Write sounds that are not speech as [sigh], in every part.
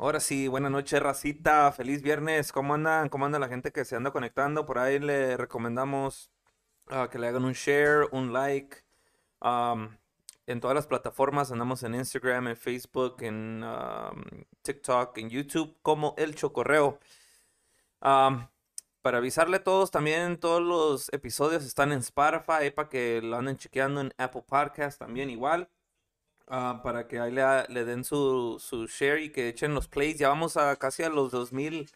Ahora sí, buenas noches, racita. Feliz viernes. ¿Cómo andan? ¿Cómo anda la gente que se anda conectando? Por ahí le recomendamos ah, que le hagan un share, un like. En todas las plataformas andamos en Instagram, en Facebook, en TikTok, en YouTube, como El Chocorreo. Para avisarle a todos, también todos los episodios están en Spotify para que lo anden chequeando en Apple Podcast también igual. Ah, para que ahí le, le den su, su share y que echen los plays. Ya vamos a casi a los 2000,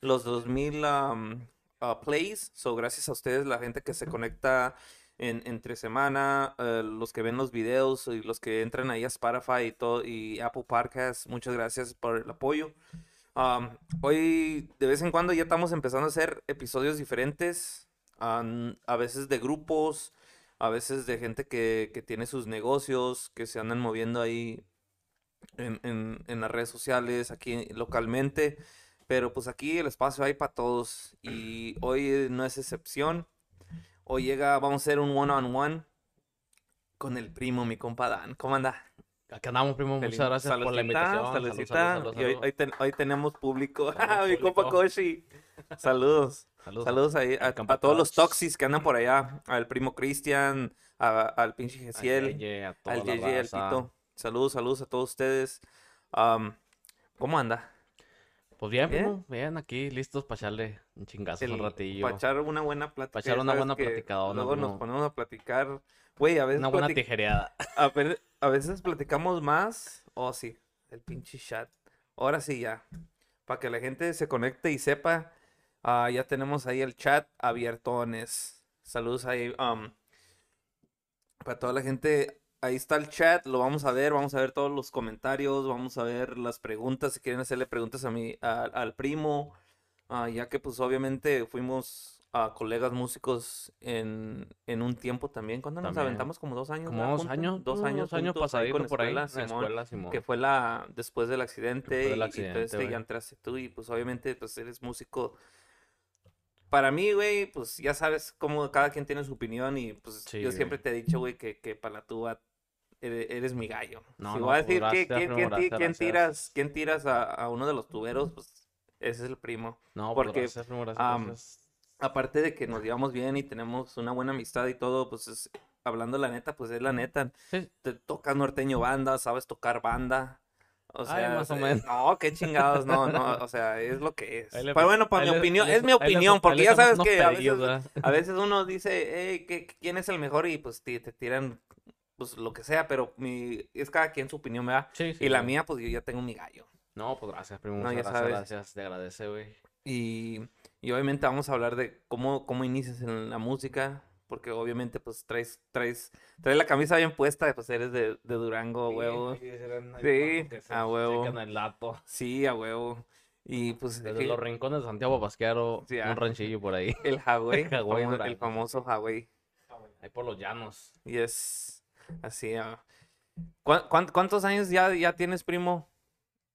los 2000 am, ah, plays. So, gracias a ustedes, la gente que se conecta en, entre semana, eh, los que ven los videos y los que entran ahí a Spotify y todo y Apple Podcasts. Muchas gracias por el apoyo. Am, hoy de vez en cuando ya estamos empezando a hacer episodios diferentes, am, a veces de grupos, a veces de gente que, que tiene sus negocios, que se andan moviendo ahí en, en- en las redes sociales, aquí localmente, pero pues aquí el espacio hay para todos y hoy no es excepción. Hoy llega, vamos a hacer un one-on-one con el primo, mi compa Dan. ¿Cómo anda? Aquí andamos, primo. Feliz- Muchas gracias por la invitación. Salud, saludcita. salud, salud, Y hoy, hoy ten- hoy tenemos público. [laughs] Mi compa. Koshi. Saludos. Salud. Saludos ahí a, todos los Tox. toxis que andan por allá. Al primo Cristian, al pinche Gesiel, al Yeye, al. Tito. Saludos, saludos a todos ustedes. ¿cómo anda? Pues bien, ¿Bien? aquí listos para echarle un chingazo un ratillo. Para echar una buena plática. Pa' echar una buena que platicadona, Luego nos ponemos a platicar. Güey, a veces, Una buena tijereada. [laughs] a, ver- a veces platicamos más. Oh, sí, el pinche chat. Ahora sí, ya. Para que la gente se conecte y sepa, ah, ya tenemos ahí el chat abiertones. Saludos ahí. um, para toda la gente, ahí está el chat, lo vamos a ver, vamos a ver todos los comentarios, vamos a ver las preguntas, si quieren hacerle preguntas a mi, a- al primo, ah, ya que pues obviamente fuimos ah, colegas músicos en, en un tiempo también. ¿Cuándo nos aventamos? Como dos años. Como ¿verdad, dos años. Dos años años juntos ahí pasadito con por ahí. escuela, la Simón, escuela, Simón. que fue la después del accidente Después del y- y accidente, entonces güey. ya entraste tú y pues obviamente pues eres músico. Para mí, güey, pues ya sabes cómo cada quien tiene su opinión y pues Sí, yo siempre te he dicho, güey, que, que para la tuba eres, eres mi gallo. No, si no, voy a decir que- gracias, que- primo, quién, gracias, quién gracias. tiras, quién tiras a, a uno de los tuberos, pues ese es el primo. No, pues porque, primo. Gracias. Aparte de que nos llevamos bien y tenemos una buena amistad y todo, pues es- hablando la neta, pues es la neta. Sí. Te tocas norteño banda, sabes tocar banda. O Ay, sea, más o menos. no, qué chingados, no, no, o sea, es lo que es. Le- Pero bueno, para ahí mi le- opinión, le- es mi le- opinión, porque ya sabes que a veces, a veces uno dice, hey, ¿qué- ¿quién es el mejor? Y pues te, te tiran, pues lo que sea, pero mi, es cada quien su opinión, ¿verdad? Sí, sí, Y la güey. mía, pues yo ya tengo mi gallo. No, pues gracias, primo. No, ya gracias, sabes. gracias. Te agradece, güey. Y, y obviamente vamos a hablar de cómo, cómo inicias en la música, porque obviamente pues traes, traes, traes la camisa bien puesta, pues eres de, de Durango, huevo. Sí, a huevo. El. Sí, a huevo. Y pues Desde los rincones de Santiago Pasquero, Sí, ah. un ranchillo por ahí. el Hawái, [laughs] El famoso Hawái. Ahí por los llanos. Y es así. ah. ¿Cuán- cuán- ¿Cuántos años ya, ya tienes, primo?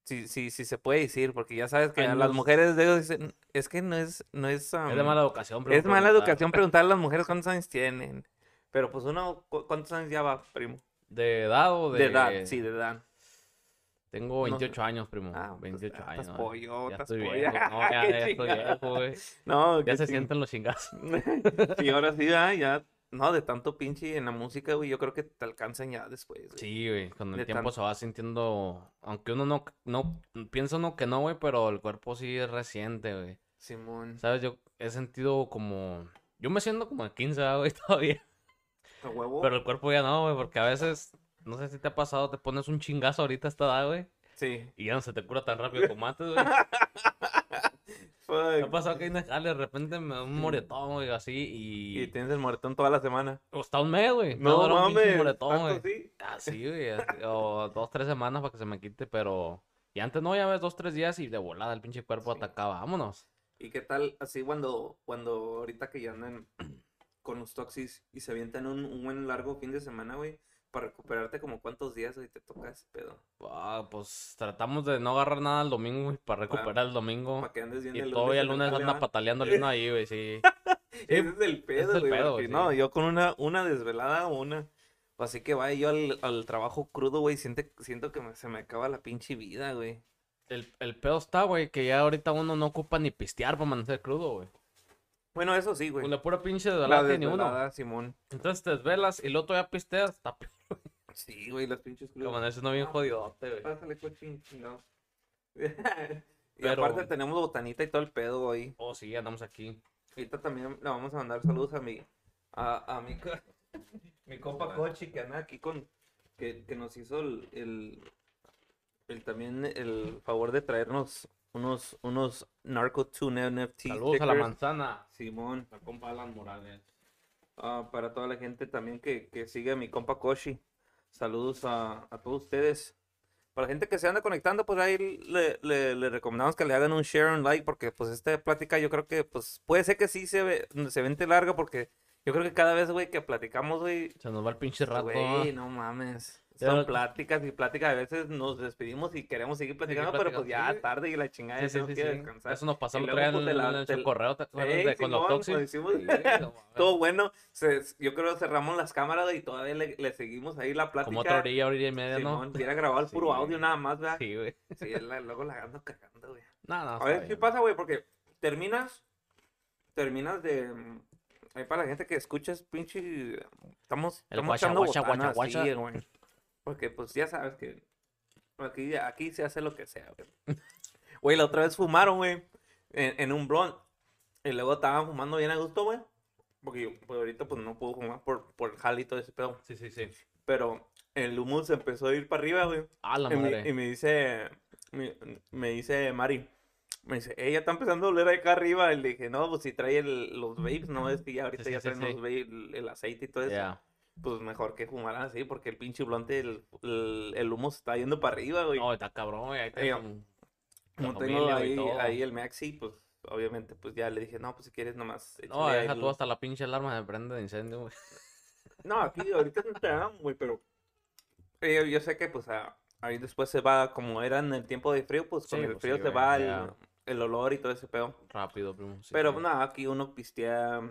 Si, si, si se puede decir, porque ya sabes que a las mujeres de dicen, es que no es, no es, Es de mala educación. Es mala preguntar. educación preguntarle a las mujeres cuántos años tienen. Pero pues uno, ¿cu- ¿cuántos años ya va, primo? ¿De edad o De de...? edad, sí, de edad. Tengo No sé. 28 años, primo. Ah, pues, 28 ah, años. Pollo, Ya estás estoy pollo. viejo. No, [laughs] ya, Qué ya estoy chingado. viejo, güey. No, Ya se sienten los chingazos. [laughs] Y ahora sí, ah, ya. No, de tanto pinche en la música, güey, yo creo que te alcanzan ya después, güey. Sí, güey. Con De el tiempo tan- se va sintiendo... Aunque uno no... no piensa uno que no, güey, pero el cuerpo sí es reciente, güey. Simón. ¿Sabes? Yo he sentido como... Yo me siento como de 15, ah, güey, [laughs] todavía. ¿A huevo? Pero el cuerpo ya no, güey, porque a veces... No sé si te ha pasado, te pones un chingazo ahorita esta edad, güey. Sí. Y ya no se te cura tan rápido como antes, güey. [laughs] Me ha Fuck. pasado que hay una jale, de repente me da un moretón, güey, así, Y y... tienes el moretón toda la semana. O está un mes, güey. Me No dura un mames. moretón, ¿tanto güey. sí? Ah, güey. así, O dos, tres semanas para que se me quite, pero... Y antes no, ya ves, dos, tres días y de volada el pinche cuerpo Sí. atacaba. Vámonos. ¿Y qué tal así cuando, cuando ahorita que ya andan con los toxis y se avientan un, un buen largo fin de semana, güey? Para recuperarte como cuántos días, güey, te toca ese pedo. Ah, pues tratamos de no agarrar nada el domingo, güey, para recuperar el domingo. Para que andes bien Y el todavía el lunes anda pataleándole uno ahí, güey, sí. [laughs] Ese es el pedo, el güey. pedo, No, yo con una, una desvelada o una. Así que vaya yo al, al trabajo crudo, güey. Siente, siento que me- se me acaba la pinche vida, güey. El, el pedo está, güey, que ya ahorita uno no ocupa ni pistear para amanecer crudo, güey. Bueno, eso sí, güey. Con la pura pinche de La ni uno. Simón. Entonces te desvelas y luego todavía pisteas, está. Sí, güey, las pinches Que crudas. amaneces no bien jodidote, güey. Pásale, cochín, chingado. [laughs] y Pero- aparte tenemos botanita y todo el pedo ahí. Oh, sí, andamos aquí. Ahorita también le vamos a mandar saludos a mi, a, a mi, [laughs] mi compa Cochi que anda aquí con, que, que nos hizo el, el, el también el favor de traernos unos, unos Narco Tune NFT Saludos a la manzana. Simón, La compa Alan Morales. ah, para toda la gente también que, que sigue a mi compa Koshi. Saludos a, a todos ustedes. Para la gente que se anda conectando, pues ahí le, le, le recomendamos que le hagan un share, un like, porque pues esta plática yo creo que pues puede ser que sí se, ve, se vente larga, porque yo creo que cada vez, güey, que platicamos, güey, Se nos va el pinche rato. güey, no mames. Son no- pláticas y pláticas, a veces nos despedimos y queremos seguir platicando, pero pues ya es tarde y la chingada Sí, sí, descansar. Eso nos pasó el otro día pues, en, el correo, ¿te acuerdas Ey, de- con los [laughs] no mames. Todo bueno, se- yo creo que cerramos las cámaras y todavía le, le seguimos ahí la plática. Como otra orilla, orilla y media, ¿no? Simón, hubiera grabado el [laughs] puro audio nada más, ¿verdad? Sí, güey. Sí, la- luego la ando cagando, güey. No, no, A ver, ¿qué pasa, güey? Porque terminas, terminas de... mm, Ahí para la gente que escuchas, pinche... Estamos, El estamos guacha, echando guacha, guacha, sí, guacha. güey. Porque, pues, ya sabes que aquí, aquí se hace lo que sea, güey. [laughs] Güey, la otra vez fumaron, güey, en, en un blunt. Y luego estaban fumando bien a gusto, güey. Porque yo, pues, ahorita, pues, no puedo fumar por, por el jale y todo ese pedo. Sí, sí, sí. Pero el humo se empezó a ir para arriba, güey. Ah, la Y me, madre. y me dice, me, me dice Mari, me dice, ella está empezando a oler acá arriba. Y le dije, no, pues si trae el- los vapes, no es que ya ahorita Sí, ya sí, traen sí. los vapes, el, el aceite y todo eso. Ya. Pues mejor que fumaran así, porque el pinche blonde, el, el, el humo se está yendo para arriba, güey. No, está cabrón, güey. Ahí un- Como tengo ahí, ahí el Maxi, pues obviamente, pues ya le dije, no, pues si quieres nomás. No, deja tú hasta la pinche alarma de prende de incendio, güey. [laughs] No, aquí ahorita no te damos, güey, pero eh, yo sé que pues a- ahí después se va, como era en el tiempo de frío, pues con Sí, el pues, frío sí, se güey, va el, el olor y todo ese pedo. Rápido, primo. sí, pero sí. nada, aquí uno pistea,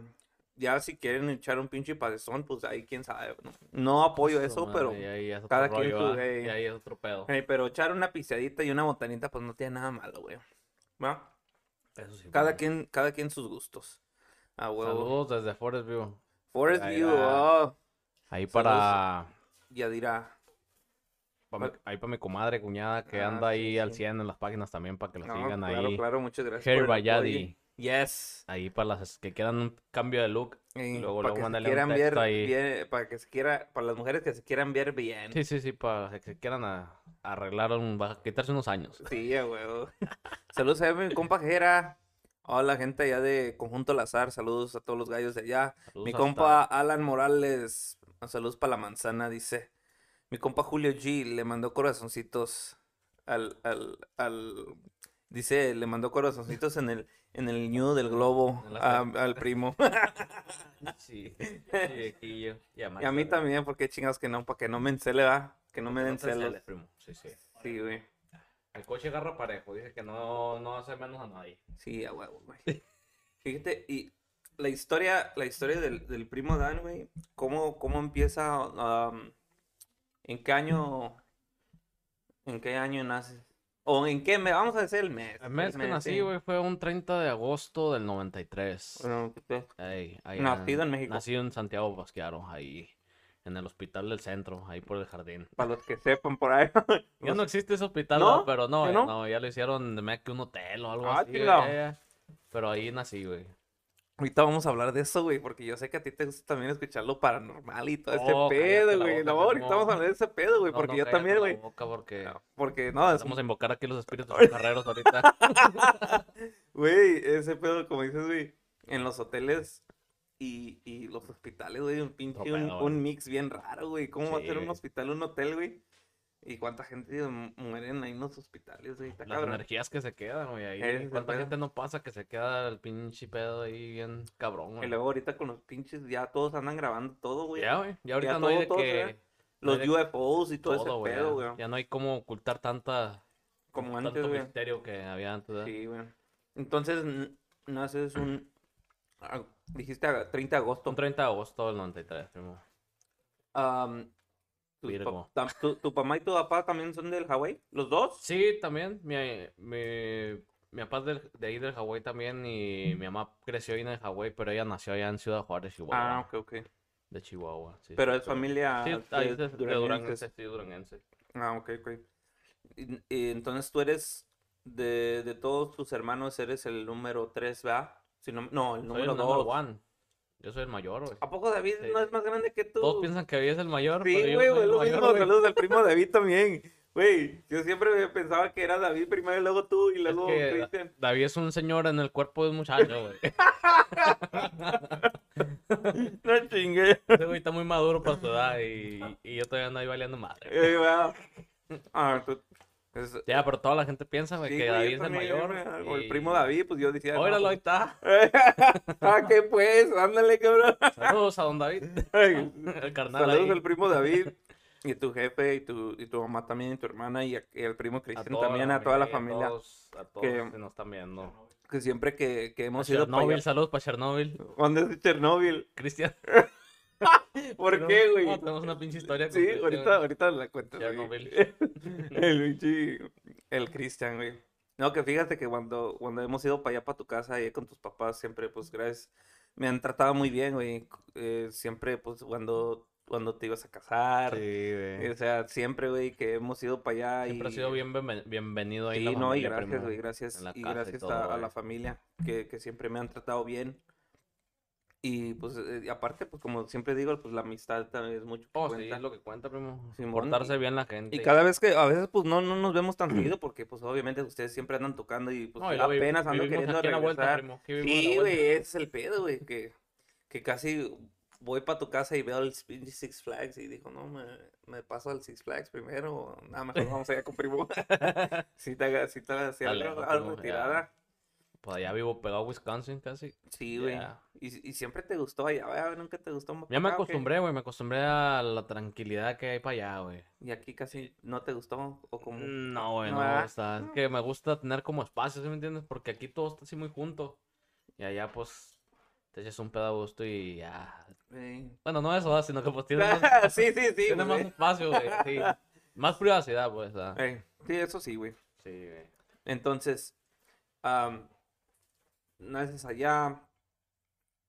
ya si quieren echar un pinche padezón, pues ahí quién sabe, ¿no? No apoyo eso, madre, pero, ahí es cada quien su- ¿va? ey. Y ahí es otro pedo. pero echar una pisteadita y una botanita, pues no tiene nada malo, güey. ¿Va? Eso sí, Cada quien, cada quien sus gustos. Saludos desde Forest View. Forest Ahí View, oh, Ahí para, ya dirá. pa' mi- ahí para mi comadre, cuñada, que Ah, anda ahí sí, al sí. 100 en las páginas también para que la No, sigan claro, ahí. claro, muchas gracias. Bayadi. Yes. Ahí para las que quieran un cambio de look. Y Luego- para luego que se mándale un quieran ver ahí. bien, para que se quiera, para las mujeres que se quieran ver bien. Sí, sí, sí, para que se quieran a- arreglar, un, quitarse unos años. Sí, a huevo. [laughs] Saludos a mi compa Jera. Hola gente allá de Conjunto Lazar, saludos a todos los gallos de allá. Saludos Mi hasta- compa Alan Morales, saludos para la manzana, dice. Mi compa Julio G le mandó corazoncitos al, al, al, dice, le mandó corazoncitos en el, en el ñu del globo a- al primo. [laughs] Sí, yo. Y Y a mí también, porque chingados que no, para que no me encele, va, que no me den celos. primo. Sí, sí. Sí, güey. El coche agarra parejo, dice que no, no hace menos a nadie. Sí, a huevo, güey. Fíjate, y la historia, la historia del, del primo Dan, güey, ¿cómo, cómo empieza, en qué año, en qué año naces? O en qué mes, vamos a decir el mes. El mes que nací, sí. güey, fue un 30 de agosto del 93. Bueno. Ahí, ahí Nacido en México. Nacido en Santiago Basquiaro, ahí, en el hospital del centro, ahí por el jardín. para los que sepan por ahí. [laughs] Ya no existe ese hospital, ¿No? pero no, ¿Ya eh, no? no? ya lo hicieron de que un hotel o algo Ah, así. Pero ahí nací, güey. Ahorita vamos a hablar de eso, güey, porque yo sé que a ti te gusta también escuchar lo paranormal y todo ese Oh, cállate pedo, güey. No, ahorita vamos a hablar de ese pedo, güey, No, porque no, yo también, güey. porque Porque no, es vamos a invocar aquí los espíritus [laughs] carreros ahorita. [laughs] Güey, ese pedo, como dices, güey, en los hoteles y, y los hospitales, güey, un pinche, un, mix bien raro, güey. ¿Cómo va a ser un hospital, un hotel, güey? ¿Y cuánta gente mu- mueren ahí en los hospitales, güey? Las cabrón. energías que se quedan, güey, ahí. Es ¿Cuánta gente no pasa que se queda el pinche pedo ahí bien cabrón, Y güey? luego ahorita con los pinches, ya todos andan grabando todo, güey. Ya, güey, ya ahorita Ya no hay de todo que... ve. no Los de UFOs y todo, todo, ese pedo, güey. Ya no hay como ocultar tanta... Como tanto misterio que había antes, ¿verdad? Sí, güey. Entonces, naces un... ah, Dijiste a 30 de agosto. Un 30 de agosto del 93, primo. Am, pa- tam- tu, tu mamá y tu papá también son del Hawái? ¿Los dos? Sí, también. Mi, mi, mi papá es de ahí del Hawái también y mi mamá creció ahí en el Hawái, pero ella nació allá en Ciudad Juárez, Chihuahua. Ah, ok, ok. De Chihuahua, sí. Pero sí, es familia Sí, de de. Duranguense, sí, Duranguense. Ah, ok, ok. Y, y entonces tú eres, de, de todos tus hermanos, eres el número 3, ¿verdad? Si no, no, el número el number 2. Yo soy el mayor, güey. ¿A poco David Sí. no es más grande que tú? Todos piensan que David es el mayor, Sí, güey, güey, lo mismo. Saludos al primo David [laughs] también. Güey, yo siempre pensaba que era David primero y luego tú y luego Cristian. David es un señor en el cuerpo de un muchacho, güey. [laughs] No chingue. Ese güey está muy maduro para su edad y, y yo todavía ando ahí valiendo madre. Eh, va. Ah, tú- es- Ya, pero toda la gente piensa, güey, sí, que David es el mayor. O el primo David, pues yo decía. no, Óralo, ahí pues- está. [laughs] ah, ¿qué pues? Ándale, cabrón. Saludos a don David. [laughs] [laughs] El carnal Saludos ahí. al primo David. Y tu jefe, y tu, y tu mamá también, y tu hermana, y, a- y el primo Cristian también, a toda la familia. A todos, a todos que- que nos están viendo. Que siempre que, que A hemos ido para Chernobyl, allá. saludos para Chernobyl. ¿Dónde es Chernóbil? Cristian. [laughs] ¿Por qué, güey? No, tenemos una pinche historia Sí, ahorita, güey. ahorita la cuento. güey. Chernobyl. [laughs] El pinche, el Cristian, güey. No, que fíjate que cuando, cuando hemos ido para allá, para tu casa, y con tus papás, siempre, pues, gracias, me han tratado muy bien, güey. Eh, siempre, pues, cuando, cuando te ibas a casar, Sí, güey. o sea, siempre, güey, que hemos ido para allá Siempre ha y... sido bien bienvenido ahí Sí, la no, y gracias, güey, gracias. Y casa y gracias todo, a, a la familia que, que siempre me han tratado bien. Y pues, eh, aparte, pues como siempre digo, pues la amistad también es mucho que Oh, sí, es lo que cuenta, primo. Simón, Portarse bien la gente. Y cada vez que, a veces, pues no, no nos vemos tan [clears throat] seguido porque, pues obviamente ustedes siempre andan tocando y pues No, y luego vi- apenas ando queriendo la vuelta, regresar. primo. Sí, güey, es el pedo, güey, que, que casi voy para tu casa y veo el Six Flags y digo, no, me, me paso al Six Flags primero, nada, mejor vamos allá con primo. [laughs] [laughs] sí, te sí, te Está algo, algo primo, tirada. Pues allá vivo pegado a Wisconsin casi. Sí, güey. Y, y siempre te gustó allá, güey, nunca te gustó más Ya me acostumbré, güey. Me acostumbré a la tranquilidad que hay para allá, güey. Y aquí casi no te gustó, o como... No, güey, No, no. O sea, es que me gusta tener como espacio, ¿sí me entiendes? Porque aquí todo está así muy junto. Y allá, pues, te echas un pedo a gusto y ya. Sí. Bueno, no eso, sino que pues tienes [laughs] más, sí, sí, sí. tienes más espacio, güey. [laughs] Sí. Más privacidad, pues. sí, eso sí, güey. Sí, güey. Entonces, am, naces allá.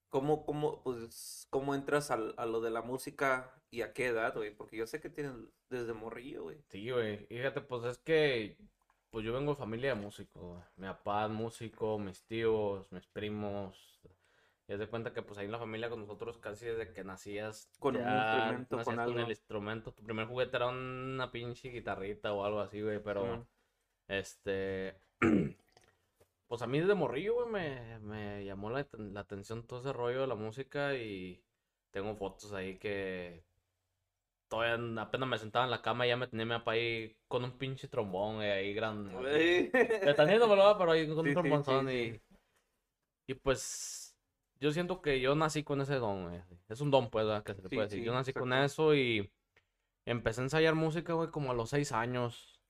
¿Cómo, cómo, pues, cómo entras al- a, lo de la música y a qué edad, güey? Porque yo sé que tienes desde morrillo, güey. Sí, güey. Fíjate, pues es que pues yo vengo de familia de músicos, güey. Mi papá es músico, mis tíos, mis primos. Y haz de cuenta que pues ahí en la familia con nosotros casi desde que nacías Con un ya instrumento, nacías con con algo. el instrumento. Tu primer juguete era una pinche guitarrita o algo así, güey, pero este [clears throat] pues a mí desde morrillo, güey, me, me llamó la, la atención todo ese rollo de la música y tengo fotos ahí que todavía apenas me sentaba en la cama y ya me tenía mi papá ahí con un pinche trombón, güey, ahí grande. Güey. Me lo va, pero ahí con Sí, un sí, sí, y, y pues yo siento que yo nací con ese don, güey. Es un don, pues, ¿verdad? que se le puede decir. Yo nací con eso y empecé a ensayar música, güey, como a los seis años.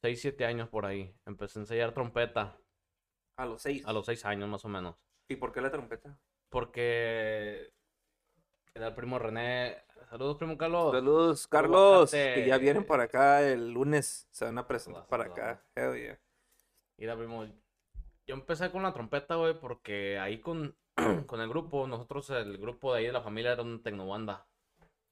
Seis, siete años por ahí. Empecé a ensayar trompeta A los seis. a los seis años más o menos. ¿Y por qué la trompeta? Porque era el primo René. Saludos, primo Carlos. Saludos, Carlos, que ya vienen para acá el lunes. Se van a presentar para acá. Hell yeah. Mira, primo, yo empecé con la trompeta, güey, porque ahí con, [clears throat] con el grupo, nosotros, el grupo de ahí de la familia era una tecnobanda.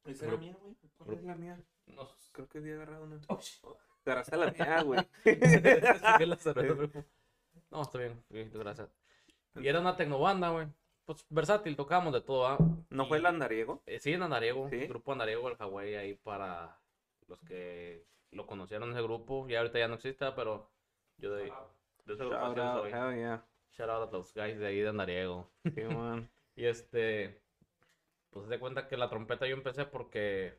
¿Esa era mía, güey? ¿Cuál Grupo. es la mía? No, Creo que había agarrado una. [laughs] Agarraste la mía, güey. [laughs] No, está bien, gracias. Y era una tecnobanda, güey. Pues versátil, tocábamos de todo, ¿ah? ¿No fue el andariego? Eh, sí, en Andariego, ¿Sí? grupo Andariego, el Hawái, ahí para los que lo conocieron ese grupo. Ya ahorita ya no existe, pero yo de, de ese grupo Shout out, hell yeah. Shout out a los guys de ahí de Andariego. Sí, man. [laughs] Y este, pues se de cuenta que la trompeta yo empecé porque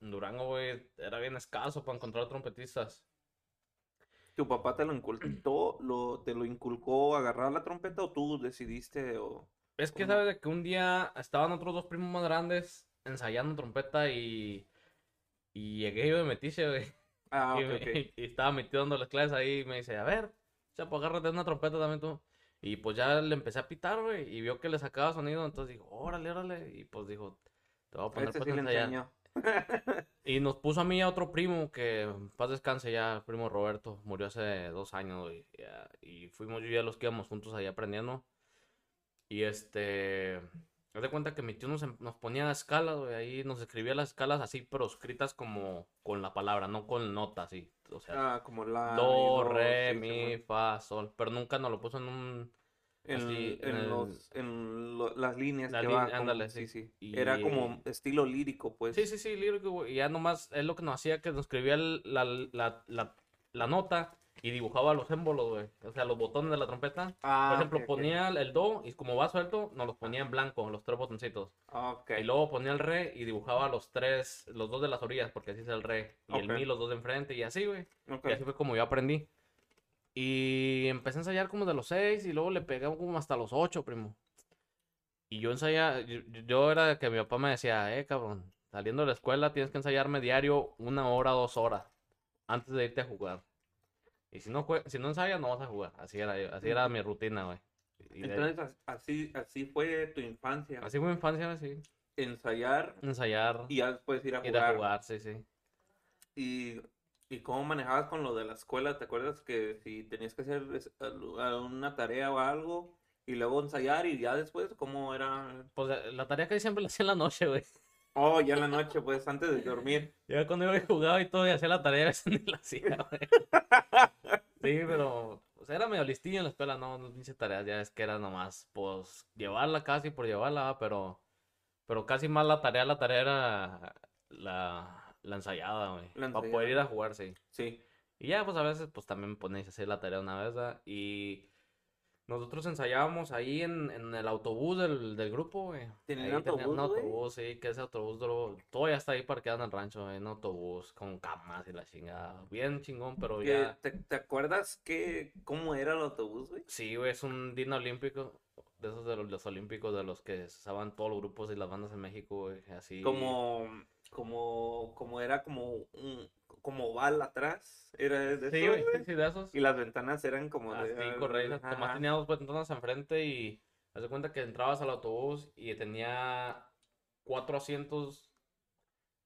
en Durango, güey, era bien escaso para encontrar trompetistas. ¿Tu papá te lo [clears throat] inculcó, lo, te lo inculcó agarrar la trompeta o tú decidiste o...? Es que sabes de que un día estaban otros dos primos más grandes ensayando trompeta y, y llegué yo de metiche, güey. Ah, [laughs] y, ok, me- ok. y estaba metido dando las clases ahí y me dice, a ver, chapo, agárrate una trompeta también tú. Y pues ya le empecé a pitar, güey, y vio que le sacaba sonido, entonces dijo, órale, órale, y pues dijo, te voy a poner Este pues sí ensayar. Y nos puso a mí y a otro primo que paz descanse ya, el primo Roberto, murió hace dos años, güey. ya, Y fuimos yo y los que íbamos juntos ahí aprendiendo. Y este, haz de cuenta que mi tío nos, em- nos ponía escalas, güey, ahí nos escribía las escalas así, pero escritas como con la palabra, no con notas, así. O sea, Ah, como la... do, y re, sí, mi, fa, sol. Pero nunca nos lo puso en un... En, así, en en los, en lo- las líneas La que va, como- ándale, sí, sí. sí. Era Y- como estilo lírico, pues. Sí, sí, sí, lírico, güey. Y ya nomás es lo que nos hacía que nos escribía la, la, la, la nota y dibujaba los émbolos, güey. O sea, los botones de la trompeta. Ah, Por ejemplo, ok, ok. ponía el do y como va suelto, nos los ponía en blanco, los tres botoncitos. Ok. Y luego ponía el re y dibujaba los tres, los dos de las orillas, porque así es el re. Y el mi, los dos de enfrente y así, güey. Y así fue como yo aprendí. Y empecé a ensayar como de los seis y luego le pegué como hasta los ocho, primo. Y yo ensayaba, yo, yo era de que mi papá me decía, eh, cabrón, saliendo de la escuela tienes que ensayarme diario una hora, dos horas antes de irte a jugar. Y si no, si no ensayas, no vas a jugar. Así era, así era mi rutina, güey. De- Entonces, as- así, así fue tu infancia. así fue mi infancia, así. Ensayar Ensayar, y ya después ir a ir jugar. a jugar, sí, sí. Y, y cómo manejabas con lo de la escuela, ¿te acuerdas que si tenías que hacer una tarea o algo y luego ensayar y ya después cómo era? Pues eh, la tarea que siempre la hacía en la noche, güey. Oh, ya en la [laughs] noche, pues antes de dormir. Ya cuando iba y jugaba y todo y hacía la tarea, a veces [laughs] ni la hacía, güey. [laughs] Sí, pero sea, era medio listillo en la escuela, no, no hice tareas, ya es que era nomás, pues, llevarla casi por llevarla, pero, pero casi más la tarea, la tarea era la, la ensayada, güey. La Para poder ir a jugar, sí. Sí. Y ya, pues a veces, pues también me ponéis a hacer la tarea una vez, ¿verdad? Y nosotros ensayábamos ahí en, en el autobús del, del grupo, güey. ¿Tienen Ahí tenía un autobús, güey? autobús, sí, que ese autobús todo ya está ahí parqueado en el rancho, en autobús, con camas y la chingada. Bien chingón, pero ¿Qué- ya. ¿Te, te acuerdas que, cómo era el autobús, güey? Sí, güey, es un Dino Olímpico, de esos de los, los olímpicos, de los que se usaban todos los grupos y las bandas en México, güey, así. Como, como, como era como un, como oval atrás. Era de Sí, esos, güey. sí, sí, de esos. Y las ventanas eran como de... Así, correcto. Nomás tenía dos ventanas enfrente y haz de cuenta que entrabas al autobús y tenía cuatro asientos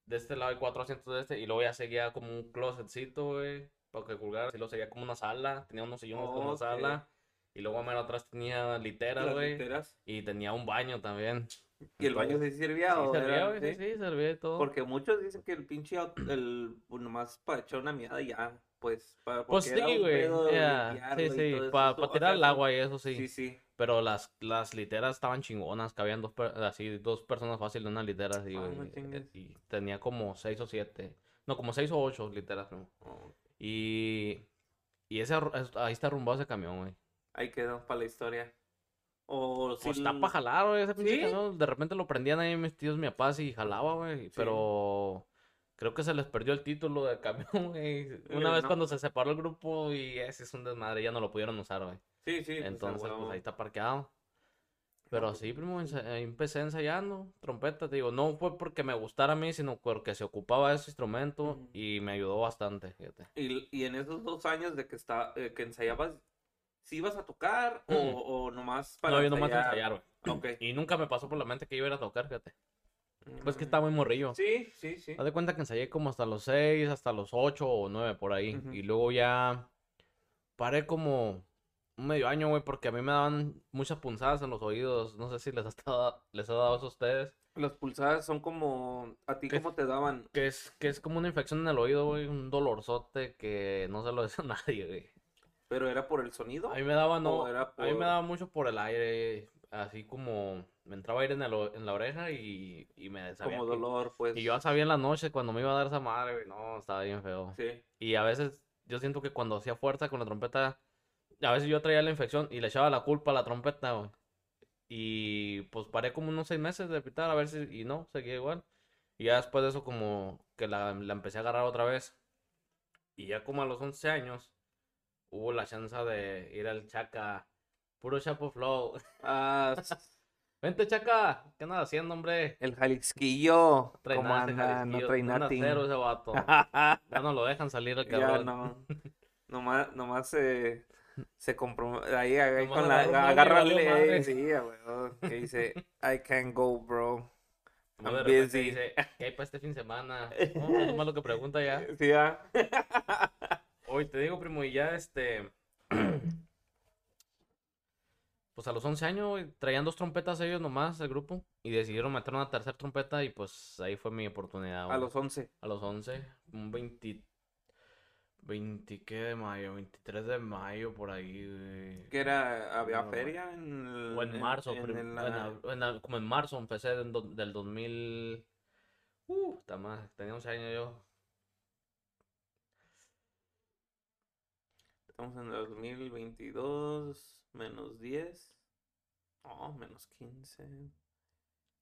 de este lado y cuatro asientos de este y luego ya seguía como un closetcito, güey, para que colgaras y luego seguía como una sala, tenía unos sillones como una sala y luego mero atrás tenía literas, güey, literas. y tenía un baño también. ¿Y el baño sí servía Sí, o servía, güey, sí, sí? servía y todo. Porque muchos dicen que el pinche el pues, nomás para echar una miada y ya, pues para Pues sí, güey, limpiarlo sí, sí, para o tirar sea, el agua y eso sí. Sí, sí. Pero las, las literas estaban chingonas, cabían dos, así, dos personas fácil en una litera así, Ah, güey. y tenía como seis o siete, no, como seis o ocho literas, primo. Oh, Y, y ese, ahí está arrumbado ese camión, güey. Ahí quedó para la historia. O si Pues está para jalar, güey, ese pinche ¿Sí? De repente lo prendían ahí mis tíos, mi papá, y jalaba, güey. Pero creo que se les perdió el título del camión, [laughs] güey. Una Eh, vez no. cuando se separó el grupo y ese es un desmadre, ya no lo pudieron usar, güey. Sí, sí. pues, Entonces, pues ahí está parqueado. Pero pues, sí, primo, empecé ensayando trompeta, te digo, no fue porque me gustara a mí, sino porque se ocupaba de ese instrumento y me ayudó bastante, fíjate. Y, y en esos dos años de que está, eh, que ensayabas, ¿sí ibas a tocar o, Mm. o nomás para No, yo nomás ensayar, güey. Ok. Y nunca me pasó por la mente que iba a ir a tocar, fíjate. Pues que Mm. estaba muy morrillo. Sí, sí, sí. Haz de cuenta que ensayé como hasta los 6, hasta los 8 o 9 por ahí. Y luego ya paré como un medio año, güey, porque a mí me daban muchas punzadas en los oídos. No sé si les ha, estado- les ha dado eso a ustedes. Las pulsadas son como, ¿a ti cómo te daban? Que es, que es como una infección en el oído, güey, un dolorzote que no se lo [laughs] desea a nadie, güey. ¿Pero era por el sonido? A mí me daba, no, ¿O era a mí me daba mucho por el aire, así como me entraba aire en, el en la oreja y, y me sabía Como que- dolor, pues. Y yo ya sabía en la noche cuando me iba a dar esa madre, no, estaba bien feo. Sí. Y a veces yo siento que cuando hacía fuerza con la trompeta, a veces yo traía la infección y le echaba la culpa a la trompeta, güey. Y pues paré como unos seis meses de pitar a ver si, y no, seguía igual. Y ya después de eso como que la, la empecé a agarrar otra vez. Y ya como a los 11 años hubo la chance de ir al Chaca, puro Chapo Flow. Ah, [laughs] Vente Chaca, ¿qué andas haciendo, hombre? el Jalisquillo. ¿Cómo anda? No trae cero ese vato. [laughs] Ya no lo dejan salir el Ya cabrón. no. [laughs] Nomás, nomás se, se compromete. Ahí, ahí Nomás con la. agarró un meme y Agarra valió madre. Sí, a huevo, Que dice, I can't go, bro. I'm de busy. dice, ¿qué hay para este fin de semana? No, es más lo que pregunta ya. Sí, ya. Hoy te digo, primo, y ya este. [clears throat] Pues a los 11 años, traían dos trompetas ellos nomás, el grupo, y decidieron meter una tercera trompeta, y pues ahí fue mi oportunidad, A güey. los 11. A los 11, un 20. 20, ¿qué de mayo? 23 de mayo, por ahí, güey. Que era, había No, feria en el- O en marzo, en en en ab- como en marzo empecé del 2000. Uh, está más, tenía 11 años yo. Estamos en el 2022, menos 10. Oh, menos 15.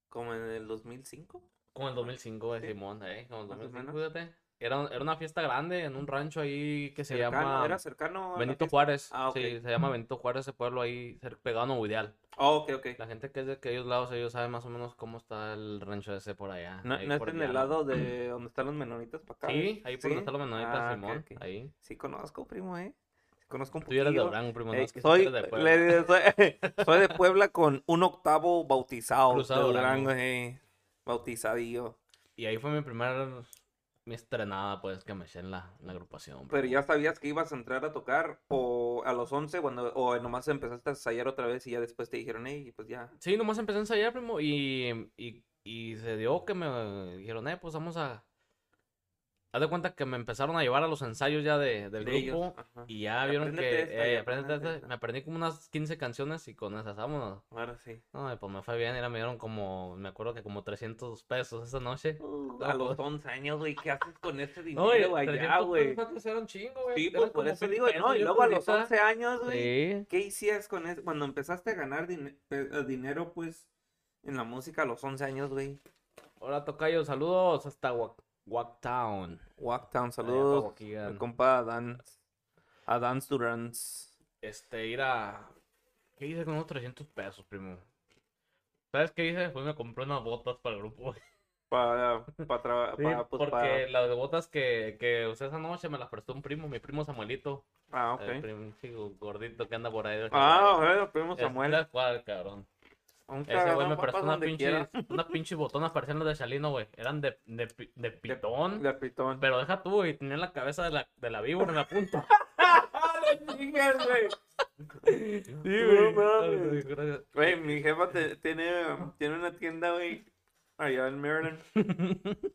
Como en el 2005. Como en el 2005, güey, Sí. Simón, eh, como en Más o 2005, menos. fíjate. Era, era una fiesta grande en un rancho ahí que se Cercano, llama era cercano. a Benito? Juárez. Ah, ok. Sí, se llama Benito Juárez, ese pueblo ahí pegado a Nuevo Ideal. Oh, ok, ok. La gente que es de aquellos lados, ellos saben más o menos cómo está el rancho ese por allá. No, no es por en el lado de [clears throat] donde están los menonitas para acá. Sí, ahí por ¿Sí? donde están los menonitas, Ah, Simón, ok. ahí. Sí conozco, primo, ¿eh? Conozco un Tú ya eres de. Durango, primo, no que sí soy, de Puebla. le- soy, [laughs] soy de Puebla con un octavo bautizado Cruzado de Durango. Eh, bautizadillo. Y ahí fue mi primer, mi estrenada, pues, que me eché en la, en la agrupación. Pero ya sabías que ibas a entrar a tocar o a los 11 cuando o nomás empezaste a ensayar otra vez y ya después te dijeron, hey, pues ya. Sí, nomás empecé a ensayar, primo, y, y, y se dio que me dijeron, eh, pues vamos a... Haz de cuenta que me empezaron a llevar a los ensayos ya de, del de grupo y ya vieron que, esta eh, apréndete apréndete esta. me aprendí como unas 15 canciones y con esas, vámonos. Ahora sí. No, y pues me fue bien, y me dieron como, me acuerdo que como 300 pesos esa noche. Uh, No, a los pues. 11 años, güey, ¿qué haces con No, [laughs] y dinero allá, 300 güey? era un chingo, güey. Sí, pues por eso 20 digo, pesos, no, y luego a los ahorita- 11 años, güey, Sí. ¿qué hicías con eso? Cuando empezaste a ganar din- eh, dinero, pues, en la música a los 11 años, güey. Hola, Tocayo, saludos hasta Wack, Wacktown. Walktown, allá pa' saludos. Waukegan. Mi compa Adán. Adán Durans. Este, ir a... ¿Qué hice con unos 300 pesos, primo? ¿Sabes qué hice? Pues me compré unas botas para el grupo. Para, para, tra- [laughs] Sí, pa- pues, porque las botas que, que usé esa noche me las prestó un primo, mi primo Samuelito. Ah, El ok. primo chico gordito que anda por ahí. Ah, bueno, primo Es Samuel. tal cual, cabrón. Un Ese güey me prestó unas pinches botonas parecían las de Chalino, güey. Eran de, de, de pitón. De pitón. Pero deja tú, güey. Tenían la cabeza de la, de la víbora en la punta. [laughs] Sí, güey. gracias. Güey, mi jefa te- tiene, tiene una tienda, güey, allá en Maryland. [laughs]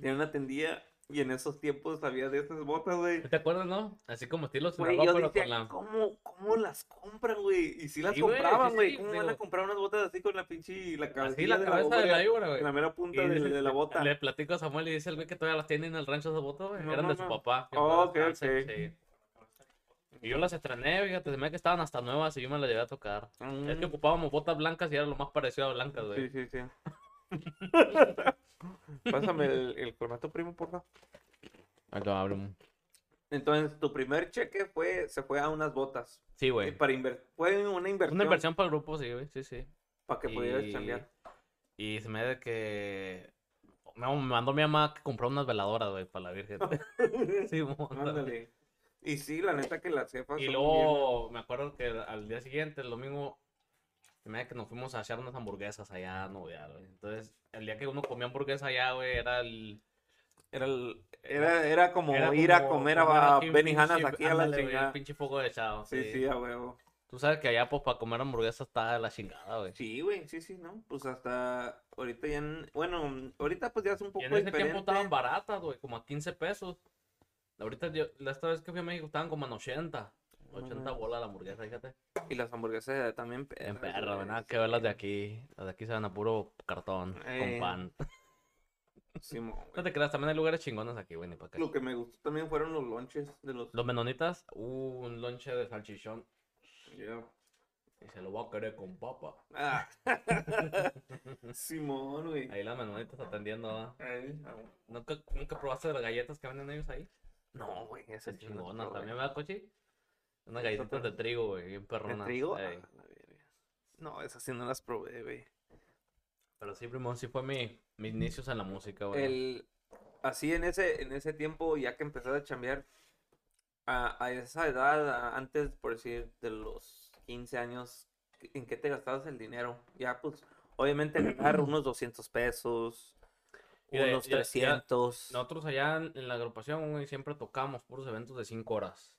Tiene una tendilla y en esos tiempos había de esas botas, güey. ¿Te acuerdas, no? Así como estilo Güey, yo decía, con la... ¿cómo, ¿cómo las compran, güey? Y si las Sí, compraban, güey. sí, ¿Cómo digo- van a comprar unas botas así con la pinche, la Así la cabeza de la víbora, güey. en la mera punta de, de la bota? Le platico a Samuel y dice el güey que todavía las tienen en el rancho esas botas, güey. No, Eran no, de su no. papá. Oh, ok, descanse, ok. sí. Y yo las estrené, fíjate, se me que estaban hasta nuevas y yo me las llevé a tocar. Es que Mm, ocupábamos botas blancas y era lo más parecido a blancas, güey. Sí, sí, sí. [laughs] Pásame el, el primo, por favor. Ahí lo abro. Entonces, tu primer cheque fue, se fue a unas botas. Sí, güey. para inver- fue una inversión, Una inversión para el grupo, sí, güey, sí, sí. para que pudieras Y- chambear. Y se me de que... Me me mandó mi mamá que compró unas veladoras, güey, para la Virgen. [laughs] sí, Ándale. Y sí, la neta que las jefas Y son luego me acuerdo que al día siguiente, el domingo, da que nos fuimos a echar unas hamburguesas allá a Nuevo Ideal, güey. Entonces, el día que uno comía hamburguesa allá, güey, era el... Era, el- era, era como era ir a como comer a, comer a un pinche- aquí a la chingada. El pinche fuego echado. Sí, Sí, sí, a huevo. Tú sabes que allá, pues, para comer hamburguesas está de la chingada, güey. Sí, güey, sí, sí, ¿no? Pues hasta ahorita ya, en- bueno, ahorita pues ya es un Y poco en ese diferente. tiempo estaban baratas, güey, como a 15 pesos. Ahorita, yo, la esta vez que fui a México estaban como en 80. 80 mames. bolas la hamburguesa, fíjate. Y las hamburguesas también En perro, nada que ver las de aquí. Las de aquí se van a puro cartón, Eh. con pan. [laughs] Simón, güey. No te creas, también hay lugares chingones aquí, güey, ni para qué. Lo que me gustó también fueron los lonches de los... Los menonitas, uh, un lonche de salchichón. Yeah. Y se lo voy a querer con papa. Ah. [laughs] Simón, güey. Ahí las menonitas atendiendo, ¿va? Ay, ah, ¿Nunca, ¿Nunca probaste las galletas que venden ellos ahí? No, güey, ese Es sí no chingona, probé. también me da coche. Unas galletitas de trigo, güey, bien ¿De perronas. trigo? ey. Ah, la verga. No, esas sí no las probé, güey. Pero sí, primo, sí fue mi, mis inicios en la música, güey. El, así en ese, en ese tiempo, ya que empezaste a chambear, a, a esa edad, a- antes, por decir, de los 15 años, ¿en qué te gastabas el dinero? Ya, pues, obviamente [clears throat] ganar unos 200 pesos, de- unos ya- ya- 300. Nosotros allá en, en la agrupación, güey, siempre tocábamos puros eventos de 5 horas.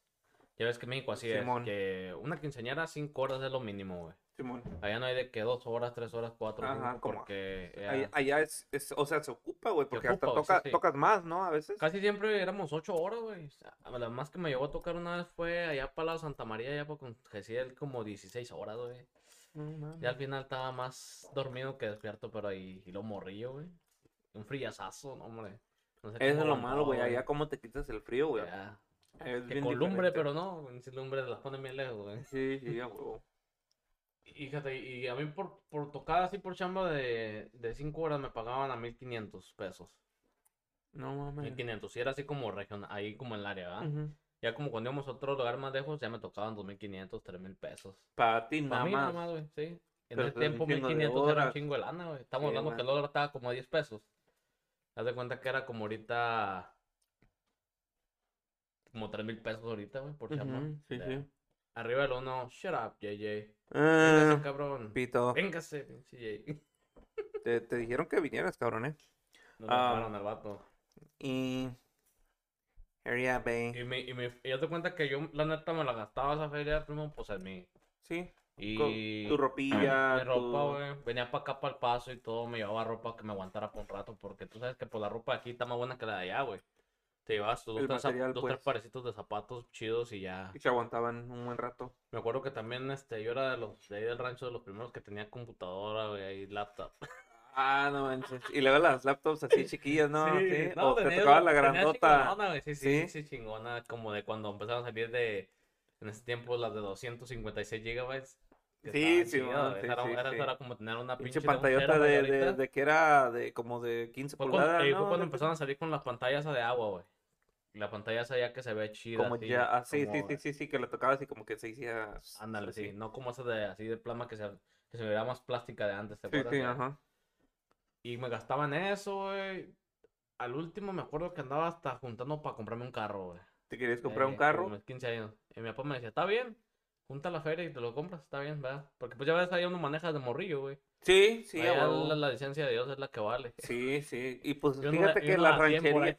Ya ves que México así Simón. es, que una quinceañera 5 horas es lo mínimo, güey. Simón. Allá no hay de que 2 horas, 3 horas, 4 Ajá, porque Allá, allá es, es- o sea, se ocupa, güey, porque ocupa, hasta sí, sí. tocas más, ¿no? A veces. casi siempre éramos 8 horas, güey. O sea, la más que me llevó a tocar una vez fue allá para la Santa María, allá con Gesiel, como 16 horas, güey. No. Ya al final estaba más dormido que despierto, pero ahí y lo morrillo, güey. Un friazazo, no, hombre. No sé Eso es lo malo, güey. Allá cómo te quitas el frío, güey. Ya. Es Que con lumbre, pero no, güey, si lumbre las ponen bien lejos, güey. Sí, sí, a huevo. Y fíjate, y a mí por, por tocar así por chamba de, de 5 horas me pagaban a 1500 pesos. No mames. 1500, y era así como regional, ahí como en el área, ¿verdad? Ya como cuando íbamos a otro lugar más lejos, ya me tocaban 2500, 3000 pesos. Para ti Para mí más. nada más, güey, sí. En Pero ese tiempo chingo de 1500 era un chingo de lana, güey. Estamos Sí, hablando que el dólar estaba como a 10 pesos. Haz de cuenta que era como ahorita. Como 3000 pesos ahorita, güey, por chamba. Ujú, sí, sí. Arriba del uno, shut up, JJ. Ah, Véngase, cabrón. pito. Véngase, JJ. [laughs] Te, te dijeron que vinieras, cabrón, ¿eh? No me Ah. al vato. Y... Area Bay. Y, me, y, me, y de cuenta que yo, la neta, me la gastaba esa feria, primo, pues en mí. Sí. Y. con Tu ropilla. [clears throat] Mi ropa, tu- güey. Venía para acá, para el paso y todo. Me llevaba ropa que me aguantara por un rato. Porque tú sabes que pues, la ropa aquí está más buena que la de allá, güey. Te llevas tus dos, tres, material, dos, tres pues. parecitos de zapatos chidos y ya. Y se aguantaban un buen rato. Me acuerdo que también este, yo era de los de ahí del rancho de los primeros que tenía computadora, güey, y laptop. [laughs] Ah, no manches. Y luego las laptops así chiquillas, ¿no? Sí. no, o te tenía- tocaba la grandota. chingonona, güey, Sí, sí, ¿Sí? sí, chingona. Como de cuando empezaron a salir de. En ese tiempo las de 256 gigabytes. que Sí, sí, sí, era, sí, era- sí. era como tener una Pinche pinche de pantallota de, de, ahorita. de que era de como de 15 Fue cuando, pulgadas, ahí ¿no? fue cuando empezaron a salir con las pantallas de agua, güey. La pantalla ya que se ve chida. Como así, ya, ah, sí, como- sí, sí, sí, sí, que le tocaba así como que se hacía Ándale, sí. No como esa de así de plasma que se, que se veía más plástica de antes, ¿te Sí, acuerdas? sí, ajá. Y me gastaba en eso, güey. Al último me acuerdo que andaba hasta juntando para comprarme un carro, güey. ¿Te querías comprar un Eh, carro? mis 15 años. Y mi papá me decía, está bien, junta la feria y te lo compras, está bien, ¿verdad? Porque pues ya ves, ahí uno maneja de morrillo, güey. Sí, sí, la, la licencia de Dios es la que vale. Sí, sí. Y pues Yo fíjate la- que no la la ranchería,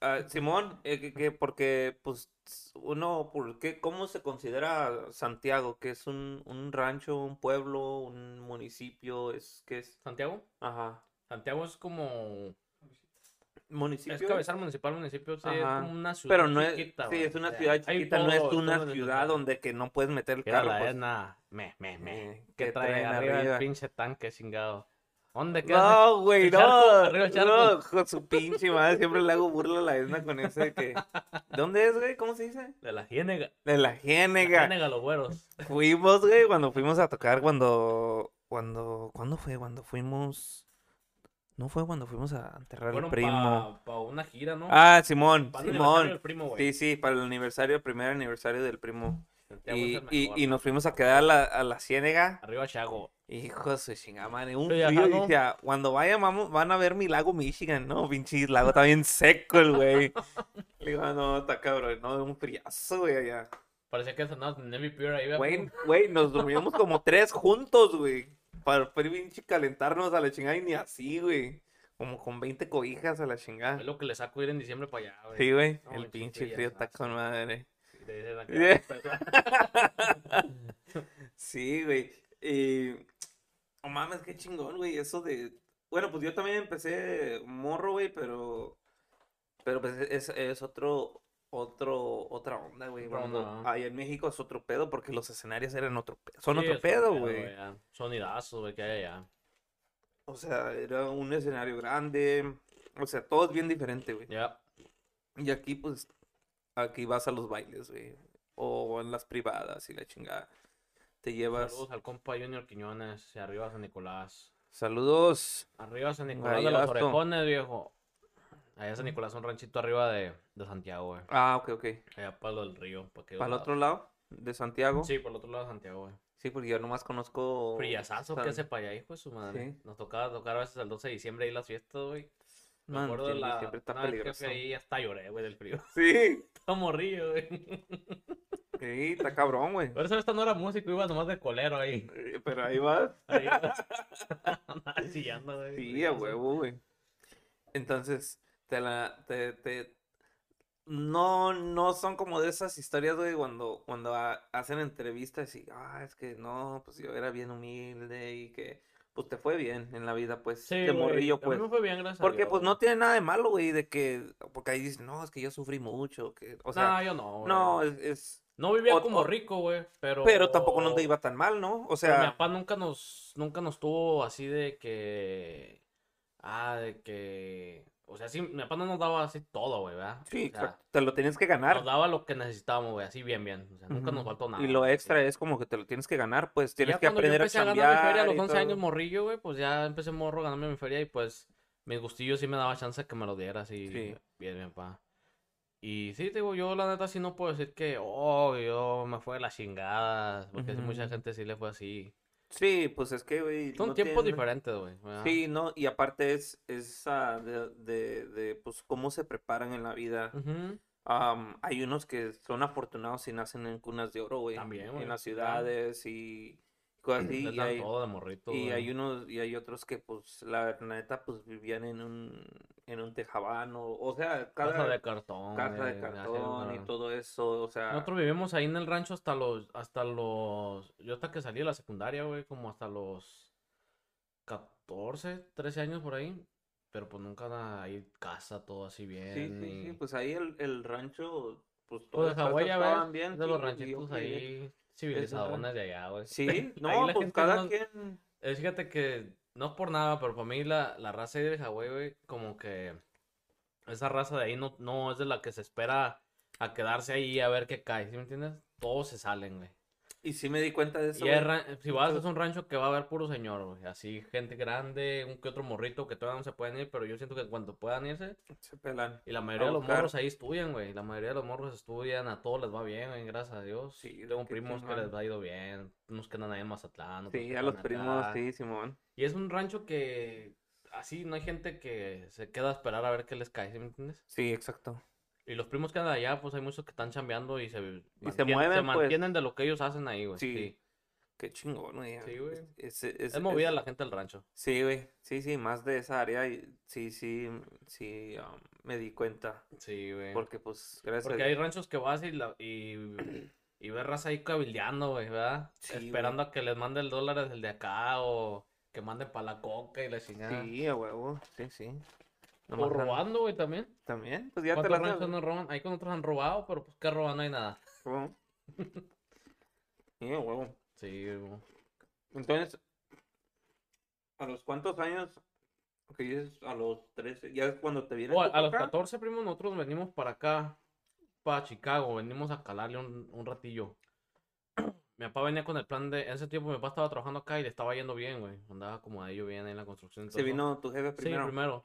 ah, Simón, eh, que, que porque pues uno, ¿por qué? ¿Cómo se considera Santiago? Que es un, un rancho, un pueblo, un municipio, es que es, ¿Santiago? ajá, Santiago es como... municipio. Es cabezal municipal, municipio, sí, es como una ciudad Pero no es, chiquita, sí, es una ciudad chiquita, no es una ciudad donde que no puedes meter el carro, pues. Edna, me, me, me. ¿Qué ¿qué trae traen arriba, arriba? el pinche tanque chingado? ¿Dónde queda? No, güey, no. No, con su pinche madre. Siempre le hago burla a la Edna con ese que. ¿Dónde es, güey? ¿Cómo se dice? De la Jiénega. De la La Jiénega. Jiénega, los güeros. Fuimos, güey, cuando fuimos a tocar, cuando. Cuando. ¿Cuándo fue? Cuando fuimos. No fue cuando fuimos a enterrar al Fueron primo. para una gira, ¿no? Ah, Simón, Para el aniversario Simón. primo. Sí, sí, para el aniversario, el primer aniversario del primo. Y, y, y nos fuimos a quedar a la, a la Ciénega. Arriba Chago. Hijo de su chingada madre, un frío. ¿no? Decía, cuando vayan, vamos, van a ver mi lago Michigan, ¿no? Pinche lago está bien seco el güey. Le digo, "Ah, no, está cabrón, no, un friazo, güey, allá. Parecía que sonaba Navy Pure ahí, Güey, güey. nos dormimos como tres juntos, güey. Para pinche calentarnos a la chingada y ni así, güey. Como con 20 cobijas a la chingada. Es lo que le saco ir en diciembre para allá, güey. Sí, güey, No, el pinche frío está. con madre. Y te dicen acá, Yeah. pues, [laughs] Sí, güey. Oh mames, qué chingón, güey. Eso de. Bueno, pues yo también empecé morro, güey, pero. Pero pues es, es otro. Otro, otra onda, güey. Ahí en México es otro pedo porque los escenarios eran otro pedo. Son Sí, otro pedo, güey. ya. Sonidazos, güey, que hay allá. O sea, era un escenario grande. O sea, todo es bien diferente, güey. Ya. Y aquí, pues, aquí vas a los bailes, güey. O en las privadas y la chingada. Te llevas. Saludos al compa Junior Quiñones. Y arriba San Nicolás. Saludos. Arriba San Nicolás de los orejones, viejo. Allá San Nicolás, un ranchito arriba de, de Santiago, güey. Ah, ok, ok. Allá para lo del río. ¿Para, ¿Para el otro lado? ¿De Santiago? Sí, por el otro lado de Santiago, güey. Sí, porque yo nomás conozco. Frillazazo San- que hace para allá, hijo de su madre. Sí. Nos tocaba tocar a veces el 12 de diciembre ahí las fiestas, güey. Me Man, acuerdo de la. siempre está una vez que peligroso. fui ahí hasta lloré, güey, del frío. Sí. [laughs] Estaba morrillo, güey. Sí, está cabrón, güey. Por eso esta no era músico, iba nomás de colero ahí. Pero ahí vas. Ahí. [laughs] Andaba chillando, güey. Sí, a huevo, güey. Entonces, te la, te, te, no, no son como de esas historias, güey, cuando, cuando ha- hacen entrevistas y, ah, es que no, pues yo era bien humilde y que, pues te fue bien en la vida, pues, Sí, de morrillo, a mí pues. me fue bien, gracias a Porque, Dios, pues, no tiene nada de malo, güey, de que, porque ahí dicen, no, es que yo sufrí mucho, que, o sea, Nah, yo no, güey. no, es, es- No vivía o- como rico, güey, pero... pero tampoco no te iba tan mal, ¿no? O Pero mi sea, papá nunca nos, nunca nos tuvo así de que... Ah, de que... O sea, sí, mi papá no nos daba así todo, güey, ¿verdad? sí, O sea, te lo tienes que ganar. nos daba lo que necesitábamos, güey, así bien, bien. O sea, nunca nos faltó nada. Y lo extra es como que te lo tienes que ganar, pues tienes ya que yo aprender a empecé a ganar mi feria a los y 11 años morrillo, güey, pues ya empecé morro ganarme mi feria y pues mis gustillos sí me daba chance que me lo diera así Sí. bien, bien, pa. Y sí, te digo, yo la neta sí no puedo decir que, oh, yo me fue de la chingada, porque sí, mucha gente sí le fue así. Sí, pues es que, güey, Son no tiempos diferentes, güey. Sí, no, y aparte es, es ah, de, de, de, pues, cómo se preparan en la vida. Hay unos que son afortunados y nacen en cunas de oro, güey. También, güey, En las ciudades y cosas así. Les Y dan hay, todo de morrito, y güey. hay unos, y hay otros que, pues, la neta, pues, vivían en un, en un tejabán o, sea, cada Casa de cartón. casa de así, cartón y todo eso, o sea, Nosotros vivimos ahí en el rancho hasta los, hasta los, yo hasta que salí de la secundaria, güey, como hasta los 14, 13 años por ahí, pero pues nunca ahí casa, todo así bien, sí, sí, sí, y- pues ahí el, el rancho, pues, Pues todas las casas ya estaban bien, de los sí, y ranchitos ok, ahí, civilizadones de allá, güey. Sí, [laughs] no, la pues cada no- quien, Eh, Fíjate que, no es por nada, pero para mí la, la raza de Hawái, güey, como que esa raza de ahí no, no es de la que se espera a quedarse ahí a ver qué cae, ¿sí me entiendes? Todos se salen, güey. Y sí me di cuenta de eso, Y si vas, es un rancho que va a haber puro señor, güey. Así, gente grande, un que otro morrito que todavía no se pueden ir, pero yo siento que cuando puedan irse, se pelan. y la mayoría de los morros ahí estudian, güey. La mayoría de los morros estudian, a todos les va bien, güey, gracias a Dios. Sí, Tengo primos que les ha ido bien, unos que andan ahí en Mazatlán, Sí, a los primos, sí, Simón. Y es un rancho que, así, no hay gente que se queda a esperar a ver qué les cae, ¿sí me entiendes? Sí, exacto. Y los primos que andan allá, pues hay muchos que están chambeando y se, se mantien- mueven, pues. mantienen de lo que ellos hacen ahí, güey. Sí. sí. Qué chingón, güey. Sí, güey. Es, es, es- Es movida la gente del rancho. Sí, güey. Sí, sí, más de esa área. y Sí, sí, sí, um, me di cuenta. Sí, güey. Porque, pues, gracias Porque a hay ranchos que vas y, la, y, y ves raza ahí cabildeando, güey, ¿verdad? Sí, güey. Esperando a que les mande el dólar desde el de acá o que manden para la coca y la chingada. Sí, a huevo. Sí, sí. O Nomás an- robando, güey, también. También, pues ya te ¿Cuántos la ranchos no roban? Ahí con otros han robado, pero pues que roban no hay nada. Huevo. [laughs] Huevo. Sí, güey. Entonces, ¿a los cuántos años? Que dices a los 13, ya es cuando te vienes O a, a los para acá? 14, primo, nosotros venimos para acá, para Chicago, venimos a calarle un, un ratillo. [coughs] Mi papá venía con el plan de, en ese tiempo mi papá estaba trabajando acá y le estaba yendo bien, güey. Andaba como a ello bien en la construcción. todo Se vino tu jefe Sí, primero.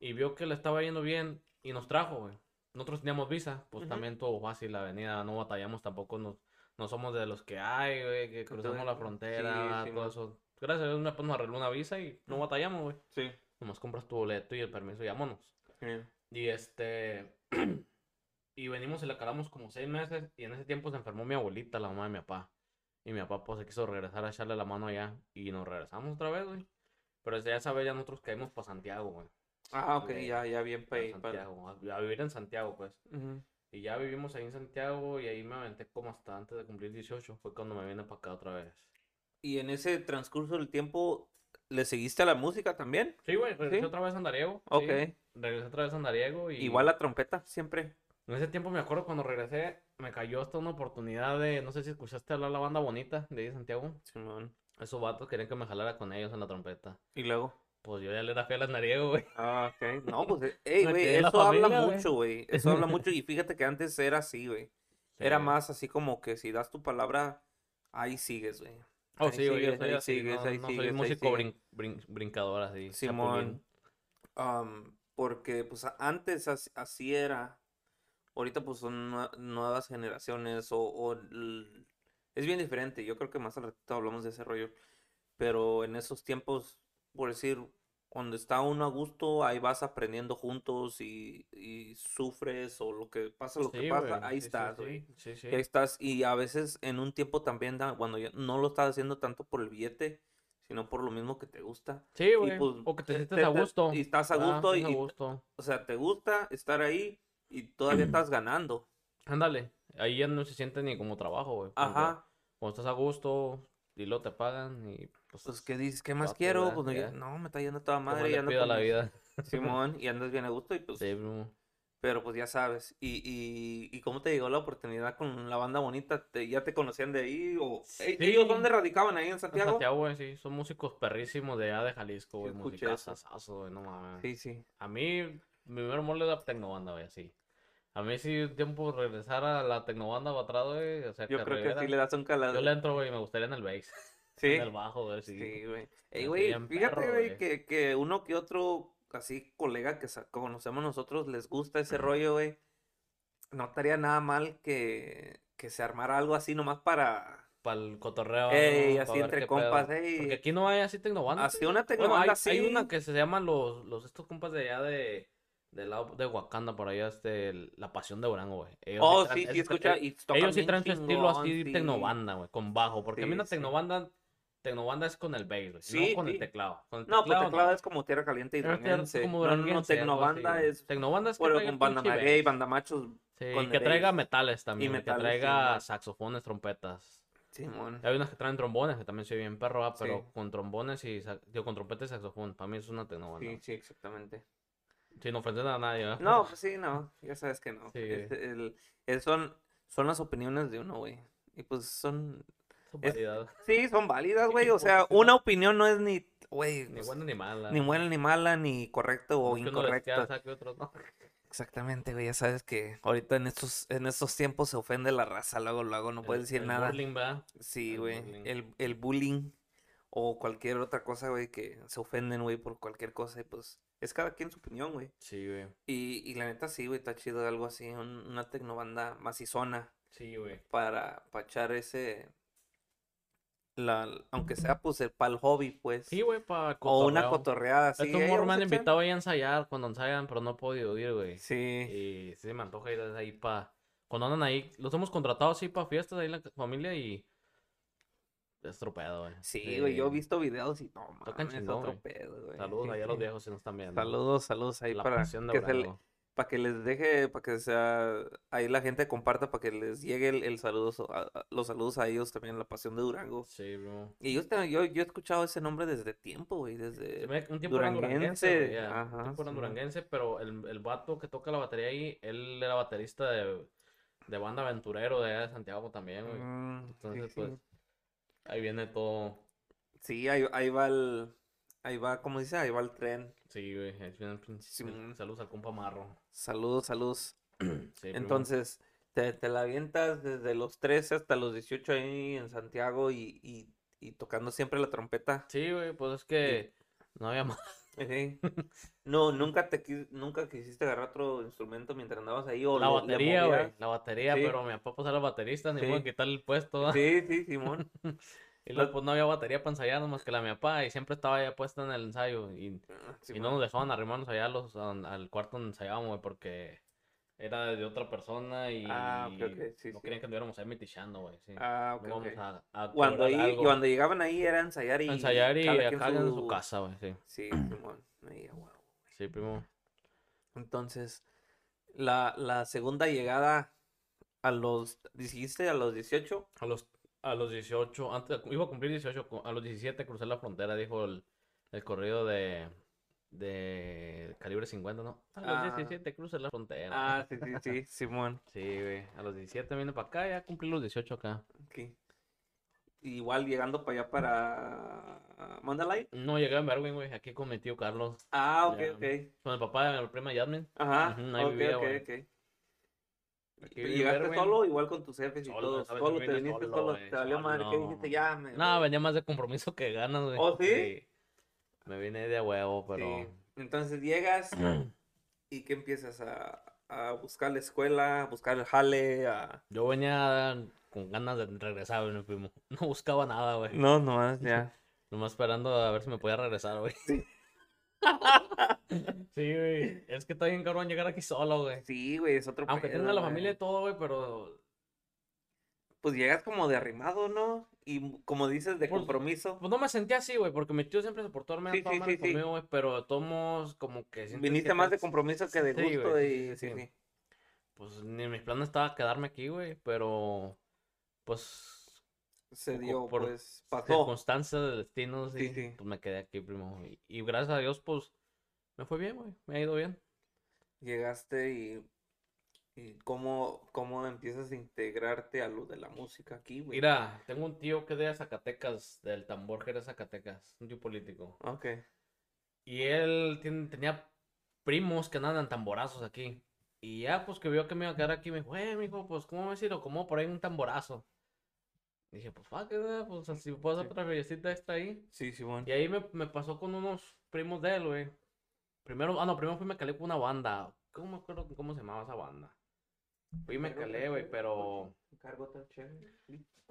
Y vio que le estaba yendo bien y nos trajo, güey. Nosotros teníamos visa, pues también todo fácil la avenida, no batallamos tampoco, nos, no somos de los que hay, güey, que cruzamos la frontera, sí, todo eso. Gracias a Dios mi papá nos arregló una visa y no batallamos, güey. Sí. Nomás compras tu boleto y el permiso y vámonos. sí. Y este. [clears throat] y venimos y la calamos como seis meses. Y en ese tiempo se enfermó mi abuelita, la mamá de mi papá. Y mi papá, pues, se quiso regresar a echarle la mano allá. Y nos regresamos otra vez, güey. Pero ya esa vez ya nosotros caímos para Santiago, güey. Ah, ok, de- ya, ya bien pa' para Santiago, a, a vivir en Santiago, pues. Y ya vivimos ahí en Santiago y ahí me aventé como hasta antes de cumplir 18. Fue cuando me vine para acá otra vez. Y en ese transcurso del tiempo, ¿le seguiste a la música también? Sí, güey, regresé ¿Sí? otra vez a Andariego. Ok. sí, regresé otra vez a Andariego y... Igual la trompeta, siempre. En ese tiempo me acuerdo cuando regresé, me cayó hasta una oportunidad de, no sé si escuchaste hablar la banda bonita de ahí de Santiago. Simón. Esos vatos querían que me jalara con ellos en la trompeta. Y luego. Pues yo ya le fiel a Nariego, güey. Ah, ok. No, pues, eh, ey, [laughs] güey, eso habla mucho, güey. [laughs] Eso habla mucho. Y fíjate que antes era así, güey. Era más así como que si das tu palabra, ahí sigues, güey. Oh, ahí sí, güey, yo soy ahí así, sigues, no, ahí no sigues, soy músico brin- brin- brincador así, Simón. Am, porque pues antes as- así era. Ahorita pues son nue- nuevas generaciones o, o es bien diferente. Yo creo que más al ratito hablamos de ese rollo. Pero en esos tiempos, por decir, cuando está uno a gusto, ahí vas aprendiendo juntos y, y sufres o lo que pasa, lo que pasa, ahí estás, sí, güey. Sí, sí. Y ahí estás, y a veces en un tiempo también, da- cuando ya no lo estás haciendo tanto por el billete, sino por lo mismo que te gusta. Sí, güey. pues, O que te te- sientes te- a gusto. y estás a Ah, gusto y- a gusto. O sea, te gusta estar ahí y todavía [clears throat] estás ganando. Ándale. Ahí ya no se siente ni como trabajo, güey. Ajá. Cuando estás a gusto y luego te pagan y pues. Pues, ¿qué dices? ¿Qué más Papi, quiero? Pues, no, Ya. no, me está yendo toda ¿cómo madre y le ando pido la vida? [laughs] Simón, y andas bien a gusto y pues... Sí. Pero pues ya sabes. Y, y, y cómo te llegó la oportunidad con la banda bonita? ¿Te- ¿Ya te conocían de ahí? ¿O e- Sí. ellos dónde radicaban ahí en En Santiago? Santiago, güey, sí. Son músicos perrísimos de allá de Jalisco, güey. Musicazazazo, güey, no mames. Sí, sí. A mí, mi primer mole era tecnobanda, güey, así. A mí sí, un tiempo regresar a la tecnobanda para atrás, güey. O sea, Yo creo que sí le das un calado. Yo le entro, güey, y me gustaría en el bass. Sí. En el bajo, güey, sí. Sí, güey. Ey, güey, fíjate, perro, güey, que, que uno que otro, así, colega que conocemos nosotros, les gusta ese rollo, güey. No estaría nada mal que, que se armara algo así nomás para... Para el cotorreo. Ey, así entre compas, ey. Porque aquí no hay así tecnobanda. Así una Bueno, tecnobanda hay, así. hay una que se llaman los, los estos compas de allá de del lado de Wakanda por allá este la pasión de Durango, güey. Ellos Oh, sí, sí, tra- escucha. Y tocan ellos sí traen su estilo así sí. tecnobanda, güey, con bajo, porque a mí Sí, una sí. tecnobanda tecnobanda es con el bass, güey, Sí, no con sí. el teclado. Con el No, pues teclado, teclado es como tierra caliente y que como No, no, no, tecnobanda es... Tecnobanda es que Bueno, traiga con banda maguey, banda machos. Sí, con y que el traiga bass. metales también, que metales, traiga Simón. saxofones, trompetas. Simón. Hay unas que traen trombones, que también soy bien perro, ah, pero Sí. con trombones y digo, con trompeta y saxofón. Para mí es una tecnobanda. Sí, sí, exactamente. Sin ofender a nadie, ¿verdad? No, pues sí, no. Ya sabes que no. Sí. Es el- es- son, son las opiniones de uno, güey. Y pues son... Son es- variedad. Sí, son válidas, güey. O sea, una opinión no es ni, güey, Ni pues, buena ni mala. ni buena ni mala, ni correcto o es que queda, no. [laughs] Exactamente, güey. Ya sabes que ahorita en estos, en estos tiempos se ofende la raza, luego, luego no puedes decir el nada. bullying, ¿verdad? Sí, güey. El, el bullying o cualquier otra cosa, güey, que se ofenden, güey, por cualquier cosa. Y pues es cada quien su opinión, güey. Sí, güey. Y, y la neta sí, güey, está chido algo así, un- una tecnobanda macizona Sí, güey. para, para echar ese, la, aunque sea pues el pal hobby, pues. Sí, güey, para o una cotorreada así. Estos "Ey, morros me han a echar". invitado ahí a ensayar cuando ensayan, pero no he podido ir, güey. Sí, Y sí me antoja ir ahí para... Cuando andan ahí, los hemos contratado así para fiestas ahí en la familia y... Es tropeado, güey. sí, güey, yo he visto videos y no, Tocan mames, chingón, otro güey. pedo. Saludos Sí, allá a los sí. viejos si nos están viendo. Saludos, saludos ahí La para de que, se le-. Para que les deje, para que sea, ahí la gente comparta, para que les llegue el, el saludo, so- a- a- los saludos a ellos también, la pasión de Durango. Sí, bro. Y yo, yo, yo he escuchado ese nombre desde tiempo, güey, desde... Un tiempo duranguense, ya. ajá, Un tiempo sí. duranguense, pero el, el vato que toca la batería ahí, él era baterista de, de banda aventurero de Santiago también, güey. Mm, Entonces, sí. pues, ahí viene todo. Sí, ahí, ahí va el, ahí va, ¿cómo dice? Ahí va el tren. Sí, güey. Saludos al compa Marro. Saludos, saludos. [clears throat] Sí. Entonces, te, te la avientas desde los 13 hasta los 18 ahí en Santiago y, y, y tocando siempre la trompeta. Sí, güey, pues es que no había más. [laughs] Sí. No, nunca te nunca quisiste agarrar otro instrumento mientras andabas ahí o La lo- batería, güey. La batería, pero mi papá pues era baterista, ni de quitarle el puesto, ¿va? Sí, sí, Simón. [laughs] Y luego pues no había batería para ensayar, nomás que la mi papá, y siempre estaba ya puesta en el ensayo. Y Ah, Y no nos dejaban arrimarnos allá los, al, cuarto donde ensayábamos, güey, porque era de otra persona y Ah, sí, no sí. querían que anduviéramos ahí metichando, güey. Sí. Ah, ok, a, a Cuando, ahí- cuando llegaban ahí era ensayar y ensayar y acá quien en su su- casa, güey, sí. Sí, [clears throat] Simón. Sí, primo. Entonces, la, la segunda llegada a los, dijiste a los 18, A los, a los 18, antes, iba a cumplir 18, cu- a los 17 crucé la frontera, dijo el, el corrido de, de calibre 50, ¿no? A los Ah. 17 crucé la frontera. Ah, sí, sí, sí, Simón. [laughs] Sí, güey, a los 17 vine para acá, ya cumplí los 18 acá. ok. Igual llegando para allá para Mandalay. No, llegué a Berwin, güey, aquí con mi tío Carlos, Ah, ok, Ya. ok. con el papá de mi prima Yasmin. Ajá, ahí ok, vivía, ok, güey. ok. Aquí ¿Y viví en ¿Llegaste solo igual con tus jefes y Solo, todo? Solo te viniste solo, solo, güey, te valió madre, ¿qué solo. dijiste? Ya, me No, voy". venía más de compromiso que ganas, güey. ¿Oh, sí? Me vine de huevo, pero... Sí. Entonces llegas [clears throat] y que empiezas a, a buscar la escuela, a buscar el jale, a... Yo venía con ganas de regresar, güey, mi primo. [laughs] No buscaba nada, güey. No, nomás, ya. [laughs] Nomás esperando a ver si me podía regresar, güey. Sí, [laughs] [laughs] güey. Es que está bien cabrón llegar aquí solo, güey. Sí, güey, es otro Aunque pedo, tenga la familia y todo, güey, pero Pues llegas como de arrimado, ¿no? Y como dices, de Pues, compromiso. Pues no me sentía así, güey, porque mi tío siempre se portó menos Sí, sí, sí, sí. conmigo, güey, pero modos, como que Viniste que más de compromiso que de Sí, gusto güey, y sí, sí. sí. Pues ni mis planes estaba quedarme aquí, güey, pero pues Se dio, por pues, pasó. circunstancias del destino, sí, Sí, sí. pues me quedé aquí, primo. Y, y gracias a Dios, pues, me fue bien, güey, me ha ido bien. Llegaste y, y cómo, cómo empiezas a integrarte a lo de la música aquí, güey. Mira, tengo un tío que es de Zacatecas, del tambor Jerez Zacatecas, un tío político. Ok. Y él tiene- tenía primos que andan tamborazos aquí. Y ya, pues que vio que me iba a quedar aquí, me dijo, eh, mijo, pues, ¿cómo ves si lo como por ahí un tamborazo? Dije, pues, fuck, it, pues, así puedo hacer otra fiestecita extra ahí. Sí, Simón. Y ahí me, me pasó con unos primos de él, güey. Primero, ah, no, primero fui y me calé con una banda. ¿Cómo me acuerdo cómo se llamaba esa banda? Fui y me calé, güey, pero... Cargo tan chévere.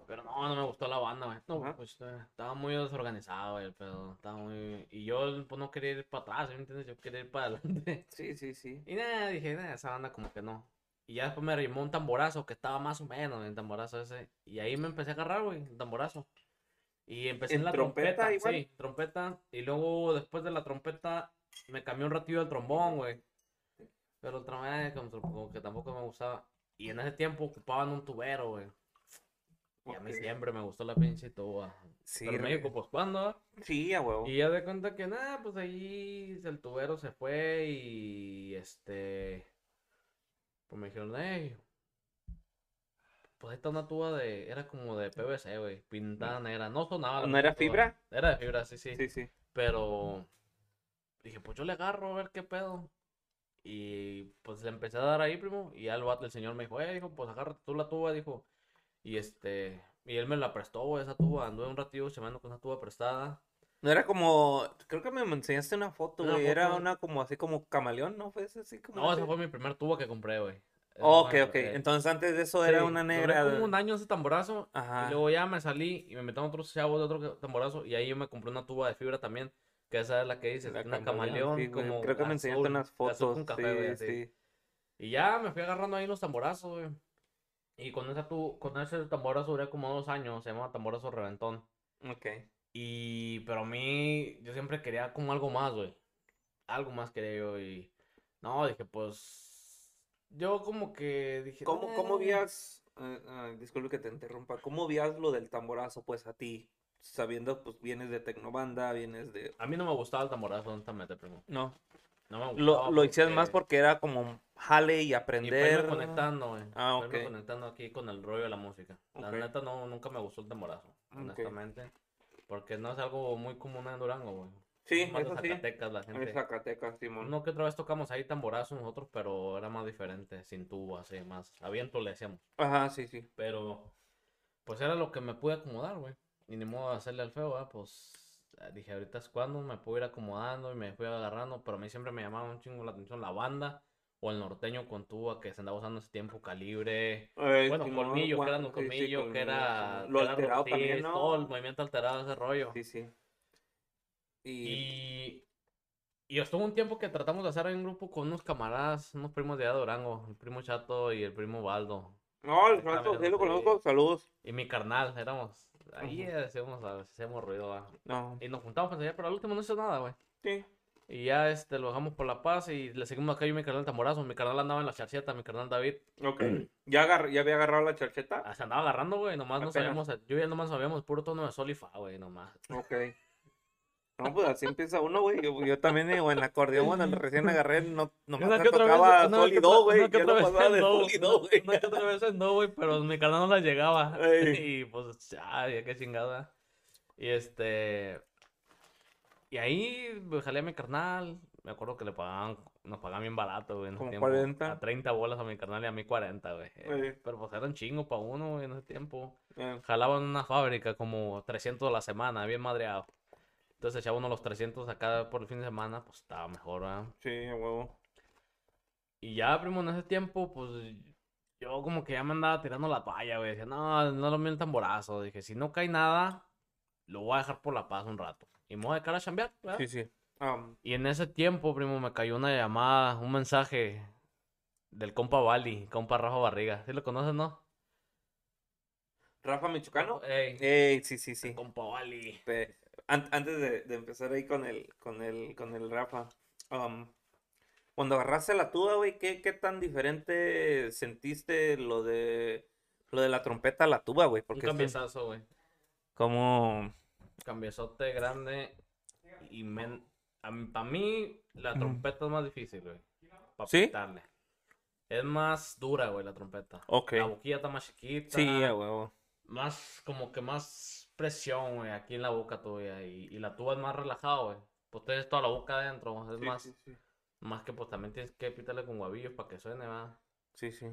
Pero no, no me gustó la banda, güey. No, Ajá. pues eh, estaba muy desorganizado, güey, pero estaba muy... Y yo, pues, no quería ir para atrás, ¿sí ¿me entiendes? Yo quería ir para [laughs] adelante. Sí, sí, sí. Y nada, dije, nada, esa banda como que no. Y ya después me rimó un tamborazo que estaba más o menos, el tamborazo ese. Y ahí me empecé a agarrar, güey, el tamborazo. Y empecé en, ¿En la trompeta trompeta, igual? sí, trompeta. Y luego después de la trompeta me cambió un ratillo el trombón, güey. Pero trombón eh, como, como que tampoco me gustaba. Y en ese tiempo ocupaban un tubero, güey. Y a mí siempre me gustó la pinche tuba. Sí, Pero dijo, pues, ¿cuándo? sí, a huevo. Y ya de cuenta que nada, pues ahí el tubero se fue y este. Pues me dijeron, hey. Pues ahí está una tuba de. Era como de PVC, güey. Pintada negra. No sonaba. la ¿No era tuba. fibra? Era de fibra, sí, sí. Sí, sí. Pero. Dije, pues yo le agarro a ver qué pedo. Y pues le empecé a dar ahí, primo. Y al vato, el señor me dijo, eh, dijo, pues agárrate tú la tuba, dijo. Y este. Y él me la prestó, güey, esa tuba. Anduve un ratillo chamando con esa tuba prestada. No era como, creo que me enseñaste una foto, güey. Era foto. una como así como camaleón, ¿no? Fue ese así como. No, esa fue mi primer tubo que compré, güey. Esa Ok, ok. eh, Entonces antes de eso era una duré negra. como un año ese tamborazo. Ajá. Y luego ya me salí y me metieron otros chavos de otro tamborazo. Y ahí yo me compré una tuba de fibra también. Que esa es la que dices, La una camaleón, sí, como Creo que me enseñaste azul, unas fotos. con café, sí, sí. Y ya me fui agarrando ahí los tamborazos, güey. Y con, esa tu, con ese tamborazo duré como dos años. Se llama tamborazo reventón. Ok. Y, pero a mí, yo siempre quería como algo más, güey. Algo más quería yo y... No, dije, pues... Yo como que dije... ¿Cómo, cómo "Eh". vías, eh, ah, disculpe que te interrumpa, cómo vías lo del tamborazo, pues, a ti? Sabiendo, pues, vienes de Tecnobanda, vienes de... A mí no me gustaba el tamborazo, honestamente, primo. No. No me Lo, gustaba lo hicieras más porque- porque era como jale y Y aprender. irme conectando, güey. Ah, Irme ok. conectando aquí con el rollo de la música. La Ok. neta, no, nunca me gustó el tamborazo, honestamente. Porque no es algo muy común en Durango, güey. Sí, Es más de eso sí. Zacatecas, la En gente. Zacatecas, Simón. Uno que otra vez tocamos ahí tamborazo nosotros, pero era más diferente, sin tubo, así, más. A viento le hacíamos. Ajá, sí, sí. Pero, pues era lo que me pude acomodar, güey. Y ni modo de hacerle al feo. Pues eh, dije, ahorita es cuando me puedo ir acomodando y me fui agarrando. Pero a mí siempre me llamaba un chingo la atención la banda o el norteño con tuba que se andaba usando ese tiempo, calibre. Eh, Bueno, Simón, colmillo, que Juan, eran un sí, sí, que era. Lo que era alterado rotiz, también, ¿no? Todo el movimiento alterado, ese rollo. Sí, sí. Y... Y, y estuvo un tiempo que tratamos de hacer en grupo con unos camaradas, unos primos de allá de Durango, el primo Chato y el primo Baldo. No, el Franco, sí lo conozco, saludos. Y mi carnal, éramos. Ahí hacíamos, hacíamos ruido, ¿va? No, Y nos juntamos para allá, pero al último no hizo nada, güey. sí. Y ya este, lo dejamos por La Paz y le seguimos acá yo y mi carnal Tamborazo. Mi carnal andaba en la charcheta, mi carnal David. Ok. ¿Ya, agar- ya había agarrado la charcheta? Ah, Se andaba agarrando, güey. Nomás no sabíamos. Yo ya nomás sabíamos puro tono de sol y fa, güey, nomás. Ok. No, pues así empieza uno, güey. Yo, yo también, eh, o en acordeón, cuando recién agarré, no, nomás Una me que otra vez- tocaba una sol y do, güey. una que otra no vez no, güey. Una que otra vez no, güey, pero mi carnal no la llegaba. Ey. [laughs] Y pues, ya, ya qué chingada. Y este. Y ahí pues, jalé a mi carnal. Me acuerdo que le pagaban, nos pagaban bien barato, güey. en ese tiempo. 40. A 30 bolas a mi carnal y a mí 40, güey. Ey. Pero pues eran chingo para uno, güey, en ese tiempo. Jalaban una fábrica como 300 a la semana, bien madreado. Entonces echaba uno los 300 acá por el fin de semana, pues estaba mejor, ¿verdad? Sí, a huevo. Y ya, primo, en ese tiempo, pues yo como que ya me andaba tirando la toalla, güey. Decía, no, no lo mío el tamborazo. Dije, si no cae nada, lo voy a dejar por la paz un rato. Y me voy a dejar a chambear, ¿verdad? Sí, sí. Um, Y en ese tiempo, primo, me cayó una llamada, un mensaje del compa Bali, compa Rafa Barriga. ¿Sí lo conoces, no? Rafa Michoacano. Ey, Ey, sí, sí, sí. compa Bali. An- antes de, de empezar ahí con el, con el, con el Rafa, um, cuando agarraste la tuba, güey, ¿qué, qué tan diferente sentiste lo de lo de la trompeta a la tuba, güey? Un Porque es cambiezazo, güey. como Cambiezote grande y men... para mí la trompeta es más difícil, güey. Para ¿Sí? pitarle. Es más dura, güey, la trompeta. Ok. La boquilla está más chiquita. Sí, a huevo. Más, como que más presión, güey, aquí en la boca tuya. Y, y la tuba es más relajada, güey. Pues tienes toda la boca adentro. Es Sí, más, sí, sí. más que pues también tienes que pitarle con guavillos para que suene, va. Sí, sí.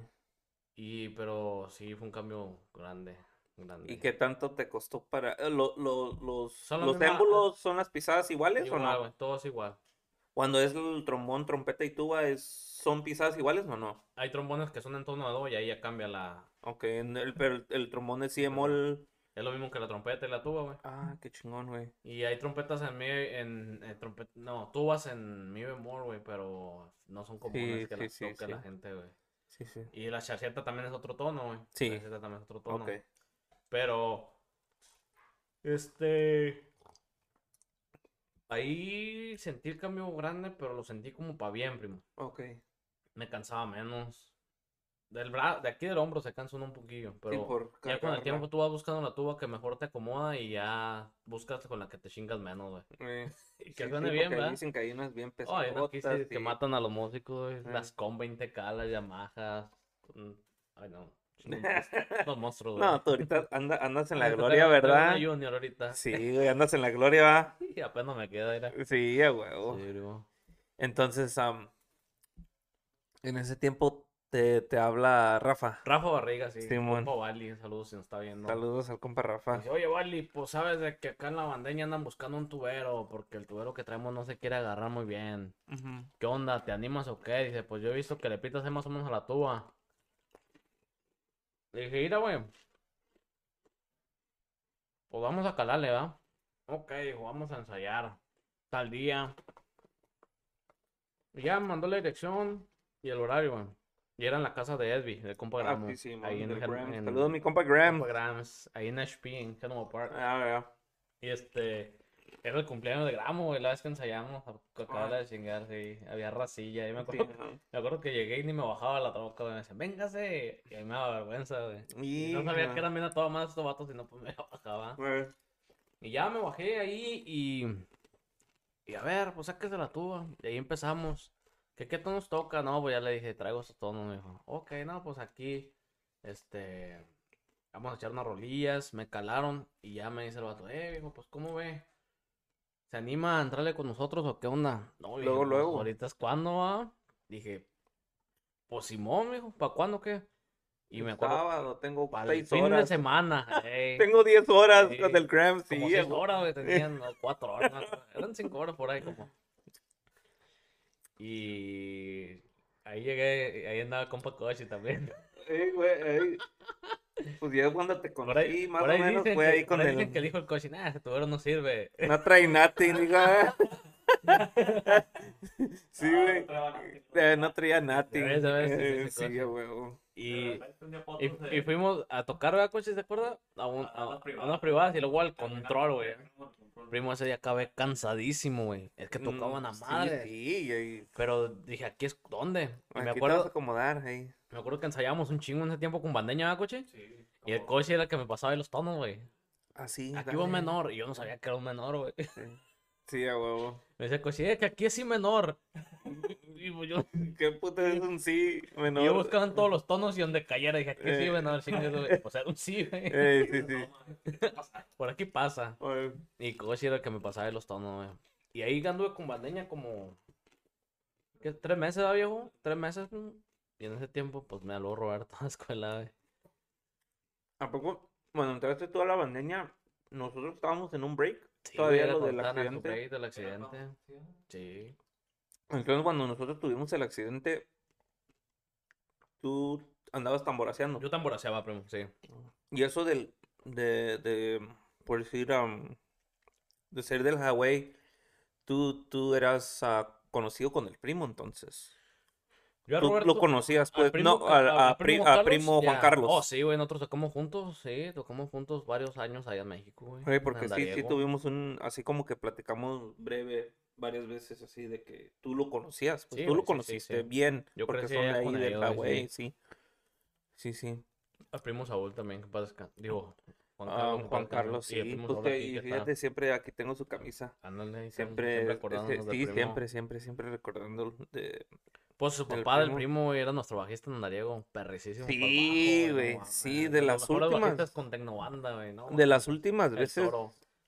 Y, pero sí, fue un cambio grande. Grande. ¿Y qué tanto te costó para eh, lo- lo- los Son los misma- émbolos son las pisadas iguales o Igual, no? güey, todo es igual. Cuando es el trombón, trompeta y tuba es son pisadas iguales o no? Hay trombones que son en tono de do y ahí ya cambia la... Ok, en el, pero el, el trombón es si bemol. Es lo mismo que la trompeta y la tuba, güey. Ah, qué chingón, güey. Y hay trompetas en mi, en, en trompet- no, tubas en mi bemol, güey, pero no son comunes Sí, que sí, las sí, toque sí. la gente, güey. Sí, sí. Y la charcheta también es otro tono, güey. Sí. La charcheta también es otro tono. Ok. Pero, este, ahí sentí el cambio grande, pero lo sentí como para bien, primo. Ok. Me cansaba menos. Del bra de aquí del hombro se cansa uno un poquillo, Sí, pero por ya con el tiempo tú vas buscando la tuba que mejor te acomoda y ya buscas con la que te chingas menos, güey. Eh, Y [laughs] que sí, suene sí, bien, ¿verdad? Dicen que hay unas bien Oh, aquí sí pesadotas que y- matan a los músicos, güey. Eh. Las con 20K, las Yamahas. mm, Ay, no. Los monstruos- Los monstruos, güey. No, tú ahorita anda- andas en la gloria, una ¿verdad? Junior ahorita. Sí, güey, andas en la gloria, va. [laughs] Y apenas me queda, era. Sí, a huevo. Sí. Entonces, am, en ese tiempo te, te habla Rafa. Rafa Barriga, sí. Simón. Compa Bali, saludos si nos está viendo. Saludos al compa Rafa. Dice, oye, Bali, pues sabes de que acá en la bandeña andan buscando un tubero, porque el tubero que traemos no se quiere agarrar muy bien. ¿Qué onda? ¿Te animas o qué? Dice, pues yo he visto que le pitas más o menos a la tuba. Le dije, mira, güey. Pues vamos a calarle, ¿va? Ok, vamos a ensayar. Tal día. Y ya mandó la dirección y el horario, güey. Y era en la casa de Edby, del compa Ah, Gramo. sí, sí, ahí en, Graham. en- Saludos a mi compa Graham. compa Grams, ahí en HP, en Kenmore Park. Ah, ya. Y este, era el cumpleaños de Gramo, güey, la vez que ensayamos, a Ah. acabar de chingar, sí, había racilla, y me Sí, acuerdo, me acuerdo que llegué y ni me bajaba la troca, güey, me decían, véngase, y a mí me daba vergüenza, güey, y no sabía que eran bien a toda más estos vatos, y no, pues [laughs] me bajaba, y ya me bajé ahí, y, y a ver, pues sáquese la tuba, y ahí empezamos, ¿qué, qué tonos toca? No, pues ya le dije, traigo estos tonos, me dijo, ok, no, pues aquí, este... Vamos a echar unas rolillas, me calaron y ya me dice el vato, eh, viejo, pues ¿cómo ve? ¿Se anima a entrarle con nosotros o qué onda? No, dije, Luego, "Pues, luego. ahorita es cuando va. Dije, pues Simón, mijo, ¿para cuándo qué? Y me acuerdo, Sábado, tengo para el seis fin de horas. semana. [laughs] ey, Tengo 10 horas Sí, con el Graham, sí. como horas, güey, tenían, [laughs] o cuatro horas, no, eran cinco horas por ahí como. Y ahí llegué, ahí andaba el compa Cochi también. Eh, güey, eh. Pues yo cuando te Por ahí, conocí, más por o menos, fue que, ahí con ahí el... dicen que dijo el Cochi, nah, ese tubero no sirve. No trae nothing, [laughs] diga. [laughs] Sí, güey. Eh, no traía nothing. ves, Eh, sí, sí, huevo. Y, y, y fuimos a tocar, ¿verdad, Cochi? ¿Se acuerda? A, un, a, a unas privadas y luego al control, güey. Primo, ese día acabé cansadísimo, güey. Es que tocaban a Mm, sí, madre. Sí, y ahí- Pero dije, ¿aquí es dónde? Y me aquí te vas a acuerdo, acomodar, ahí. me acuerdo que ensayábamos un chingo en ese tiempo con bandeña, ¿verdad, Cochi? Y el Cochi era el que me pasaba ahí los tonos, güey. Así, Aquí va un dale. menor. Y yo no sabía que era un menor, güey. Sí, a huevo. Me decía el Cochi, es que aquí es sí menor. [laughs] Y pues yo, [laughs] ¿Qué puta es un sí y menor? yo buscaba en todos los tonos y donde cayera. Dije, aquí sí Eh. menor. O sea, era un sí, güey. [laughs] Eh, sí, sí. Por aquí pasa. Oye, Y Cochi era el que me pasaba de los tonos, güey. Y ahí anduve con bandeña como. ¿Qué? ¿Tres meses, ¿verdad, viejo? Tres meses. Y en ese tiempo, pues me habló Roberto a la escuela, güey. ¿A poco? Bueno, entraste tú a la bandeña. Nosotros estábamos en un break. Sí, Todavía lo del accidente. del accidente. Sí. Entonces, cuando nosotros tuvimos el accidente, tú andabas tamboraceando. Yo tamboraceaba, primo, sí. Y eso del, de, de, por decir, am, de ser del Hawaii, tú, tú eras ah, conocido con el primo entonces. Yo a Tú Roberto- lo conocías, pues, primo no, a, primo Juan ya. Carlos. Oh, sí, güey, nosotros tocamos juntos, sí, tocamos juntos varios años allá en México, güey. En porque sí, sí tuvimos un, así como que platicamos breve varias veces así de que tú lo conocías, pues Sí, tú lo güey, sí, sí, conociste sí. bien, Yo porque son de ahí del ellos, güey, Hawái, sí. Sí, sí. Al primo Saúl también, que descan- Digo, Juan Ah, Carlos. Juan Y sí. pues aquí y que fíjate, está. siempre aquí tengo su camisa. Ándale, Siempre, siempre este, sí, primo. siempre, siempre, siempre recordando de... Pues su papá del primo. era nuestro bajista en Andariego, perricísimo. Sí, güey, sí, de las últimas- con Tecnobanda, güey, ¿no? De las últimas El veces...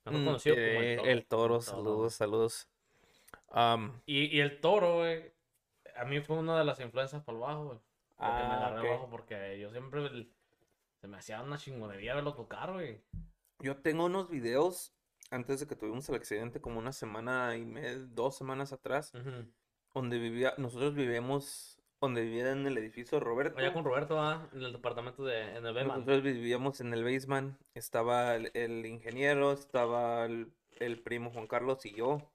conocido como el toro. el toro, el saludos, saludos. Y, y el toro, güey, a mí fue una de las influencias para el bajo, güey. Me Ah, agarré bajo porque yo siempre se me hacía una chingonería verlo tocar, güey. Yo tengo unos videos antes de que tuvimos el accidente, como una semana y media, dos semanas atrás. Donde vivía, nosotros vivíamos, donde vivía en el edificio Roberto. Allá con Roberto, ¿ah? En el departamento de, en el Bema. Nosotros vivíamos en el basement, estaba el, el ingeniero, estaba el, el primo Juan Carlos y yo.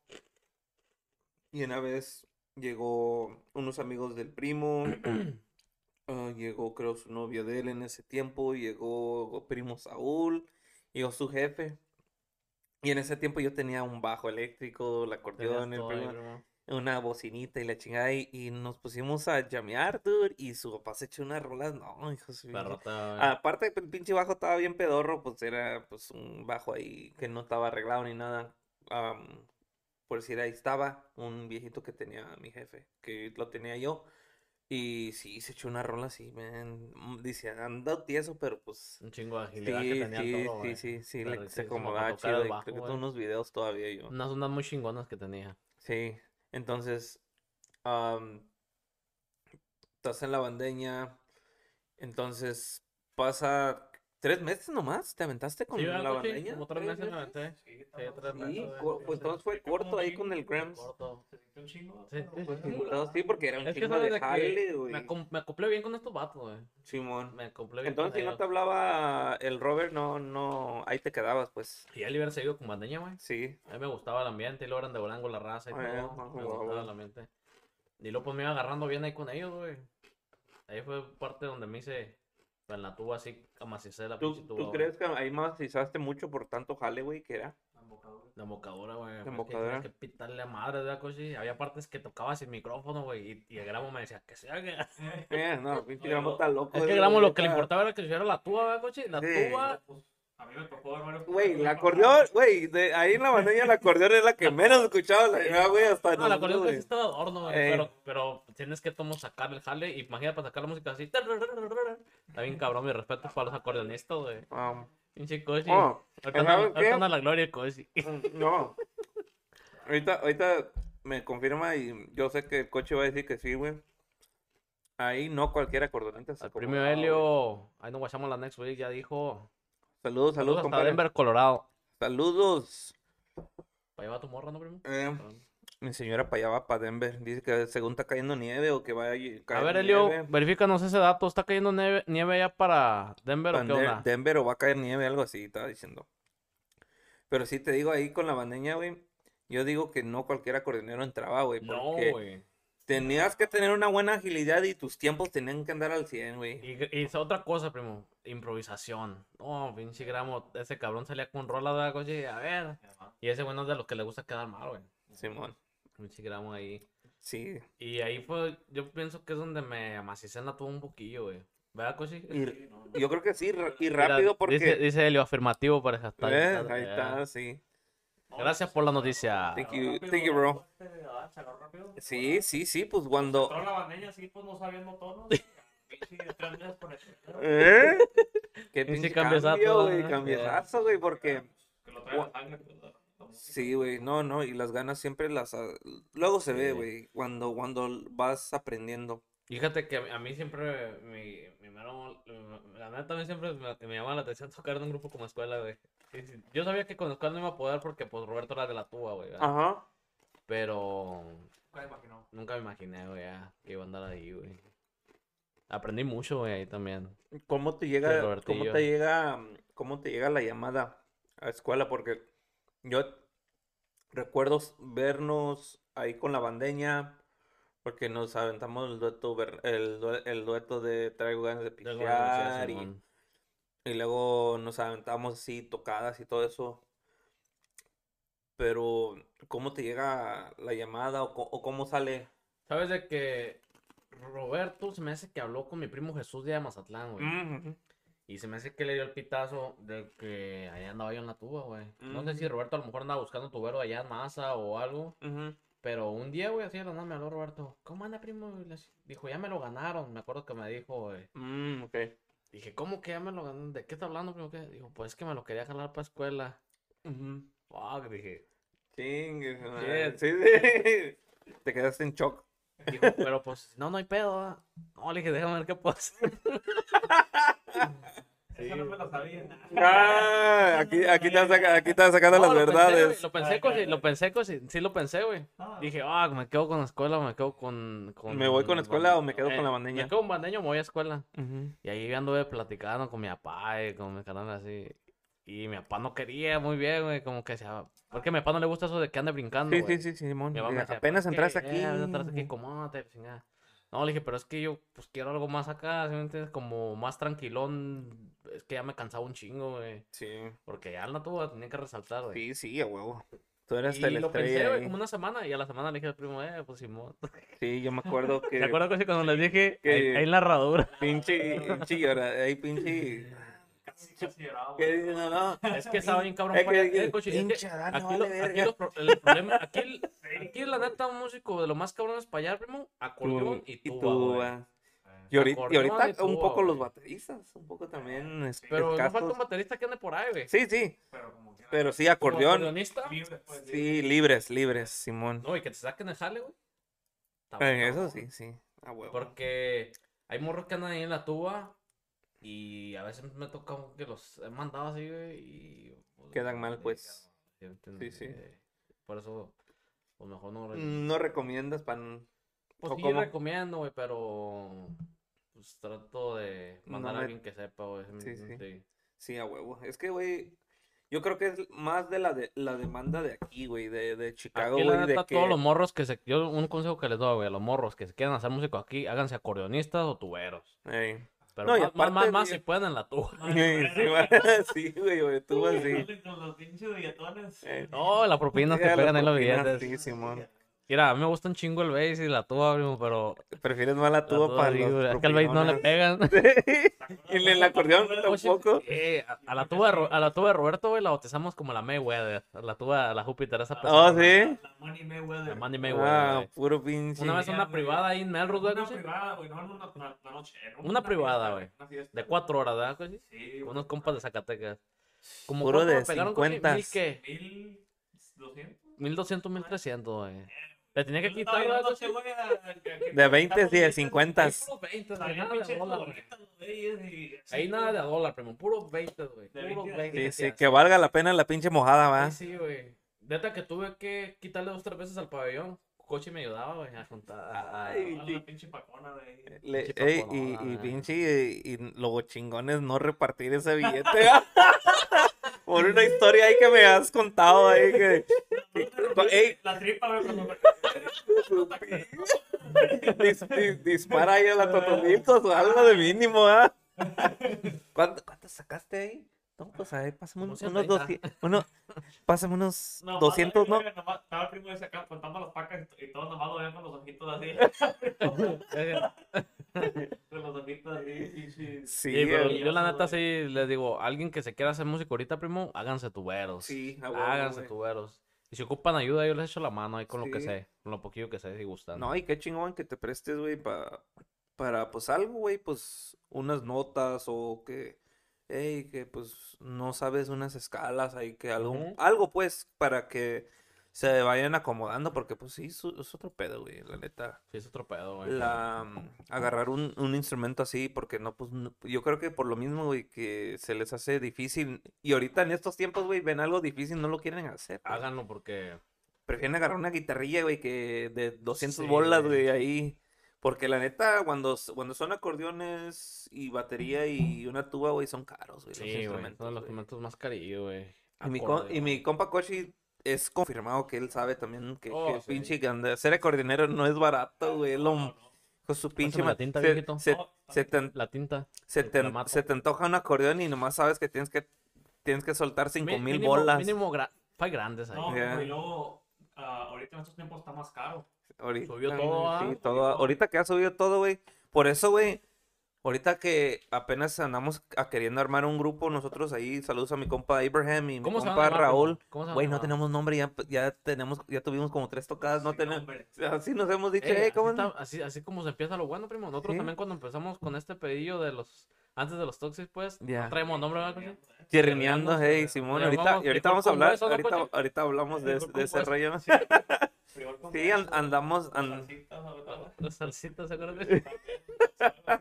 Y una vez llegó unos amigos del primo, [clears throat] ah, llegó creo su novia de él en ese tiempo, llegó primo Saúl, llegó su jefe. Y en ese tiempo yo tenía un bajo eléctrico, el Tenías acordeón, el primo. Una bocinita y la chingada, y, y nos pusimos a llamear, dude, y su papá se echó unas rolas, no, hijo de güey. Aparte, el pinche bajo estaba bien pedorro, pues era pues un bajo ahí que no estaba arreglado ni nada. am, por decir, ahí estaba un viejito que tenía mi jefe, que lo tenía yo. Y sí, se echó una rola así, man. mm, Dice, anda tieso, pero pues... Un chingo de Sí, agilidad que tenía sí, toro, sí, güey. sí, sí, le- se acomodaba chido. y bajo, creo que güey. tengo unos videos todavía yo. Unas ondas muy chingonas que tenía. Sí, entonces, am, estás en la bandeña, entonces pasa tres meses nomás, ¿te aventaste con Sí, la bandeña? Como tres meses me aventé. Sí, tres meses, pues entonces fue corto ahí con el Grams. Un chingo. Sí, sí, sí. entonces, sí, porque era un chingo de jale, güey. Me, acoplé bien con estos vatos, güey. Simón. Me acoplé bien con Entonces, si no te hablaba el Robert, no, no, ahí te quedabas, pues. Y él hubiera seguido con bandeña, güey. Sí. A mí me gustaba el ambiente, y luego eran de Borango la raza y Ah, ya, todo. Me gustaba el ambiente. Y luego pues me iba agarrando bien ahí con ellos, güey. Ahí fue parte donde me hice en la tuba así, amacicé la pinche ¿Tú, tuba. tú crees que ahí macizaste mucho por tanto jale, güey, que era? La embocadura, güey. es que embocadura. tienes que pitarle a madre, ¿verdad? Había partes que tocaba sin micrófono, güey. Y, y el gramo me decía que se haga. [laughs] Eh, no, pinche gramo está loco. Es que el gramo lo que le importaba era que se hiciera la tuba, ¿verdad, cochi? La Sí. tuba. A mí me tocó varios. Güey, el acordeón, güey, de ahí en la bandeña el acordeón es la que menos escuchaba la llevaba, güey, hasta No, la acordeón casi de adorno, güey. Ey. Pero, pero tienes que tomo sacar el jale. Y imagínate para sacar la música así. Está bien cabrón, mi respeto para los acordeonistas, güey. Pinche cochi. oh, ahorita, anda, la gloria el cochi. mm, no. Ahorita, ahorita me confirma y yo sé que el coche va a decir que sí, güey. Ahí no cualquier acordeonista se Al premio. Helio. Ahí nos guachamos la next week. Ya dijo. Saludos, saludos, Saludos compadre. Denver, Colorado. Saludos. Para llevar tu morra, ¿no, primo? Eh, mi señora para allá va para Denver. Dice que según está cayendo nieve o que va a A caer ver, Helio, nieve. verifícanos ese dato. ¿Está cayendo nieve, nieve ya para Denver o qué onda? Denver o va a caer nieve, algo así, estaba diciendo. Pero sí te digo ahí con la bandeña, güey. Yo digo que no cualquier acordeonero entraba, güey. No, güey. Tenías que tener una buena agilidad y tus tiempos tenían que andar al 100, güey. Y, y es otra cosa, primo. Improvisación. No, pinche gramo. Ese cabrón salía con rola de coche. A ver. Y ese bueno es de los que le gusta quedar mal, güey. Simón. Pinche gramo ahí. Sí. Y ahí fue. Yo pienso que es donde me amacicé en la tuba un poquillo, güey. ¿Verdad, coche? Y yo creo que sí, y Mira, rápido porque... Dice, dice Helio, afirmativo para hashtag. Eh, Está- ahí está, sí. Gracias por la noticia. Thank you, thank you, bro. Sí, sí, sí, pues cuando... Pues [laughs] ¿Eh? Qué Pinche cambio, güey, ¿eh? cambiazazo, güey, porque... Pues. Sí, güey, no, no, y las ganas siempre las... ah, Luego se ve, güey, cuando, cuando vas aprendiendo. Fíjate que a mí siempre, mi, mi mero- la neta mí siempre me, me llama la atención tocar en un grupo como escuela, güey. Yo sabía que con escuela no iba a poder porque pues Roberto era de la tuba, güey. ¿verdad? Ajá. Pero Nunca me imaginó. nunca me imaginé, güey, que iba a andar ahí, güey. Aprendí mucho, güey, ahí también. ¿Cómo te llega, cómo te llega, cómo te llega la llamada a escuela? Porque yo recuerdo vernos ahí con la bandeña, porque nos aventamos el dueto, el, el dueto de Traigo ganas de pistear y, y luego nos aventamos así tocadas y todo eso. Pero, ¿cómo te llega la llamada o, o cómo sale? ¿Sabes de que Roberto se me hace que habló con mi primo Jesús de Mazatlán, güey? Mm, Y se me hace que le dio el pitazo de que allá andaba yo en la tuba, güey. No sé si Mm. Roberto a lo mejor andaba buscando tubero allá en Maza o algo. Pero un día, güey, así de la nada me habló Roberto. ¿Cómo anda, primo? Dijo, ya me lo ganaron. Me acuerdo que me dijo, güey. Mm, ok. Dije, ¿cómo que ya me lo ganaron? ¿De qué está hablando, primo? ¿Qué? Dijo, pues es que me lo quería jalar para escuela. Fuck, dije. Chingue. Sí, sí. [laughs] Te quedaste en shock. Dijo, pero pues, no, no hay pedo. ¿va?". No, le dije, déjame ver qué puedo hacer. [laughs] Eso no me lo sabía. Ah, aquí, aquí, te aquí te sacando No, las lo pensé, verdades. Lo pensé, cosi- lo pensé, cosi- sí lo pensé, güey. Dije, ah, me quedo con la escuela o me quedo con, con... ¿Me voy con la escuela o me quedo con eh, la bandeña? Me quedo con bandeño o me voy a escuela. Y ahí anduve platicando con mi papá y con mi canal así. Y mi papá no quería muy bien, güey, como que sea... Porque a mi papá no le gusta eso de que ande brincando, Sí, güey. sí, sí, Simón. Diga, decía, Apenas "Pues, entraste aquí. Eh, apenas entraste aquí, acomódate, chingada". No, le dije, pero es que yo, pues, quiero algo más acá, ¿sí me entiendes? Como más tranquilón. Es que ya me cansaba un chingo, güey. Sí, Porque ya la tuba tenía que resaltar, güey. sí, sí, a huevo. Tú eras Y lo pensé, güey, como una semana. Y a la semana le dije al primo, eh, pues Simón. [laughs] Sí, yo me acuerdo [laughs] que ¿Te acuerdas que cuando les dije? Que- en la herradura. pinche, [laughs] pinche llora, ahí pinche... casi, casi lloraba. ¿Qué dice? No, no. Es que estaba bien cabrón. Es para- que, coche, aquí, vale lo- aquí verga. los pro- el problema, aquí, el- [laughs] aquí la neta, un músico de lo más cabrón es para allá, primo, acordeón y y tuba. Y ahorita, y Acordeón ahorita y un poco los bateristas, un poco también es- Pero no falta un baterista que ande por ahí, güey. Sí, sí, Pero como quiera, pero sí acordeón. acordeonista. libre, pues, Sí, libres, libres, Simón. No, y que te saquen el jale, güey. Eh, Eso sí, sí. Porque hay morros que andan ahí en la tuba y a veces me toca que los he mandado así, güey, y... pues, Quedan mal, pues. ¿sí? Sí. Eh, Por eso, pues mejor no... No recomiendas para... Pues ¿o sí cómo? recomiendo, güey, pero... Pues trato de mandar No a alguien que sepa, güey. Sí, sí. sí. Sí, a huevo. Es que, güey, yo creo que es más de la de la demanda de aquí, güey, de, de Chicago, Aquí la güey, de que... todos los morros que se... Yo un consejo que les doy, güey, a los morros que se quieran hacer músico aquí, háganse acordeonistas o tuberos. Ey. Pero No, más, más, más, si pueden en la tuba. Sí, sí, güey, [laughs] sí, güey. Con los pinches billetones. Eh, No, la propina que [laughs] ya, pegan en los billetes. Sí, Simón. Mira, a mí me gusta un chingo el bass y la tuba, primo, pero... Prefieres más la la tuba para sí, los güey, Es que al bass no le pegan. [laughs] Y en el acordeón tampoco. eh, a, a la tuba a la tuba de Roberto, güey, la bautizamos como la Mayweather. La tuba, la Júpiter, esa Oh, persona. sí. La Money Mayweather. La Manny Mayweather. Ah, puro pinche. Una vez una privada ahí en Melrose, güey, Una privada, güey, no una, una- una noche. Una privada, güey. de cuatro horas, ¿verdad? güey? Sí. Unos compas de Zacatecas. Como Puro cuánto de me pegaron, güey? 50. ¿Mil qué? Mil doscientos. 1200, 1300, güey. Le tenía que quitar, [laughs] güey? güey a- a- que- De 20 y de 50. Ahí puro 20, güey, nada de dólar, güey. Ahí sí, nada güey. de a dólar, primo. Puro 20, güey. De Puro 20, 20. Sí, sí, que valga la pena la pinche mojada, va. Sí, sí, güey. Neta que tuve que quitarle dos, tres veces al pabellón. Coche me ayudaba, güey, a juntar. Ay, A sí. la pinche pacona de ahí. Le- Pinche ey, y, y pinche, y, y los chingones no repartir ese billete. [laughs] Por una historia ahí que me has contado ahí que. [laughs] La tripa, [laughs] dis- dis- dispara ahí a la Totomiltos o algo de mínimo, ¿ah? [laughs] ¿Cuánto, ¿Cuánto sacaste ahí? No, pues ahí, pásame unos, unos, 130. doci- unos, [laughs] pásame unos Nomás 200, ¿no? nomás- Estaba el primo ese acá contando las pacas y todos nomás lo veían con los ojitos así. [laughs] Con los ojitos así. Sí, Sí, pero yo la neta sí les digo, alguien que se quiera hacer músico ahorita, primo, háganse tuberos. Sí, háganse güey. tuberos. Y si ocupan ayuda, yo les echo la mano ahí con lo que sé, con lo poquillo que sé, si gustan. No, y qué chingón que te prestes, güey, pa- para, pues, algo, güey, pues, unas notas o que, hey, que, pues, no sabes unas escalas ahí, que algo, algo, pues, para que se vayan acomodando, porque, pues, sí, es, es otro pedo, güey, la neta. Sí, es otro pedo, güey. La, mm, agarrar un, un instrumento así, porque no, pues, no- yo creo que por lo mismo, güey, que se les hace difícil, y ahorita en estos tiempos, güey, ven algo difícil, no lo quieren hacer, güey. Háganlo porque Prefieren agarrar una guitarrilla, güey, que de 200 Sí, bolas, güey, ahí. Porque la neta, cuando, cuando son acordeones y batería y una tuba, güey, son caros, güey, los sí, güey, instrumentos, son los instrumentos más carillos, güey. Y mi, y mi compa Koshi es confirmado que él sabe también que, Oh, que sí. pinche que ser acordeonero no es barato, güey. lo- No, no. Con su pinche la tinta, se, viejito. se- No, se te, La tinta. se te- la se te antoja un acordeón y nomás sabes que tienes que tienes que soltar cinco Mi- mil mínimo- bolas. Mínimo gra- grandes ahí. No, Ya. y luego, ah, ahorita en estos tiempos está más caro. Ahorita, Subió todo, ¿ah? sí, todo, ahorita que ha subido todo, güey. Por eso, güey, ahorita que apenas andamos a queriendo armar un grupo, nosotros ahí, saludos a mi compa Abraham y mi ¿Cómo se van a compa llamar, Raúl. Güey, no tenemos nombre, ya, ya tenemos, ya tuvimos como tres tocadas, no Sí, tenemos. hombre. Así nos hemos dicho, eh, así, ¿cómo está- no? así, así como se empieza lo bueno, primo. Nosotros Sí. también cuando empezamos con este pedillo de los... Antes de los Toxics, pues, Ya. no traemos nombre. Chirrineando, Chirrineando, hey, sí, Simón, ya ahorita, vamos, y ahorita vamos a hablar, compuesto, ¿no, ahorita, coche? ahorita hablamos de, de ese [laughs] con Sí, andamos, an- salsitas, ahorita. Los salsitas, ¿se acuerdan?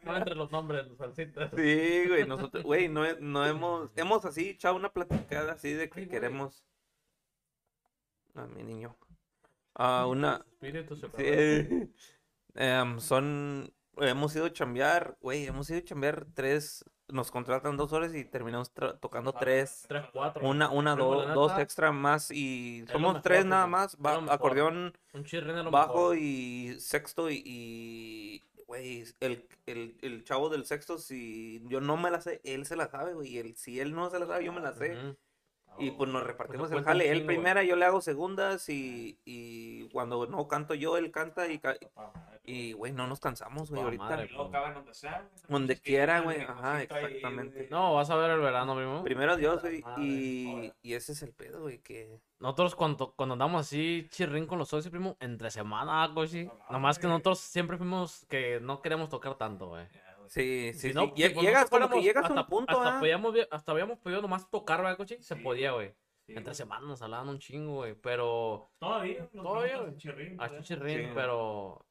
No entre los nombres, los salsitas. Sí, güey, nosotros, güey, no, no hemos, hemos así echado una platicada así de que Ay, queremos. A mi niño. Ah, una. Espíritu se sí, em, son. Hemos ido a chambear, güey, hemos ido a chambear tres. Nos contratan dos horas y terminamos tocando tres. Tres, cuatro. Una, una, Primo, dos, extra más y somos mejor, tres nada más. ba- acordeón Un bajo y sexto y, güey, el, el, el chavo del sexto, si yo no me la sé, él se la sabe, güey, él, si él no se la sabe, yo me la sé. Ujú. Y pues nos repartimos el cuenta un jale, él primera, yo le hago segundas y, y cuando no canto yo, él canta y, ca- y güey, no nos cansamos, güey, ahorita. madre. Caben donde sea. güey. Donde quiera, güey, ajá, exactamente. No, vas a ver el verano, primo. Primero Dios, güey, y, y ese es el pedo, güey, que... Nosotros cuando, cuando andamos así chirrín con los socios, primo, entre semana, cochi. Ah, Nomás que nosotros siempre fuimos que no queremos tocar tanto, güey. Güey. Sí, sí, Si sí. no, si pues llegas como que llegas a hasta, un punto, hasta, ¿ah? podíamos, hasta habíamos podido nomás tocar, ¿verdad, cochi? Se Sí. podía, güey. Sí, Entre güey. semanas nos hablaban un chingo, güey. Pero. Todavía. Todavía, güey. A pues. chirrín, Sí. pero.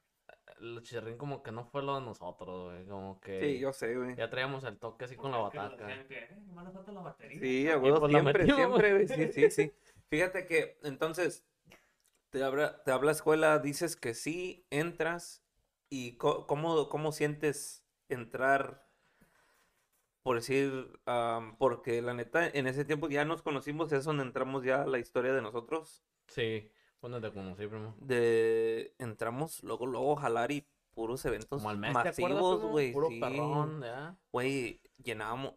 El chirrín como que no fue lo de nosotros, güey. Como que. Sí, yo sé, güey. Ya traíamos el toque así con la bataca. que, eh, nomás le falta la batería. Sí, a Y huevo, pues siempre, metimos, siempre, güey. Sí, sí, sí. [laughs] Fíjate que, entonces, te habla, te habla escuela, dices que sí, entras, y co- cómo, cómo sientes entrar, por decir, porque la neta, en ese tiempo ya nos conocimos, es donde entramos ya a la historia de nosotros, Sí, cuando te conocí, primo. de, entramos luego, luego jalar y puros eventos Como al mes, ¿te acuerdas, masivos, güey, Puro sí. perrón, ya. Güey,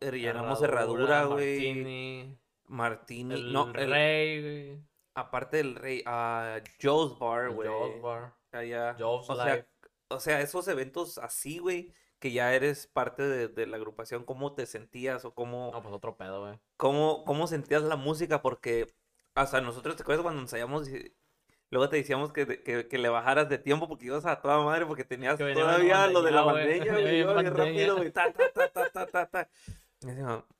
er, llenamos herradura, güey, Martini, Martini, el no, el- Rey, güey. Aparte del rey, a Joe's Bar, güey. Joe's Bar. allá. Joe's o sea, o sea, esos eventos así, güey, que ya eres parte de, de la agrupación, ¿cómo te sentías o cómo, No, pues otro pedo, güey. cómo, cómo sentías la música? Porque hasta nosotros, ¿te acuerdas cuando ensayamos y luego te decíamos que, que, que le bajaras de tiempo porque ibas a toda madre porque tenías todavía lo de la bandeña, güey. [laughs] rápido, güey, ta, ta, ta, ta, ta, ta,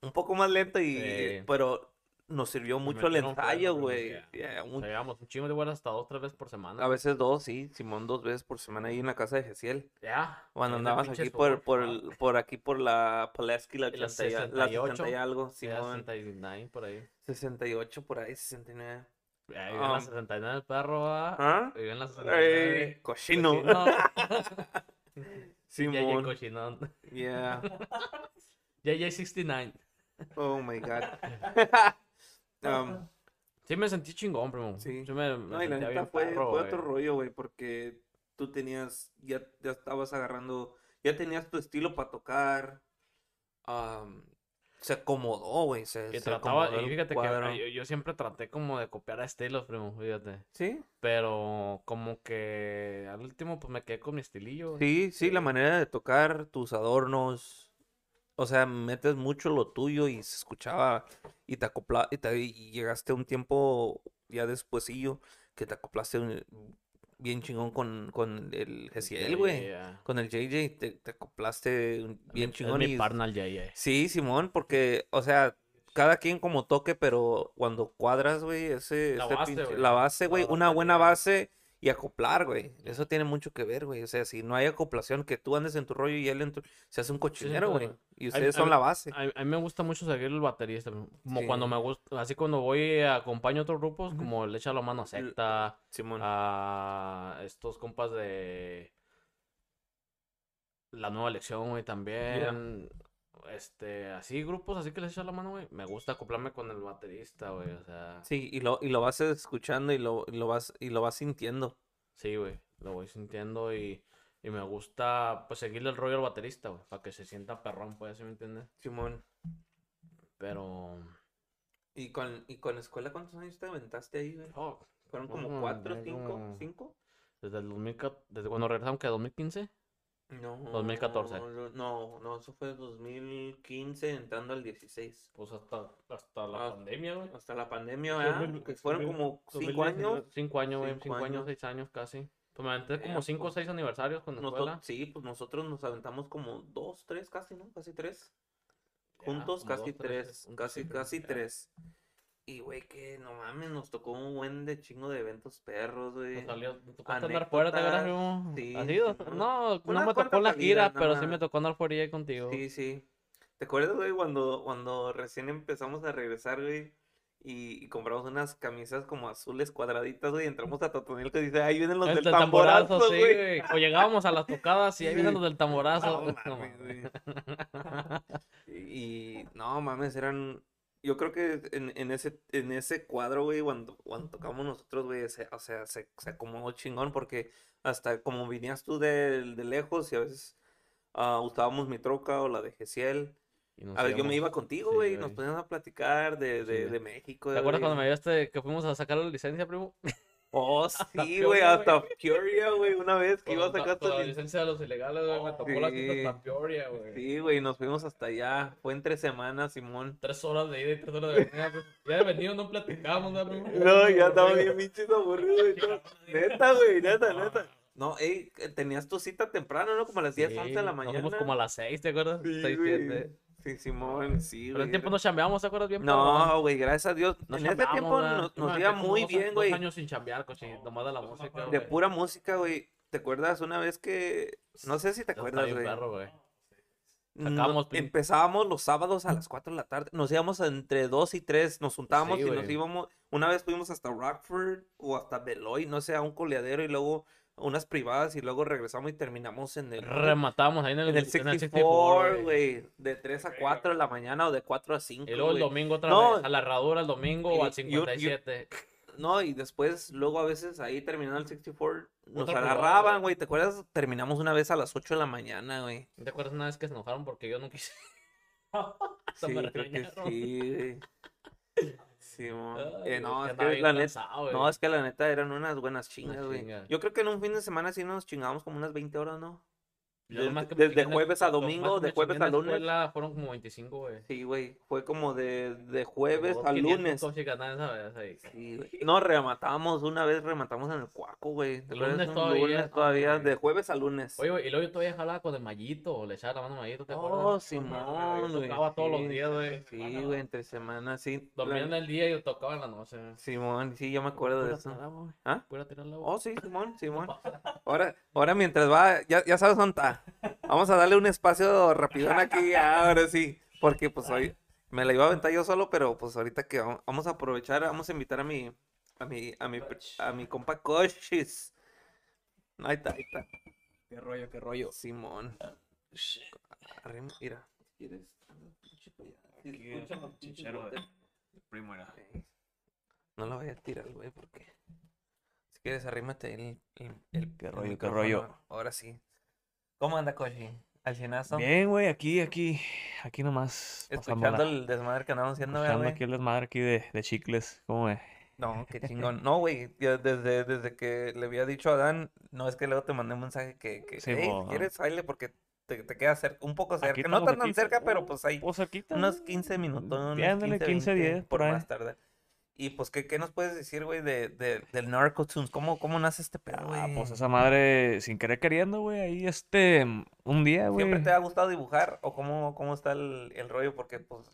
Un poco más lento y, Sí. pero nos sirvió mucho el ensayo, güey. un- llevamos un chingo de vuelas hasta dos, tres veces por semana. A veces dos, sí. Simón dos veces por semana ahí en la casa de Gesiel. Ya. Cuando en el andabas aquí por, por, el- por aquí por la Pulaski, la Y la 80 y, a- la 68, 60 y algo, Simón. 69 por ahí. 68 por ahí, 69. Ahí vive en la Ah. 69 el perro, ¿ah? ¿Ah? Vive en la 69. Ey, cochino. Simón. [laughs] JJ [laughs] Simón. Cochinón. Yeah. [laughs] JJ69. Oh my God. Um, Sí me sentí chingón, primo. Sí. Me, me no, y la neta fue, perro, fue otro rollo, güey, porque tú tenías, ya, ya estabas agarrando, ya tenías tu estilo para tocar. um, se acomodó, güey. Se, se trataba, acomodó y fíjate que yo, yo siempre traté como de copiar a estilos, primo, fíjate. Sí, Pero como que al último pues me quedé con mi estilillo. sí, sí, la manera de tocar tus adornos. O sea, metes mucho lo tuyo y se escuchaba y te acopla y, te- y llegaste a un tiempo ya despuesillo que te acoplaste un- bien chingón con, con el Gesiel, güey. Con el JJ te, te acoplaste bien Es chingón mi y partner JJ. sí, Simón, porque, o sea, cada quien como toque, pero cuando cuadras, güey, ese, La ese base, pinche- güey. la base, güey, una buena base y acoplar, güey. Eso tiene mucho que ver, güey. O sea, si no hay acoplación, que tú andes en tu rollo y él en tu... Se hace un cochinero, güey. Y ustedes son la base. A, a mí me gusta mucho seguir el baterista, como Sí. cuando me gusta, así cuando voy acompaño a otros grupos, como le echa la mano a Secta, Simón. a estos compas de la nueva elección, güey, también. Este, así, grupos así que les echo la mano, güey. Me gusta acoplarme con el baterista, güey. O sea, Sí, y lo, y lo vas escuchando y lo, y lo vas, y lo vas sintiendo. sí, güey. Lo voy sintiendo y, y me gusta, pues, seguirle el rollo al baterista, güey. Para que se sienta perrón, pues, ¿sí me entiendes? Simón. Pero. ¿Y con, y con escuela cuántos años te aventaste ahí, güey? oh, ¿Fueron como no, cuatro, cinco, cinco? desde el 2014, desde cuando regresamos, que 2015. No. 2014. No, no, eso fue 2015 entrando al 16. Pues hasta, hasta la Ah. pandemia, güey. Hasta la pandemia, ¿verdad? 2000, Que fueron 2000, como cinco 2019. años. Cinco años, güey. Cinco Cinco años, años. seis años casi. Pues me aventé como cinco o pues, seis aniversarios con la Nosotros, escuela. sí, pues nosotros nos aventamos como dos, tres casi, ¿no? Casi tres. Ya, Juntos como casi dos, tres, tres, juntos, casi, sí, casi ya. tres. Y güey, que no mames, nos tocó un buen de chingo de eventos perros, güey. Nos salió, tocó andar fuera, ¿te acuerdas, sí, Así, Simón. no, no me tocó la gira, pero sí me tocó andar fuera ahí contigo. Sí, sí. ¿Te acuerdas, güey, cuando, cuando recién empezamos a regresar, güey? Y, y compramos unas camisas como azules cuadraditas, güey. y Entramos a Totonilco y dice, ahí vienen los El del del tamborazo, tamborazo, sí, güey. O llegábamos a las tocadas y ahí vienen Sí. los del [laughs] tamborazo. No mames. güey. [laughs] Y no mames, eran. Yo creo que en, en ese, en ese cuadro, güey, cuando, cuando tocamos nosotros, güey, se- o sea, se, se acomodó chingón porque hasta como vinías tú de, de lejos y a veces ah, usábamos mi troca o la de Gesiel. Y nos A ver, yo me iba contigo, sí, güey, y nos poníamos a platicar de, de, Sí. de México. ¿Te acuerdas cuando me llevaste que fuimos a sacar la licencia, primo? [laughs] Oh, sí, güey, hasta Peoria, güey, una vez que iba a sacar la, la licencia de los ilegales, güey, oh, me tapó sí. la quinta hasta Peoria, güey. Sí, güey, nos fuimos hasta allá. Fue entre semanas, Simón. Tres horas de ida y tres horas de venida. Pues, ya de venido no platicamos, ¿no? No, ya estaba bien pinches aburrido y. Neta, güey, neta, neta. No, ey, tenías tu cita temprano, ¿no? Como a las 10, sí, 11 de la mañana. Fuimos como a las 6, ¿te acuerdas? Sí, 6, 7. Sí, Simón, sí, Pero güey. en tiempo nos chambeamos, ¿te acuerdas bien? No, güey, gracias a Dios. Nos en chambeamos, tiempo ¿verdad? nos, nos iba muy dos bien, dos güey. años sin chambear, coche, nomás de la música. De pura música, güey. ¿Te acuerdas una vez que... No sé si te acuerdas, güey. perro, güey. No- empezábamos los sábados a las 4 de la tarde. Nos íbamos entre 2 y 3. Nos juntábamos Sí, y nos íbamos. Una vez fuimos hasta Rockford o hasta Beloy, no sé, a un coleadero y luego unas privadas y luego regresamos y terminamos en el, Rematamos ahí en el, en el en 64, güey. De 3 a 4 de la mañana o de 4 a 5. Y luego el domingo otra No. vez, a la herradura el domingo o Y- al y- y- 57. [laughs] No, y después, luego a veces ahí terminando el 64, nos Otra agarraban, güey. ¿Te acuerdas? Terminamos una vez a las 8 de la mañana, güey. ¿Te acuerdas una vez que se enojaron porque yo no quise? [laughs] Sí, creo que sí, güey. Sí. Ay, Eh, no, es que la neta, cansado, güey. no, es que la neta eran unas buenas chingas, güey. Yo creo que en un fin de semana sí nos chingábamos como unas 20 horas, ¿no? Desde- jueves a domingo, de jueves a lunes. escuela Fueron como 25, güey. Sí, güey. Fue como de, de jueves a 500 lunes. Sí. No, rematamos, una vez rematamos en el cuaco, güey. Lunes Un todavía, lunes todavía, de jueves a lunes. Oye, güey, y luego yo todavía jalaba con el mallito, le echaba la mano al mallito, ¿te Oh? Simón, güey. tocaba todos los días, güey. Sí, güey, entre semanas, sí. Dormía en el día y yo tocaba en la noche. Simón, sí, yo me acuerdo de eso. ¿Ah? Oh, sí, Simón, [laughs] Simón. Ahora, ahora mientras va, ya, ya sabes dónde está. Vamos a darle un espacio rapidón aquí, [laughs] ahora sí. Porque pues hoy me la iba a aventar yo solo, pero pues ahorita que vamos, a aprovechar, vamos a invitar a mi, a mi, a mi, a mi compa Cochis. Ahí está, ahí está. Qué rollo, qué rollo. Simón. Arrim- mira. Chichero primo era. No lo voy a tirar, güey, porque si quieres arrímate el, el, el- Qué el rollo, qué rollo. Ahora sí. ¿Cómo anda, Cochi? ¿Al chinazo? Bien, güey, aquí, aquí, aquí nomás. Escuchando el desmadre que andamos haciendo, ¿verdad, escuchando güey? aquí el desmadre aquí de, de chicles. ¿Cómo ve? No, qué [laughs] chingón. No, güey, desde, desde que le había dicho a Dan, no es que luego te mandé un mensaje que, que Sí, hey. ¿quieres baile? Porque te, te queda cerca, un poco cerca. Aquí No tan, tan aquí, cerca, uh, pero pues ahí Pues cerquita. unos 15 minutos, unos ándale, 15, 10, por por ahí. más tarde. Y pues, ¿qué, qué nos puedes decir, güey, de, de, del Narcotunes? ¿Cómo, ¿Cómo nace este pedo, Ah, güey? pues esa madre, sin querer queriendo, güey, ahí este, un día, güey. ¿Siempre te ha gustado dibujar? ¿O cómo, cómo está el, el rollo? Porque, pues,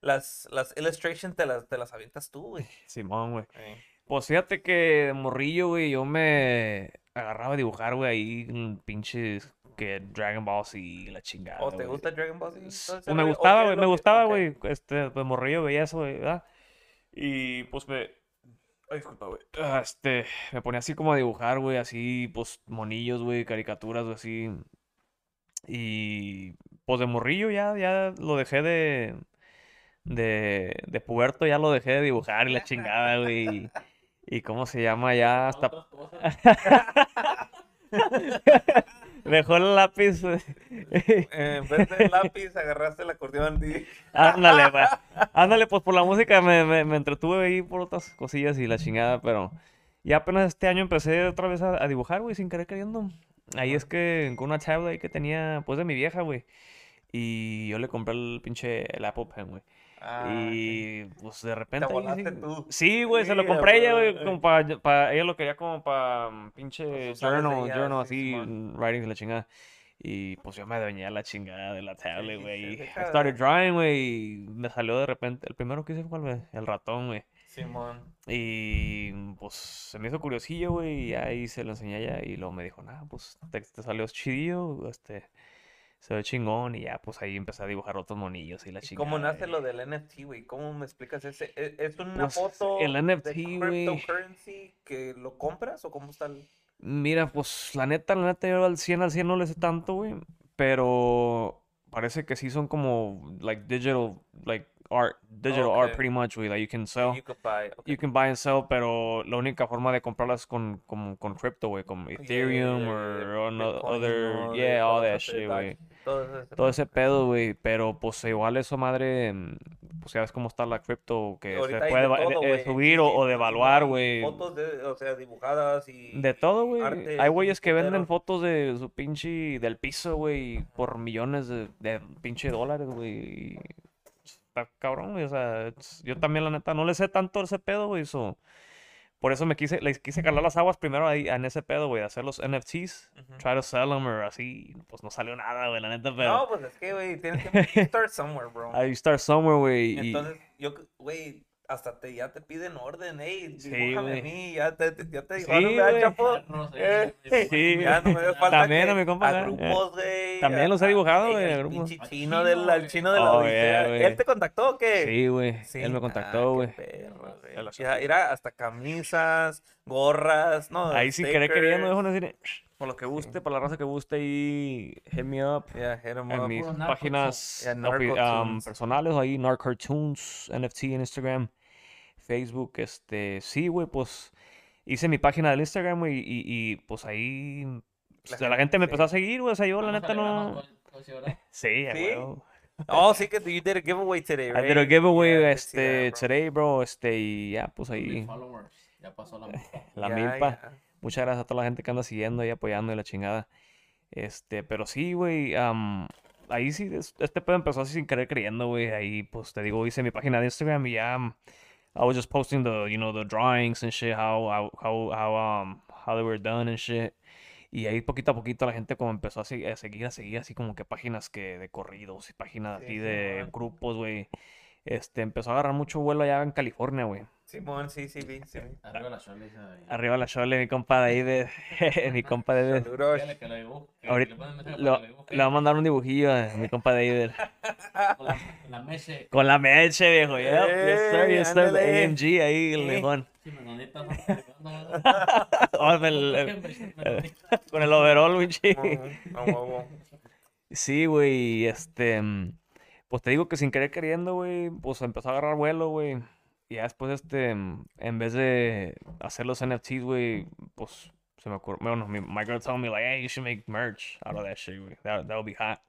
las, las illustrations te las, te las avientas tú, güey. [laughs] Simón, güey. Pues fíjate que de morrillo, güey, yo me agarraba a dibujar, güey, ahí en pinches que Dragon Ball y la chingada. ¿O te gusta Dragon Ball Z? Pues me gustaba, güey, me gustaba, güey. Este, de morrillo veía eso, güey, ¿verdad? Y pues me. Ay, disculpa, güey. Ah, Este, me ponía así como a dibujar, güey, así, pues, monillos, güey, caricaturas, güey, así. Y pues de morrillo ya, ya lo dejé de, de, de puberto, ya lo dejé de dibujar y la chingada, güey. Y, y cómo se llama ya hasta... [laughs] Dejó el lápiz. Eh, en vez del lápiz, agarraste el acordeón. di. Ándale, pa. Ándale, pues por la música me, me, me entretuve ahí por otras cosillas y la chingada, pero ya apenas este año empecé otra vez a, a dibujar, güey, sin querer queriendo. Ahí es que con una tablet ahí que tenía, pues de mi vieja, güey. Y yo le compré el pinche, el Apple Pen, güey. Ah, Y pues de Te repente... ahí volaste sí- tú. Sí, güey, se Sí, lo compré ella, güey. como para, ella lo quería como para pinche Pues usar journal, ya, journal sí, así, Simón. writing de la chingada. Y pues yo me adueñé a la chingada de la tablet, sí, güey. sí, I started drawing, güey, y me salió de repente, el primero que hice fue el ratón, güey. Simón. Y pues se me hizo curiosillo, güey, y ahí se lo enseñé a ella y luego me dijo, nah, pues te, te salió chidillo, este, se ve chingón, y ya pues ahí empecé a dibujar otros monillos y la ¿Y chingada. cómo nace lo del NFT, güey? ¿Cómo me explicas ese? ¿Es, es una Pues, foto el de NFT, güey. cryptocurrency que lo compras o cómo está el...? Mira, pues la neta, la neta, yo al 100 al 100 no le sé tanto, güey. Pero parece que sí son como, like, digital, like, art, digital art pretty much, güey. Like, you can sell, You could buy, okay. you can buy and sell, pero la única forma de comprarlas es con, con, con crypto, güey, con Yeah, yeah, Ethereum yeah, yeah, o- Bitcoin, other. De yeah, all that shit, güey. Todo ese Todo ese pedo, güey, pero pues igual eso, madre, mm, pues ya ves cómo está la cripto, que se puede todo, de- eh, subir Sí, o, o devaluar, güey. Fotos, de, o sea, dibujadas y... De todo, güey. Hay güeyes que venden fotos de su pinche, del piso, güey, por millones de, de pinche dólares, güey. Está cabrón, güey. O sea, yo también, la neta, no le sé tanto ese pedo, güey. so, Por eso me quise, les quise calar las aguas primero ahí en ese pedo, güey, hacer los NFTs, try to sell them or así. Pues no salió nada, güey, la neta, pero. No, pues es que, güey, tienes que start somewhere, bro. [laughs] I start somewhere, güey. y- Entonces, yo, güey, hasta te, ya te piden orden, hey, Sí, dibújame a güey. mí, ya te, te- ya te Sí, dijeron, ¿verdad, güey. chapo? No sé, Eh, güey, sí, Ya no me hace falta También que a mi compa, a eh, grupos, güey. También a- los he a- dibujado, ey, güey, a grupos. Al chino chino, del, al güey. chino de la Oh, yeah. ¿Él te contactó o qué? Sí, güey. Sí. Él me Ah, contactó, güey. Ya, Era hasta camisas, gorras, no, Ahí sin querer queriendo, stickers. dejo decir, por lo que guste, por la raza que guste, ahí hit me up. Yeah, hit 'em en up. mis narco páginas Yeah, um, personales, ahí Narcartoons, NFT en Instagram, Facebook, este, sí, güey, pues hice mi página del Instagram, güey, y, y, pues ahí pues, la, gente, gente me sí. empezó a seguir, güey, o sea, yo la neta no... [laughs] Sí, huevo. Oh, sí que you did a giveaway today, I right? did a giveaway, Yeah, I este, that, bro. today, bro, este, y ya, pues ahí, followers. Ya pasó la [laughs] la Ya, milpa. Muchas gracias a toda la gente que anda siguiendo y apoyando y la chingada. Este, pero sí, güey. am, ahí sí, es- este pedo empezó así sin querer creyendo, güey. Ahí, pues te digo, hice mi página de Instagram y ya. um, I was just posting the, you know, the drawings and shit, how, how, how, um, how they were done and shit. Y ahí poquito a poquito la gente como empezó a, se- a seguir, a seguir así como que páginas que de corridos y páginas Sí, así sí, de grupos, güey. Este, empezó a agarrar mucho vuelo allá en California, güey. Simón, sí, sí, vi, sí. vi. Arriba la chole de ahí. Arriba la chole, mi compa David. [laughs] mi compa que Ahorita Lo- le va a mandar un dibujillo a mi compa David. Con la, con la meche. Con la meche, viejo. Yep, yes, sir, Ey, yes, sir. ándale. AMG ahí, el lejón. Sí, menonita, ¿no? [laughs] Con Oh, el- el- menonita. con el overall, pinche. Ujú, a huevo. Sí, güey. Este. mm, Pues te digo que sin querer queriendo, güey. Pues empezó a agarrar vuelo, güey. Y ya después, este. mm, En vez de hacer los NFTs, güey. Pues se me ocurrió. Bueno, mi, my girl told me, like, hey, you should make merch out of that shit, güey. That, that would be hot.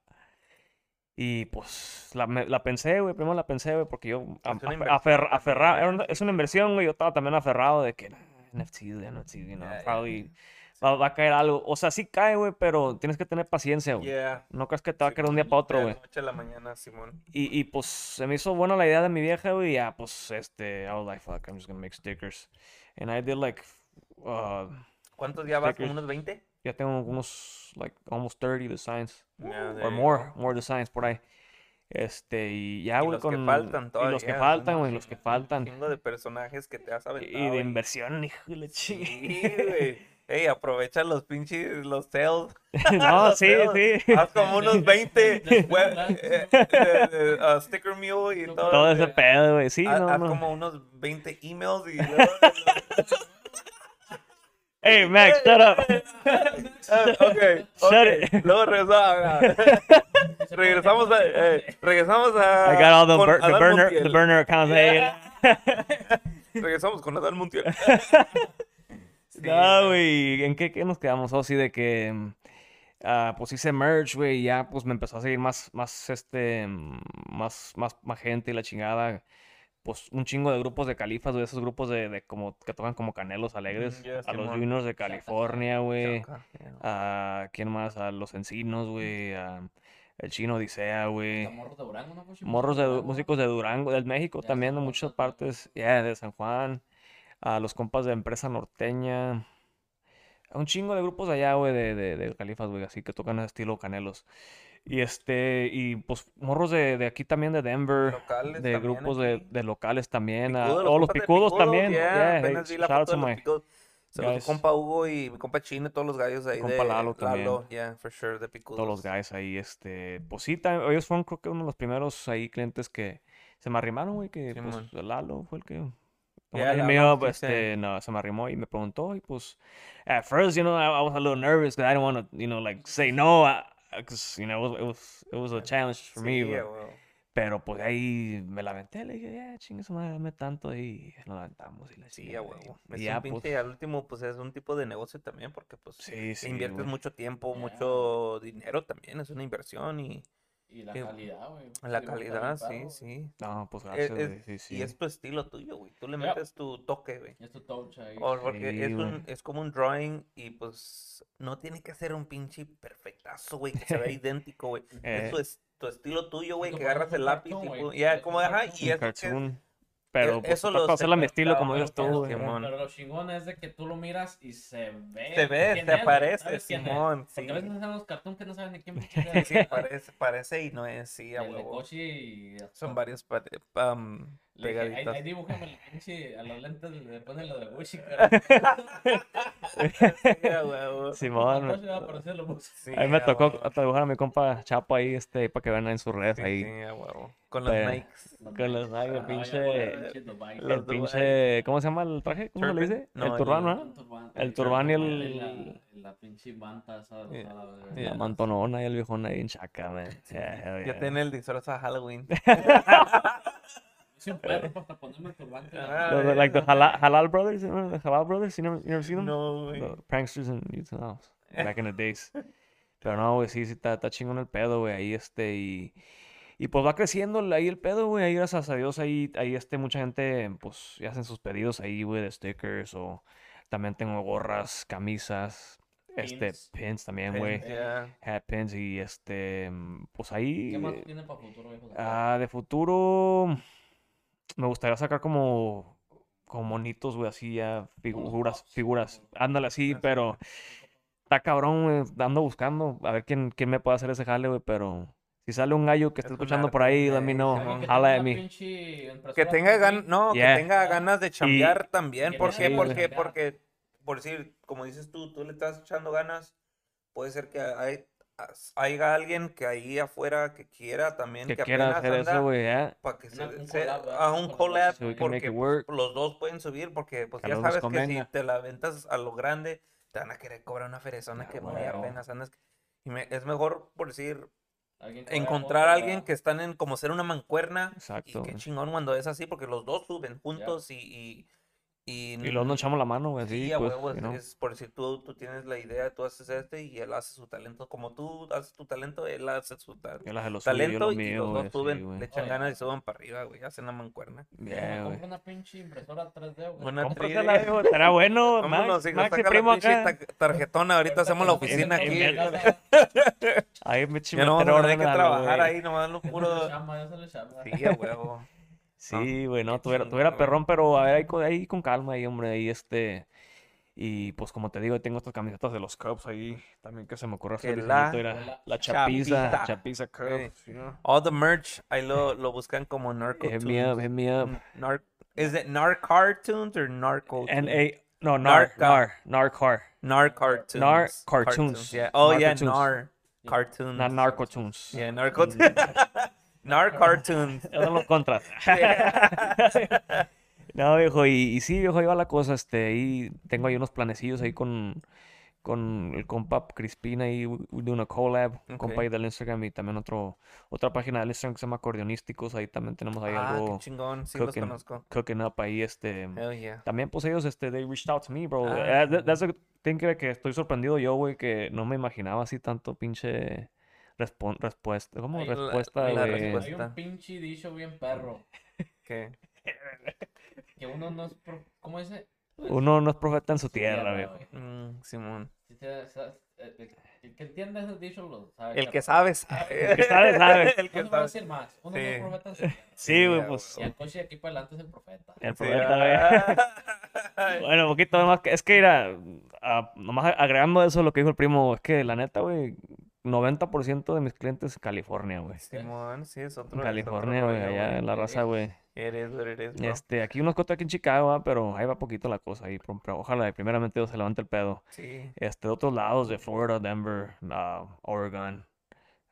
Y pues la, me- la pensé, güey. Primero la pensé, güey, porque yo. Es am- una afe- inversión afer- también, aferra- güey. era una- es una inversión, güey. Yo estaba también aferrado de que. "Nah, NFTs, NFTs, you know. Ya, probably va, va a caer algo. O sea, sí cae, güey, pero tienes que tener paciencia, güey. Yeah. No crees que te va a caer un día para otro, güey. noche a la mañana, Simón. Y, y pues se me hizo buena la idea de mi vieja, güey. y Ya, pues este, I was like, fuck, I'm just gonna make stickers. And I did like, uh, ¿Cuántos ya vas? ¿Como unos 20? ya tengo unos, like, almost 30 designs. Yeah, Or more, more designs por ahí. Este, y ya, güey, los que con. faltan Y los que todavía, faltan, güey, los que faltan. Un de personajes que te has aventado. Y de inversión, hijo de la Sí. Ey, aprovecha los pinches, los sales. [laughs] No, [laughs] Los sí, sales. sí. Haz como unos 20 De- [laughs] web- eh, eh, eh, uh, sticker mule y todo. Todo ese eh, pedo, güey. Sí, haz, no, haz no. como unos 20 emails y luego- Hey, Max, shut up. Ah, ok, Shut ok. it. Luego regresamos. regresamos a. eh, regresamos a. I got all the, bur- the burner, Montiel. the burner accounts. Hey. Regresamos con Adal Montiel. Sí, No, güey, ¿en qué, qué nos quedamos? Oh, sí, de que, ah, pues hice merch, güey, y ya, pues me empezó a seguir más, más, este, mm, más, más, más gente y la chingada. Pues un chingo de grupos de califas, güey, esos grupos de, de como, que tocan como canelos alegres. Mm, a los. Juniors de California, güey. Yeah. A, ¿quién más? A los Encinos, güey. A el Chino Odisea, güey. Morros de Durango, ¿no? Morros de Durango. músicos de Durango, del México Ya, también, de muchas partes, ya, de San Juan, a los compas de Empresa Norteña, a un chingo de grupos allá, güey, de, de, de Califas, güey, así que tocan ese estilo canelos. Y este, y pues morros de, de aquí también, de Denver, Locales de grupos de, locales también, a- oh, los de picudos Picudo, también, yeah, yeah, hey, la foto to de los Picudos. Saludos a mi guys. compa Hugo y mi compa Chino, todos los gallos ahí Compa de Lalo también. yeah, for sure, de Picudos. todos los guys ahí, este, pues sí, ellos fueron creo que uno de los primeros ahí clientes que se me arrimaron, güey, que pues Lalo fue el que... Yeah, Lalo, mío, sí, pues, sí. este, no, se me arrimó y me preguntó y pues, at first, you know, I, I was a little nervous because I didn't want to, you know, like, say no, because, you know, it was, it was, it was a challenge for me, Sí, but- huevo. pero pues ahí me la aventé, le dije, ya, chingue su madre, dame tanto y nos aventamos y la Sí, a chingada, huevo. y ya, pues, al último, pues es un tipo de negocio también, porque pues sí, sí, inviertes güey. mucho tiempo, Yeah. mucho dinero también, es una inversión y Y la calidad, güey. la Sí, calidad, sí, sí. No, pues Es- gracias, es- sí, sí. Y es tu estilo tuyo, güey. Tú le Yep. metes tu toque, güey. Es tu touch ahí. O porque Sí, es, güey. un, es como un drawing y pues no tiene que ser un pinche perfectazo, güey, que se vea [laughs] idéntico, güey. Eh. Es tu, es- tu estilo tuyo, güey, que agarras el lápiz y ya, Es como, un ajá, y es pero pues eso trato lo de hacerlo a mi estilo, como dices tú, Simón. pero lo chingón es de que tú lo miras y se ve. se ve, quién te es, güey, parece, ¿sabes quién es? Simón, sí. Porque a veces hacen los cartoons que no saben de quién [laughs] es. sí, parece, parece y no es, sí, a huevo. Son varios um, Le dije, ahí, pegaditas. ahí dibújame el pinche. A los lentes le ponen lo de. [laughs] Simón, Koshi va a aparecer lo Gucci. Sí, a mí me tocó huevo. dibujar a mi compa Chapo ahí, este, para que vean en sus redes Sí, ahí. sí, a huevo. Con los Pero- Nikes. Con los Nike, el Ah, pinche- El pinche, ¿cómo se llama el traje? ¿Cómo se le dice? No, el turbán, ¿no? El turbán, El el turbán y el- La, pinche manta, esa- la- mantonona y el viejón ahí en chaca, man. Ya tiene el disfraz a Halloween. [laughs] [laughs] Un perro para ponerme el turbante. Ah, The- the- like the Halal, Halal Brothers, you know, the Halal Brothers, you never, you never seen them? No, güey. The pranksters in YouTube, no, back in the days. Pero no, güey, sí, sí, está, está chingón el pedo, güey, ahí este, y, y pues va creciendo ahí el pedo, güey, ahí gracias a Dios, ahí, ahí este, mucha gente, pues, ya hacen sus pedidos ahí, güey, de stickers, o también tengo gorras, camisas, este, Pins. pins también, güey, Pins, yeah. hat pins, y este, pues ahí, ¿Qué más tienen para futuro, viejo? ah, de futuro, me gustaría sacar como, como monitos, güey, así ya, figuras, figuras, ándale así, pero está cabrón, güey, ando buscando a ver quién, quién me puede hacer ese jale, güey, pero si sale un gallo que esté Es escuchando arte, por ahí, let me güey, know, Simón. Alguien que jala tenga de mí. Que tenga 3D, ganas, no, Yeah. que tenga ganas de chambear también. ¿Por qué? ganas Porque, chambear. porque, por decir, como dices tú, tú le estás echando ganas, puede ser que hay, haya alguien que ahí afuera que quiera también, que que quiera apenas hacer eso, anda güey, ya, para que se, un se- collab, ¿verdad? a un collab. So porque work. los dos pueden subir, porque pues Que ya sabes que si te la ventas a lo grande, te van a querer cobrar una ferezona que muy apenas andas. Y me- es mejor, por decir, encontrar a alguien que están en como ser una mancuerna y exacto, qué güey. chingón cuando es así, porque los dos suben juntos y, y, y, Y luego nos echamos la mano, güey, sí, pues, huevo, es, por decir, tú, tú tienes la idea, tú haces este y él hace su talento, como tú haces tu talento, él hace su ta- Él hace lo suyo, yo talento y los dos sí, suben, güey. le echan Oye. ganas y suben para arriba, güey, hacen la mancuerna. Yeah, güey. compro una pinche impresora 3D, güey. Una Cómprasela, 3D. viejo, estará bueno, [laughs] Vámonos, Max, hijo, Max, saca y la primo pinche acá. ta- tarjetona, ahorita hacemos la oficina en aquí. Ahí [laughs] me Ya no vamos a tener que trabajar ahí, nomás lo ya se puro... le llama, ya se le llama. Sí, a huevo. Sí, güey, no, qué tuviera, chingón, tuviera güey. perrón, pero a ver, ahí con, ahí con calma, ahí, hombre, ahí este. Y pues como te digo, tengo estas camisetas de los Cubs ahí, también que se me ocurrió hacer Que diseñito, la la chapiza, chapita. chapiza. Cubs, you know. All the merch, ahí lo, [laughs] lo buscan como Narco Hit me up, hit me up. Nar is it Nar Cartoons or Narco? N A, no, Nar. Nar, Nar Car, Nar Cartoons. Nar Cartoons. Yeah. Oh Nar yeah. Nar Cartoons. not Narcotunes. Yeah, Narco. [laughs] Nar Cartoons. [laughs] Son los contras. [laughs] No, viejo, y, y sí, viejo, ahí va la cosa, este, ahí tengo ahí unos planecillos ahí con, con el compa Crispina ahí we- we doing a collab, un compa ahí del Instagram y también otro, otra página del Instagram que se llama Acordeonísticos, ahí también tenemos ahí Ah, algo qué chingón, sí los cooking, conozco. cooking up ahí, este, Hell yeah. también pues ellos, este, they reached out to me, bro, Ah, Eh, that- that's the thing que estoy sorprendido yo, güey, que no me imaginaba así tanto pinche respon- respuesta, ¿cómo? Ay, la- Respuesta, la respuesta. Hay un pinche dicho bien perro. ¿Qué? [laughs] Que uno no es. pro- ¿Cómo dice? Uno no es profeta en su tierra, viejo. güey. Mm, Simón. El que entiende ese dicho lo sabe. El que sabe, sabe. El que sabe, sabe. [laughs] El que a sabe. decir más. Uno no es profeta en su [laughs] tierra. Sí, güey, a pues, Y el coche de aquí para adelante es el profeta. el profeta, güey. Bueno, poquito más que es que era nomás agregando eso lo que dijo el primo, es que la neta, güey, 90% de mis clientes en California, güey. Simón, sí, es otro. California, güey, allá en la raza, güey. It is what it is, bro. Este, aquí unos cuantos aquí en Chicago, pero ahí va poquito la cosa ahí, pero ojalá primeramente se levante el pedo. Sí. Este, de otros lados, de Florida, Denver, ah, Oregon,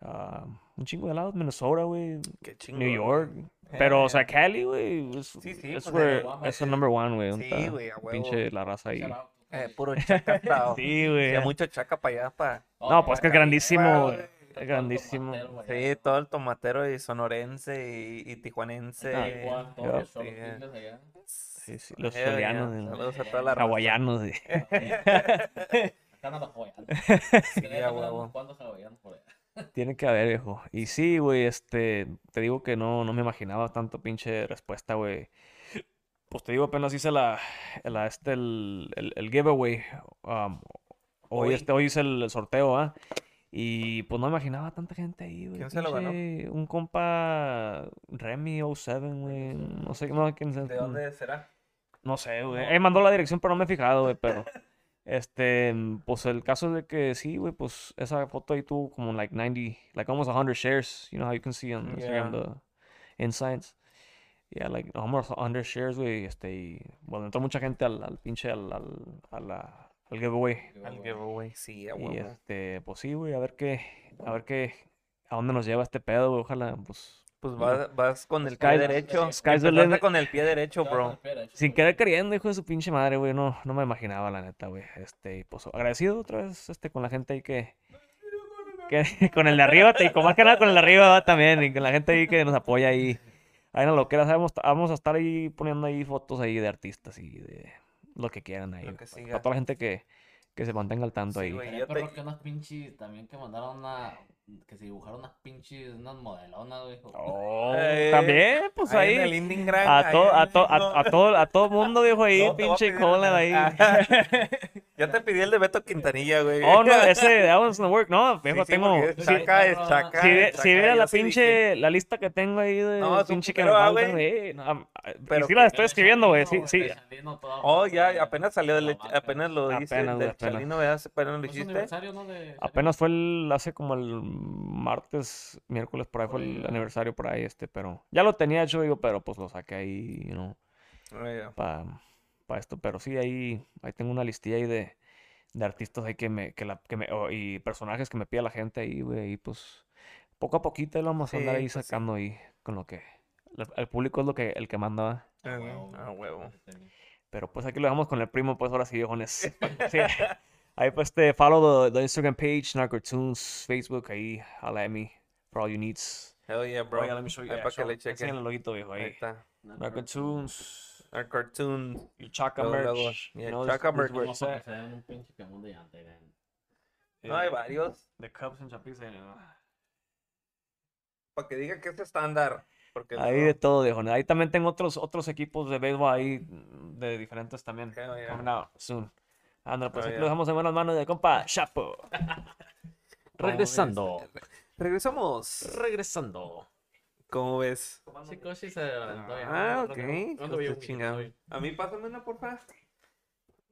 ah, un chingo de lados, Minnesota, güey, Qué chingón. New York. güey. Pero, o sea, Eh, Cali, güey, es, Sí, sí, es pues, where- es el number one, güey. Sí, güey, a está huevo. Pinche la raza ahí. Shout out eh, puro chaca estado. [laughs] Sí, güey. Sí, hay mucho chaca para allá, pa. No, pues que es grandísimo, güey. todo Es grandísimo. tomatero. Sí, todo el tomatero y sonorense y, y tijuanense. Ah, Igual, los solos Sí, eh. allá. Sí, sí, los yeah. zulianos, eh, Saludos a toda la raza. hawaianos, sí. Están a los hawaianos. Sí, a huevo. unos cuantos hawaianos por allá. [laughs] Tiene que haber, viejo. Y sí, güey, este, te digo que no, no me imaginaba tanto pinche respuesta, güey. Pues te digo, apenas hice la, la este, el, el, el giveaway. um, hoy, Hoy. este, hoy hice el sorteo, ¿ah? Y pues no imaginaba tanta gente ahí, güey. ¿Quién se lo ganó? Un compa Remy 07, güey. No sé, no, quién se- ¿De dónde será? No sé, güey. Él mandó la dirección, pero no me he fijado, güey, pero... [laughs] Este, pues el caso es de que sí, güey, pues esa foto ahí tuvo como like 90, like almost 100 shares. You know how you can see on Instagram Yeah. the insights. Yeah, like almost 100 shares, güey. Este, y bueno, entró mucha gente al, al pinche, al, al, a la- al giveaway. Al giveaway, sí, a Y este, pues sí, güey, a ver qué, a ver qué, a dónde nos lleva este pedo, güey. Ojalá, pues, Pues vas, vas con el Sky- pie derecho. sky's the Empezaste limit. con el pie derecho, bro. Sin querer queriendo, hijo de su pinche madre, güey. No, no me imaginaba, la neta, güey. Este, y pues agradecido otra vez, este, con la gente ahí que. que [laughs] con el de arriba, te- y con más que nada con el de arriba ¿va? también. Y con la gente ahí que nos apoya ahí. Ahí no lo que vamos, vamos a estar ahí poniendo ahí fotos ahí de artistas y de lo que quieran ahí. Lo que Para, siga. toda la gente que, que se mantenga al tanto Sí, ahí. güey. Yo te- creo que unas pinches también que mandaron una. Que se dibujaron unas pinches, unas modelonas, güey. Oh, Eh, también, pues Ahí ahí. en el A ahí todo, en a, el to- a, Indingram. a todo, a todo mundo, viejo, ahí, No, pinche una- ahí. Ajá. [laughs] Ya te pedí el de Beto Quintanilla, güey. Oh, no, [laughs] ese, that one's no work. No, viejo, sí, tengo. Chaca es chaca. Si, ve- si yo la sí dije. pinche, la lista que tengo ahí de No, pinche que me ah, faltan, güey. no, y Pero sí la estoy escribiendo, güey, sí, sí. Oh, ya, apenas salió, del, apenas lo hice, Apenas. Chalino, ¿verdad? Apenas lo ¿Es hiciste. De Apenas fue el, hace como el martes, miércoles, por ahí fue el aniversario por ahí, este, pero ya lo tenía hecho, digo, pero pues lo saqué ahí, you know, Oye, para esto, pero sí, ahí, ahí tengo una listilla ahí de, de artistas ahí que me, que la, que me, y personajes que me pide la gente ahí, güey, y pues poco a poquito lo vamos a andar Sí, ahí pues sí. sacando ahí con lo que, el, el público es lo que, el que manda, Ah, huevo, ah, huevo. pero pues aquí lo dejamos con el primo, pues ahora sí, viejones. [laughs] Sí. Ahí pues te follow the, the Instagram page, Narcotunes, Facebook, ahí, holla at me for all your needs. Hell yeah, bro. Oiga, let me show you, Ahí yeah, para que le chequen. el loguito, viejo, Ahí ahí. está. Narcotunes, cartoon. your Chaka luego, merch. yeah, you know, Chaka merch. No, un pinche de llanta, güey. No, hay Eh, varios. The Cubs en Chapiza. ¿no? Para que diga que es estándar. Porque Ahí de todo, viejo. Ahí también tengo otros, otros equipos de béisbol ahí de diferentes también. Hell yeah. Coming out soon. Ándale, pues Oh, aquí yeah. lo dejamos en buenas manos de compa Chapo. [laughs] Regresando. Regresamos. Regresando. ¿Cómo ves? Sí, se ya. Ah, ok. Pues bien está chingado. hoy. A mí pásame una, porfa.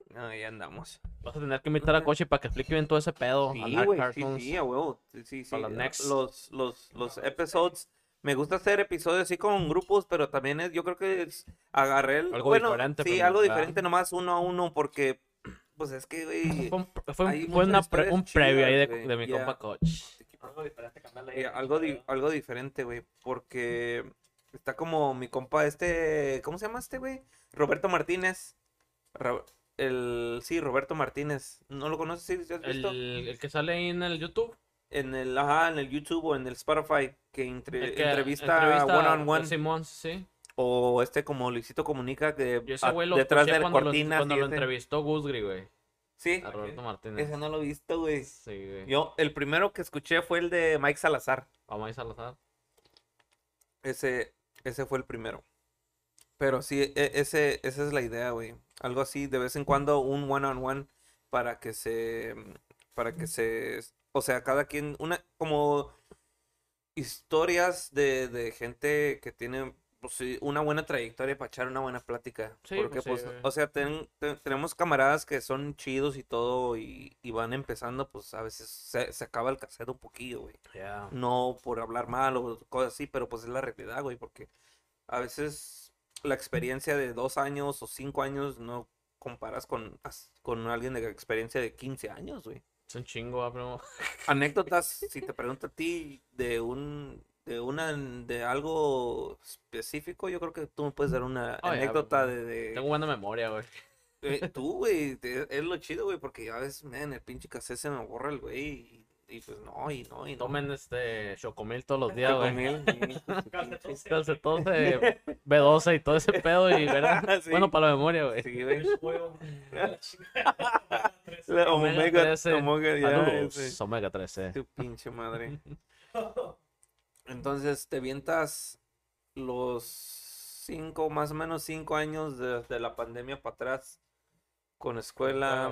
Ya andamos. Vas a tener que invitar a Cochi para que explique bien todo ese pedo. Sí, güey, sí, sí, a huevo. Sí, sí. Para los Ah, next. Los, los, los episodes. Me gusta hacer episodios así con grupos, pero también es, yo creo que es, agarré el, Algo bueno, diferente, Sí, pero, algo diferente, nomás uno a uno, porque, pues es que, güey, Fue, un, fue, una pre- un previo ahí de, de mi ya. compa Coach. eh, algo, di- algo diferente, güey, porque Está como mi compa este, ¿cómo se llama este güey? Roberto Martínez. Ro- el, sí, Roberto Martínez. ¿No lo conoces? ¿Sí? ¿Sí has El, visto? el que sale ahí en el YouTube. En el, ajá, en el YouTube o en el Spotify que, entre- El que entrevista, entrevista one on a one. Simón, sí. O este como Luisito Comunica que Yo ese a- güey lo detrás de la cuando, lo, cortina. cuando sí, lo ese- entrevistó Gusgri, güey. Sí, A Roberto Martínez. ese no lo he visto, güey. Sí, güey. Yo, el primero que escuché fue el de Mike Salazar. A ir Salazar. Ese, ese fue el primero. Pero sí, e- ese, esa es la idea, güey. Algo así, de vez en cuando un one on one para que se, para que se, o sea, cada quien, una, como historias de, de gente que tiene, pues sí, una buena trayectoria para echar una buena plática. Sí, Porque, pues sí, pues, o sea, ten- ten- tenemos camaradas que son chidos y todo y, y van empezando, pues a veces se, se acaba el cassette un poquillo, güey Ya. no por hablar mal o cosas así, pero pues es la realidad, güey, porque a veces la experiencia de dos años o cinco años no comparas con, con alguien de experiencia de 15 años, güey. Es un chingo, primo. Anécdotas, si te pregunto a ti de un, de una, de algo específico, yo creo que tú me puedes dar una Oh, ya, anécdota de, de- Tengo buena memoria, güey. eh, [laughs] tú, güey, es lo chido, güey, porque a veces, man, el pinche cassette se me borra el güey y, y pues no, y no, y no. Tomen este chocomil todos los días, güey. [laughs] Calcetón de B12 y todo ese pedo y, ¿verdad? [laughs] Sí. Bueno, para la memoria, güey. Sí, güey. Omega Omega, 13. Omega, ya, Saludos, ese. Omega 13. Tu pinche madre. Entonces te vientas los cinco, más o menos cinco años de, de la pandemia para atrás con escuela.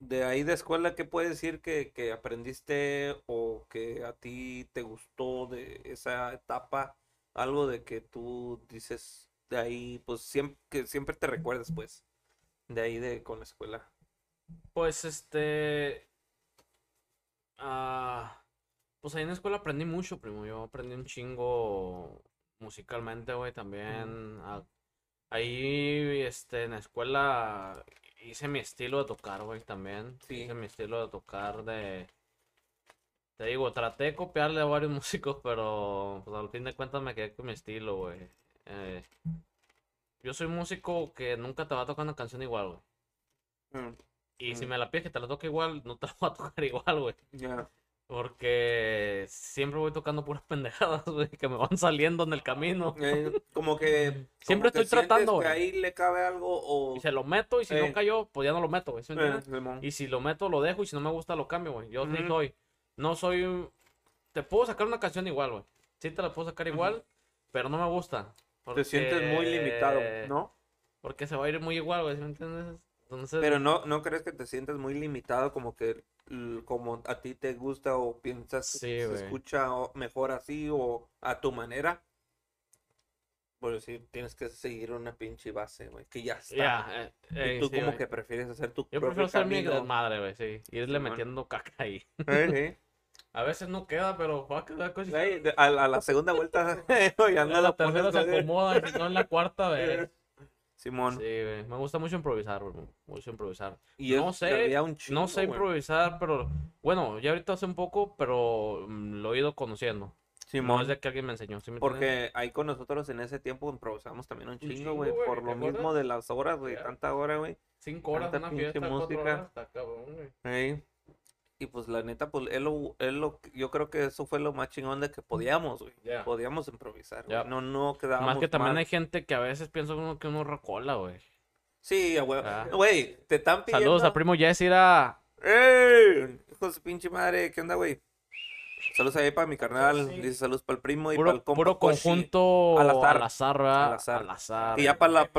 De ahí de escuela, ¿qué puedes decir que, que aprendiste o que a ti te gustó de esa etapa? Algo de que tú dices de ahí, pues siempre, que siempre te recuerdes, pues, de ahí de con la escuela. Pues este. ah, pues ahí en la escuela aprendí mucho, primo. Yo aprendí un chingo musicalmente, güey, también. ah, ahí, este, en la escuela hice mi estilo de tocar, güey, también. Sí. Hice mi estilo de tocar de. Te digo, traté de copiarle a varios [laughs] músicos, pero pues al fin de cuentas me quedé con mi estilo, güey. Eh, yo soy músico que nunca te va a tocar una canción igual, güey. Mm, Y si Mm. me la pides que te la toque igual, no te la voy a [laughs] tocar igual, güey. Ya. Porque siempre voy tocando puras [laughs] pendejadas, güey, que me van saliendo en el camino. Eh, como que [laughs] Siempre que estoy tratando, que ahí le cabe algo o Y se lo meto y si Eh. no cayó, pues ya no lo meto, güey. ¿sí Eh. Y si lo meto, lo dejo y si no me gusta, lo cambio, güey. Yo sí Ujú. soy. No soy. un- Te puedo sacar una canción igual, güey. Sí te la puedo sacar igual, pero no me gusta. te sientes muy limitado, ¿no? Porque se va a ir muy igual, güey, ¿sí me entiendes? Entonces. Pero no, no crees que te sientes muy limitado como que como a ti te gusta o piensas que Sí, se güey. escucha mejor así o a tu manera. Por decir, tienes que seguir una pinche base, güey, que ya está. Ya, eh, Y eh, tú sí, como güey. que prefieres hacer tu Yo propio prefiero ser mi desmadre, güey, sí. Irle Simón. metiendo caca ahí. Eh, [laughs] A veces no queda, pero va a quedar sí. cosita. A, la- a la segunda vuelta [laughs] ya no A la la tercera se acomoda, y si no en la cuarta, [laughs] güey. Simón. Sí, güey. Me gusta mucho improvisar, güey. Mucho improvisar. Y No sé, No sé güey. improvisar, pero bueno, ya ahorita hace un poco, pero mm, lo he ido conociendo. No Simón. es de que alguien me enseñó, ¿sí me entiendes? Porque ahí con nosotros en ese tiempo improvisamos también un chingo, chingo, güey. güey, Por ¿te lo mismo de las horas, güey. Tanta hora, güey. Cinco horas tanta una fiesta, música. horas, está cabrón, güey. Ey. Y pues la neta, pues él lo, él lo, yo creo que eso fue lo más chingón de que podíamos, güey. Podíamos improvisar, güey. Ya. No, no quedábamos Más que también mal. hay gente que a veces piensa uno que uno recola, güey. Sí. Ah. Güey, te están pidiendo... Saludos a primo Jess, ir a... ¡Ey! Hijo de su pinche madre, ¿qué onda, güey? Saludos ahí para mi carnal. Dice saludos para el primo y para el compa puro conjunto Al azar. al azar. Al azar. Al azar. Que ya para la...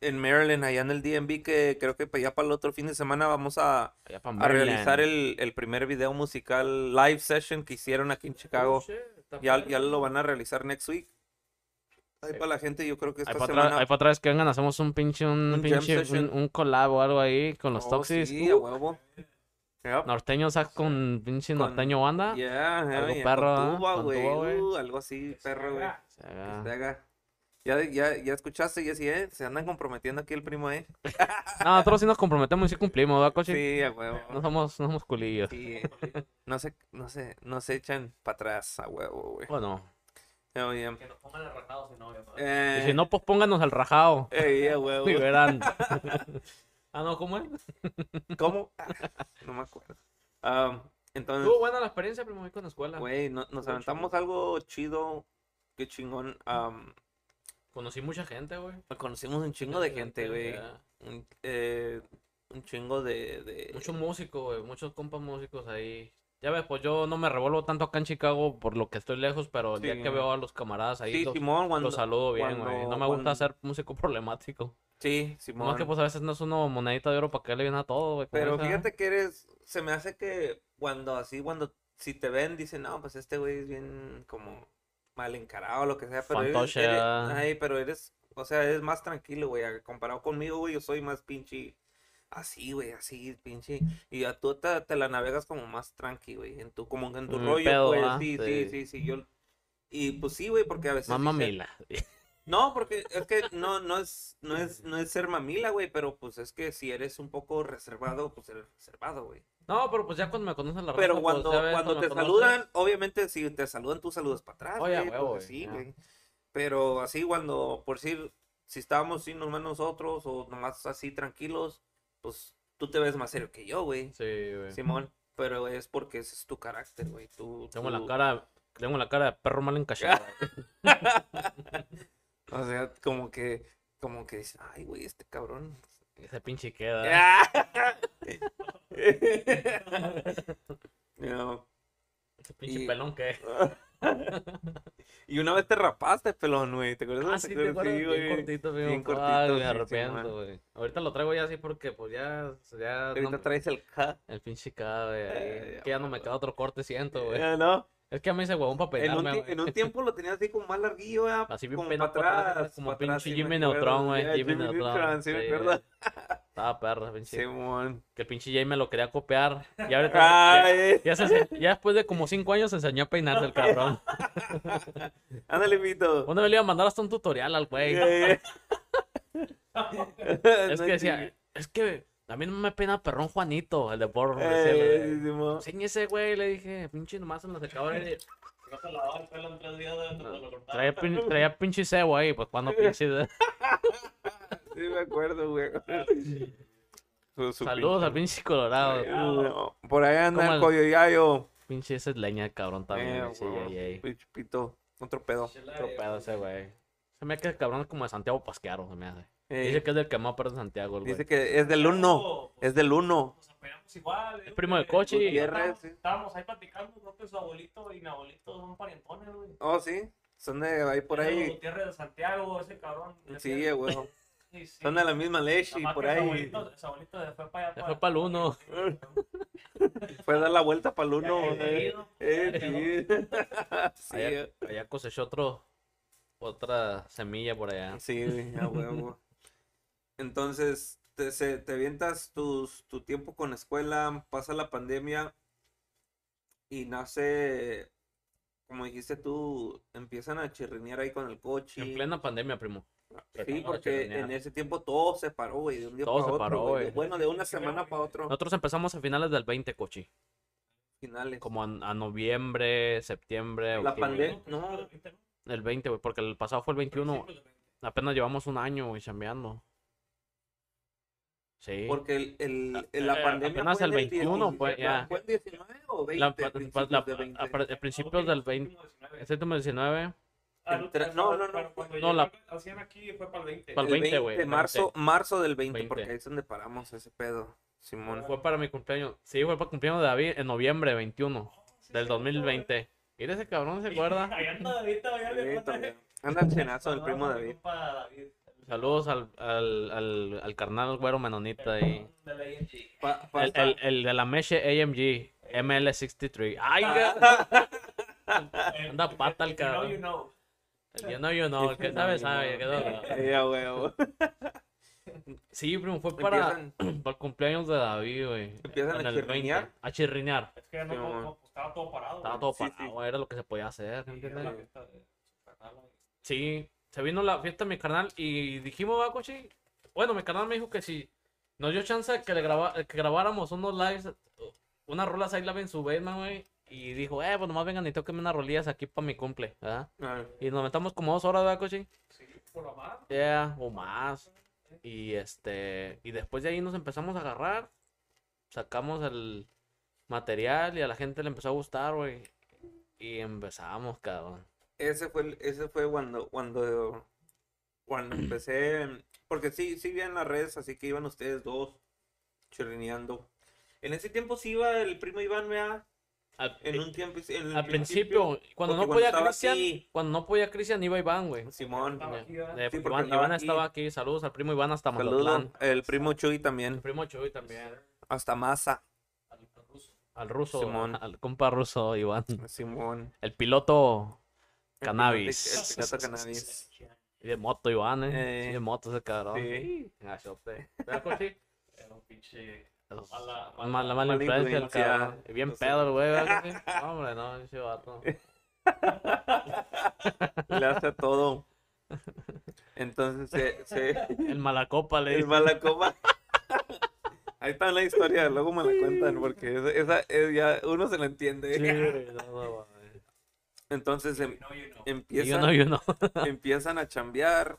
En Maryland, allá en el DMV, que creo que ya para el otro fin de semana vamos a... A realizar el, el primer video musical live session que hicieron aquí en Chicago. Oh, shit, está Ya, ya lo van a realizar next week. Ahí Sí. para la gente, yo creo que Ahí esta para atrás, semana. ahí atrás que vengan, hacemos un pinche, un, Un pinche, un, un collab o algo ahí con los Oh, Toxis. Sí, a Uh, huevo. Yep. norteño sac con pinche Con- norteño banda. Yeah, Algo yeah, perro, con tuba, Con güey. Uh, algo así, perro, güey. Se haga- Que se haga. Ya, ya, ya escuchaste, ya sí, ¿eh? Se andan comprometiendo aquí el primo, ¿eh? [laughs] No, nosotros sí nos comprometemos y sí cumplimos, ¿verdad, coche? Sí, a huevo. No somos, no somos culillos. Sí. No se, no se, no se echan para atrás a huevo, güey. Bueno, Hell yeah. Que nos pongan el rajado si no. Eh, Y si no, pues pónganos al rajado. eh, yeah, huevo. [laughs] Y verán. [laughs] ah, no, ¿cómo es? [laughs] ¿Cómo? [laughs] No me acuerdo. Um, entonces, Estuvo buena la experiencia, primo, con la escuela. güey, no- nos aventamos algo chido. Qué chingón. Um, Conocí mucha gente, güey. conocimos un chingo de gente, güey. Un, eh, un chingo de... de... Muchos músicos, güey. Muchos compas músicos ahí. Ya ves, pues yo no me revuelvo tanto acá en Chicago por lo que estoy lejos, pero el día que veo a los camaradas ahí, Sí, los, Simón, cuando... los saludo bien, güey. No me gusta ser músico [laughs] problemático. Sí, Simón. Más que pues a veces no es uno monedita de oro para que le viene a todo, güey. Pero esa. fíjate que eres, se me hace que cuando así, cuando si te ven, dicen, no, pues este güey es bien como mal encarado o lo que sea, pero eres, Fantoche, eres- ay, pero eres, o sea, eres más tranquilo, güey, comparado conmigo, güey, yo soy más pinche, así, güey, así, pinche, y a tú te, te la navegas como más tranqui, güey, en tu, como en tu rollo, pedo, pues, sí, sí, sí. sí, sí, yo, y pues sí, güey, porque a veces Mamá dicen- Mila. [laughs] no, porque es que no, no es, no es, no es ser mamila, güey, pero pues es que si eres un poco reservado, pues eres reservado, güey. No, pero pues ya cuando me conocen la raza, Pero pues, cuando, cuando te conoces. saludan, obviamente si te saludan, tú saludas para atrás, Oye, güey, huevo, pues, güey, sí, güey. Pero así cuando, por decir, si estábamos así nomás nosotros o nomás así tranquilos, pues tú te ves más serio que yo, güey, Sí, güey. Simón. Pero es porque ese es tu carácter, güey. Tú, Tengo la cara, tengo la cara de perro mal encachado. [laughs] [laughs] O sea, como que, como que dices, ay, güey, este cabrón. Ese pinche queda. [laughs] No. Ese pinche Y- pelón que. [laughs] Y una vez te rapaste, pelón, güey. ¿Te acuerdas? Ah, sí, te acuerdas. Sí, bien cortito, Bien bien cortito, Ay, me arrepiento, güey. Ahorita lo traigo ya así porque, pues ya. ya Ahorita no- traes el K. El pinche cada, güey. Ay, que ya no me queda otro corte, siento, güey. Eh, ¿no? Es que a mí se huevón para En un, en un tiempo lo tenías así como más larguillo, ¿verdad? Así como para atrás. como pinche me Jimmy Neutron, güey. Jimmy Neutron. sí, me acuerdo. Estaba perra, pinche. Simón. Que el pinche Jay me lo quería copiar. Y ahorita. ya, Ay, ya se- ya después de como cinco años se enseñó a peinarse el cabrón. [laughs] ándale, Pito. Uno le iba a mandar hasta un tutorial al güey. Eh. [laughs] Es que decía, [laughs] es que a mí no me pena perrón Juanito, el de Borro. Eh. Enséñese, güey, le dije, pinche nomás en No lavaba el pelo tres días de cuando lo. Traía, pin- traía pinche cebo ahí, pues cuando pinche. [laughs] Sí, me acuerdo, güey. Su- su Saludos al pinche- Colorado. No, Por ahí anda ¿Cómo el coyoyayo. Pinche ese es leña, cabrón, también. Eh, Pito. Otro pedo. Otro pedo ese, güey. Se me hace cabrón como de Santiago Pasquero, se me hace. Eh, Dice que es del que más perro de Santiago, el güey. dice que es del uno. Es del uno. Nos igual. Es primo de Cochi. Gutiérrez, Estábamos, estábamos ahí platicando, creo que su abuelito y mi abuelito son parientones, güey. Oh, sí. Son de ahí por ahí. Gutiérrez de Santiago, ese cabrón. Sí, güey. [laughs] Sí, sí. Son de la misma leche Nomás por ahí. abuelito, su abuelito se fue para allá. Se fue pa'l uno. Fue a dar la vuelta para el uno. Eh. Eh. [laughs] Allá, cosechó otro, otra semilla por allá. Sí, a huevo. Entonces, te, se, te avientas tus, tu tiempo con escuela, pasa la pandemia y nace, como dijiste tú, empiezan a chirrinear ahí con el coche. En plena pandemia, primo. Sí, porque en ese tiempo todo se paró, güey, de un día Todo para se otro, paró, güey. Bueno, de una semana para otro. Nosotros empezamos a finales del 20, cochi. Finales. Como a, a noviembre, septiembre. La pandemia- no. El 20, güey, porque el pasado fue el 21. Apenas llevamos un año, güey, chambeando. Sí. Porque el, el, el- la Eh, pandemia apenas fue el en 21, 17, pues, ya. ¿Fue el 19 o 20? La, pa- pa- principios la- de 20? a, a principios del 20. Este último 19. Entra- no, no, no, Cuando cuando No, la- hacían aquí fue para el 20. Para el El 20, güey, el marzo, marzo del 20, 20. porque ahí es donde paramos ese pedo, Simón. Fue para mi cumpleaños. Sí, fue para el cumpleaños de David en noviembre 21 del 2020. Mira ese cabrón, ¿se acuerda? Ahí anda David todavía, Sí, le. Anda el [laughs] chenazo del primo David. Saludos al, al, al, al carnal güero menonita. Pa- El, el, el de la Meche AMG, ML63. ¡Ay! [laughs] Anda pata el If you know, cabrón. you know. El you know, you know, el que sabe, [laughs] sabe. Sí, primo, fue para, Empiezan, [clears throat] para el cumpleaños de David, güey. Empiezan En a el chirrinear. 20. A chirrinear. Es que no, Sí, no, estaba todo parado. Estaba todo Sí, sí. parado, güey, era lo que se podía hacer. Sí, ¿entiendes? Sí, se vino la fiesta de mi carnal y dijimos, va, coche. Bueno, mi carnal me dijo que si nos dio chance que, le graba, que grabáramos unos lives, unas rolas ahí live en su Basement, güey. Y dijo, eh, pues nomás vengan y toquenme unas rolillas aquí para mi cumple, ¿verdad? Ah, Y nos metamos como dos horas, ¿verdad, Cochi? Sí, por lo más. Yeah, o más. Y este, y después de ahí nos empezamos a agarrar, sacamos el material y a la gente le empezó a gustar, güey. Y empezamos, cabrón. Ese fue, el- ese fue cuando, cuando, cuando [clears throat] empecé, porque sí, sí vi en las redes, así que iban ustedes dos chirrineando. En ese tiempo sí iba el primo Iván, ¿verdad? Al, En un tiempo, en el al principio, cuando porque no podía Cristian, cuando no podía Cristian iba Iván, güey. Simón. Eh, Sí, porque Iván, Iván aquí. estaba aquí, saludos al primo Iván hasta Mazatlán. el primo Chuy El también, primo Chuy también. hasta Masa, Al ruso. Al ruso, Simón. al compa ruso, Iván. Simón. El piloto El cannabis. El piloto cannabis. Y de moto, Iván, eh. Eh, de moto ese cabrón. sí. Gachote. ¿Verdad, Cochi? Era un pinche. Mala- Mala, mala- mala, mala influencia, el cabrón. Bien Entonces- pedo el güey. [laughs] No, hombre, no, ese vato. [laughs] Le hace todo. Entonces se, se, [laughs] El malacopa le el dice. malacopa. Ahí está la historia, luego me la cuentan porque esa, esa- es ya uno se la entiende. Sí, no, no, mames. Entonces em- No, you know. Y empiezan, [laughs] empiezan a chambear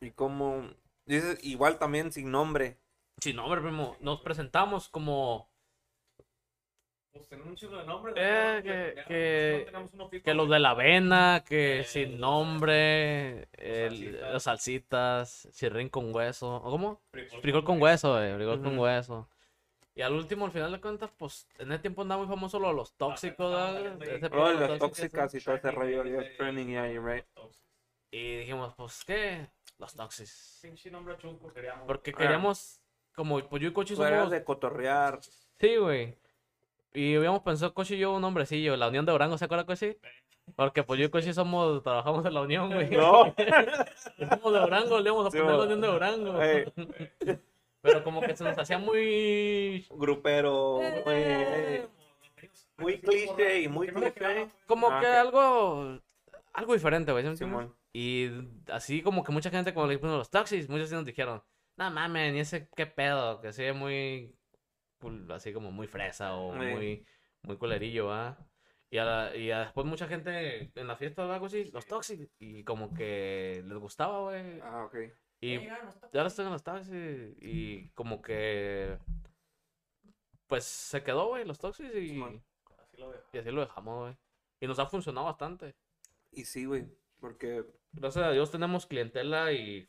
y como dices igual también sin nombre. Sí, no, hombre, primo. Nos presentamos como Pues tenemos un chingo de nombres. Eh, que- que- no que los de la avena, que Eh, sin nombre, el- salsitas. las salsitas, chirrín con hueso. ¿o ¿Cómo? Frijol Frijol con hueso, eh, frijol con Ujú. hueso. Y al último, al final de cuentas, pues en ese tiempo andaba muy famoso lo de los tóxicos, ahí. Oh, pedo de las los tóxicas y todo ese rollo, dice, yeah, trending, yeah, you're right. tóxicos. Y dijimos, pues, ¿qué? Los toxis. Pinche nombre chunco queríamos. Porque Ah. queríamos, como pues yo y Cochi Fuera somos... de cotorrear. Sí, güey. Y habíamos pensado, Cochi y yo, un hombrecillo, la Unión de Orango, ¿se acuerda, Cochi? Porque pues yo y Cochi somos, trabajamos en la Unión, güey. No. [laughs] Somos de Orango, le íbamos a Sí, poner la. Unión de Orango. [laughs] Pero como que se nos hacía muy... grupero, muy, muy cliché y muy cliché. Como Ah, que algo... Algo diferente, güey. Simón. Y así como que mucha gente, como le dijeron los taxis, muchos sí nos dijeron, no mames, ni ese qué pedo, que se ve muy, así como muy fresa o Sí. muy, muy culerillo, ¿va? Y, a la- y a después mucha gente en la fiesta o algo así, los taxis, y como que les gustaba, güey. Ah, ok. Y ya estoy en los taxis y como que, pues se quedó, güey, los taxis y, Simón. Así lo y así lo dejamos, güey. Y nos ha funcionado bastante. Y sí, güey, porque Gracias a Dios tenemos clientela y.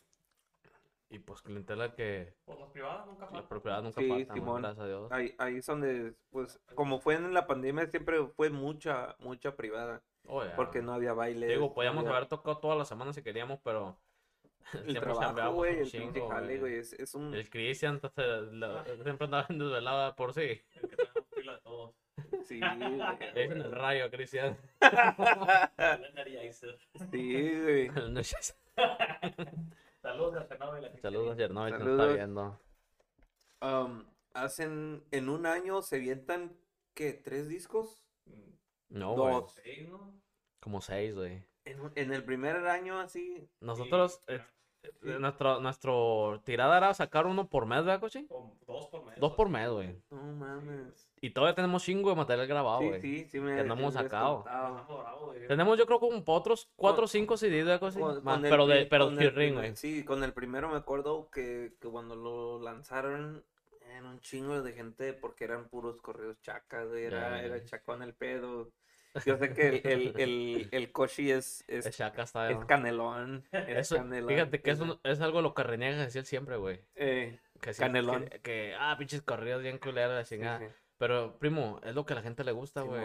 Y pues clientela que Por las privadas nunca la falta. propiedad nunca Sí, Simón. gracias a Dios. ahí, ahí es donde, pues, como fue en la pandemia, siempre fue mucha, mucha privada, Oh, porque no había baile. Digo, podíamos haber tocado todas las semanas si queríamos, pero. [laughs] El trabajo, güey, el pinche chingo, jale, güey. güey, es, es un... El Cristian lo- siempre andaba en desvelada por sí. El que tenemos pila de todos. Sí, [laughs] Le dicen el güey. rayo Cristian. [laughs] Sí, güey. Saludos a gente. Saludos a Chernobyl, que nos está viendo. Um, hacen, en un año se avientan, ¿qué? ¿Tres discos? No. Dos. Sí, ¿no? Como seis, güey. En, el primer año así, Nosotros, Sí, eh, eh, nuestro, nuestro tirada era sacar uno por mes, ¿verdad, coche? Dos por mes. Dos por mes, güey. no mames. Y todavía tenemos chingo de material grabado, Sí, güey. sí, sí me que no sí hemos sacado. Tenemos yo creo como otros cuatro o cinco CDs Con- más, con el pero de pero primer- güey. Sí, con el primero me acuerdo que, que cuando lo lanzaron en un chingo de gente porque eran puros correos chacas, era, Ya, era ya. chacón el pedo. Yo sé que el, el, [laughs] el, el Koshi es, es, Es está es canelón. Es Eso, canelón. fíjate que es- es algo lo que reniega él siempre, güey. eh, Que, sí- Canelón. Que, que, ah, pinches corridos bien culeros, la chingada. sí. Pero, primo, es lo que a la gente le gusta, güey.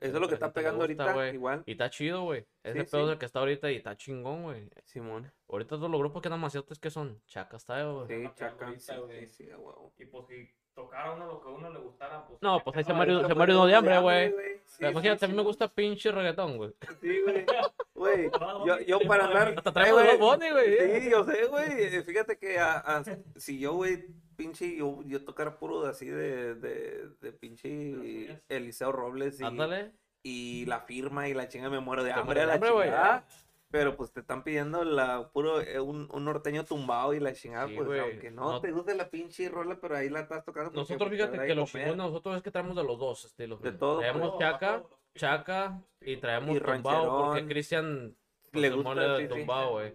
Es Eso es lo que está pegando gusta, ahorita, güey. igual. Y está chido, güey. Ese Sí, pedo sí. es el que está ahorita y está chingón, güey. Simón. Ahorita todos los grupos que andan maciotes que son Chaka Style, güey. Sí, Está pegando chaca. ahorita, Sí, güey. sí. Y pues si tocara uno lo que a uno le gustara, pues. No, pues ahí se ahorita se murió uno de hambre, güey. Sí, Imagínate, sí, a mí me gusta pinche reggaetón, güey. Sí, güey. [laughs] Güey, yo, yo para andar. Hasta Eh, güey, dos Bunny, güey. Sí, yo sé, güey. Fíjate que a- a- si yo, güey, pinche, yo, yo tocara puro de así de, de, de pinche. Eliseo Robles y, Ándale. y la firma y la chinga me muero de Te hambre a mueres de la hambre, güey. Pero pues te están pidiendo la puro eh, un, un norteño tumbado y la chingada, Sí, pues aunque no, No- te guste la pinche rola, pero ahí la estás tocando. Nosotros, pues, te fíjate que de lo comer. chingón nosotros es que traemos de los dos estilos. De todo, Traemos pues. chaca, chaca y traemos Y tumbado porque. Cristian pues, Le gusta, de sí. tumbado, güey.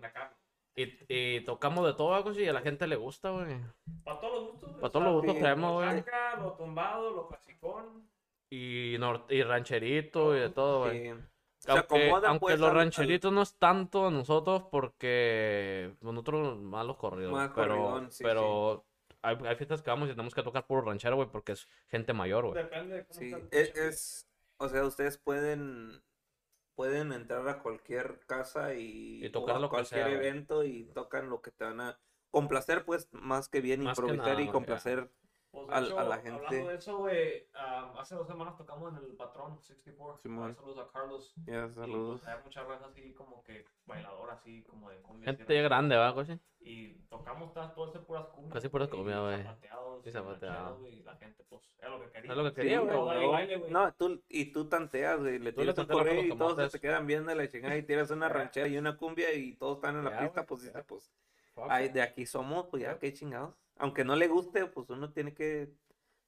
Y, y tocamos de todo, algo y a la gente le gusta, güey. Para todos los gustos. Pa' todos los gustos traemos, güey. chaca, lo tumbado, lo clasicón. Y, y rancherito y de todo, güey. Sí. Se Aunque, aunque pues, los al- al- rancheritos no es tanto a nosotros porque nosotros malos corridos, Más pero, corridón, sí, pero Hay, hay fiestas que vamos y tenemos que tocar puro ranchero, güey, porque es gente mayor, güey. Depende de cómo Sí, es, pinche es- o sea, ustedes pueden pueden entrar a cualquier casa y, Y tocar o a lo que cualquier sea, evento y tocan lo que te van a complacer, pues, más que bien Más que improvisar nada, y complacer. Pues, de al- hecho, a la Hablando gente. de eso, güey, ah, hace dos semanas tocamos en el Patrón 64. Simón. Ah, Saludos a Carlos. Ya, Y, saludos. pues, hay mucha raza así como que bailadora, así como de cumbia. Gente grande, ¿verdad, coche? Y tocamos todas, todas esas puras cumbias. Casi puras cumbias, güey. zapateados, Sí, y zapateados. y La gente, pues, era lo que quería. Es lo que Sí, quería, güey. no, baile, no, baile, güey. no, tú, y tú tanteas, güey, le tiras un a correo y todos se quedan viendo la chingada y tiras una [laughs] ranchera y una cumbia y todos están en la pista, pues pues, de aquí somos, pues Ya. qué chingados. Aunque no le guste, pues uno tiene que,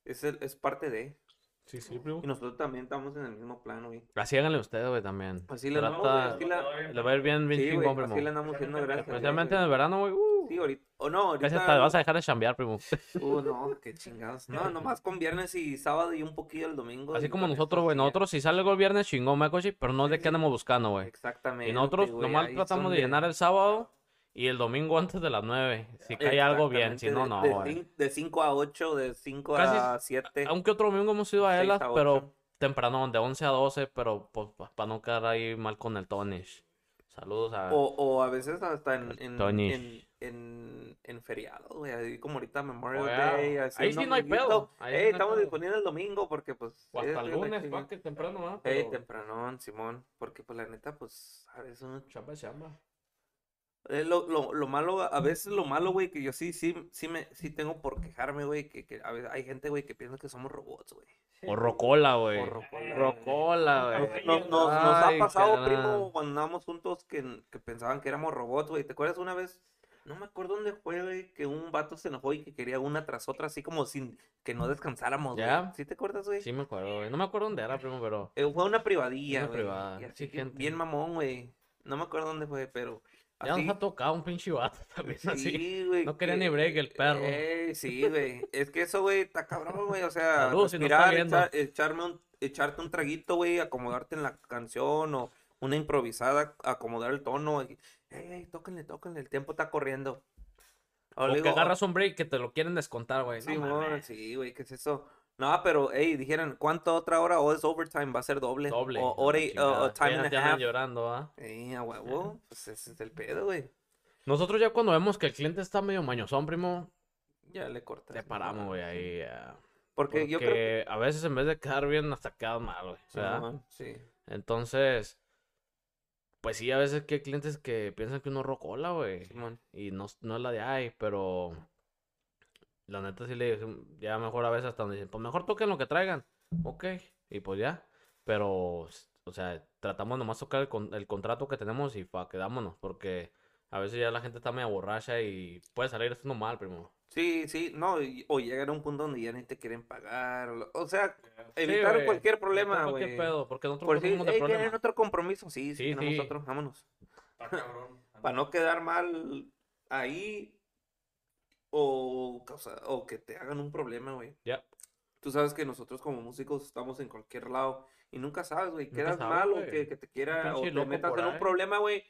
es, el- es parte de, Sí, sí, primo. y nosotros también estamos en el mismo plano, güey. Así háganle ustedes, güey, también. Así le andamos, así la- Le va a ir bien, bien sí, chingón, así primo. le andamos haciendo gracias. Especialmente en el verano, güey. Uh, Sí, ahorita, o no, ahorita. hasta vas a dejar de chambear, primo. [laughs] Uh, no, qué chingados. No, [laughs] nomás con viernes y sábado y un poquillo el domingo. Así como nosotros, güey. Nosotros si sale algo el viernes, chingón, me coche, pero no de qué andamos buscando, güey. Exactamente. Y nosotros güey, nomás tratamos de llenar el sábado y el domingo antes de las 9. Si cae algo bien, si no, no, de- güey. De 5 a 8, de 5 Casi- a 7. Aunque otro domingo hemos ido a a pero temprano, de 11 a 12, pero pues para no quedar ahí mal con el Tonish. Saludos a... O, o a veces hasta en, en, en, en, en feriados, güey, así como ahorita Memorial Oh, yeah. Day, así Ahí sí no hay pedo, ahí Ey, no hay estamos disponibles el domingo porque pues... o hasta el lunes, va, que temprano, ¿va? Ey, Pero- tempranón, Simón, porque pues la neta, pues, a veces uno Chamba, chamba. Eh, lo, lo, lo malo, a veces lo malo, güey, que yo sí, sí, sí me, sí tengo por quejarme, güey, que, que a veces hay gente, güey, que piensa que somos robots, güey. O Rocola, güey. O rocola, güey. nos, nos- nos ha pasado, primo, cuando andábamos juntos que, que pensaban que éramos robots, güey. ¿Te acuerdas una vez? No me acuerdo dónde fue, güey, que un vato se enojó y que quería una tras otra, así como sin que no descansáramos, güey. ¿Ya? ¿Sí te acuerdas, güey? Sí me acuerdo, güey. No me acuerdo dónde era, primo, pero... Eh, fue una privadilla, Una güey. privada, y así sí, que gente. Bien mamón, güey. No me acuerdo dónde fue, pero Ya así. nos ha tocado un pinche vato [laughs] también así. Sí, güey. No quería que- ni break el perro. Eh, sí, güey. Es que eso, güey, está cabrón, güey. O sea, Salud, si respirar, está viendo. echa- echarme un, echarte un traguito, güey, acomodarte en la canción o una improvisada, acomodar el tono. Ey, ey, tóquenle, tóquenle, el tiempo está corriendo. O que agarras un break que te lo quieren descontar, güey. Sí, No mames. sí, güey, ¿qué es eso? No, pero, ey, dijeran, ¿cuánto otra hora o es overtime? Va a ser doble. Doble. O hora y- chingada. time and a half. llorando, ¿ah? Ey, a huevo, pues ese es el pedo, güey. Nosotros ya cuando vemos que el cliente está medio mañosón, primo, Ya le cortas. le paramos, güey, ahí. ah, Porque, Porque yo creo que... a veces en vez de quedar bien, hasta quedas mal, güey. Simón, sí. Entonces, pues sí, a veces que hay clientes que piensan que uno rocola, güey. Simón. Y no, no es la de ay, pero la neta sí le dicen, ya mejor a veces hasta donde dicen, pues mejor toquen lo que traigan. Ok, y pues ya. Pero, o sea, tratamos nomás tocar el, con- el contrato que tenemos y fa, quedámonos, porque a veces ya la gente está media borracha y puede salir esto mal, primo. Sí, sí, no, y- o llegar a un punto donde ya ni te quieren pagar, o, sea, Sí, evitar güey, cualquier problema, güey. pedo, porque nosotros Por no si, hey, problema. ¿tienen otro compromiso? Sí, sí, Sí, tenemos sí. otro, vámonos. Está cabrón. Para no quedar mal ahí, o, causa- o que te hagan un problema, güey. Ya. Tú sabes que nosotros como músicos estamos en cualquier lado y nunca sabes, güey, Nunca quedas sabes, mal o güey. que, que te quiera, o te metas en un problema, güey.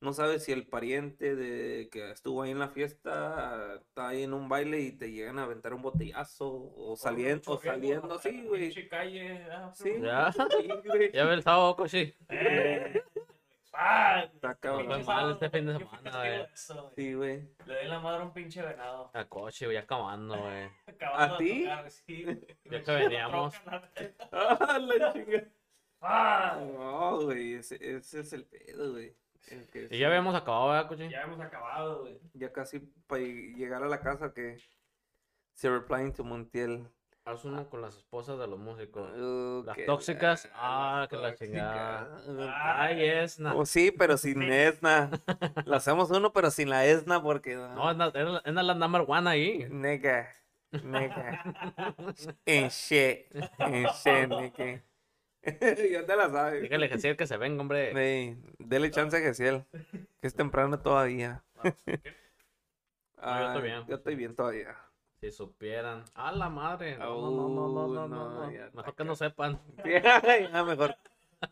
No sabes si el pariente de que estuvo ahí en la fiesta está ahí en un baile y te llegan a aventar un botellazo o saliendo, o saliendo, sí, güey. Ah, Sí, Ya. [laughs] sí, güey. Ya ve el sábado, cochi. Eh, ah, Está Fue cabrón. mal sábado, este fin de semana, güey. Sí, güey. Le doy la madre a un pinche venado. A coche, güey, acabando, güey. [laughs] Acabando ¿A ti? tocar, sí. Ya que veníamos. [laughs] [laughs] Ah, la chinga. Ah, No, güey, ese, ese es el pedo, güey. Que Y ya habíamos acabado, ¿verdad, coche? ya hemos acabado, güey. ya casi para llegar a la casa que se replying to Montiel. Haz uno con las esposas de los músicos. Uh, Las tóxicas, la ah, que la chingada. Uh, Ay, es Oh, sí, pero sin [laughs] Esna. Lo [laughs] hacemos uno, pero sin la Esna porque. No, es la, es la- number one ahí. Nigga. Nigga. [laughs] En shit. En shit, nigga. ya te la sabes. Dígale que sí, que se venga, hombre. Dele chance a Gesiel. Que es temprano todavía. No, yo estoy bien. Yo estoy bien todavía. Si supieran. A la madre. No, no, no, no, no, Mejor que no sepan. [laughs] ya mejor.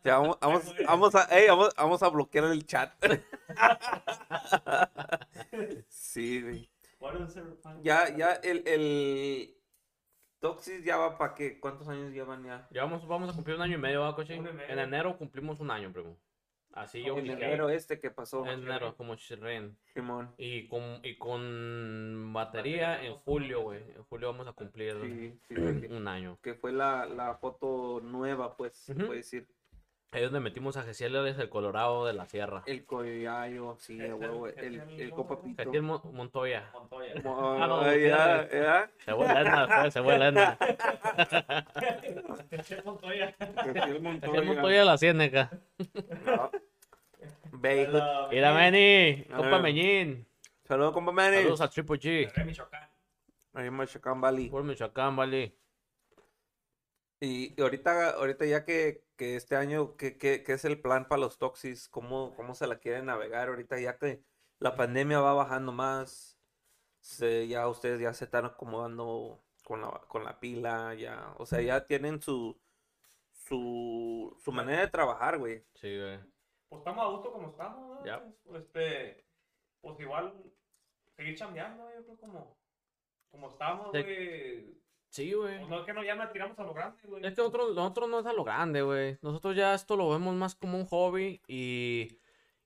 Ya, vamos, vamos, vamos a, vamos, vamos a bloquear el chat. [laughs] sí, güey. Ya, ya, el, el Toxis ya va para qué? ¿Cuántos años llevan ya? Ya vamos, vamos a cumplir un año y medio, ¿va, coche? En enero cumplimos un año, primo. Así yo. En enero este que pasó. En enero, como chirren. Simón. Y con, y con batería en julio, güey. En julio vamos a cumplir Sí, sí, sí, que- un año. que fue la, la foto nueva, pues, Ujú. puede decir. Ahí es donde metimos a Gesiel desde el Colorado de la Sierra. El collayo, sí, a huevo, el, el copapito. Gesiel Mon- Montoya. Montoya. Mo- Ah, no, ya. Se fue Lena, pues, se fue Lena. [laughs] Montoya. Gesiel Montoya. Gesiel Montoya de la Ciéneca. No. La- Mira, Meni, A compa. Meñín. Saludos, compa Manny. Saludos a Triple G. de Michoacán. Ahí en Michoacán Valley. Por Michoacán, vale. Y, y ahorita, ahorita ya que, que este año, ¿qué, qué, qué es el plan para los Toxis? ¿Cómo, ¿Cómo se la quieren navegar ahorita ya que la pandemia va bajando más? Se, ya ustedes ya se están acomodando con la, con la pila, ya, o sea, ya tienen su, su, su manera de trabajar, güey. Sí, güey. Pues estamos a gusto como estamos, ¿no? Ya. Pues, Este, pues igual seguir chambeando, yo creo como, como estamos, güey. Sí, güey. Pues no es que no ya nos tiramos a lo grande, güey. Es que nosotros, nosotros no es a lo grande, güey. Nosotros ya esto lo vemos más como un hobby y,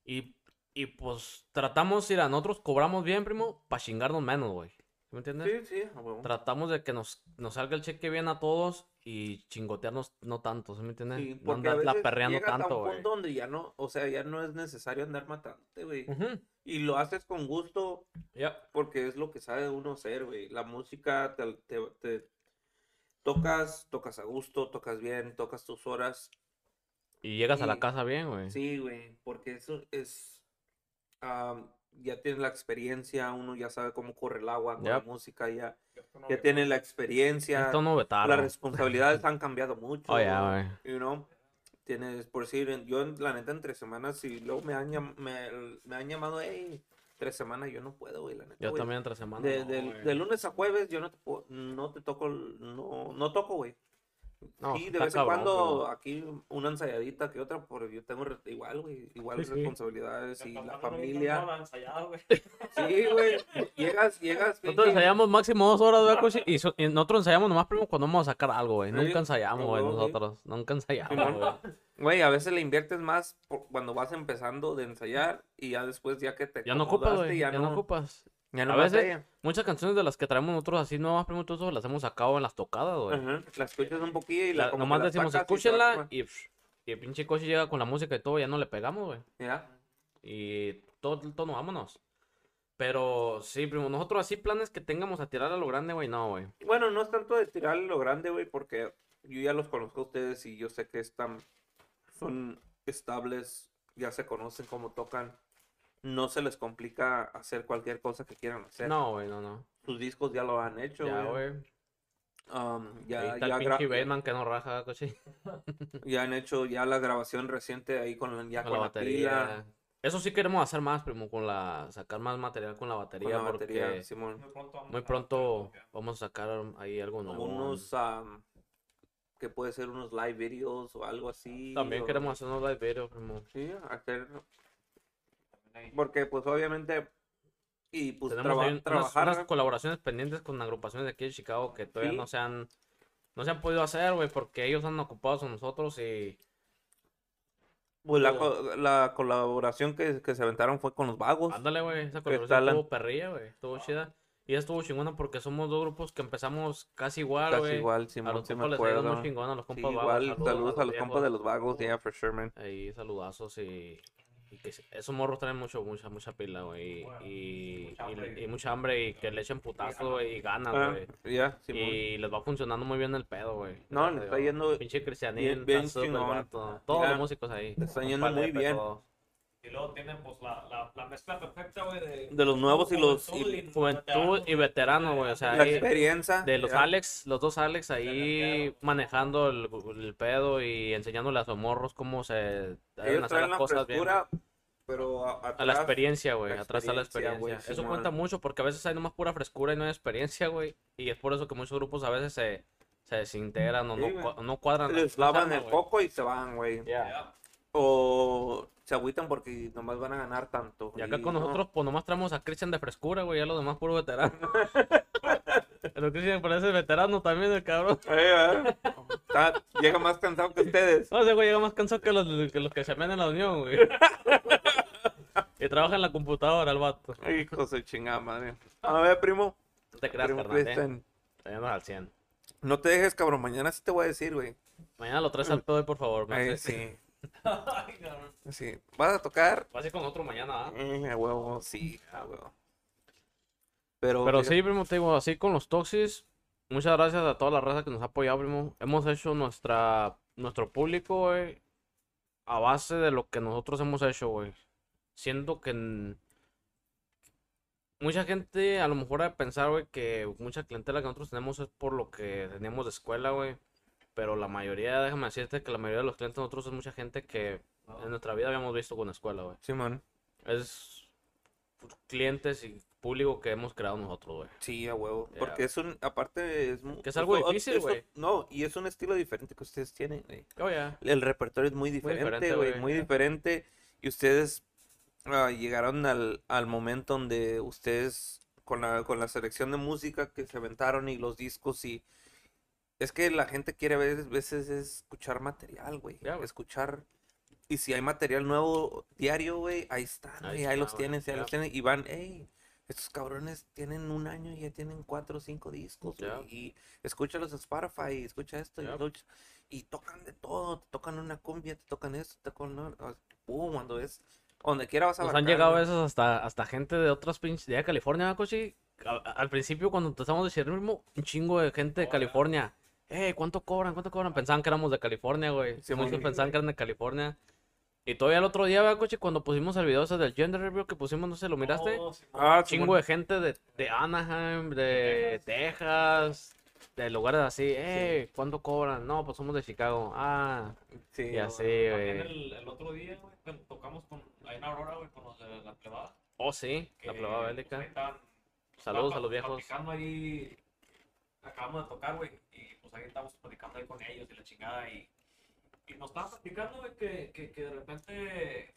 y, y pues tratamos, ir a nosotros cobramos bien, primo, para chingarnos menos, güey. ¿Sí ¿Me entiendes? Sí, sí, a huevo. Tratamos de que nos, nos salga el cheque bien a todos y chingotearnos no tanto, ¿sí me entiendes? Sí, no andar la perreando llegas a tanto, güey. punto donde ya no, o sea, ya no es necesario andar matándote, güey. Y lo haces con gusto ya. porque es lo que sabe uno hacer, güey. La música te, te- te- tocas, tocas a gusto, tocas bien, tocas tus horas. Y llegas a la casa bien, güey. Sí, güey, porque eso es, ya tienes la experiencia, uno ya sabe cómo corre el agua con la Yep. música, ya, no ya tiene la experiencia. Esto no Las responsabilidades [laughs] han cambiado mucho. Oh, güey. You know, tienes, por decir, yo en- la neta entre semanas y luego me han, me, me han llamado, hey, tres semanas yo no puedo, güey, la neta. Yo güey. también entre semanas. De, no, del- güey. de lunes a jueves yo no te, puedo- no te toco, no, no toco, güey. No, sí, de vez en cuando primo. aquí una ensayadita que otra, pero yo tengo re- igual, güey, igual Sí, sí. responsabilidades y la no familia. no, la ensayada, güey. Sí, güey, llegas, llegas. Nosotros ensayamos máximo dos horas, ¿verdad, coche? Y, so- y nosotros ensayamos nomás, primo, cuando vamos a sacar algo, güey. Sí, Nunca ensayamos, güey, nosotros. Nunca ensayamos, güey. Güey, a veces le inviertes más por- cuando vas empezando de ensayar y ya después ya que te Ya no ocupas, güey. Ya, no ocupas. Ya no A veces- batalla. Muchas canciones de las que traemos nosotros así todo eso las hemos sacado en las tocadas, güey. La escuchas un poquillo y la, La- nomás decimos, escúchenla y, y el pinche coche llega con la música y todo, ya no le pegamos, güey. Ya. Y todo el tono, vámonos. Pero sí, primo, nosotros así planes que tengamos a tirar a lo grande, güey, no, güey. Bueno, no es tanto de tirarle lo grande, güey, porque yo ya los conozco a ustedes y yo sé que están, son estables, ya se conocen cómo tocan. No se les complica hacer cualquier cosa que quieran hacer. No, güey, no, no. Sus discos ya lo han hecho, Ya, güey. Um, Ahí ya, está ya, el pinche Bateman que no raja, coche. [laughs] ya han hecho ya la grabación reciente ahí con, la- ya Con con la la pila, batería. Eso sí queremos hacer más, primo, con la... Sacar más material con la con batería, Simón. Muy pronto. vamos muy a- pronto vamos a sacar ahí algo nuevo. Unos, um, que puede ser unos live videos o algo así. También o- queremos hacer unos live videos, primo. Sí, hacer Porque pues obviamente y pues Tenemos traba- trabajar unas, colaboraciones pendientes con agrupaciones de aquí de Chicago que todavía Sí. no se han no se han podido hacer, güey, porque ellos han ocupado con nosotros y pues la, co- la colaboración que, que se aventaron fue con los vagos. ándale, güey, esa colaboración la- estuvo perrilla, güey, estuvo chida. Y estuvo chingona porque somos dos grupos que empezamos casi igual, Casi güey. igual, A Simón, los sí me compas les acuerdo. muy chingón, a los Sí, compas vagos. igual, saludos, a los compas viejos. de los vagos, yeah, for sure, man. Ahí saludazos y que esos morros traen mucho, mucha, mucha pila, güey. Bueno, y, mucha y, hambre. y mucha hambre y que le echen putazo, güey, y ganas, Ah, güey. ya, Simón. Y les va funcionando muy bien el pedo, güey. No, le está yendo Pinche Cristianín, bien- bien chingón. Todos los músicos ahí. Le está yendo muy bien. todos. Y luego tienen pues la, la, la mezcla perfecta, güey, de... De los nuevos y los- juventud y- Juventud y veterano, güey. O sea, la ahí- experiencia. de los ya. Alex, los dos Alex ahí manejando el, el pedo y enseñándole a sus morros cómo se deben Ellos hacer las la cosas bien. pero a, A la atrás- experiencia, güey. Atrás está la experiencia, eso Simón. cuenta mucho porque a veces hay nomás pura frescura y no hay experiencia, güey. Y es por eso que muchos grupos a veces se, se desintegran o Sí, no, no cuadran. Les lavan el coco y se van, güey. Ya. O se agüitan porque nomás van a ganar tanto. Y acá y con no. nosotros, pues nomás traemos a Christian de frescura, güey. Ya los demás puro veterano. [laughs] Pero Christian parece veterano también, el cabrón. Eh, eh. Está- llega más cansado que ustedes. No, ese güey llega más cansado que los que, los que se en la unión, güey. [laughs] y trabaja en la computadora, el vato. Hijo de chingada madre. A ver, primo. No te creas, primo carnal, eh. Al 100. No te dejes, cabrón. Mañana sí te voy a decir, güey. Mañana lo traes al pedo, por favor. Ay, sí. Ay, cabrón. Sí. ¿Vas a tocar? Va a ser con otro mañana, ¿ah? Eh, a huevo, sí, a huevo. Pero, Pero sí, primo, te digo, así con los Toxis, muchas gracias a toda la raza que nos ha apoyado, primo. Hemos hecho nuestra, nuestro público, güey, a base de lo que nosotros hemos hecho, güey. Siento que en- mucha gente a lo mejor ha de pensar, güey, que mucha clientela que nosotros tenemos es por lo que teníamos de escuela, güey. Pero la mayoría, déjame decirte que la mayoría de los clientes nosotros es mucha gente que en nuestra vida habíamos visto con la escuela, güey. Simón. Es clientes y público que hemos creado nosotros, güey. Sí, a huevo. Ya. Porque es un, aparte es Que es algo difícil, güey. No, y es un estilo diferente que ustedes tienen, güey. Oh, ya. El repertorio es muy diferente, güey, muy diferente. Y ustedes ah, llegaron al, al momento donde ustedes, con la, con la selección de música que se aventaron y los discos y... Es que la gente quiere a veces, veces es escuchar material, güey. Güey. Escuchar... Y si hay material nuevo diario, güey, ahí están, Ahí güey, ahí los güey, tienen, sí, ahí los tienen. Y van, hey, estos cabrones tienen un año y ya tienen cuatro o cinco discos, güey. Y escúchalos en Spotify, escucha esto, y y tocan de todo, te tocan una cumbia, te tocan esto, te tocan una- pum, cuando es, donde quiera vas a Nos han abarcar, llegado a güey. veces hasta, hasta gente de otras pinches, de California, ¿verdad, Cochi? Al principio, cuando empezamos a decir mismo, un chingo de gente de. California. Eh, ¿cuánto cobran? ¿Cuánto cobran? Pensaban que éramos de California, güey. Sí, Muchos pensaban que eran de California. Y todavía el otro día, ¿verdad, Cochi? Cuando pusimos el video ese del gender review que pusimos, no sé, ¿lo miraste? Oh, Simón. Ah, chingo Simón. de gente de, de Anaheim, de Texas, de lugares así. Eh, ¿cuánto cobran? No, pues somos de Chicago. Ah, Sí, y así, También güey. el, el otro día, güey, tocamos con, ahí en Aurora, güey, con los de la plebada. Oh, sí, la plebada pues, bélica. estaban- Saludos a los viejos. ahí, acabamos de tocar, güey, y pues ahí estamos platicando ahí con ellos y la chingada, y, y nos estaban platicando, güey, que, que, que de repente,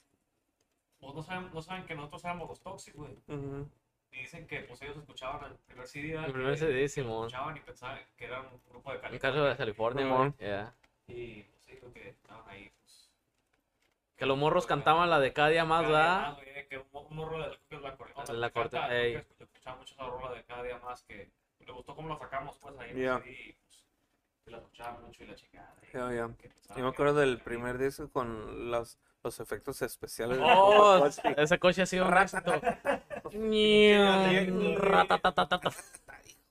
pues no saben, no saben que nosotros éramos los Toxic, güey. Ujú. Y dicen que pues ellos escuchaban el primer CD. El primer CD, Simón. Escuchaban y pensaban que eran un grupo de Un California. caso de California. Simón. Yeah. Y pues sí, creo que estaban ahí, pues. Que los morros cantaban la de cada día más, cada día ¿verdad? más, güey, que un, un morro de que la corte. La corte, ey. Escuchaba mucho esa rola de cada día más que le gustó cómo la sacamos, pues ahí. CD, y, pues, y la escuchaba mucho y la chingada. y que Yo me que acuerdo del primer disco con los, los efectos especiales. de Oh, ese coche [laughs] ha sido un éxito.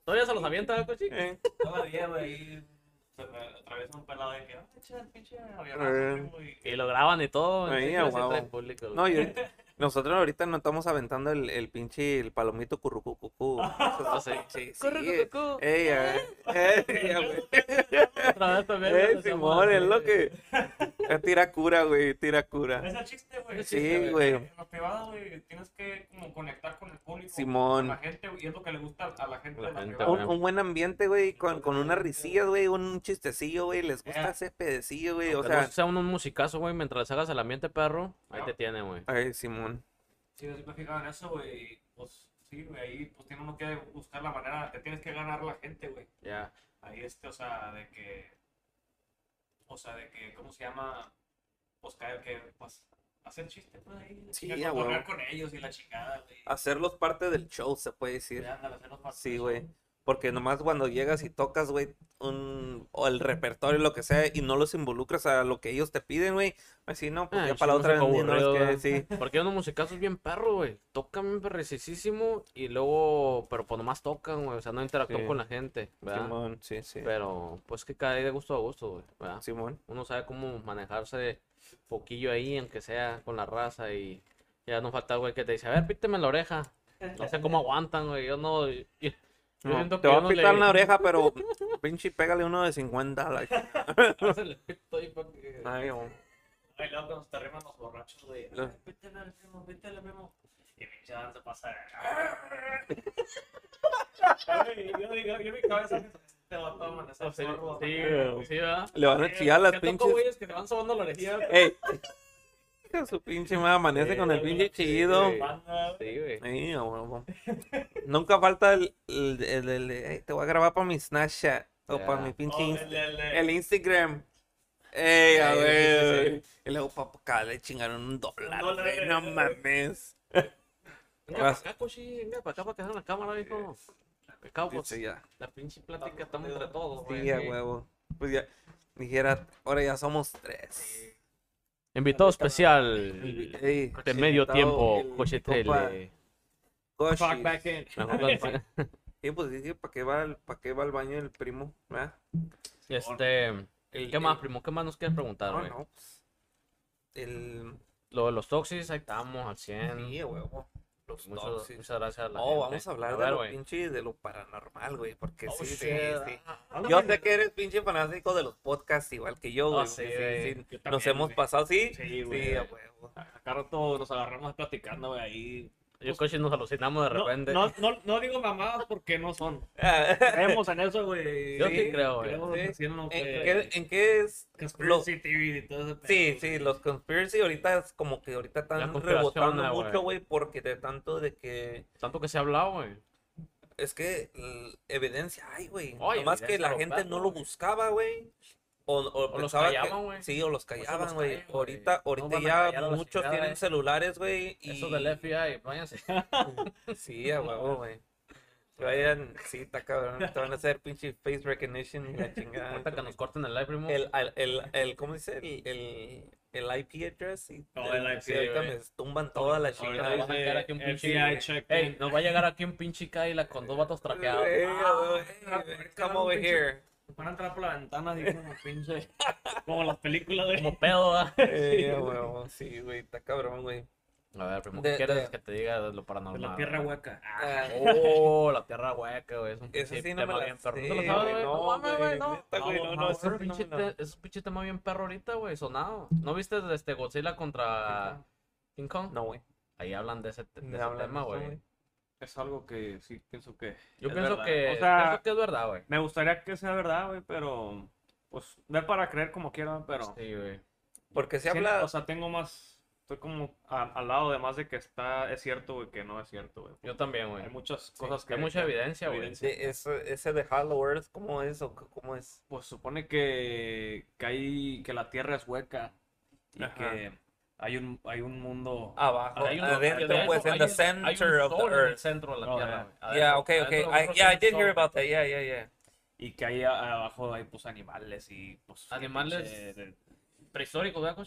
¿Todavía se los avienta, el coche? Eh, Todavía, güey, ahí se me atraviesa un pelado de que, ah, pinche avionazo, Eh. primo", y- Y lo graban y todo. Ahí, huevo. público. No, y ahorita- nosotros ahorita no estamos aventando el, el pinche el palomito currucucucú. Ah, [laughs] sí. Sí, sí. Corre, cucú. Ey, a ver. Ey, Simón, es lo que. es tira cura, güey, tira cura. Es el chiste, güey. Sí, güey. En la privada, güey, tienes que como conectar con el público. Simón. Con la gente, güey, y es lo que le gusta a la gente La de la gente, privada. Un, un buen ambiente, güey, con, con unas risillas, güey, un chistecillo, güey. Les gusta Ya. ese pedecillo, güey. O sea, sea un, un musicazo, güey, mientras hagas el ambiente perro, ahí te tiene, güey. ay, Simón. Sí, yo siempre he fijado en eso, güey. Pues sí, güey, ahí pues tiene uno que buscar la manera, te tienes que ganar la gente, güey. Ya. Ahí este, o sea, de que, o sea, de que, ¿cómo se llama? Pues caer que, pues, hacer chiste, pues ahí. Sí, chingar, a cotorrear huevo. con ellos y la chingada, güey. Hacerlos parte del show, se puede decir. Sí, ándale, hacerlos parte Sí, güey. Porque nomás cuando llegas y tocas, güey, un, o el repertorio, lo que sea, y no los involucras a lo que ellos te piden, güey, así no, pues Ah, ya para la otra vez, no es que, sí. Porque unos musicazos bien perros, güey. Tocan bien perricisísimo y luego, pero pues nomás tocan, güey. O sea, no interactúan Sí. con la gente, ¿verdad? Simón, sí, sí. Pero pues que cae de gusto a gusto, güey, ¿verdad? Simón. Uno sabe cómo manejarse poquillo ahí, aunque sea con la raza y ya no falta, güey, que te dice, a ver, píteme la oreja. No sé cómo aguantan, güey. Yo no... Yo No, te yo a no pitar le- la [laughs] oreja, pero pinche pégale uno de 50. like. [laughs] Ay, oh. Ay, luego cuando te arriman los borrachos, güey. Lo- "Ay, Vítele al primo, vítele al primo. Y pinche Dan se pasa. Ay, Yo digo, yo en mi cabeza te va a sí, sí, ¿verdad? Le van a chillar las Yo pinches. güeyes que te van sobando la orejilla. güey. Ey. De Su pinche madre amanece con el Sí, pinche sí. Banda, Sí, güey. Sí. Nunca falta el, el, el, el "Ey, te voy a grabar para mi Snapchat o Ya. para mi pinche Oh, Insta- el- Instagram. Ey, a sí, ver. sí, Y luego papá, acá le chingaron un dólar, Un dólar, no eh. mames. Venga para acá, cochi. Venga para acá para que vean la cámara, hijo. Acá, pues, Sí, ya. la pinche plática estamos entre todos, güey. Sí, a huevo. Pues ya, dijera, ahora ya somos tres. Invitado especial Ey, de medio tiempo, el Coche compa Tele. Coshi. Fuck back in. Mejor la- [laughs] Sí, pues dije, ¿para qué va, al- pa' qué va al baño el primo? ¿verdad? Este, El- ¿qué más, el- primo? ¿Qué más nos quieres preguntar, No, güey? no, pues, el... Lo de los toxis, ahí estamos al 100. Sí, huevo. Los Muchas, muchas gracias a la Oh, gente. vamos a hablar de ver, lo güey. pinche de lo paranormal, güey, porque Oh, sí, sí, sí. Ah, Yo sé que eres pinche fanático de los podcasts igual que yo, Oh, güey. sí, sí, Nos hemos pasado, ¿sí? Sí, güey. Acá rato nos agarramos platicando, güey, ahí. Yo, Coche, nos alucinamos de repente. no, no, no digo mamadas porque no son. Ah, Creemos en eso, güey. Yo sí creo, güey. Sí. en lo ¿En que- qué, en qué es? lo- Conspiracy TV y todo ese pedo. Sí, sí, los conspiracy ahorita es como que ahorita están rebotando mucho, güey, porque de tanto de que Tanto que se ha hablado, güey. es que evidencia hay, güey. Nomás que la gente no lo buscaba, güey. O, o, O los callaban, güey. Sí, o los callaban, güey. callan, güey. Ahorita, No ahorita a ya muchos chingada, tienen eh. celulares, güey. Y... Eso del FBI, váyanse. [laughs] Sí, a huevo, güey. Que vayan, sí, está cabrón. Te van a hacer pinche face recognition y la chingada. Ahorita que nos corten el live, primo. El, el, el, el- ¿cómo dice? El, el, el IP address. Y, Oh, el IP, sí, ahorita me tumban toda la chingada. nos van a caer aquí un pinche-. Ey, nos va a llegar aquí un pinche Kyla con dos vatos traqueados. Hey, Ah, hey, Come over here. Van a entrar por la ventana así como [laughs] pinche. Como las películas de. Como pedo, ¿verdad? Ey, a huevo, Sí, güey, está cabrón, güey. A ver, primo, De- ¿qué quieres de- que te diga de lo de paranormal? la tierra güey? hueca. Ah, Oh, la tierra hueca, güey. Es un pinche sí no tema bien perro. sé, ¿No te lo sabes, güey, güey? no, No mames, güey, güey, no. neta, güey, no, no, es, ese un no pinche es un pinche tema bien perro ahorita, güey, sonado. ¿No viste de este Godzilla contra King Kong? No, güey. Ahí hablan de ese, de ese de tema, eso, güey. Es algo que sí pienso que. Yo es pienso verdad. que, O sea, pienso que es verdad, güey. me gustaría que sea verdad, güey, pero. Pues ver para creer como quiera, pero. Sí, güey. Porque se Sí, habla. O sea, tengo más. Estoy como a- al lado de más de que está. Es cierto, güey, que no es cierto, güey. Yo también, güey. Hay muchas cosas que. Hay mucha que- evidencia, güey. evidencia. de ese, ese de Hollow Earth, ¿cómo es? o ¿Cómo es? Pues supone que, que hay que la tierra es hueca y Ajá. que hay un hay un mundo Abajo, Hay un- adentro, de pues, in the center of the sol en el earth. centro de la Oh, tierra, yeah. Yeah, Adentro- okay, okay. adentro I, yeah, I did hear about that. Yeah, yeah, yeah. y que ahí a- abajo hay pues animales y pues Animales de- Prehistóricos, ¿verdad,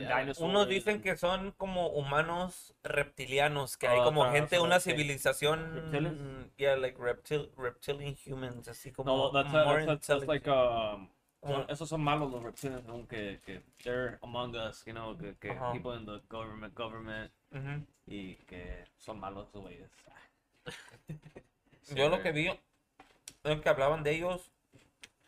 Ya, dinosaurs. Unos dicen que son como humanos reptilianos, que hay como Otra, gente, otra, una sí. civilización, ¿Reptiles? yeah, like reptil, reptilian humans, así como No, that's, more that's, that's, like intelligent. um, Esos son malos los reptiles, ¿no? que, they're among us, you know, que, que Ajá. people in the government, government Ujú. y que son malos esos güeyes. Sí, Yo lo que vi es que hablaban de ellos,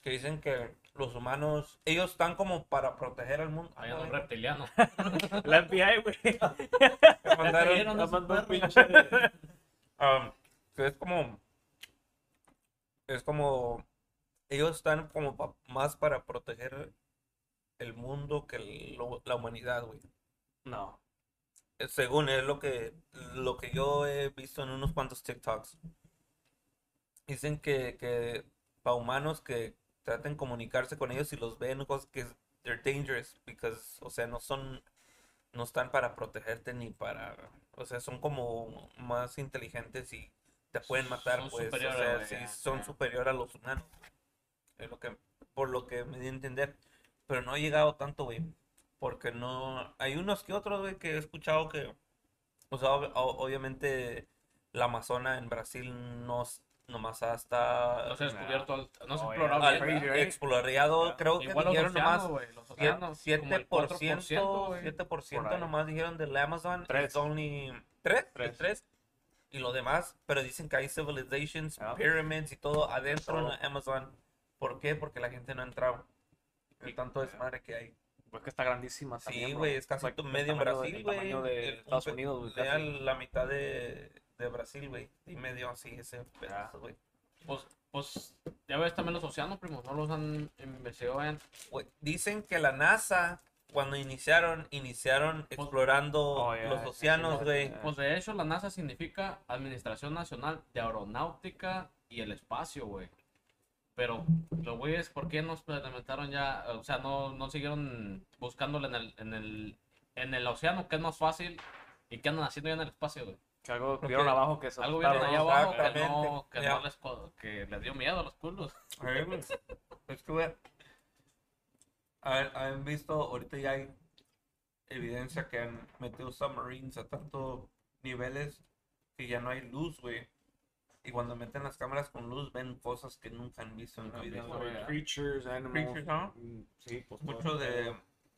que dicen que los humanos, ellos están como para proteger al mundo. Hay un reptiliano. [laughs] La FBI, güey. [laughs] Mandaron- perros. pinche- [laughs] Um, es como es como ellos están como pa- más para proteger el mundo que el- lo- la humanidad, güey. No. Eh, Según es lo que lo que yo he visto en unos cuantos TikToks. Dicen que, que para humanos que traten de comunicarse con ellos y los ven cosas que they're dangerous because o sea, no son no están para protegerte ni para, o sea, son como más inteligentes y te pueden matar, Son pues, o sea, sí, son ya. superiores a los humanos. Es lo que, por lo que me di a entender. Pero no ha llegado tanto, güey. Porque no, hay unos que otros, güey, que he escuchado que, o sea, ob- obviamente la Amazona en Brasil no, nomás hasta No se ha descubierto, al- no se ha explorado yeah. right? explorado, Yeah. creo que Igual los dijeron nomás océanos, güey, los Siete- océanos, como el 4%, 7%, güey. 7% Por ahí. nomás dijeron del Amazon. Tres. It's only 3, Tres. 3. Y lo demás, pero dicen que hay civilizations, Ah. pyramids y todo adentro en Amazon. ¿Por qué? Porque la gente no ha entrado. El tanto desmadre que hay. Pues que está grandísima Sí, también, güey, es casi Like, medio Brasil, el güey. tamaño de El- Estados Unidos, güey, lea la mitad de, de Brasil, güey. Y medio así, ese pedazo, güey. Pues, pues, ya ves también los océanos, primo, no los han investigado. Güey, Dicen que la NASA, cuando iniciaron, iniciaron explorando Oh, yeah, los océanos, güey. sí. Pues de hecho, la NASA significa Administración Nacional de Aeronáutica y el Espacio, güey. Pero los güeyes, ¿por qué no implementaron ya? O sea, no, no siguieron buscándole en el, en el, en el océano, que es más fácil, y qué andan haciendo ya en el espacio, güey. Que algo Porque vieron abajo que se Algo vieron allá abajo que no, que, no les, que les dio miedo a los culos. A ver, güey. Es que, güey. A ver, han visto, ahorita ya hay evidencia que han metido submarines a tantos niveles que ya no hay luz, güey. Y cuando meten las cámaras con luz ven cosas que nunca han visto en la vida. Creatures, animals. Creatures, ¿no? Mm, Sí, pues Mucho de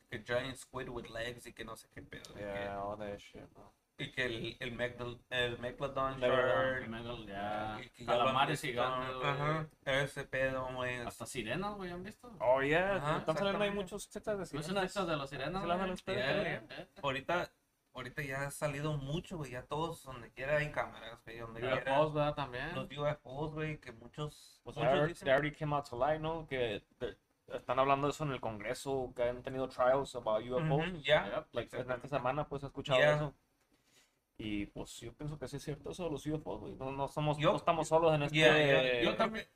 que giant squid with legs y que no sé qué pedo. Yeah, all that shit, bro. y que el, el, Megalodon, el Megalodon. Ya, y que calamares gigantes, güey. Ajá, ese pedo, güey. Hasta sirenas, güey, ¿han visto? Oh, yeah. Están saliendo ahí muchos sectas de ¿No son sirenas. Ahorita, ahorita ya ha salido mucho, güey. Ya todos, donde quiera hay cámaras, güey. Donde quiera. UFOs, ¿verdad? También. Los UFOs, güey, que muchos. Pues muchos already, dicen- they already came out to light, ¿no? Que de- están hablando de eso en el Congreso, que han tenido trials about UFOs. Ujú, ya. Yep. Like, en esta semana, pues, he escuchado Yeah. eso. Y, pues, yo pienso que sí es cierto eso de los UFOs, güey. No, no, somos, Yo- no estamos solos en este... Yeah, yeah, yo también-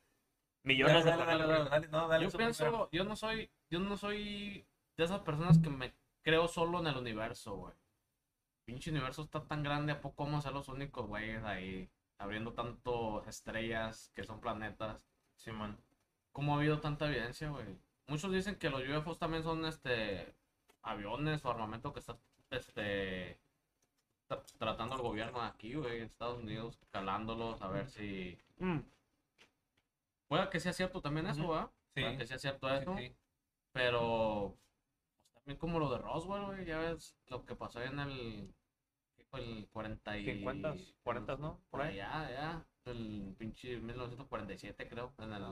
Millones de Dale, dale, planetas. dale, dale, no, dale, yo pienso, primero. yo no soy, yo no soy de esas personas que me creo solo en el universo, güey. Pinche universo está tan grande, ¿a poco vamos a ser los únicos güeyes ahí? Abriendo tanto estrellas que son planetas. Simón. ¿Cómo ha habido tanta evidencia, güey? Muchos dicen que los UFOs también son este aviones o armamento que está este tra- tratando el gobierno aquí, güey, en Estados Unidos, calándolos a ver si Mm, pueda que sea cierto también eso. ¿verdad? Sí. Pueda que sea cierto sí, eso, sí. pero también como lo de Roswell, güey, ya ves lo que pasó en el ¿qué fue el 40 y 50, 40, ¿no? Por allá, ya, el pinche 1947 creo, en el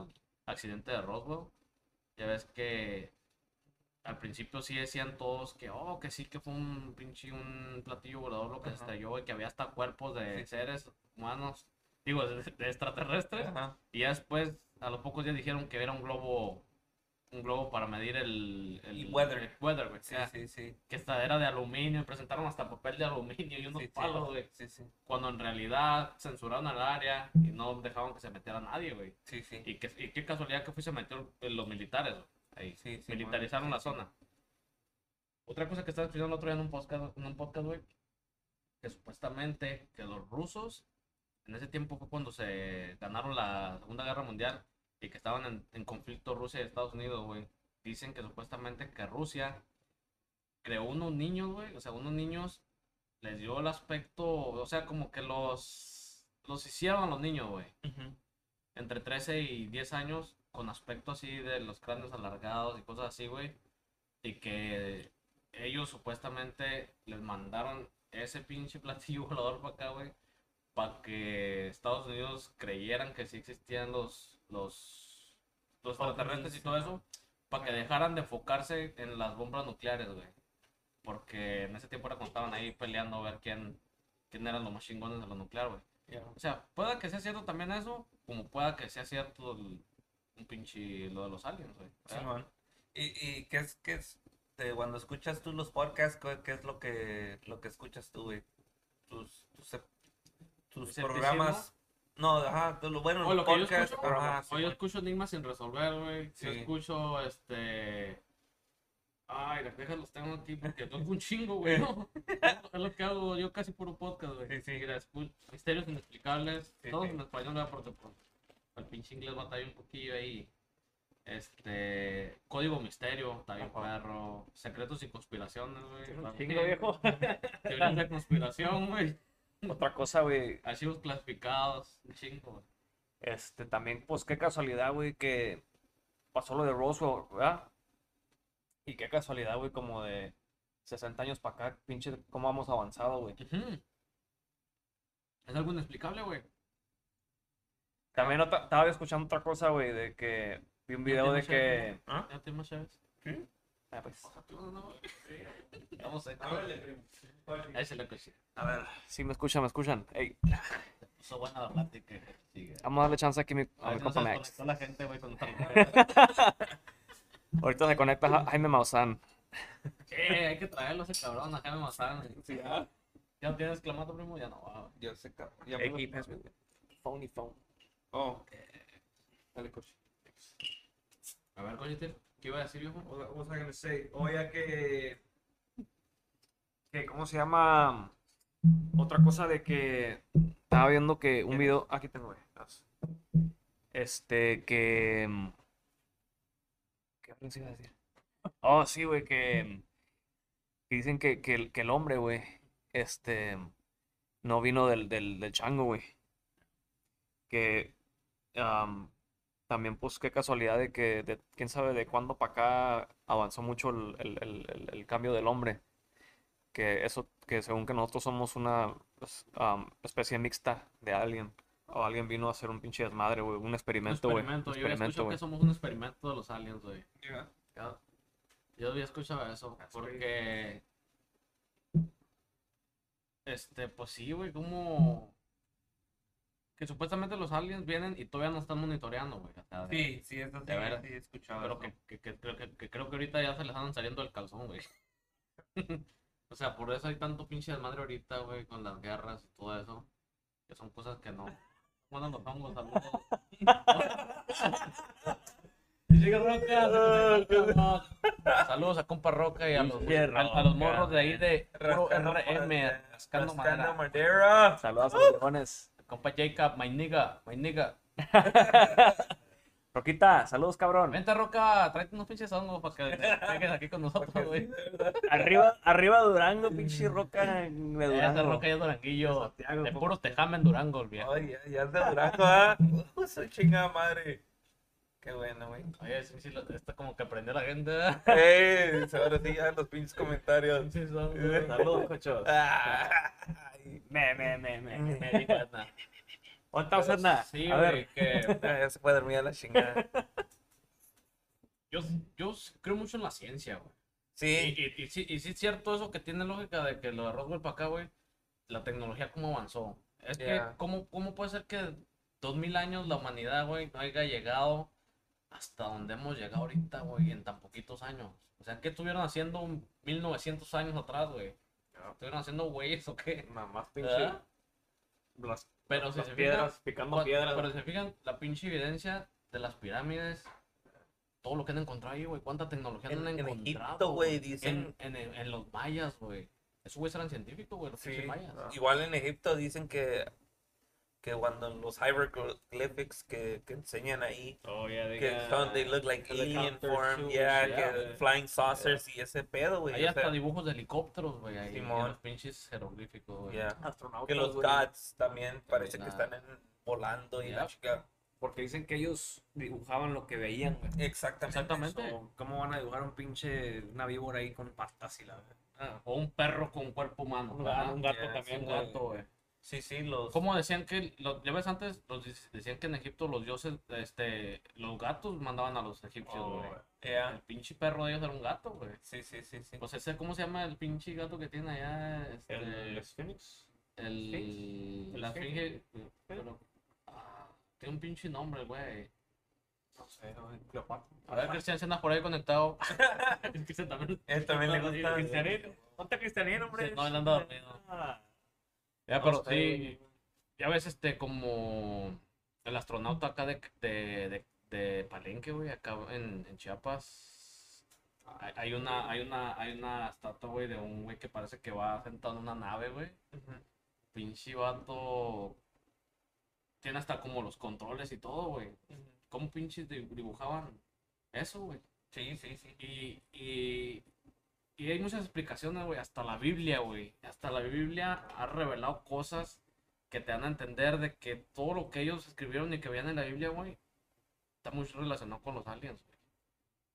accidente de Roswell. Ya ves que al principio sí decían todos que, oh, que sí, que fue un pinche un platillo volador lo que se Ajá. estrelló y que había hasta cuerpos de Sí. seres humanos, digo, de, de extraterrestres. Ajá. Y ya después, a los pocos días dijeron que era un globo, un globo para medir el, el, El weather. el weather, güey. Sí, sí, sí. Que esta era de aluminio, y presentaron hasta papel de aluminio y unos Sí, palos, güey Sí, sí. cuando en realidad censuraron el área y no dejaban que se metiera nadie, güey. Sí, sí. Y, que, y qué casualidad que fue se metió los militares, güey, ahí. Sí, sí, Militarizaron bueno, la zona. Otra cosa que estaba escuchando el otro día en un podcast, en un podcast, güey, que supuestamente que los rusos, en ese tiempo fue cuando se ganaron la Segunda Guerra Mundial y que estaban en, en conflicto Rusia y Estados Unidos, güey. Dicen que supuestamente que Rusia creó unos niños, güey, o sea, unos niños les dio el aspecto, o sea, como que los, los hicieron los niños, güey entre 13 y 10 años con aspecto así de los cráneos alargados y cosas así, güey. Y que ellos supuestamente les mandaron ese pinche platillo [laughs] volador para acá, güey. Para que Estados Unidos creyeran que sí existían los, los, los extraterrestres y todo eso. Para que dejaran de enfocarse en las bombas nucleares, güey. Porque en ese tiempo era cuando estaban ahí peleando a ver quién, quién eran los más chingones de lo nuclear, güey. Ya. O sea, pueda que sea cierto también eso, como pueda que sea cierto el- un pinche lo de los aliens, güey. ¿verdad? Simón. ¿Y, y qué es, qué es, de cuando escuchas tú los podcasts, qué, es lo que, lo que escuchas tú, güey? Tus, tus, tus programas. No, ajá, lo- bueno, O lo los que yo escucho, ajá, o yo escucho enigmas sin resolver, güey. Yo Sí. escucho, este... Ay, las los tengo aquí porque toco un chingo, güey. ¿no? [laughs] es lo que hago yo casi puro podcast, güey. Sí, sí. Mira, misterios inexplicables, Sí, todos sí. en español, ¿verdad? porque pues, el pinche inglés batalla un poquillo ahí. Este, Código Misterio, Ajá. perro. Secretos y conspiraciones, güey. Un también. chingo, viejo. [laughs] Teorías de conspiración, güey. Otra cosa, güey. Archivos clasificados, un chingo, güey. Este, también, pues qué casualidad, güey, que pasó lo de Roswell, ¿verdad? Y qué casualidad, güey, como de 60 años para acá, pinche, cómo hemos avanzado, güey. Es algo inexplicable, güey. También otra- estaba escuchando otra cosa, güey, de que vi un video de que... ¿Ah? ¿Ya tenemos llaves? Ah, pues, Vamos a Ahí se le coche. a ver, sí me escuchan, me escuchan. Ey, Puso buena la plática. que sigue. vamos a darle chance aquí a mi, a A mi ver, no se compa Max. desconectó la gente, güey, con esta [laughs] Ahorita se conecta Ja- Jaime Maussan. Eh, hay que traerlo ese cabrón a Jaime. Sí, ah, ¿Ya tienes clamato, primo? Ya no va. yo sé, cabrón. Ya Ey, his- Phony phone. Oh. Dale, coche. A ver, coñete, ¿qué iba a decir, viejo? What was I gonna say? Oye, que... que ¿Cómo se llama? Otra cosa de que estaba viendo que un video... Aquí tengo, güey. Este, que... ¿Qué más iba a decir? Oh, sí, güey, que... que dicen que, que, el- que el hombre, güey, este... no vino del, del, del chango, güey. Que... am, también, pues, qué casualidad de que, de, quién sabe de cuándo para acá avanzó mucho el, el- el- el- el cambio del hombre. Que eso, que según que nosotros somos una pues, especie mixta de alguien. O alguien vino a hacer un pinche desmadre, güey. Un experimento, güey. Un experimento. Yo había escuchado que somos un experimento de los aliens, güey. Ya. Ya- Yo había escuchado eso. That's Porque. Este, pues sí, güey, como. Que supuestamente los aliens vienen y todavía no están monitoreando, güey. o sea, de- Sí, sí, eso sí, De sí he escuchado Pero eso. que, que, que creo que, que creo que ahorita ya se les andan saliendo el calzón, güey. [laughs] o sea, por eso hay tanto pinche desmadre ahorita, güey, con las guerras y todo eso. Que son cosas que no. Bueno, nos vamos saludos. [laughs] Llega Roca, [laughs] Saludos a compa Roca y a los, a, a los morros de ahí de puro Rascando RM, madera, rascando rascando madera. madera. Saludos a los leones. Compa Jacob, my nigga, my nigga. [laughs] Roquita, saludos, cabrón. Vente Roca, tráete unos pinches hongos para que te pegues aquí con nosotros, güey. Arriba, arriba Durango, pinche roca de Durango. Roca ya es Duranguillo. Santiago, De po- puro tejame en Durango, el viejo. Ay, ya, es de Durango, ¿ah? Uh, soy chingada madre. Qué bueno, güey. Oye, sí, sí, lo- esto como que aprendió la gente. Ey, ahora sí ya los pinches comentarios. Pinches hongos. Saludos, cochos. Ay, Me, me, me, me. Me di cuenta. [laughs] ¿Cuánta Osana? Sí, A ver. que [laughs] ya, se puede dormir a la chingada. yo, yo creo mucho en la ciencia, güey. Sí, Y, y, y sí, y sí es cierto eso que tiene lógica de que lo de Roswell para acá, güey, la tecnología cómo avanzó. Es Ya. que, ¿cómo, ¿cómo puede ser que dos mil años la humanidad, güey, no haya llegado hasta donde hemos llegado ahorita, güey, en tan poquitos años? O sea, ¿qué estuvieron haciendo 1900 años atrás, güey? ¿Estuvieron haciendo güeyes o qué? Mamás ¿Verdad? Las, Pero si las se piedras, fijan, picando piedras. pero si se fijan, la pinche evidencia de las pirámides, todo lo que han encontrado ahí, güey, cuánta tecnología En- han en encontrado. Egipto, güey, dicen- En, en, en los mayas, güey. Esos güeyes eran científicos, güey, los sí. pinches mayas. Igual en Egipto dicen que, que cuando los hieroglyphics que, que enseñan ahí, Oh, yeah, they que got son, they look like alien form, yeah, yeah, que flying saucers y ese pedo, güey. Hay hasta sea, dibujos de helicópteros, güey, ahí. Simón. los pinches jeroglíficos, güey. yeah. astronautas, Que los güey. gods también parece que la- están en- volando y la chica. Porque dicen que ellos dibujaban lo que veían, güey. Exactamente. Exactamente. So, ¿Cómo van a dibujar un pinche, una víbora ahí con patas y la... Ah, O un perro con cuerpo humano. gato, un gato Yeah, también, Un gato, güey. Sí, sí, los. ¿Cómo decían que, lo- ya ves antes, los, decían que en Egipto los dioses, este, los gatos mandaban a los egipcios, Oh, güey. Yeah. El pinche perro de ellos era un gato, güey. Sí, sí, sí, sí. Pues ese, ¿cómo se llama el pinche gato que tiene allá? Este, El el, Sphinx. la ¿El esfinge. pero, ah, tiene un pinche nombre, güey. No sé. Cleopatra. A ver, Cristian, si andas por ahí conectado. [laughs] [laughs] Cristian también. Él también le [laughs] gusta. Cristianino. Ponte hombre. Sí, no, él anda dormido. Ah, Ya, pero sí, ya ves, este, como el astronauta acá de, de, de, de Palenque, güey, acá en, en Chiapas. hay- una, hay una, hay una estatua, güey, de un güey que parece que va sentado en una nave, güey. Pinche vato. Tiene hasta como los controles y todo, güey. ¿Cómo pinches di- dibujaban eso, güey? Sí, sí, sí. Y, y, y hay muchas explicaciones, güey. Hasta la Biblia, güey. Hasta la Biblia ha revelado cosas que te dan a entender de que todo lo que ellos escribieron y que veían en la Biblia, güey, está muy relacionado con los aliens, güey.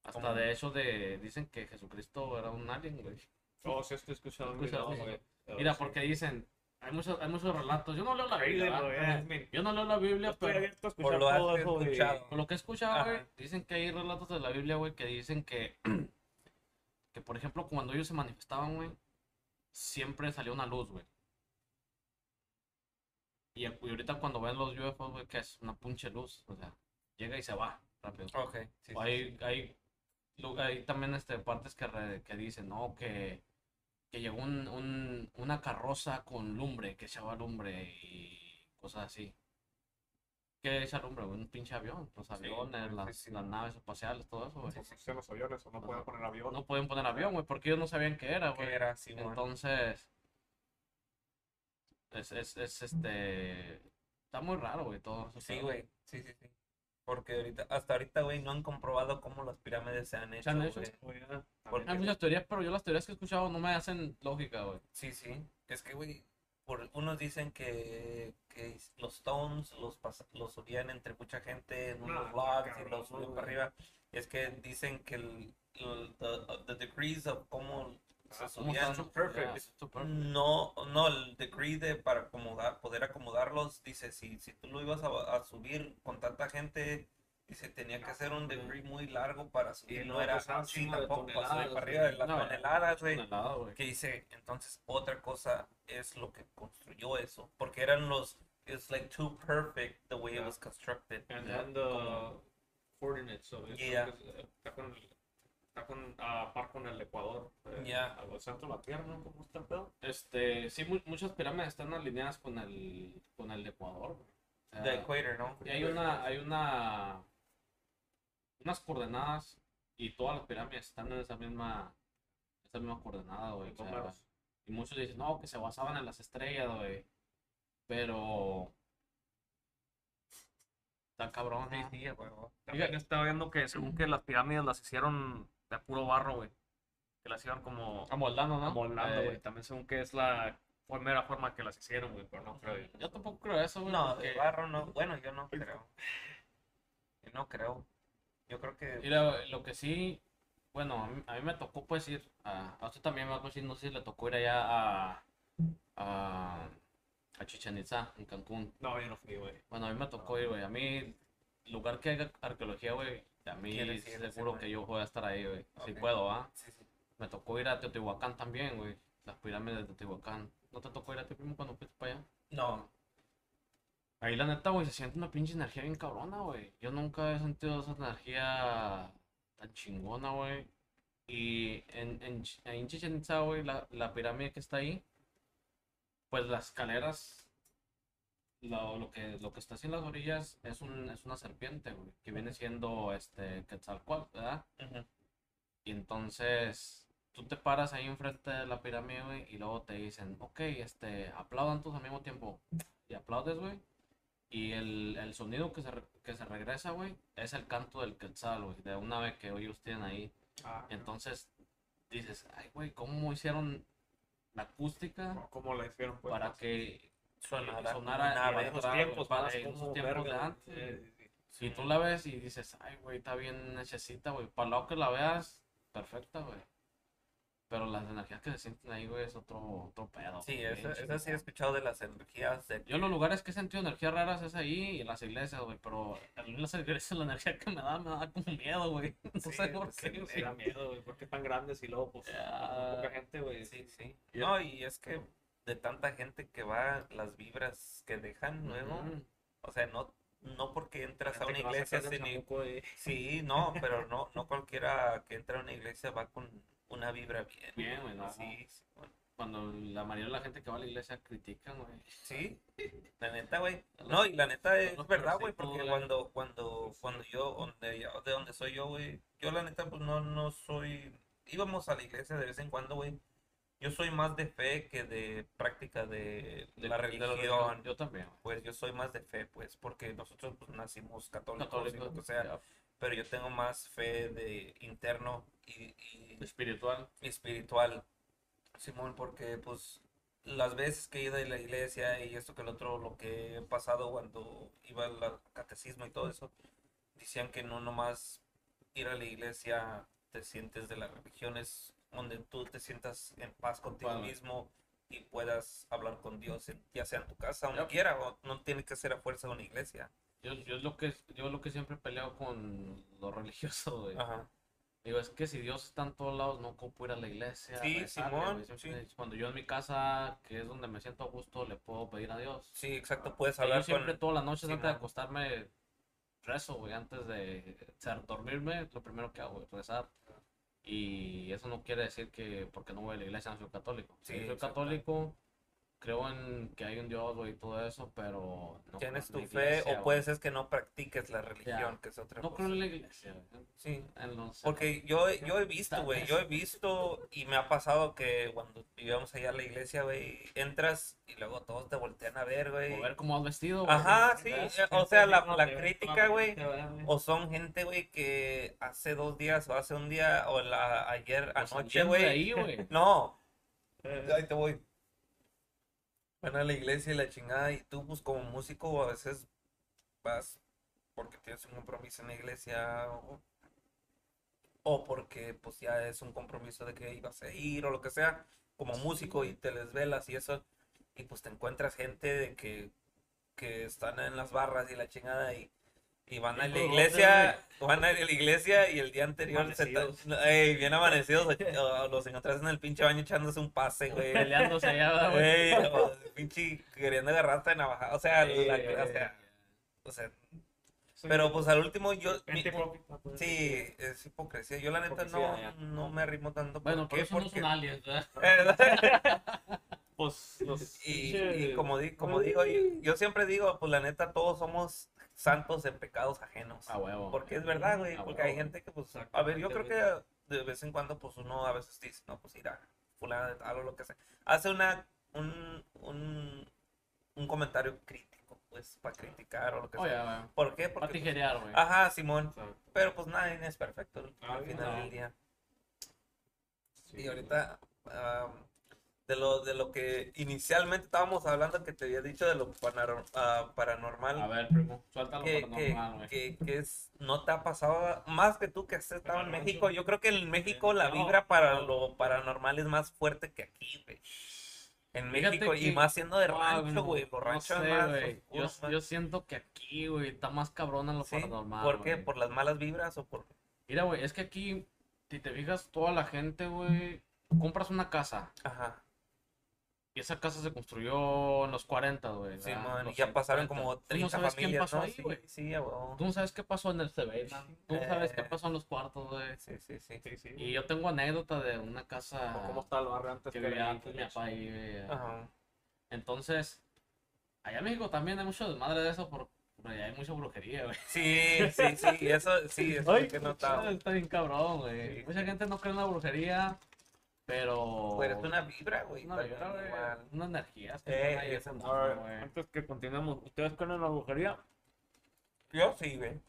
Hasta ¿Cómo? de hecho de, dicen que Jesucristo era un alien, güey. Oh, sí, estoy escuchando un Escucha, video, sí. güey. Oh, Mira, sí. porque dicen, hay muchos, hay muchos relatos. Yo no leo la Biblia, Yo no leo la Biblia, pero abierto a Por lo todo eso, por lo que he escuchado, güey, dicen que hay relatos de la Biblia, güey, que dicen que, [clears throat] que por ejemplo, cuando ellos se manifestaban, güey, siempre salía una luz, güey. Y, ahorita cuando ven los UFOs, güey, que es una punche luz, o sea, llega y se va rápido. Ok, sí, O sí. hay, hay, hay también este, partes que, re- que dicen, ¿no? Que, que llegó un, un- una carroza con lumbre, que echaba lumbre y cosas así. ¿Qué echa lumbre? güey? Un pinche avión, los aviones, sí, las, sí. las naves espaciales, todo eso, güey. Los aviones, o no pueden poner avión. No pueden poner avión, güey, porque ellos no sabían qué era, ¿Qué güey. era? Entonces, es, es, es este, está muy raro, güey, todo eso. Sí, güey. Sí, sí, sí. Porque ahorita, hasta ahorita, güey, no han comprobado cómo las pirámides se han hecho, han hecho? güey. Oye, también Porque- Hay muchas teorías, pero yo las teorías que he escuchado no me hacen lógica, güey. Sí, sí. Es que, güey, por, unos dicen que, que los stones los, pas- los subían entre mucha gente en unos No, vlogs y cabrón, los subían güey. para arriba. Y es que dicen que el, el- the, the degrees of cómo se Ah, ¿Cómo subían super- No, no, el degree de para acomodar, poder acomodarlos, dice, si, si tú lo ibas a, a subir con tanta gente, dice, tenía que ser un degree muy largo para subir, no no, era pesaban así de tampoco para subir para arriba de las No, toneladas, güey. Tonelada. Que dice, entonces otra cosa es lo que construyó eso, porque eran los, it's like too perfect the way it Yeah. was constructed. And then the como- coordinates, so eso Yeah. es, eh, está con, está con, a par con el Ecuador, eh, Yeah. al centro de la Tierra, ¿no? ¿Cómo está el pedo? Este, sí, mu- muchas pirámides están alineadas con el, con el Ecuador, güey. Sea, The equator, ¿no? y hay una, hay una, unas coordenadas y todas las pirámides están en esa misma, esa misma coordenada, güey. o sea, Números. y muchos dicen, no, que se basaban en las estrellas, güey. Pero, está cabrón, Sí, sí, estaba viendo que según que las pirámides las hicieron de puro barro, güey. Que las hicieron como Amoldando, ¿no? amoldando, Eh, güey. También según que es la primera forma que las hicieron, güey, pero no creo. yo. Tampoco creo eso, güey. No, de barro no, bueno, yo no creo. [laughs] Yo no creo. Yo creo que... Y lo, que sí, bueno, a mí, a mí me tocó pues ir, a, a usted también me decir, no sé si le tocó ir allá a, a, a Chichen Itza, en Cancún. No, yo no fui, güey. Bueno, a mí me tocó ir, güey. A mí, lugar que haga arqueología, güey, a mí ¿Quieres ir a ese seguro que yo voy a estar ahí, güey. Si puedo, ¿ah? Sí, sí. Me tocó ir a Teotihuacán también, güey. Las pirámides de Teotihuacán. ¿No te tocó ir a ti primo cuando fuiste para allá? No, Ahí la neta, güey, se siente una pinche energía bien cabrona, güey. Yo nunca he sentido esa energía tan chingona, güey. Y en, en, en Chichen Itza, güey, la, la pirámide que está ahí, pues las escaleras, lo, lo que, lo que está así en las orillas es, un, es una serpiente, güey, que viene siendo este Quetzalcóatl, ¿verdad? Y entonces tú te paras ahí enfrente de la pirámide, güey, y luego te dicen, ok, este, aplaudan todos al mismo tiempo. Y aplaudes, güey. Y el, el sonido que se, re- que se regresa, güey, es el canto del quetzal, güey, de una vez que ellos tienen ahí. Ah, Entonces dices, ay, güey, ¿cómo hicieron la acústica ¿Cómo la hicieron, pues? para que Sonara, sonara en tiempos, para más en como esos tiempos de antes? eh. Si tú la ves y dices, ay, güey, está bien necesita, güey. Para lo que la veas, perfecta, güey. Pero las energías que se sienten ahí, güey, es otro, otro pedo. Sí, bien eso sí he escuchado de las energías de Yo en los lugares que he sentido energías raras es ahí y en las iglesias, güey. Pero en las iglesias [laughs] la energía que me da, me da como miedo, güey. [laughs] No Sí, sé por pues, qué, sí, güey. Me da miedo, güey, porque tan grandes y luego, pues, Ya. poca gente, güey. Sí, sí. No, y es que de tanta gente que va, las vibras que dejan luego, Ujú. o sea, no, no porque entras a una iglesia, sin- chamuco, sí, no, pero no, no cualquiera que entra a una iglesia va con una vibra bien. Bien, güey, no. Sí, sí, bueno. Cuando la mayoría de la gente que va a la iglesia critican, güey. Sí, la neta, güey. No, y la neta es los verdad, güey, porque cuando, cuando, cuando yo, donde, yo- de donde soy yo, güey, yo la neta, pues no, no soy íbamos a la iglesia de vez en cuando, güey. Yo soy más de fe que de práctica de, De- la religión. Yo también. güey. Pues yo soy más de fe, pues, porque nosotros pues, nacimos católicos, y lo que sea. ya, Pero yo tengo más fe de interno y, y espiritual. espiritual, Simón, porque pues las veces que he ido a la iglesia y esto que el otro, lo que he pasado cuando iba al catecismo y todo eso, decían que no nomás ir a la iglesia te sientes de las religiones donde tú te sientas en paz contigo mismo y puedas hablar con Dios, ya sea en tu casa, donde quiera, o no tiene que ser a fuerza de una iglesia. Yo, yo es lo que yo lo que siempre peleo con lo religioso, güey. Ajá. Digo, es que si Dios está en todos lados, no ocupo ir a la iglesia. Sí, rezarle, Simón, sí. dicho, Cuando yo en mi casa, que es donde me siento a gusto, le puedo pedir a Dios. Sí, exacto, puedes hablar yo siempre con... todas las noches antes de acostarme rezo, güey, antes de o sea, dormirme, lo primero que hago es rezar. Y eso no quiere decir que porque no voy a la iglesia no soy católico. Sí, Sí, soy católico, creo en que hay un Dios, güey, y todo eso, pero no Tienes tu en fe iglesia, o puede ser que no practiques la religión, que es otra No cosa. creo en la iglesia, güey. Sí, En los- porque yo, yo he visto, güey, yo he visto y me ha pasado que cuando íbamos allá a la iglesia, güey, entras y luego todos te voltean a ver, güey. O ver cómo has vestido, güey. Ajá, sí, o sea, la, la crítica, güey, o son gente, güey, que hace dos días o hace un día o la, ayer anoche, güey. [laughs] no, ahí te voy. Van a la iglesia y la chingada y tú, pues, como músico, a veces vas porque tienes un compromiso en la iglesia o, o porque, pues, ya es un compromiso de que ibas a ir o lo que sea, como músico y te les velas y eso, y pues te encuentras gente de que, que están en las barras y la chingada y, y van a la iglesia, van a la iglesia y el día anterior se. Ey, bien amanecidos, o- o los encontrás en el pinche baño echándose un pase, güey. Peleándose allá, [laughs] güey. O pinche queriendo agarrarte de navaja. O sea, la- o sea, o sea, pero pues al último yo mi- pues. sí, es hipocresía. Yo la neta no, no me arrimo tanto. Bueno, ¿Por por qué? eso no Porque- son aliens, ¿verdad? [laughs] Pues los y, y como, di- como digo, yo, yo siempre digo, pues la neta todos somos santos en pecados ajenos. A huevo. Porque es verdad, güey. Porque hay gente que, pues, a ver, yo creo que de vez en cuando, pues uno a veces dice, no, pues irá, fulana de tal o lo que sea. Hace una, un, un, un comentario crítico, pues, para criticar o lo que Oh, sea. güey. ¿Por qué? Para Porque, pues, tijerear, güey. ajá, Simón. O sea, Pero pues nadie es perfecto Ah, al final no. del día. sí, Y ahorita, am, de lo, de lo que inicialmente estábamos hablando, que te había dicho de lo ah, paranormal. A ver, primo, suéltalo que, para que, que, que es, no te ha pasado más que tú que has estado en México. Yo creo que en México la No, vibra para no. lo paranormal es más fuerte que aquí, güey. En Fíjate México, y más siendo de rancho, güey. No ranchos sé, más. Yo, más- yo siento que aquí, güey, está más cabrona lo ¿Sí? paranormal. ¿Por qué? ¿Por las malas vibras o por Mira, güey, es que aquí, si te fijas, toda la gente, güey, compras una casa. Ajá. Y esa casa se construyó en los 40, güey. Sí, man, y Los ya pasaron 50. como Tú 30 no sabes quién familias, pasó ¿no? ahí, Sí, güey. sí, huevo. Tú no sabes qué pasó en el CB, Tú no sabes qué Eh. pasó en los cuartos, güey. Sí, sí, sí. sí, sí. Y yo tengo anécdota de una casa cómo está el barrio antes que que vivía antes mi papá ahí, güey. Ajá. Entonces, allá en México también hay mucho desmadre de eso, por, por allá hay mucha brujería, güey. Sí, sí, sí, eso sí, es Ay, que he notado. Está bien cabrón, güey. Sí, Mucha sí. gente no cree en la brujería, pero... Pero es una vibra, güey. Una vibra, güey. energías que Eh, eso- güey. antes que continuemos, ¿ustedes creen en la brujería? Yo sí, güey.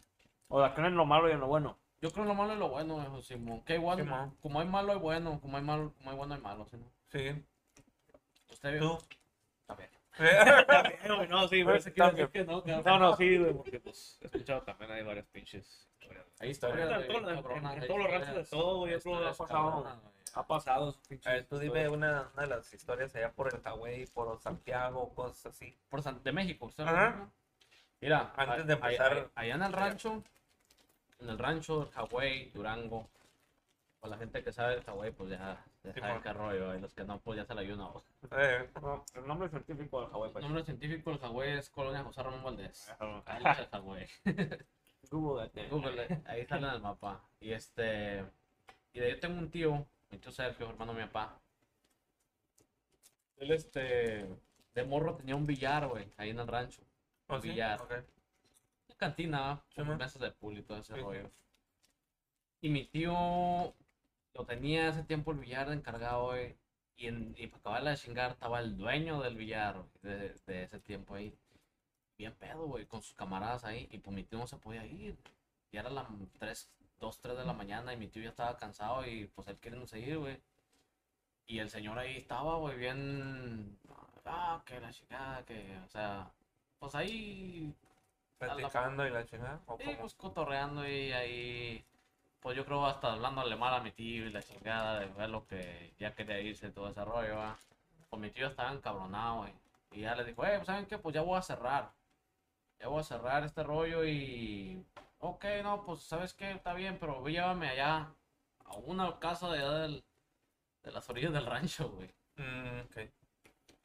¿O la creen en lo malo y en lo bueno? Yo creo en lo malo y lo bueno, güey, Simón. Que igual, Simón. como hay malo hay bueno, como hay malo, como hay bueno hay malo, Simón. Sí. Usted vio. ¿Tú? A ver. [laughs] [laughs] no, sí, que decir que no. No, no, sí, güey, porque pues he escuchado también hay varias pinches. Hay historias, En todos los ranchos de historias- todo, güey, ha historias pasado. Ha pasado A ver, tú dime una, una de las historias allá por el Hawái, por Santiago, cosas así. Por San- de México, ¿usted Ajá. Mira, Antes a- de empezar- allá en el rancho, en el rancho del Hawái, Durango, pues la gente que sabe del Hawái, pues ya, ya Sí, sabe qué rollo, y los que no, pues ya se la ayudan. Eh, No, el nombre científico del Hawái, El pues. nombre científico del Hawái es Colonia José Ramón Valdés. Ajá. Ahí es el Hawái. Google that. Google, ahí sale en el mapa. Y este. Y de ahí tengo un tío, mi tío Sergio, hermano de mi papá. Él, este. De morro tenía un billar, güey, ahí en el rancho. ¿oh, sí? Billar. Una cantina, Sí, con mesas de pool y todo ese Sí, sí. rollo. Y mi tío lo tenía ese tiempo el billar de encargado, güey. Y, en, y para acabarla de chingar estaba el dueño del billar de, de ese tiempo ahí. Bien pedo, güey, con sus camaradas ahí. Y pues mi tío no se podía ir. Ya era las 3, 2, 3 de la mañana y mi tío ya estaba cansado y pues él queriendo seguir, güey. Y el señor ahí estaba, güey, bien. Ah, que la chingada, que. O sea, pues ahí. Platicando y la chingada. ¿o Sí, cómo? pues cotorreando y ahí. Pues yo creo hasta hablándole mal a mi tío y la chingada de ver lo que ya quería irse todo ese rollo, ¿va? Pues mi tío estaba encabronado, güey. Y ya le dijo, eh, pues ¿saben qué? Pues ya voy a cerrar. Ya voy a cerrar este rollo y. Ok, no, pues ¿sabes qué? Está bien, pero voy llévame allá a una casa de allá del, de las orillas del rancho, güey. Mm, ok.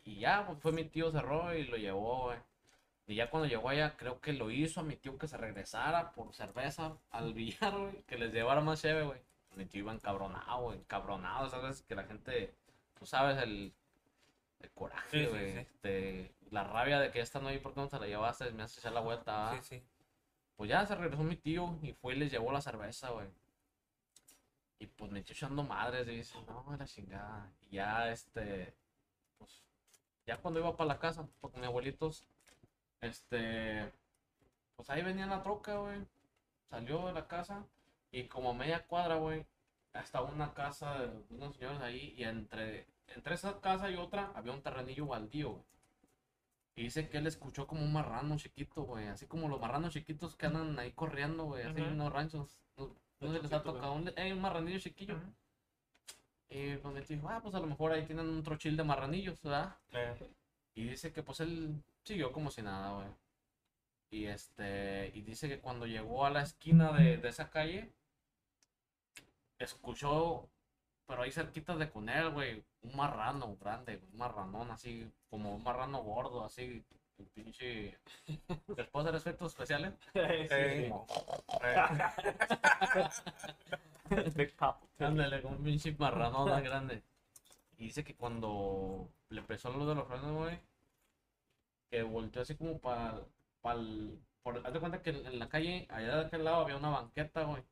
Y ya, pues fue mi tío, cerró y lo llevó, güey. Y ya cuando llegó allá, creo que lo hizo a mi tío que se regresara por cerveza al [laughs] billar, güey. Que les llevara más cheve, güey. Mi tío iba encabronado, güey. Encabronado, ¿sabes? Que la gente, tú sabes, el, el coraje, sí, güey. sí. Este, la rabia de que esta no hay, ¿por qué no te la llevaste? Me hace echar la vuelta. Sí, sí. Pues ya se regresó mi tío y fue y les llevó la cerveza, güey. Y pues mi tío echando madres y dice, no, la chingada. Y ya, este, pues, ya cuando iba para la casa, con mis abuelitos, este, pues ahí venía la troca, güey. Salió de la casa y como a media cuadra, güey, hasta una casa de unos señores ahí y entre, entre esa casa y otra había un terrenillo baldío, güey. Y dice que él escuchó como un marrano chiquito, güey. Así como los marranos chiquitos que andan ahí corriendo, güey. Así en Ujú. unos ranchos. No, no se les ha tocado. Un, hay un marranillo chiquillo. Ujú. Y pues me dijo, ah, pues a lo mejor ahí tienen un trochil de marranillos, ¿verdad? Eh, Y dice que pues él siguió como si nada, güey. Y este, y dice que cuando llegó a la esquina de, de esa calle, escuchó, pero ahí cerquita de con él, güey, un marrano grande, un marranón así, como un marrano gordo, así, un pinche. [laughs] Después de efectos especiales, [laughs] eh, como, Big Pop. ándale, como un pinche marranón más grande. Y dice que cuando le empezó lo de los frenos, güey, que volteó así como para. el por, haz de cuenta que en la calle, allá de aquel lado había una banqueta, güey.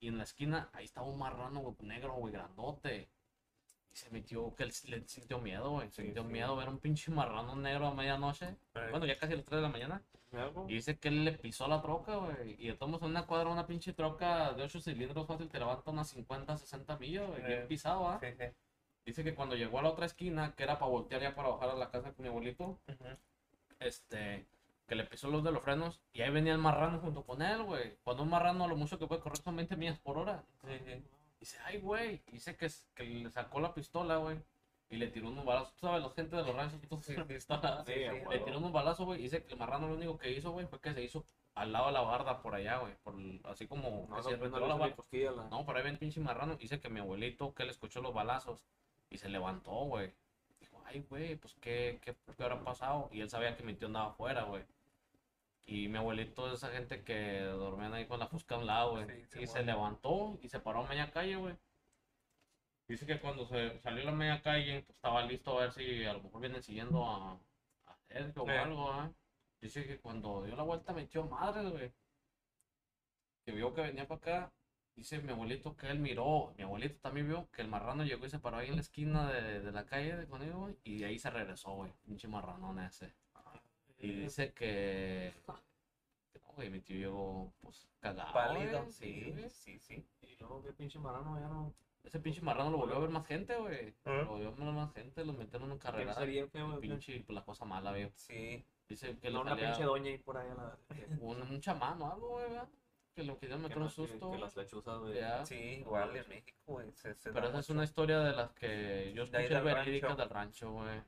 Y en la esquina, ahí estaba un marrano, güey, negro, güey, grandote. Y se metió, que él le sintió miedo, güey. Sí, sintió sí. miedo ver un pinche marrano negro a medianoche. eh, Bueno, ya casi a las 3 de la mañana. Y dice que él le pisó la troca, güey. Y modos, en una cuadra, una pinche troca de 8 cilindros fácil te levanta unas 50, 60 millas, güey. Bien Eh, pisado, ¿ah? sí, sí. Dice que cuando llegó a la otra esquina, que era para voltear ya para bajar a la casa con mi abuelito, este, que le pisó los de los frenos. Y ahí venía el marrano junto con él, güey. Cuando un marrano lo mucho que puede correr son 20 millas por hora. Dice, ay, güey. Dice que, que le sacó la pistola, güey. Y le tiró unos balazos. Tú sabes, los gente de los ranchos, Sí, pistola. [laughs] sí, Sí, a Le tiró unos balazos, güey. y Dice que el marrano lo único que hizo, güey, fue que se hizo al lado de la barda por allá, güey. Por, así como No, no, no, la le la- No, por ahí ven pinche marrano. Dice que mi abuelito, que él escuchó los balazos y se levantó, güey. Dijo, ay, güey, pues ¿qué, qué, qué habrá pasado. Y él sabía que mi tío andaba afuera, güey. Y mi abuelito es esa gente que dormían ahí con la fusca a un lado, güey. Sí, y se levantó y se paró a media calle, güey. Dice que cuando se salió a la media calle, pues estaba listo a ver si a lo mejor vienen siguiendo a, a Sergio o Eh. algo, ¿ah? Dice que cuando dio la vuelta metió madre, güey. Que vio que venía para acá. Dice mi abuelito que él miró. Mi abuelito también vio que el marrano llegó y se paró ahí en la esquina de, de la calle de conmigo, güey. Y de ahí se regresó, güey. Pinche marranón ese. Y dice que. que no, güey, mi tío llegó, pues, cagado. Pálido, güey, sí, güey. sí, sí. Y luego qué pinche marrano ya no. Ese pinche marrano lo volvió a ver más gente, güey. ¿Eh? Lo volvió a ver más gente, lo metieron en carrera. Carrera feo, güey. Pinche, pues, la cosa mala, güey. Sí. Dice que No, le una pinche doña ahí por ahí a la. [laughs] un, un chamán o algo, güey, ¿verdad? Que lo querían meter un que- susto. Que las lechuzas, güey. Ya. Sí, igual en México, güey. se- se Pero esa es mucho. una historia de las que yo De escuché del verídicas rancho. del rancho, güey.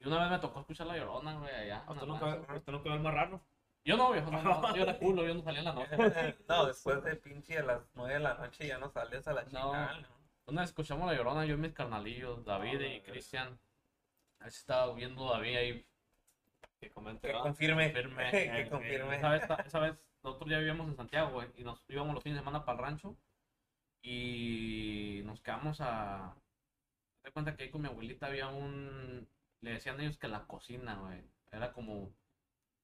Y una vez me tocó escuchar la llorona, güey, allá. Ah, en ¿Tú el nunca. ¿Usted nunca ve el marrano? Yo no, viejo, no, no, yo era [laughs] culo, yo no salía en la noche. [laughs] no, después de pinche a las 9 de la noche ya no sales a la No. chingada. ¿no? Una vez escuchamos la llorona, yo y mis carnalillos, David y Cristian. Ahí estaba viendo David ahí Que comente, Que confirme. firme. [laughs] que confirme. Esa vez, esa vez nosotros ya vivíamos en Santiago, güey, y nos íbamos los fines de semana para el rancho y nos quedamos a... Te cuenta que ahí con mi abuelita había un... Le decían ellos que la cocina, güey. Era como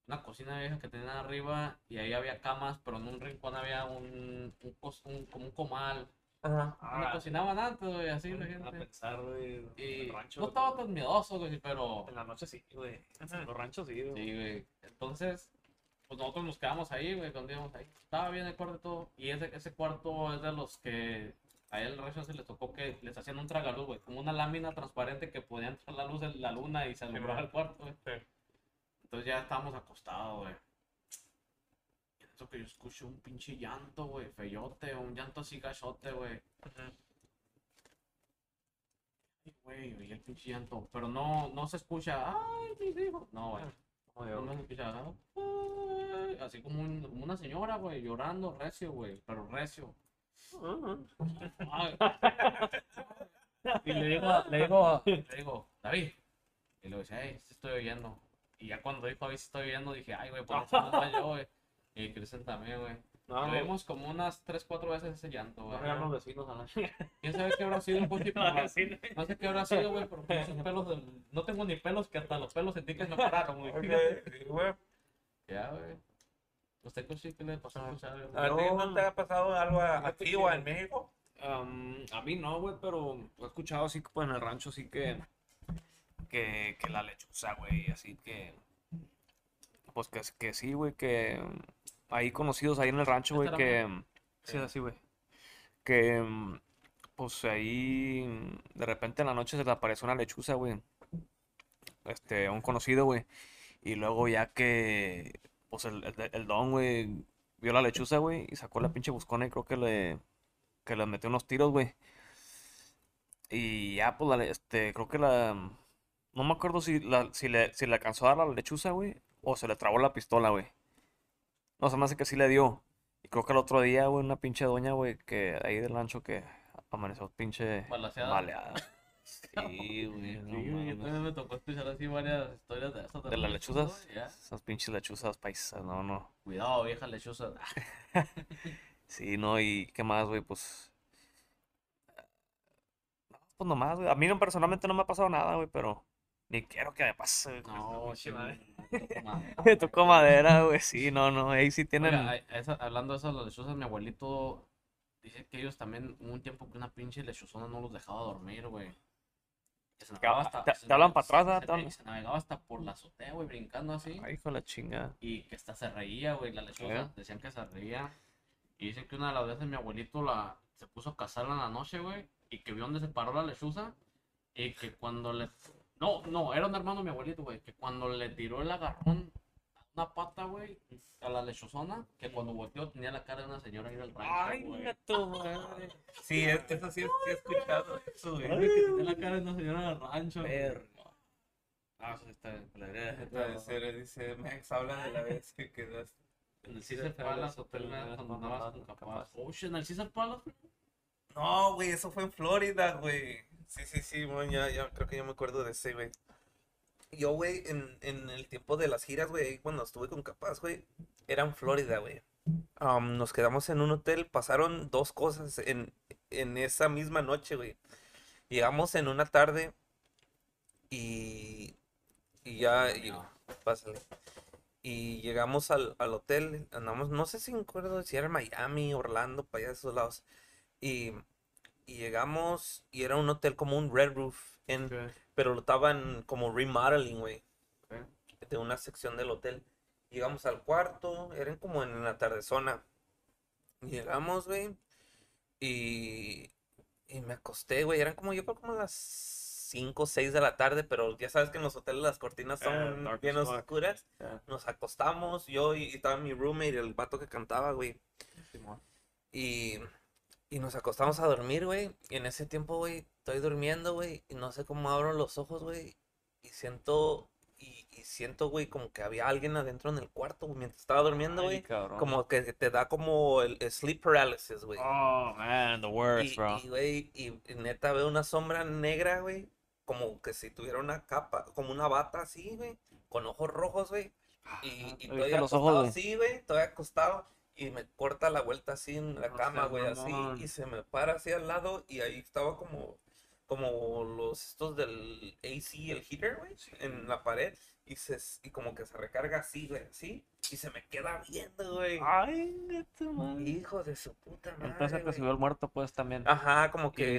una cocina vieja que tenían arriba y ahí había camas, pero en un rincón había un, un, un- como un comal Ajá. Ah, cocinaban antes, güey, así la a gente. pensar, güey. Y rancho. no estaba tan miedoso, güey, pero... En la noche sí, güey. En los ranchos sí, güey. Sí, güey. Entonces, pues nosotros nos quedamos ahí, güey, cuando íbamos ahí. Estaba bien el cuarto y todo. Y ese, ese cuarto es de los que a él rancho se les tocó que les hacían un tragaluz, güey. Como una lámina transparente que podía entrar la luz de la luna y se alumbraba el cuarto, güey. Sí. Entonces ya estábamos acostados, güey. Y en eso que yo escucho un pinche llanto, güey, feyote, un llanto así gachote, güey. Ay, Güey, oí el pinche llanto. Pero no, no se escucha, ay, mis hijos. No, güey. No, no se escucha, "Ay", así como, un- como una señora, güey, llorando recio, güey, pero recio. Ay. Y le digo, le digo, le digo, David. Y le dice, hey, sí estoy oyendo. Y ya cuando dijo, David, sí estoy oyendo, dije, ay, güey, por eso no yo, güey. Y Cristian también, güey. No, Lo vimos como unas 3, 4 veces ese llanto, güey. no los vecinos a la ¿Quién sabe qué habrá sido un poquito? No sé qué habrá sido, güey, pero esos pelos del- No tengo ni pelos que hasta los pelos sentí que me pararon, güey. Sí, güey. Ya, güey. ¿Usted sí que le pasó a escuchar, güey? ¿A ti no te ha pasado algo a, a ti o en México? A mí no, güey, pero he escuchado así pues en el rancho sí que que, que la lechuza, güey, así que pues que, que sí, güey, que hay conocidos ahí en el rancho, güey, ¿Esta que sí, así, güey, que pues ahí de repente en la noche se le aparece una lechuza, güey, este, un conocido, güey, y luego ya que pues el, el, el don, güey, vio la lechuza, güey, y sacó la pinche buscona y creo que le que le metió unos tiros, güey. Y ya, pues, la, este, creo que la... No me acuerdo si, la, si, le, si le alcanzó a dar la lechuza, güey, o se le trabó la pistola, güey. No, se me hace que sí le dio. Y creo que el otro día, güey, una pinche doña, güey, que ahí del rancho que amaneció pinche Balaseada. baleada. Sí, [laughs] güey, no Sí, mames. también me tocó escuchar así varias historias de esas. ¿De las lechuzas? Ya. Esas pinches lechuzas paisas, no, no. Cuidado, vieja lechuza. [laughs] Sí, no, y qué más, güey, pues. No, pues nomás, güey. A mí no, personalmente no me ha pasado nada, güey, pero ni quiero que me pase, güey. No, sí, madre. Me tocó [laughs] madera, güey. Sí, no, no. Ahí sí tienen. Oiga, esa- hablando de esas las lechuzas, mi abuelito dice que ellos también, hubo un tiempo que una pinche lechuzona no los dejaba dormir, güey. Se navegaba hasta- te- se te hablan nave- pa' atrás, se- ¿verdad? se- Te hablan. Se navegaba hasta por la azotea, güey, brincando así. Ay, hijo de la chingada. Y que hasta se reía, güey, la lechuza. ¿Eh? Decían que se reía. Y dicen que una de las veces mi abuelito la, se puso a cazarla en la noche, güey. Y que vio dónde se paró la lechuza. Y que cuando le... No, no, era un hermano de mi abuelito, güey. Que cuando le tiró el agarrón una pata, güey, a la lechuzona, que cuando volteó tenía la cara de una señora ahí del rancho, güey. tu madre. Sí, es- eso sí, sí he escuchado eso, güey. Que tenía la cara de una señora del rancho. Verga. Ah, eso está bien. Dice, dice, Max, habla de la vez que quedaste. En el Caesar Palace Hotel cuando andabas con capaz. Oh, shit, en el Caesar Palace, No, güey, eso fue en Florida, güey. Sí, sí, sí, güey, ya, ya creo que yo me acuerdo de ese, güey. Yo, güey, en, en el tiempo de las giras, güey, cuando estuve con Capaz, güey, era en Florida, güey. Am, nos quedamos en un hotel, pasaron dos cosas en, en esa misma noche, güey. Llegamos en una tarde y, y ya, y, pásale. Y llegamos al, al hotel, andamos, no sé si me acuerdo si era Miami, Orlando, para allá de esos lados. Y, y llegamos y era un hotel como un Red Roof, en, pero lo estaban como remodeling, güey, de una sección del hotel. Llegamos al cuarto, eran como en la tardezona. Llegamos, güey, y, y me acosté, güey, eran como yo creo como las 5 o 6 de la tarde, pero ya sabes que en los hoteles las cortinas Eh, son dark bien oscuras. Yeah. Nos acostamos, yo y, y estaba mi roommate, el vato que cantaba, güey. Y, y nos acostamos a dormir, güey. Y en ese tiempo, güey, estoy durmiendo, güey. Y no sé cómo abro los ojos, güey. Y siento, y, y siento, güey, como que había alguien adentro en el cuarto, güey, mientras estaba durmiendo, güey. Como que te da como el, el sleep paralysis, güey. Oh, man, the worst, Y, bro. y, güey, y, y neta veo una sombra negra, güey. Como que si tuviera una capa, como una bata así, güey. Con ojos rojos, güey. Y, y ¿viste estoy los ojos, acostado así, güey. Estoy acostado. Y me corta la vuelta así en la No cama, güey, así. Y se me para así al lado. Y ahí estaba como, como los estos del AC, el heater, güey, en la pared. y, se, y como que se recarga así, güey, así, y se me queda viendo, güey. Ay, neta, madre. Hijo de su puta madre, Entonces te subió el muerto, pues también. Ajá, como que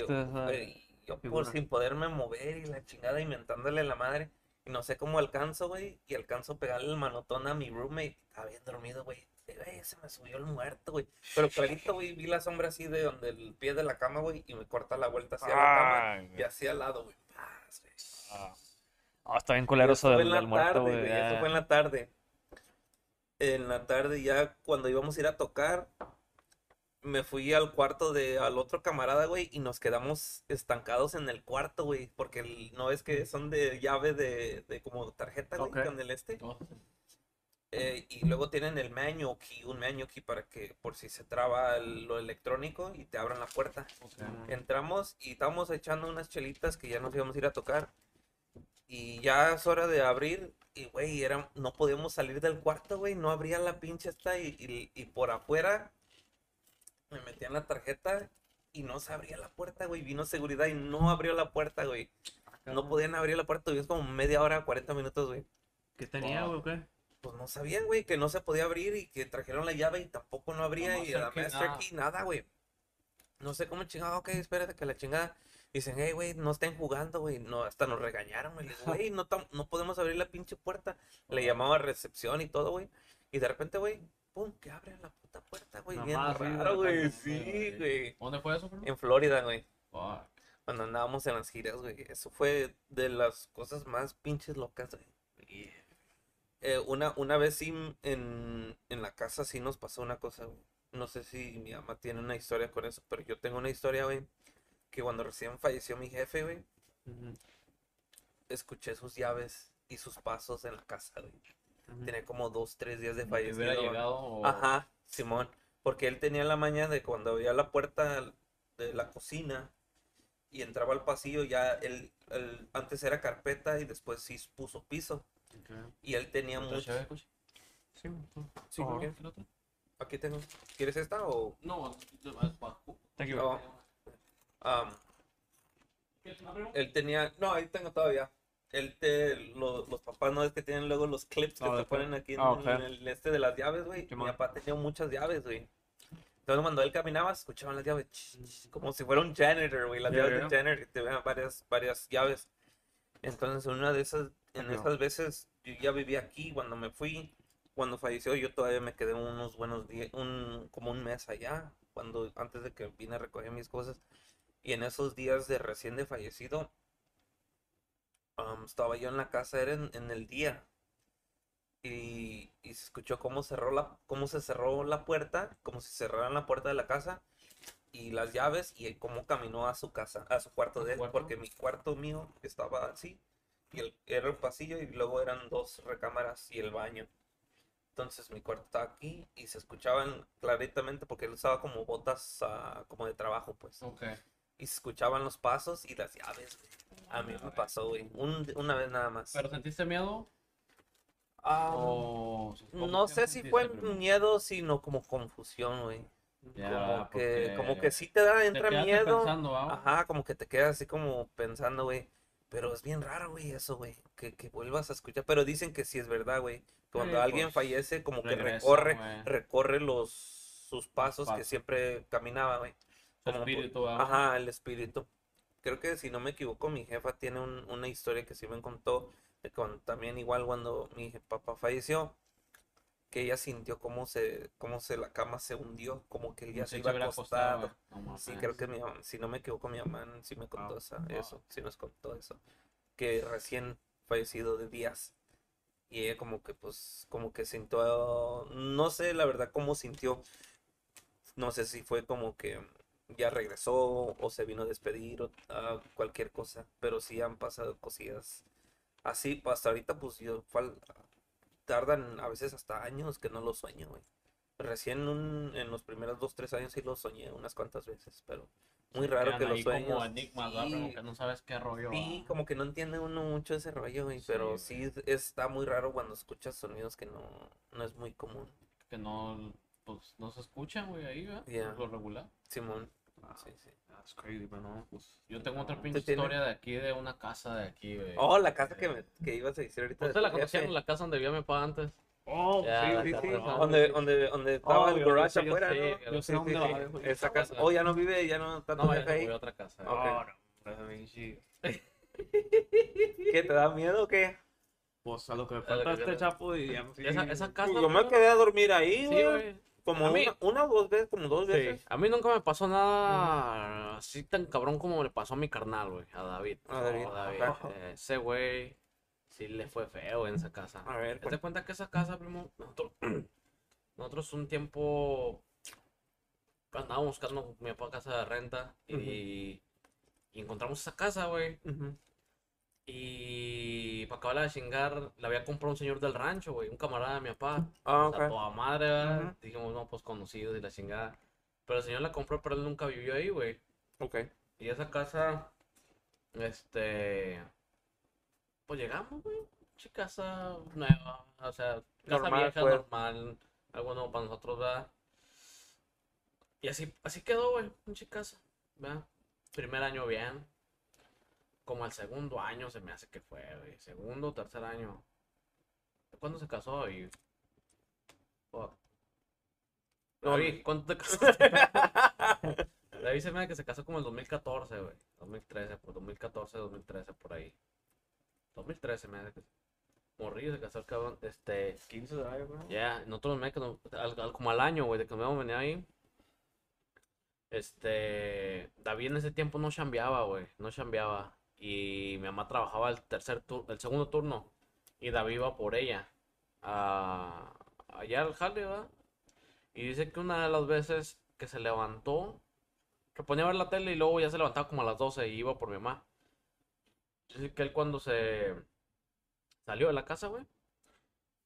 yo por figura. sin poderme mover y la chingada inventándole la madre. Y no sé cómo alcanzo, güey. Y alcanzo a pegarle el manotón a mi roommate. Estaba bien dormido, güey. Güey, se me subió el muerto, güey. Pero clarito, güey, vi la sombra así de donde el pie de la cama, güey. Y me corta la vuelta hacia la cama. Ay, Y así al lado, güey. paz, güey. Ah, Ah, está bien culero Eso eso fue del, en la del muerto, tarde, güey. Eso fue en la tarde. En la tarde, ya cuando íbamos a ir a tocar, me fui al cuarto de al otro camarada, güey, y nos quedamos estancados en el cuarto, güey. Porque el- no es que son de llave de, de como tarjeta, güey, con el este. Oh, Eh, y luego tienen el manual key, un manual key para que por si se traba lo electrónico y te abran la puerta. Entramos y estábamos echando unas chelitas que ya nos íbamos a ir a tocar. Y ya es hora de abrir. Y, güey, era, no podíamos salir del cuarto, güey. No abría la pinche esta. Y, y- y por afuera me metían la tarjeta y no se abría la puerta, güey. Vino seguridad y no abrió la puerta, güey. No podían abrir la puerta, güey. Es como media hora, 40 minutos, güey. ¿Qué tenía, güey? o qué? Pues no sabían, güey, que no se podía abrir y que trajeron la llave y tampoco no abría. No, y la Master nada. Key, nada, güey. No sé cómo chingado, ok, espérate que la chingada. Dicen, hey, güey, no estén jugando, güey. No, hasta nos regañaron, güey. Güey, no, no podemos abrir la pinche puerta. Le llamaba a recepción y todo, güey. Y de repente, güey, pum, que abren la puta puerta, güey. Bien raro, güey. Sí, güey. ¿Dónde fue eso, bro? En Florida, güey. Cuando andábamos en las giras, güey. Eso fue de las cosas más pinches locas, güey. Eh, una, una vez sí en, en la casa sí nos pasó una cosa, güey. No sé si mi mamá tiene una historia con eso, pero yo tengo una historia, güey. Que cuando recién falleció mi jefe, güey, escuché sus llaves y sus pasos en la casa, güey. Tenía como dos, tres días de fallecido. llegado o- Ajá, Simón. Porque él tenía la maña de cuando abría la puerta de la cocina y entraba al pasillo, ya él, él- antes era carpeta y después sí puso piso. Ok. Y él tenía ¿Otra mucho. Sí. Sí. Aquí tengo. ¿Quieres esta o...? No, es bajo. Thank you. No. Am, él tenía... No, ahí tengo todavía. Él te... lo- los papás no es que tienen luego los clips que Ah, te ponen aquí en, Ah, ok. en el este de las llaves, güey. Mi papá tenía muchas llaves, güey. Entonces cuando él caminaba, escuchaban las llaves. Como si fuera un janitor, güey. Las Ya, llaves ya. de janitor que te vean varias, varias llaves. Entonces una de esas... En Ya. esas veces yo ya vivía aquí cuando me fui. Cuando falleció yo todavía me quedé unos buenos días, un, como un mes allá, cuando antes de que vine a recoger mis cosas. Y en esos días de recién de fallecido, am, estaba yo en la casa, era en, en el día. Y, y se escuchó cómo cerró la, cómo se cerró la puerta, como si cerraran la puerta de la casa y las llaves y cómo caminó a su casa, a su cuarto ¿A de él, cuarto? porque mi cuarto mío estaba así y el, era el pasillo y luego eran dos recámaras y el baño. Entonces mi cuarto estaba aquí y se escuchaban claritamente porque él usaba como botas ah, como de trabajo, pues. Ok. Y se escuchaban los pasos y las llaves. A mí me pasó, güey. Un- una vez nada más. ¿Pero sentiste miedo? Ah, no sé si fue miedo, sino como confusión, güey. Como que, como que sí te da, entra miedo. pensando. Ajá, como que te quedas así como pensando, güey. Pero es bien raro, güey, eso, güey. Que, que vuelvas a escuchar. Pero dicen que sí es verdad, güey. Cuando Sí, alguien pues, fallece, como que recorre, recorre los sus pasos que siempre caminaba, güey. El espíritu, ¿ah? Ajá, el espíritu. Creo que si no me equivoco, mi jefa tiene un- una historia que sí me contó, de cuando, también igual cuando mi papá falleció, que ella sintió cómo se, cómo se la cama se hundió, como que Sí, se iba acostado. No Sí, creo que mi mamá, si no me equivoco, mi mamá sí me contó Wow. esa- Wow. eso, sí nos contó eso, que recién fallecido de días. Y ella como que pues, como que sintió, no sé la verdad cómo sintió, no sé si fue como que ya regresó o se vino a despedir o ah, cualquier cosa, pero sí han pasado cosillas así, pues, hasta ahorita pues yo fal- tardan a veces hasta años que no lo sueño, güey. Recién un- en los primeros dos, tres años sí lo soñé unas cuantas veces, pero muy raro que los ahí como sueños. enigmas, sí, Como que no sabes qué rollo. sí, ¿ah? como que no entiende uno mucho ese rollo, güey, Sí, pero sí es- está muy raro cuando escuchas sonidos que no, no es muy común. Que no, pues, no se escuchan, güey, ahí, ¿verdad? Ya. Lo regular. Simón, Sí, sí. That's crazy, pero no, pues. Yo tengo otra no. pinche tiene? historia de aquí, de una casa de aquí, güey. Oh, la casa que, me, que ibas a decir ahorita. ¿Usted de la tu conocían? La casa donde vivía mi papá antes. Oh, Ya, sí, Sí, casa sí, de- donde, donde, donde estaba Oh, el yo- yo garage sé, yo afuera, sé, ¿no? yo sé dónde va. Esa casa. Oh, ya no vive, ya no está tu No, no ahí. voy a otra casa. Ok. Oh, no. ¿Qué, te da miedo o qué? Pues a lo que me falta este chapo y. Esa, esa casa. Yo me quedé a dormir ahí, Sí, güey. Como A mí- una, una o dos veces, como dos Sí, veces. A mí nunca me pasó nada así tan cabrón como le pasó a mi carnal, güey, a David. A David, Oh, eh, ese güey sí le fue feo en esa casa. A ver, de cuenta que esa casa, primo, nosotros, [clears throat] nosotros un tiempo andábamos buscando mi papá casa de renta y, y encontramos esa casa, güey. Ujú. Y para acabarla de chingar, la había comprado un señor del rancho, güey, un camarada de mi papá. Ah, O sea, toda madre. Dijimos, no, pues conocidos y la chingada. Pero el señor la compró, pero él nunca vivió ahí, güey. Ok. Y esa casa, este. Pues llegamos, güey. Casa nueva, o sea, casa Normal, vieja, pues. normal. Algo nuevo para nosotros, ¿verdad? Y así, así quedó, güey, pinche casa, ¿verdad? Primer año bien. Como el segundo año se me hace que fue, güey. Segundo o tercer año. ¿Cuándo se casó? Y. Fuck. David, ¿cuándo te casaste? [laughs] David se me hace que se casó como el 2014, güey. 2013, por 2014, 2013, por ahí. 2013 me hace que. Morrillo se casó el cabrón. Este. 15 de año, güey. Ya, nosotros me que no- al- al- como al año, güey, de que me venía ahí. Este, David en ese tiempo no chambeaba, güey, no chambeaba. Y mi mamá trabajaba el tercer turno, el segundo turno. Y David iba por ella. A, allá al jale, ¿verdad? Y dice que una de las veces que se levantó, que ponía a ver la tele y luego ya se levantaba como a las 12 y iba por mi mamá. Dice que él cuando se salió de la casa, güey,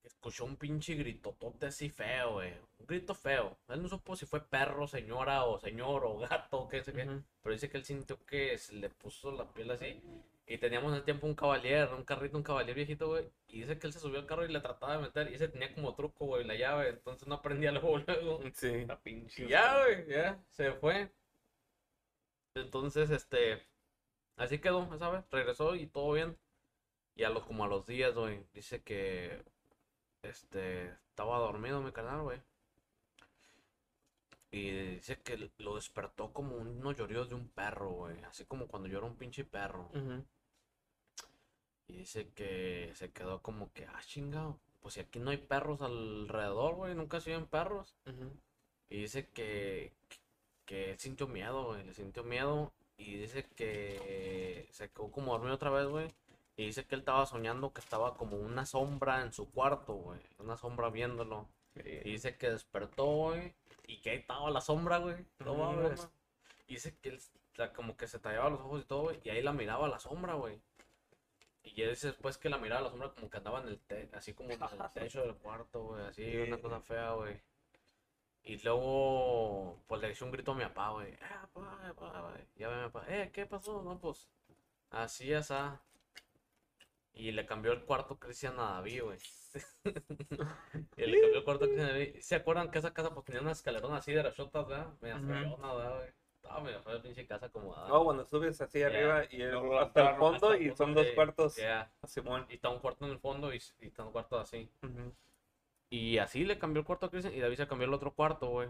escuchó un pinche gritotote así feo, güey. Un grito feo. Él no supo si fue perro, señora, o señor, o gato, qué sé qué. Pero dice que él sintió que se le puso la piel así. Y teníamos en el tiempo un caballero, un carrito, un caballero viejito, güey. Y dice que él se subió al carro y le trataba de meter. Y ese tenía como truco, güey, la llave. Entonces no aprendía [laughs] luego, luego. Sí. La pinche. Ya, güey, ya, se fue. Entonces, este, así quedó, ¿sabes? Regresó y todo bien. Y a los, como a los días, güey, dice que, este, estaba dormido mi canal, güey. Y dice que lo despertó como unos lloridos de un perro, güey. Así como cuando llora un pinche perro. Y dice que se quedó como que, ah, chingado. Pues si aquí no hay perros alrededor, güey, nunca se ven perros. Y dice que, que sintió miedo, güey. Le sintió miedo. Y dice que se quedó como dormido otra vez, güey. Y dice que él estaba soñando que estaba como una sombra en su cuarto, güey. Una sombra viéndolo. Y dice que despertó, güey. Y que ahí estaba la sombra, güey. No mames. Y dice que él o sea, como que se tallaba los ojos y todo, güey. Y ahí la miraba la sombra, güey. Y ya dice después que la miraba la sombra como que andaba en el te así como en el [laughs] techo del cuarto, güey. Así, una cosa fea, güey. Y luego, pues le hizo un grito a mi papá, güey. Eh, papá, papá, güey. Ya ve mi papá, eh, ¿qué pasó? No, pues, así, asá. Y le cambió el cuarto Cristian a David, güey. [laughs] y le cambió el cuarto Cristian a David. ¿Se acuerdan que esa casa pues tenía una escalerona así de rachotas, ¿verdad? Media feona, ¿verdad, güey? Estaba medio fea la pinche casa acomodada. Oh, cuando subes así arriba y el- hasta el fondo Hasta y son dos cuartos. ya. Simón. Y está un cuarto en el fondo y, y está un cuarto así. Y así le cambió el cuarto a Cristian y David se cambió el otro cuarto, güey.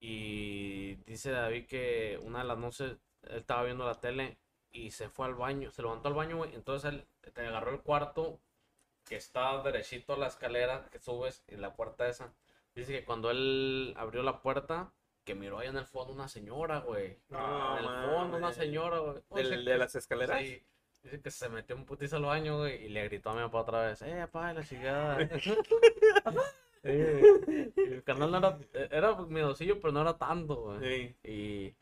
Y dice David que una de las noches él estaba viendo la tele y se fue al baño, se levantó al baño, güey. Entonces él te agarró el cuarto que está derechito a la escalera que subes y la puerta esa. Dice que cuando él abrió la puerta, que miró ahí en el fondo una señora, güey. No, en el fondo una señora, güey. ¿Del- Dice de que- las escaleras? Sí. Dice que se metió un putizo al baño, güey, y le gritó a mi papá otra vez, eh, papá, la chingada. [laughs] El carnal no era, era miedosillo, pero no era tanto, güey. Sí. Y,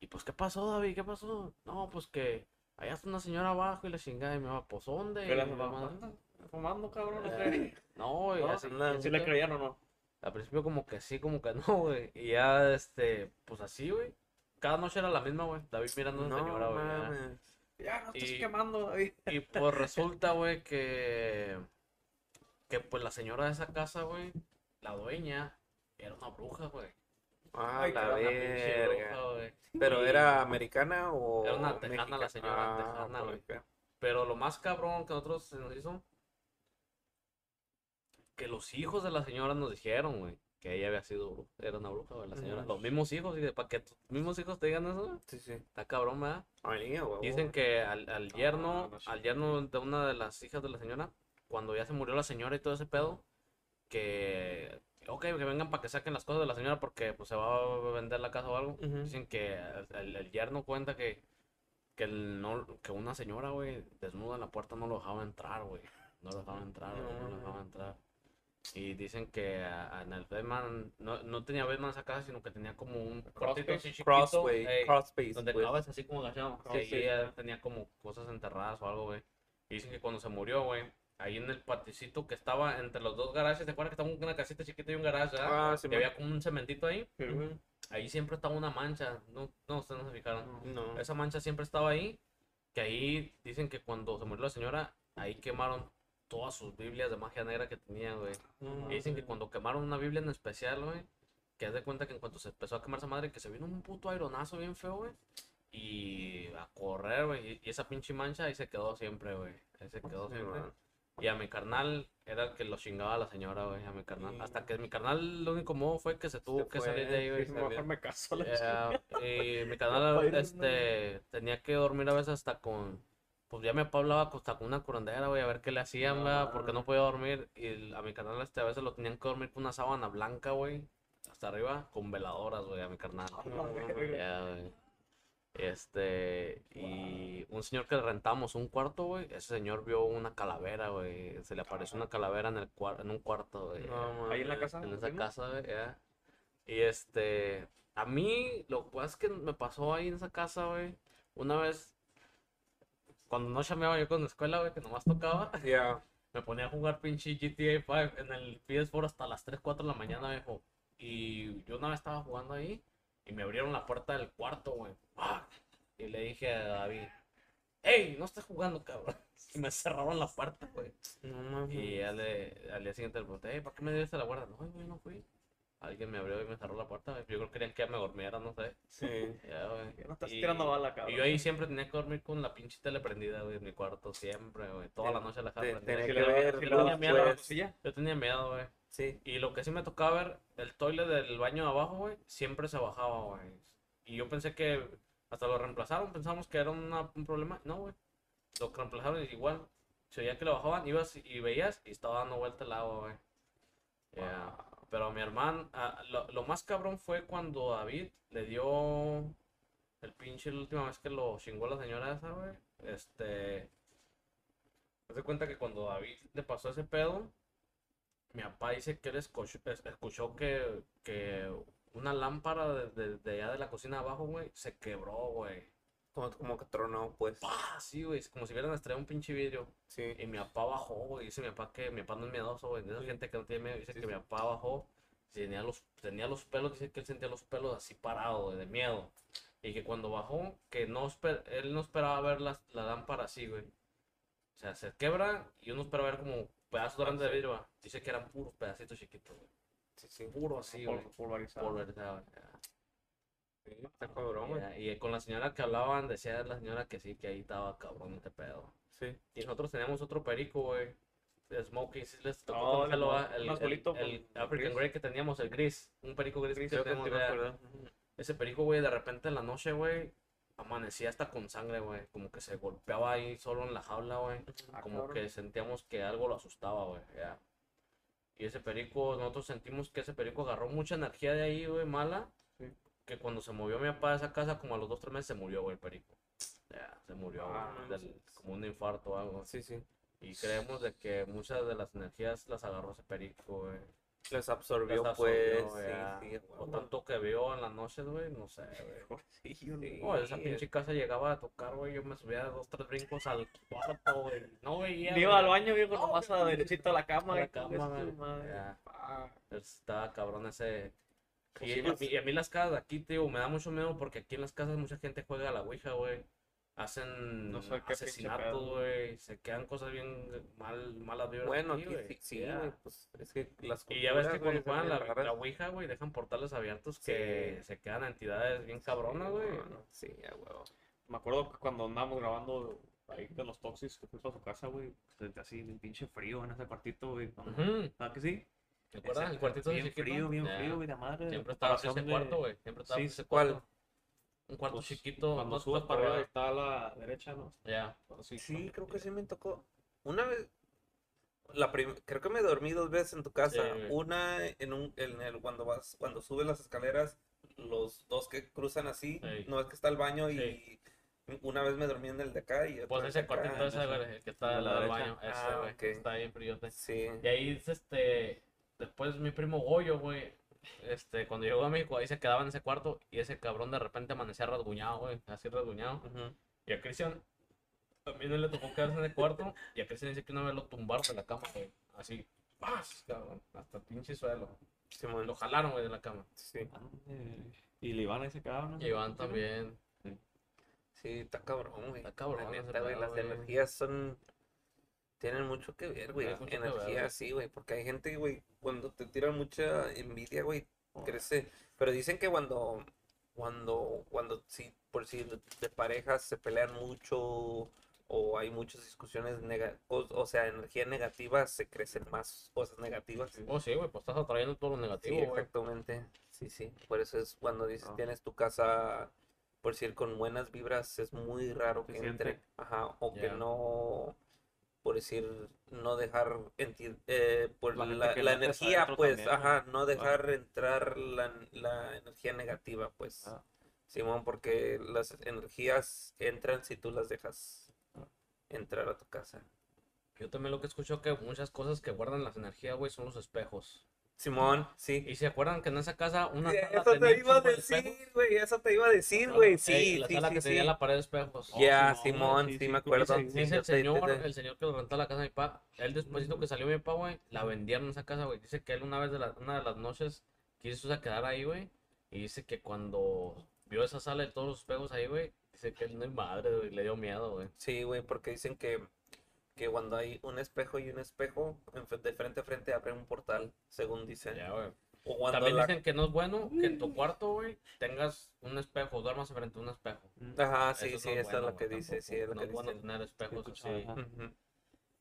y pues, ¿qué pasó, David? ¿Qué pasó? No, pues que allá está una señora abajo y la chingada, y me va, pues, ¿dónde? La anda fumando, cabrón. ¿no "Eh". No, y No, así, ¿Sí le creían o no? al principio como que sí, como que [laughs] no, güey. Y ya, este, pues así, güey. Cada noche era la misma, güey. David mirando a una No señora, güey. ya. no estás Y- quemando, David. Y pues [laughs] resulta, güey, que. Que pues la señora de esa casa, güey, la dueña, era una bruja, güey. Ah, Ay, la verga. bruja. ¿Pero Y- era americana o Era una tejana la señora, Ah, tejana, güey. Pero lo más cabrón que nosotros se nos hizo, que los hijos de la señora nos dijeron, güey, que ella había sido, bru- era una bruja, güey, la señora. Los mismos hijos, y para que tus mismos hijos te digan eso, güey, Sí, sí. está cabrón, ¿verdad? Ay. Dicen que al, al yerno, al yerno de una de las hijas de la señora, cuando ya se murió la señora y todo ese pedo, que, ok, que vengan para que saquen las cosas de la señora porque pues se va a vender la casa o algo. Ujú. Dicen que el, el- yerno cuenta que, que, el no, que una señora, güey, desnuda en la puerta no lo dejaba entrar, güey. No lo dejaba entrar, güey, no lo dejaba entrar. Y dicen que a- a- en el Batman, no, no tenía Batman esa casa, sino que tenía como un cuartito así chiquito, Crossway, ey, crosspace, donde pues. cabes así como agachado. Sí, sí. tenía como cosas enterradas o algo, güey. Y dicen que cuando se murió, güey, ahí en el paticito que estaba entre los dos garajes, ¿te acuerdas que estaba una casita chiquita y un ¿verdad? Ah, sí, Y había como un cementito ahí. Ahí siempre estaba una mancha. No, no, ustedes no se fijaron. No. Esa mancha siempre estaba ahí. Que ahí dicen que cuando se murió la señora, ahí quemaron todas sus Biblias de magia negra que tenían, güey. Y dicen que cuando quemaron una Biblia en especial, güey, que haz de cuenta que en cuanto se empezó a quemar esa madre, que se vino un puto aeronazo bien feo, güey. Y a correr, güey. Y, y esa pinche mancha ahí se quedó siempre, güey. Ahí se quedó Sí, siempre. man. Y a mi carnal era el que lo chingaba a la señora, güey. A mi carnal. Hasta que mi carnal, lo único modo fue que se tuvo Se que fue, salir de ahí, güey. Sí, [laughs] mejor me caso la Ya, y mi [laughs] Spider-Man. este tenía que dormir a veces hasta con pues ya mi papá hablaba hasta con una curandera, güey, a ver qué le hacían, ¿verdad? porque no podía dormir y a mi canal este a veces lo tenían que dormir con una sábana blanca, güey, hasta arriba con veladoras, güey, a mi carnal. Ya, güey. Este, y un señor que le rentamos un cuarto, güey, ese señor vio una calavera, güey, se le apareció una calavera en el cuar- en un cuarto, güey. No, Ahí en la mames. casa. En esa casa, güey, ya. Y este, a mí lo que pasa es que me pasó ahí en esa casa, güey. Una vez, cuando no chameaba yo con la escuela, güey, que nomás tocaba, [laughs] Ya. me ponía a jugar pinche GTA 5 en el PS4 hasta las 3, 4 de la mañana, viejo. Y yo una vez estaba jugando ahí y me abrieron la puerta del cuarto, güey. ¡Fuck! Y le dije a David, ¡Ey! No estás jugando, cabrón. [laughs] Y me cerraron la puerta, güey. No mames. Y al, al día siguiente le pregunté, "Ey, ¿para qué me diste la guarda? No, güey, no fui. Alguien me abrió y me cerró la puerta, güey. Yo creo que querían que ya me durmiera, no sé. Sí. Ya, güey. Ya no estás Y- tirando bala, cabrón. Y yo ahí siempre tenía que dormir con la pinche tele prendida, güey, en mi cuarto, siempre, güey. Toda la noche la dejaba Te- prendida. tenía que ver si le daba miedo la pues. Yo tenía miedo, güey. Sí. Y lo que sí me tocaba ver, el toilet del baño de abajo, güey, siempre se bajaba, güey. Y yo pensé que hasta lo reemplazaron, pensamos que era una- un problema. No, güey. Lo reemplazaron y igual. Se veía que lo bajaban, ibas y veías y estaba dando vuelta el agua, güey. Ya. Pero mi hermano, ah, lo, lo más cabrón fue cuando David le dio el pinche la última vez que lo chingó la señora esa, güey. Este. Haz cuenta que cuando David le pasó ese pedo, mi papá dice que él escuchó, es- escuchó que, que una lámpara de, de- de allá de la cocina abajo, güey, se quebró, güey. Como, como que tronó, pues. ¡Pah! Sí, güey, como si hubieran estrellado un pinche vidrio. Sí. Y mi papá bajó, güey. Dice mi papá que mi papá no es miedoso, güey. De esa Sí. gente que no tiene miedo. Dice Sí, que sí. mi papá bajó. Tenía los, tenía los pelos, dice que él sentía los pelos así parados, güey, de miedo. Y que cuando bajó, que no esper- él no esperaba ver las- la, lámpara así, güey. O sea, se quebra y uno espera ver como pedazos grandes de vidrio. Dice que eran puros pedacitos chiquitos, güey. Sí, sí. Puro así, güey. Pul- Pulverizado. Pulverizado, ya. Sí, Está cabrón, güey. Ya, Y con la señora que hablaban, decía la señora que sí, que ahí estaba cabrón este pedo. Sí. Y nosotros teníamos otro perico, güey. Smokey, sí les tocó Oh, conocerlo, el- African gris. Grey que teníamos, el gris, un perico gris, que Creo que acuerdo. Ese perico, güey, de repente en la noche, güey, amanecía hasta con sangre, güey, como que se golpeaba ahí solo en la jaula, güey, Ah, como cabrón. que sentíamos que algo lo asustaba, güey, ya. Y ese perico, nosotros sentimos que ese perico agarró mucha energía de ahí, güey, mala. Que cuando se movió mi papá de esa casa, como a los dos, tres meses, se murió, güey, el perico. Ya, se murió, güey, Ah, del- como un infarto o algo. Sí, sí. Y creemos de que muchas de las energías las agarró ese perico, güey. Les absorbió, Las pues. absorbió, ya. sí, sí. O tanto que vio en las noches, güey, no sé, güey. [laughs] Sí, güey. No, esa pinche casa llegaba a tocar, güey. Yo me subía dos, tres brincos al cuarto, güey. No veía. Iba güey. al baño, viejo, No, nomás güey. a derechito a la cama. A la güey, cama, güey. Ah, Estaba cabrón ese. Pues Y, sí, y a mí, y a mí las casas de aquí, tío, me da mucho miedo porque aquí en las casas mucha gente juega a la Ouija, güey. hacen No sé asesinatos, güey. Se quedan cosas bien mal, malas vibras. Bueno, aquí, aquí güey. sí, sí, Ya. güey, pues es que las Y ya ves que cuando güey, juegan la, la Ouija, güey, dejan portales abiertos que Sí. se quedan entidades bien cabronas, güey. Sí, a huevo. Me acuerdo que cuando andábamos grabando ahí de los Toxis, que fui para su casa, güey, sentía así bien pinche frío en ese cuartito, güey. ¿Ah, que sí? ¿Te acuerdas? Ese- El cuartito bien chiquito. frío, bien Ya. frío, de madre. Siempre estaba ese de- cuarto, güey. Siempre estaba Sí, ese ¿cuál? cuarto. Un cuarto pues, chiquito. Cuando no subes te para arriba está a la derecha, ¿no? Ya. Así, Sí, cuando- creo que sí me tocó. Una vez, la prim- creo que me dormí dos veces en tu casa. Sí. Una en un, en el, cuando vas, cuando subes las escaleras, los dos que cruzan así, Sí. no es que está el baño Sí. y una vez me dormí en el de acá y Pues ese cuartito ese, güey, el que está de al la lado del baño. Ese, Ah, güey. ok. Está bien fríote. Sí. Y ahí, este, después mi primo Goyo, güey, este, cuando llegó a México, ahí se quedaba en ese cuarto y ese cabrón de repente amanecía rasguñado, güey, así rasguñado. Y a Cristian también le tocó quedarse en el cuarto y a Cristian dice que una vez lo tumbaron de la cama, güey, así, ¡paz! cabrón, hasta el pinche suelo. Simón, Lo jalaron, güey, de la cama. sí. Y el Iván ahí se quedaba, ¿no? Y Iván también. Sí, está cabrón, güey. Está cabrón La ese neta, güey, pedo, las güey. energías son... Tienen mucho que ver, güey. Ver, Energía, güey. sí, güey. Porque hay gente, güey, cuando te tiran mucha envidia, güey, crece. Pero dicen que cuando, cuando, cuando, sí, por si de parejas se pelean mucho o hay muchas discusiones, nega- o, o sea, energía negativa, se crecen más cosas negativas. Oh, sí, güey, pues estás atrayendo todo lo Sí, negativo, güey. exactamente. Sí, sí. Por eso es cuando dices Ah. tienes tu casa, por decir, con buenas vibras, es muy raro que entre. Ajá. O que no, por decir, no dejar enti- eh, por La energía, pues, también, ajá, no dejar entrar la, la energía negativa, pues. Ah. Simón, porque las energías entran si tú las dejas Ah. entrar a tu casa. Yo también lo que escucho que muchas cosas que guardan las energías, güey, son los espejos. Simón, sí. Y se acuerdan que en esa casa una Sí, sala Eso tenía te un iba a de decir, güey, eso te iba a decir, güey, ey, sí, la sí, sala sí, que tenía sí. la pared de espejos. Oh, Ya, Simón, Simón, sí, sí, sí, me sí, acuerdo. sí, Dice Sí, el te- te- señor, te- el señor que rentó la casa de mi papá, él después que salió mi papá, güey, la vendieron en esa casa, güey. Dice que él una vez de la- una de las noches quiso a quedar ahí, güey. Y dice que cuando vio esa sala y todos los espejos ahí, güey, dice que él no es madre, güey, le dio miedo, güey. Sí, güey, porque dicen que, que cuando hay un espejo y un espejo, de frente a frente abre un portal, según dicen. Ya, güey. O cuando También la... dicen que no es bueno que en tu cuarto, güey, tengas un espejo, duermas frente a un espejo. Ajá, sí, Eso sí, no es eso es bueno, lo que dice, sí, es No que es bueno tener espejos Sí, así.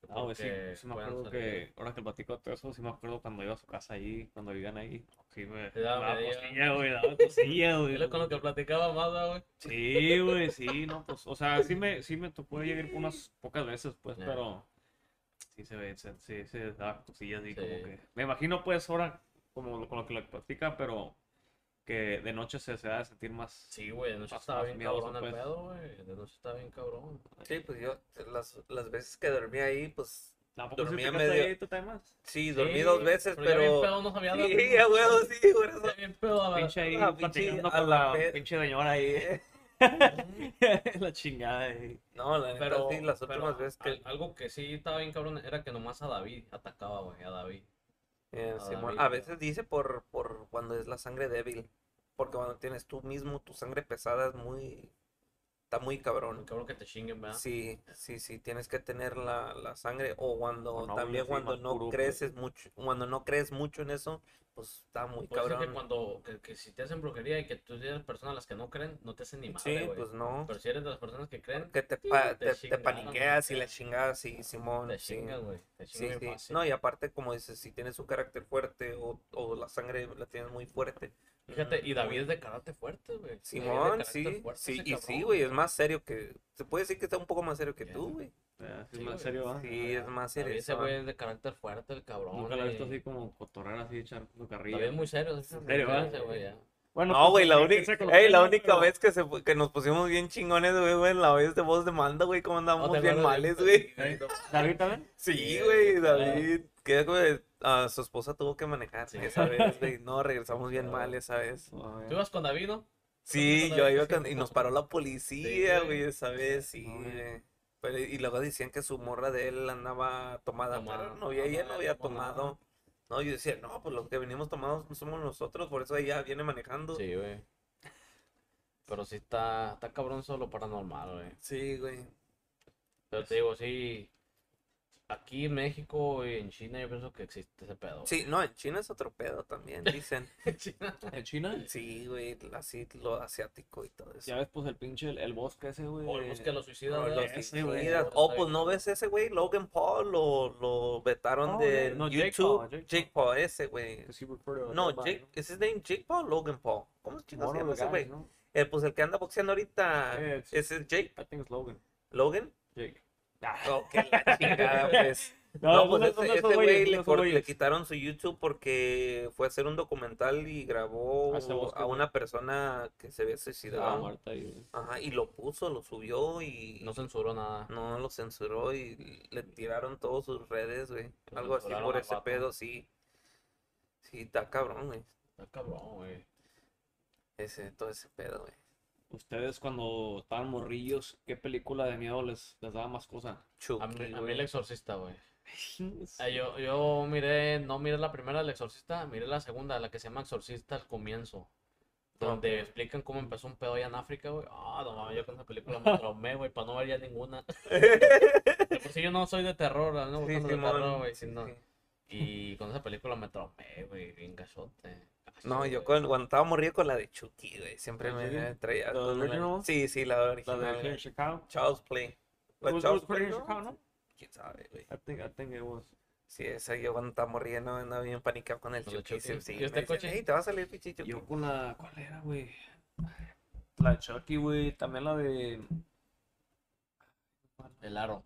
Ah, güey, sí, sí me acuerdo salir. que, ahora que platico todo eso, sí me acuerdo cuando iba a su casa ahí, cuando vivían ahí. Sí, güey. Sí, daba daba cosilla, güey, daba cosilla, [laughs] güey. Dile con lo que platicaba más, güey. Sí, güey, sí, no, pues, o sea, sí me, sí me tocó llegar unas pocas veces, pues, Ya. pero sí se ve, sí, se da cosillas y Sí. como que, me imagino, pues, ahora, como lo- con lo que lo platica, pero que de noche se, se va a sentir más, Sí, güey, de noche Más- estaba más bien cabrón el pues. pedo, güey. De noche estaba bien cabrón. Sí, pues yo, las, las veces que dormí ahí, pues, ¿Tampoco dormía medio- ahí, tú también? sí, dormí Sí, dos veces, bien pero... pedo no sabía. Sí, a huevo, sí, por eso. Bien pedo, a ver. Pinche ahí, Ah, pinche platicando a con la la pe- pinche señora ahí, [laughs] la chingada ahí. No, la neta, Pero, sí, las pero últimas veces que... algo que sí estaba bien cabrón era que nomás a David atacaba, güey, a David. Eh, a Simón, David, a veces dice por, por cuando es la sangre débil. Porque cuando tienes tú mismo tu sangre pesada es muy... Está muy cabrón. Un cabrón que te chinguen, ¿verdad? Sí, sí, sí, tienes que tener la, la sangre o cuando O no, también cuando no puro, pues. creces mucho, cuando no crees mucho en eso, pues está muy Pues es cabrón. que cuando, que, que si te hacen brujería y que tú eres personas las que no creen, no te hacen ni Sí, madre, güey. pues no. Pero si eres de las personas que creen, Que te, sí, pa- te te, te paniqueas y la chingas, sí, Simón, te sí. chingan, güey. Sí, sí. No, y aparte, como dices, si tienes un carácter fuerte o, o la sangre la tienes muy fuerte. Fíjate, y David es de carácter fuerte, güey. Es Simón, sí, fuerte sí, y sí, güey, es más serio que, se puede decir que está un poco más serio que tú, güey. Ya, sí, Sí, más serio, ¿ah? Sí, es más serio. Ese güey es de carácter fuerte, el cabrón. Nunca la he visto así como cotorrear así, echar su carrilla. David es muy serio. ¿En serio, güey, ya. Bueno, No, pues, güey, la también única, ey, la única pero- vez que, se, que nos pusimos bien chingones, güey, güey, en la vez de voz de mando, güey, como andábamos ¿No te bien males, güey. ¿David también? Sí, güey, David, que güey, a su esposa tuvo que manejar Sí. esa vez, güey, no, regresamos bien mal esa vez. Oh, ¿Tú ibas con David, no? Sí, yo iba con- y nos paró la policía, güey, esa vez, sí, güey. Pero, y luego decían que su morra de él andaba tomada, Tomada, pero no, ella no había tomada. tomado. No, yo decía, no, pues los que venimos tomados somos nosotros, por eso ella viene manejando. Sí, güey. Pero sí está, está cabrón solo paranormal, güey. Sí, güey. Pero te digo, sí. Aquí en México y en China yo pienso que existe ese pedo. Sí, no, en China es otro pedo también, dicen. [laughs] China. ¿En China? Sí, güey, así lo asiático y todo eso. Ya ves, pues el pinche, el, el bosque ese, güey. O el bosque de los suicidas. No, los ese, güey. suicidas. Oh, pues no ves ese güey, Logan Paul, lo, lo vetaron Oh, de Jake YouTube. Paul, Jake Jake Paul, ese güey. No. Jake, ¿es his name Jake Paul o Logan Paul? ¿Cómo chingados se llama ese güey? ¿no? Eh, pues el que anda boxeando ahorita, Yeah, es Jake, I think it's Logan. Logan. Jake. Oh, que la chingada, pues. [laughs] No, No, pues esos ese güeyes, güey le, le quitaron su YouTube porque fue a hacer un documental y grabó A una persona que se había suicidado. ahí, güey. Ajá, y lo puso, lo subió y No censuró nada. no lo censuró y le tiraron todas sus redes, güey. Algo así por ese vato. pedo, sí. Sí, está cabrón, güey. Está cabrón, güey. Ese, todo ese pedo, güey. Ustedes cuando estaban morrillos, ¿qué película de miedo les, les daba más cosa? Chucky, A mí, a mí güey. el exorcista, güey. Ah, yo, yo miré, no miré la primera del exorcista, miré la segunda, la que se llama Exorcista al comienzo. Donde explican cómo empezó un pedo allá en África, güey. Ah, no mames, yo con esa película me traumé, güey, para no ver ya ninguna. [laughs] Por sí yo no soy de terror, no me Sí, Simón, terror, güey. sí, sí, no. sí. Y con esa película me traumé, güey, bien gachote. No, yo güey. cuando, cuando estaba morrido con la de Chucky, güey. Siempre ¿La me Chucky? traía. ¿La con original one? Sí, sí, la La original. de aquí en güey. Chicago. Child's Play. ¿La Was- Child's was Play, no? Chicago, no? ¿Quién sabe, güey? I think, I think it was. Sí, esa yo cuando estaba morrido no andaba bien panicado con el Con la Chucky. Sí, sí, ¿Y me este decían, coche? "Ey, te va a salir pinche Chucky. Yo con la. ¿Cuál era, güey? La de Chucky, güey. También la de. El aro.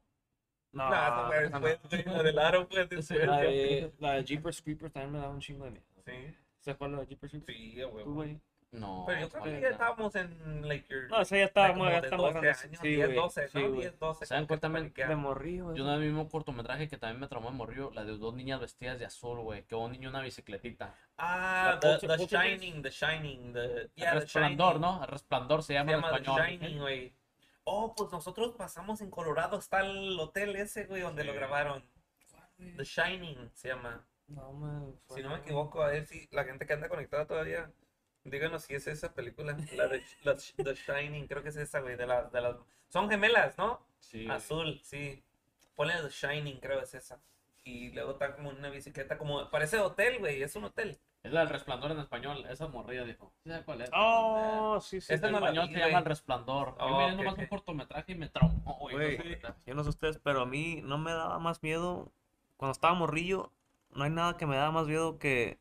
No, Nah, no. después, güey, la del aro [laughs] después. La de, la de Jeepers Creepers también me daba un chingo de miedo. Sí, ¿Sabes cuál es la de Jeepers Creepers? sí, güey. No. Pero yo creo ¿cuál que ya estábamos en, like, your... No, esa ya como ya de estaba 12 grande. años, Sí, 10, güey. 12, Sí, ¿no? güey. 10, 12. ¿Saben cuál también? De morrillo, güey. Yo una vez vi un cortometraje que también me traumó en morrillo, la de dos niñas vestidas de azul, güey, que un niño una bicicletita. Ah, the, the Poltergeist. Shining, The Shining, the... Yeah, The resplandor, Shining. ¿no? El resplandor se Se llama, llama en The español. Shining, güey. Oh, pues nosotros pasamos en Colorado, está el hotel ese, güey, donde lo Sí. grabaron. The Shining se llama. No, me Si no me equivoco, a ver si la gente que anda conectada todavía, díganos si es esa película, la de la- The Shining, creo que es esa, güey, de las, de las... Son gemelas, ¿no? Sí. Azul, sí. Ponle The Shining, creo es esa. Y luego está como una bicicleta, como, parece hotel, güey, es un hotel. Es la del resplandor en español, esa morrilla dijo. ¿Sí ¿Sabes cuál es? Oh, sí, sí. Esta en no la español vi, se llama El Resplandor. Oh, Yo miré ok, nomás ok. un cortometraje y me traumó, güey. Güey, no sé. yo no sé ustedes, pero a mí no me daba más miedo. Cuando estaba morrillo, no hay nada que me daba más miedo que,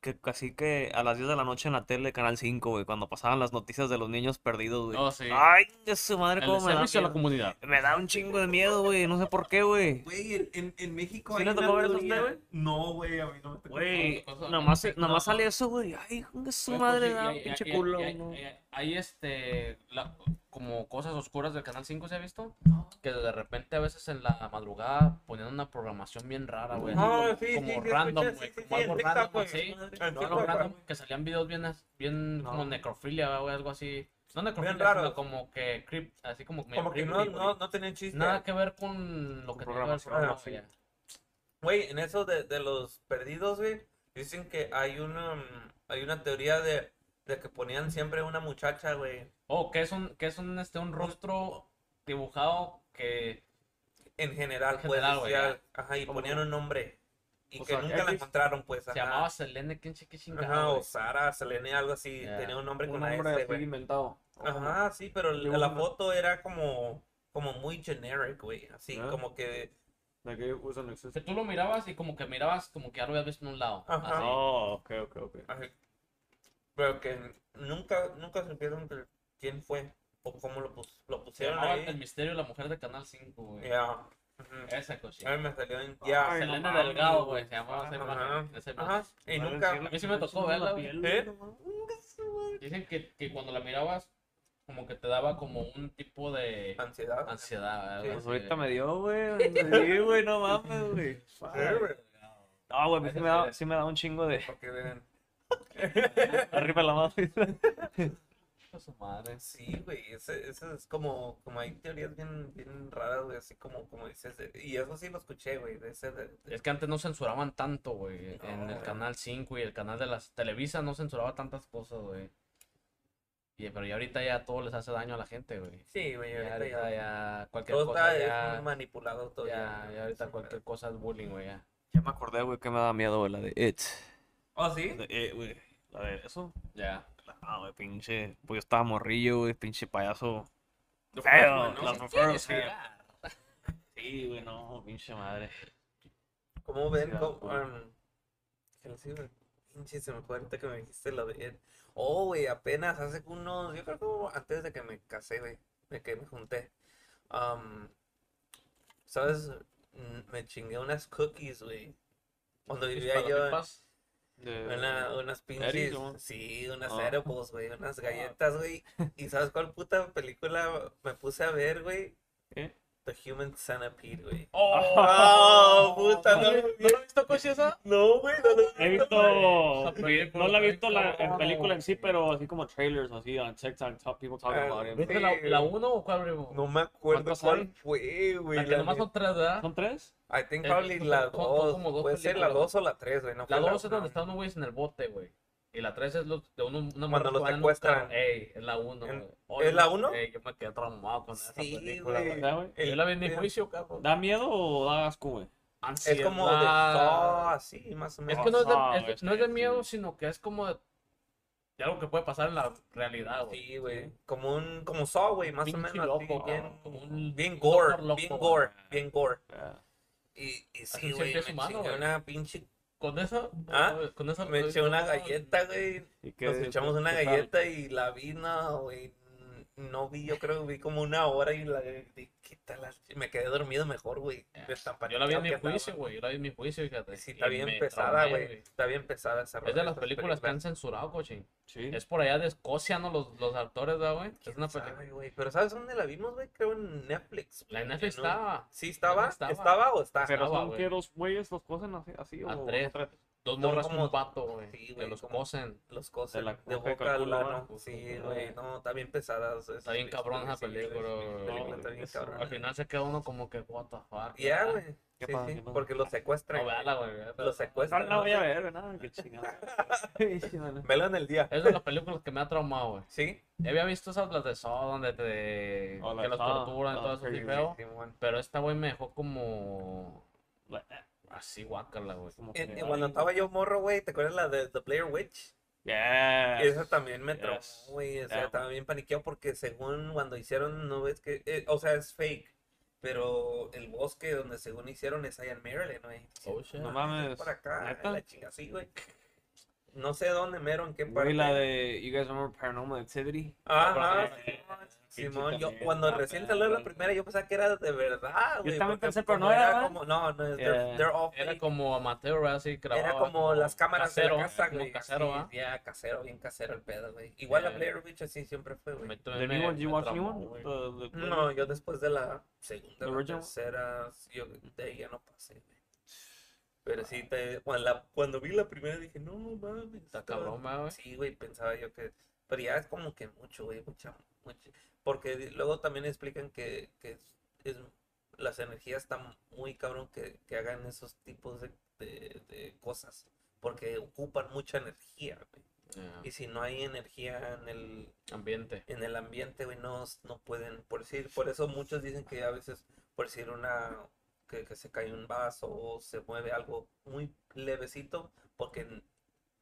que casi que a las 10 de la noche en la tele, Canal 5, güey, cuando pasaban las noticias de los niños perdidos, güey. Oh, sí. Ay, de su madre, El cómo me da servicio a la miedo. comunidad. Me da un chingo de miedo, güey, no sé por qué, güey. Güey, en, en, México ¿Sí hay le tocó ver eso a usted, güey? No, güey, a mí no me tocó. Güey, no. nomás sale eso, güey. Ay, de su Pues, madre, sí, da hay- pinche culo, ¿no? Hay este, la- como cosas oscuras del Canal 5, ¿se ha visto? Que de repente a veces en la madrugada ponían una programación bien rara, güey. así Ah, como, sí, como sí, random, güey. sí, sí, como sí, algo random güey. así. No, algo random, güey. que salían videos bien, bien como necrofilia o algo así. No necrofilia, sino como que creep, así como, Como que no, creepy, no, güey. no tenían chiste. Nada que ver con lo que tenía que ver programación. Güey, en eso de, de los perdidos, güey, dicen que hay una, hay una teoría de, de que ponían siempre una muchacha, güey, Oh, que es un, que es un, este, un rostro dibujado que en general, En pues, general, güey, decía- ajá, y ponían un nombre, y O que sea, nunca la encontraron, pues, se ajá. llamaba Selene, quién qué chingada, Ajá, o. Sara, Selene, algo así, Ya. tenía un nombre Un con nombre S, así güey. inventado. Ajá, sí, pero la, la una. foto era como, como muy generic, güey, así, Ah. como que, Like Que tú lo mirabas y como que mirabas como que ya lo habías visto en un lado. Ajá. así. Oh, ok, ok, ok. así, pero que nunca, nunca supieron que- quién fue, o cómo lo, pus- lo pusieron ahí. El misterio de la mujer de Canal 5, güey. Ya. Ujú. Esa A cosita. mí me salió en ya. Ay, no Selene mames, Delgado, güey. Se llamaba esa imagen. esa imagen. Ajá. Y nunca. sí, A mí sí me tocó la verla, piel, ¿Eh? Dicen que, que cuando la mirabas, como que te daba como un tipo de Ansiedad. ansiedad. Sí. algo Pues ahorita me dio, güey. [laughs] Sí, güey, no mames, güey. güey. No, güey, a mí sí me, da, sí me da un chingo de. Para que vean. [laughs] Arriba la mano. [laughs] Su madre. Sí, güey. Ese, ese es como, como hay teorías bien, bien raras, güey. Así como, como dices. de- y eso sí lo escuché, güey. De ese. De, de- Es que antes no censuraban tanto, güey. En el canal 5 y el canal de las Televisa no censuraba tantas cosas, güey. Y, pero ya ahorita ya todo les hace daño a la gente, güey. Sí, güey, Ya ahorita ahorita ya. ya cualquier Todo cosa está ya, manipulado todo ya, ya. ya ahorita Sí, cualquier cosa es bullying, güey, ya. Ya me acordé, güey, que me da miedo, güey, la de It. ¿Oh, sí? La de It, güey. La de eso. Ya. Ah, güey, pinche. Pues yo estaba morrillo, güey, pinche payaso. Feo. ¿no? Sí, mujeres, sí. sí. Güey, no, pinche madre. ¿Cómo ven? Sí, cómo, um, ¿qué les iba a- Pinche, se me fue ahorita que me dijiste lo de. Oh, güey, apenas hace unos, yo creo que antes de que me casé, güey, de que me junté. Um, ¿Sabes? Mm, Me chingué unas cookies, güey. Cuando vivía yo, Una, unas pinches, sí, unas Ah. edibles, güey, unas galletas, güey. ¿Y sabes cuál puta película me puse a ver, güey? The Human Centipede, güey. ¡Oh! Oh, puta, no, ¿No lo has visto, Cochi, esa? No, güey, no lo He visto. Esa película No la he visto la, en película en sí, pero así como trailers, así on TikTok, top people talking Ah, about it. ¿Viste la, la güey. 1 o cuál, primo? No me acuerdo ¿Cuántas cuál hay? fue, güey. La que la nomás son tres, ¿verdad? ¿Son tres? I think Eh, probably la son- son dos. como dos Puede ser la películas. dos o la tres, güey. No La fue 2 es donde no. están unos güeyes en el bote, güey. Y la 3 es los de uno, una Cuando los secuestran. Ey, es la 1, En- güey. ¿es la uno? Ey, yo me quedé traumado con esa Sí, película, güey. Yo la vi en mi el- juicio, cabrón. ¿Da miedo o da asco, güey? Es como de Ansiedad. Saw, así, más o Es menos. que no es de, Ah, es- güey, no es de miedo, sí. sino que es como de, de algo que puede pasar en la realidad, güey. Sí, güey. Como un, como Saw, güey, más o Pinche menos. así, loco, bien, cabrón, como un- bien gore, loco, bien gore, bien gore. Ya. Y, y Así sí, güey, siempre es me humano, una pinche, Con esa, ¿Ah? con esa me eché una galleta, güey. ¿Y qué- Nos echamos una galleta y la vi, no, güey. No vi, yo creo que vi como una hora y la di, ¿qué tal? la- Me quedé dormido mejor, güey. Yo la vi en mi juicio, güey. Yo la vi en mi juicio, fíjate. Sí, está y bien pesada, güey. Está bien pesada esa Es de las películas que han censurado, coaching. Sí. Es por allá de Escocia, ¿no? Los, los actores, ¿verdad, güey? Es una Sabe, película. Pero ¿sabes dónde la vimos, güey? Creo en Netflix. La Netflix estaba. Sí, estaba. estaba. ¿Estaba o está? Pero estaba, son güey. que dos güeyes los cosen así, así A o tres. Dos morras como- un vato, güey. Sí, que güey, los como- cosen. Los cosas De la de boca boca al. ¿no? Sí, güey, no, está bien pesada. esa- Está bien cabrón esa película, esa güey. película está bien cabrón. Al final se queda uno como que, what the fuck. Ya, güey. ¿Qué Sí, pasa? sí, porque los secuestran. No, véala, güey. Los No secuestran. la voy a ver, ¿verdad? Qué [laughs] chingada. Velo en el día. Es de las películas que me ha traumado, güey. Sí. Ya había visto esas las de Saw donde te... Oh, la que los torturan y todo eso. Pero esta, güey, me dejó como... Así, guácala, güey. Que, en- cuando estaba yo morro, güey, ¿te acuerdas la de The Blair Witch? Yes. Esa también me Yes. güey. O sea, Yeah. estaba bien paniqueado porque según cuando hicieron, no ves que, eh, o sea, es fake. Pero el bosque donde según hicieron es allá en Maryland, güey. Oh, shit. No Ah, mames, es Por acá, ¿neta? la chinga, sí, güey. No sé dónde, mero, en qué parte. Güey, la de, you guys remember Paranormal Activity? Ajá, Eh, Simón, yo también, cuando ah, recién salió la primera, yo pensaba que era de verdad, güey. también porque pensé, pero no era, como, no, no, es, Yeah. they're, they're all Era fake. como amateur, así grabado. Era como las cámaras casero, de la casa, güey. casero. Ya, casero, bien casero el pedo, güey. Igual la Eh. Blair Witch así siempre fue, güey. Me- new one, new one? No, yo después de la segunda, la tercera, yo de ahí ya no pasé, güey. Pero sí, te, cuando, la, cuando vi la primera dije, no mames. Está cabrón, ¿verdad, güey. Sí, güey, pensaba yo que. Pero ya es como que mucho, güey, mucha, mucha. Porque luego también explican que, que es, las energías están muy cabrón que, que hagan esos tipos de, de, de cosas. Porque ocupan mucha energía, güey. Ya. Y si no hay energía en el, Ambiente. en el ambiente, güey, no, no pueden, por decir, por eso muchos dicen que a veces, por decir una, que, que se cae un vaso o se mueve algo muy levecito, porque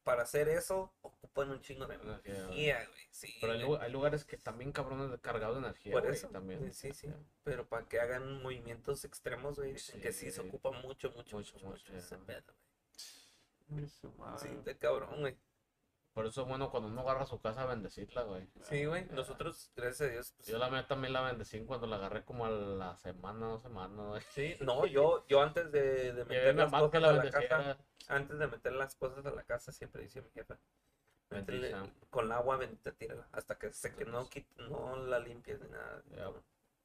para hacer eso ocupan un chingo de Energía, güey. sí, Pero hay, lugares que también cabrones cargados de energía. por eso, también. sí, sí, pero para que hagan movimientos extremos, güey, que sí se ocupa mucho, mucho, Mucho, mucho, mucho, mucho, ese pedo, güey. Sí, de cabrón, güey. Por eso es bueno cuando uno agarra su casa bendecirla, güey. Sí, güey, nosotros, gracias a Dios, pues, Yo la mía también la bendecí cuando la agarré como a la semana, dos semanas, güey. sí, no, yo, yo antes de, meter las mamá que cosas la a la casa, antes de meter las cosas a la casa, siempre dice mi jefa, métele con el agua bendita, tírala, hasta que se que no, no la limpies ni nada. Ya,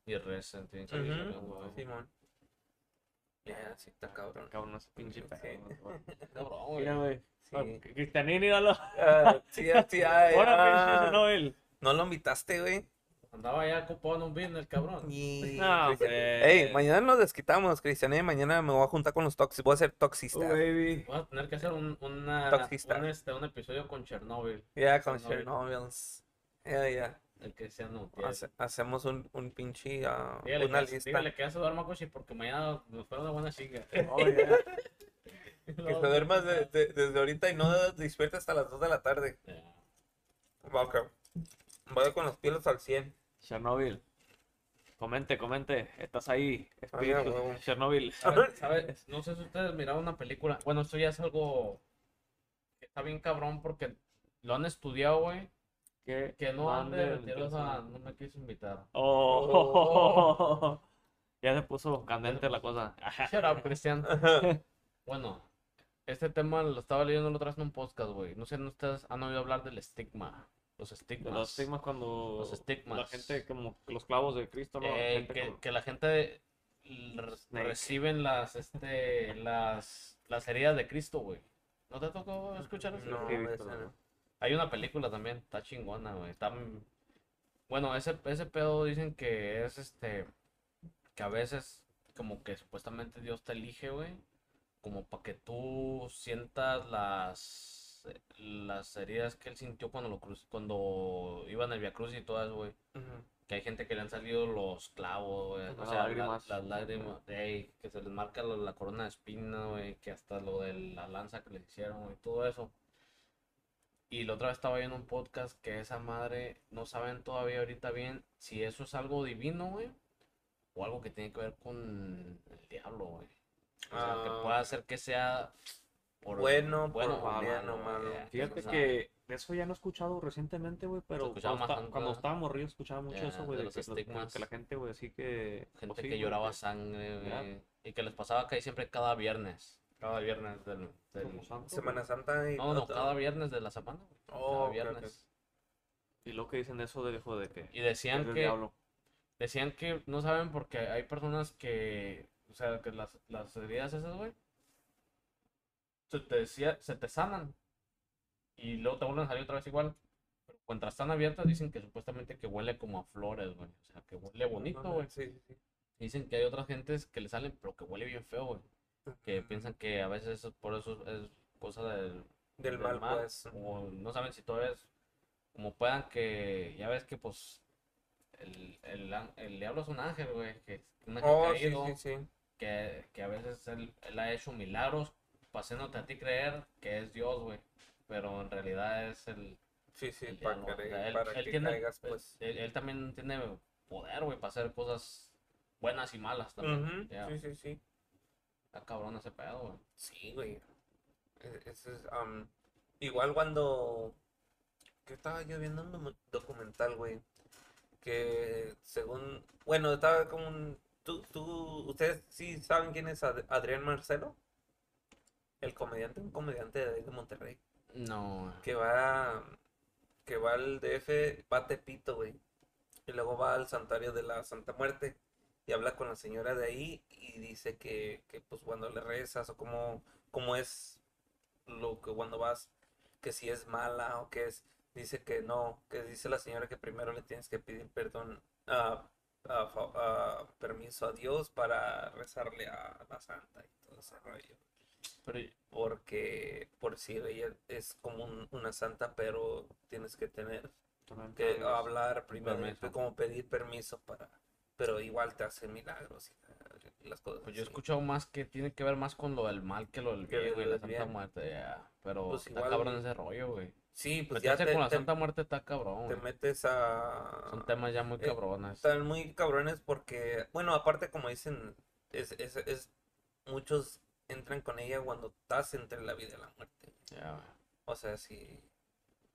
Y recen, tienen que rezar, güey. Simón. Ya, sí, está cabrón. Cabrón, ese pinche Sí. pedo. Cabrón, [laughs] güey. Mira, güey. Sí. Ah, Cristianín, míralo. Ah, sí, sí, ay, [laughs] Ahora, ah, pinche Noel. No lo invitaste, güey. Andaba ya ocupado en un business, el cabrón. Y... No, Cristian- hombre. Ey, mañana nos desquitamos, Cristian. eh, Mañana me voy a juntar con los toxis. Voy a ser toxista. Oh, baby. Vamos a tener que hacer un, una, un, este, un episodio con Chernobyl. Ya, con Chernobyl. Chernobyls. Ya, ya. El cristiano. Hace- hacemos un, un pinche, ah, Dígale, una que, lista. dígale que ya se duerma, coche, porque mañana nos fue una buena chinga. [laughs] [laughs] Que te duermas de- de- desde ahorita y no despiertes hasta las 2 de la tarde. Ok. Voy con los pieles al 100. Chernobyl. Comente, comente. Estás ahí. Ah. Chernobyl. No sé si ustedes miraron una película. Bueno, esto ya es algo que está bien cabrón porque lo han estudiado, güey. Que, Que no han de manden retirarlos a... personas. No me quiso invitar. Oh. ya se puso candente la cosa. Shut up, Cristian. [laughs] Bueno, este tema lo estaba leyendo la otra vez en un podcast, güey. No sé si ustedes han oído hablar del estigma. Los estigmas. los estigmas cuando Los estigmas. la gente como los clavos de Cristo, ¿no? Eh, gente que, como- que la gente re- reciben las, este, [laughs] las, las heridas de Cristo, güey. ¿No te tocó escuchar eso? No. ¿no? Hay una película también, está chingona, güey. Está... Bueno, ese, ese pedo dicen que es este. Que a veces, como que supuestamente Dios te elige, güey. Como para que tú sientas las. Las heridas que él sintió cuando lo cruz, cuando iba en el Via Cruz y todo eso, güey. Que hay gente que le han salido los clavos, güey. O sea, la- las lágrimas, ey, que se les marca la, la corona de espina, güey. Que hasta lo de la lanza que les hicieron, güey. Todo eso. Y la otra vez estaba viendo un podcast que esa madre no saben todavía ahorita bien si eso es algo divino, güey. O algo que tiene que ver con el diablo, güey. O sea, que Ah. pueda hacer que sea por Bueno, bueno por malo, malo. Fíjate que de eso ya no he escuchado recientemente, güey, pero cuando, más está- antes, cuando ¿no? estaba morrido escuchaba mucho eso, güey, de de los que, lo- estigmas. que la gente, güey, así que... gente pues sí, que lloraba que- sangre, güey. Y que les pasaba que ahí siempre cada viernes. Cada viernes del. del- Semana güey. Santa y No, no, todo. cada viernes de la semana. Oh, Cada viernes. Y lo que dicen de eso de, hijo de que... Y decían que. Decían que no saben porque hay personas que. O sea, que las, las heridas esas, güey. Se te, decía, se te sanan. Y luego te vuelven a salir otra vez igual. Pero cuando están abiertas dicen que supuestamente que huele como a flores, güey. O sea, que huele bonito, güey. Sí, sí, sí. Dicen que hay otras gentes que le salen, pero que huele bien feo, güey. Que piensan que a veces eso- por eso es cosa del, Del mal, pues. O no saben si todavía es como puedan que, ya ves que pues el, el, el diablo es un ángel, güey, que un ángel Oh, sí, caído, sí, sí. Que, que a veces él, él ha hecho milagros haciéndote a ti creer que es Dios, güey. Pero en realidad es el, Sí, sí, el para, que, él, para él que tiene, caigas, pues. él, él también tiene poder, güey, para hacer cosas buenas y malas también. Ujú, Ya, Sí, sí, sí. Está cabrón ese pedo, güey. Sí, güey. E- es, igual cuando... que estaba yo viendo un documental, güey. Que según... Bueno, estaba como un... ¿Tú, tú, ustedes sí saben quién es Ad- Adrián Marcelo? El comediante, un comediante de, de Monterrey. No, Que va... Que va al DF, va a Tepito, güey. Y luego va al santuario de la Santa Muerte. Y habla con la señora de ahí y dice que, que pues cuando le rezas o cómo, cómo es lo que cuando vas, que si es mala o que es, dice que no, que dice la señora que primero le tienes que pedir perdón, ah, fa- ah, permiso a Dios para rezarle a la santa y todo ese rollo. pero Porque por si ella es como un- una santa, pero tienes que tener que hablar primero, como pedir permiso para, pero igual te hace milagros y las cosas. Pues yo he escuchado más que tiene que ver más con lo del mal que lo del bien, güey, la Santa bien. Muerte, ya. Pero Pues está igual- cabrón ese rollo, güey. Sí, pues ya te, con la te- Santa Muerte está cabrón, te metes a... Son temas ya muy eh, cabrones. Están muy cabrones porque, bueno, aparte como dicen, es, es, es- muchos entran con ella cuando estás entre la vida y la muerte. Ya, güey. O sea, si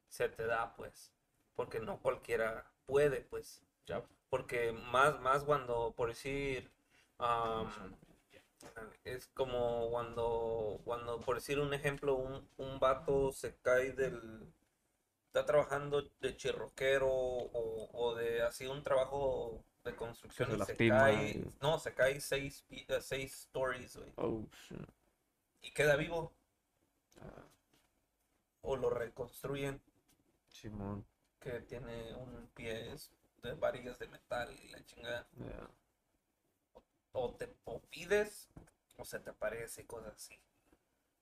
se te da, pues, porque no cualquiera puede, pues. Ya. Porque más, más cuando, por decir, am, es como cuando, cuando, por decir un ejemplo, un, un vato se cae del, está trabajando de chirroquero o, o de así un trabajo de construcción se y se lastima cae, y- no, se cae seis, eh, seis stories, güey, Oh, shit. y queda vivo. Ah, o lo reconstruyen. Simón. que tiene un pie de varillas de metal y la chingada. O te o pides o se te aparece y cosas así.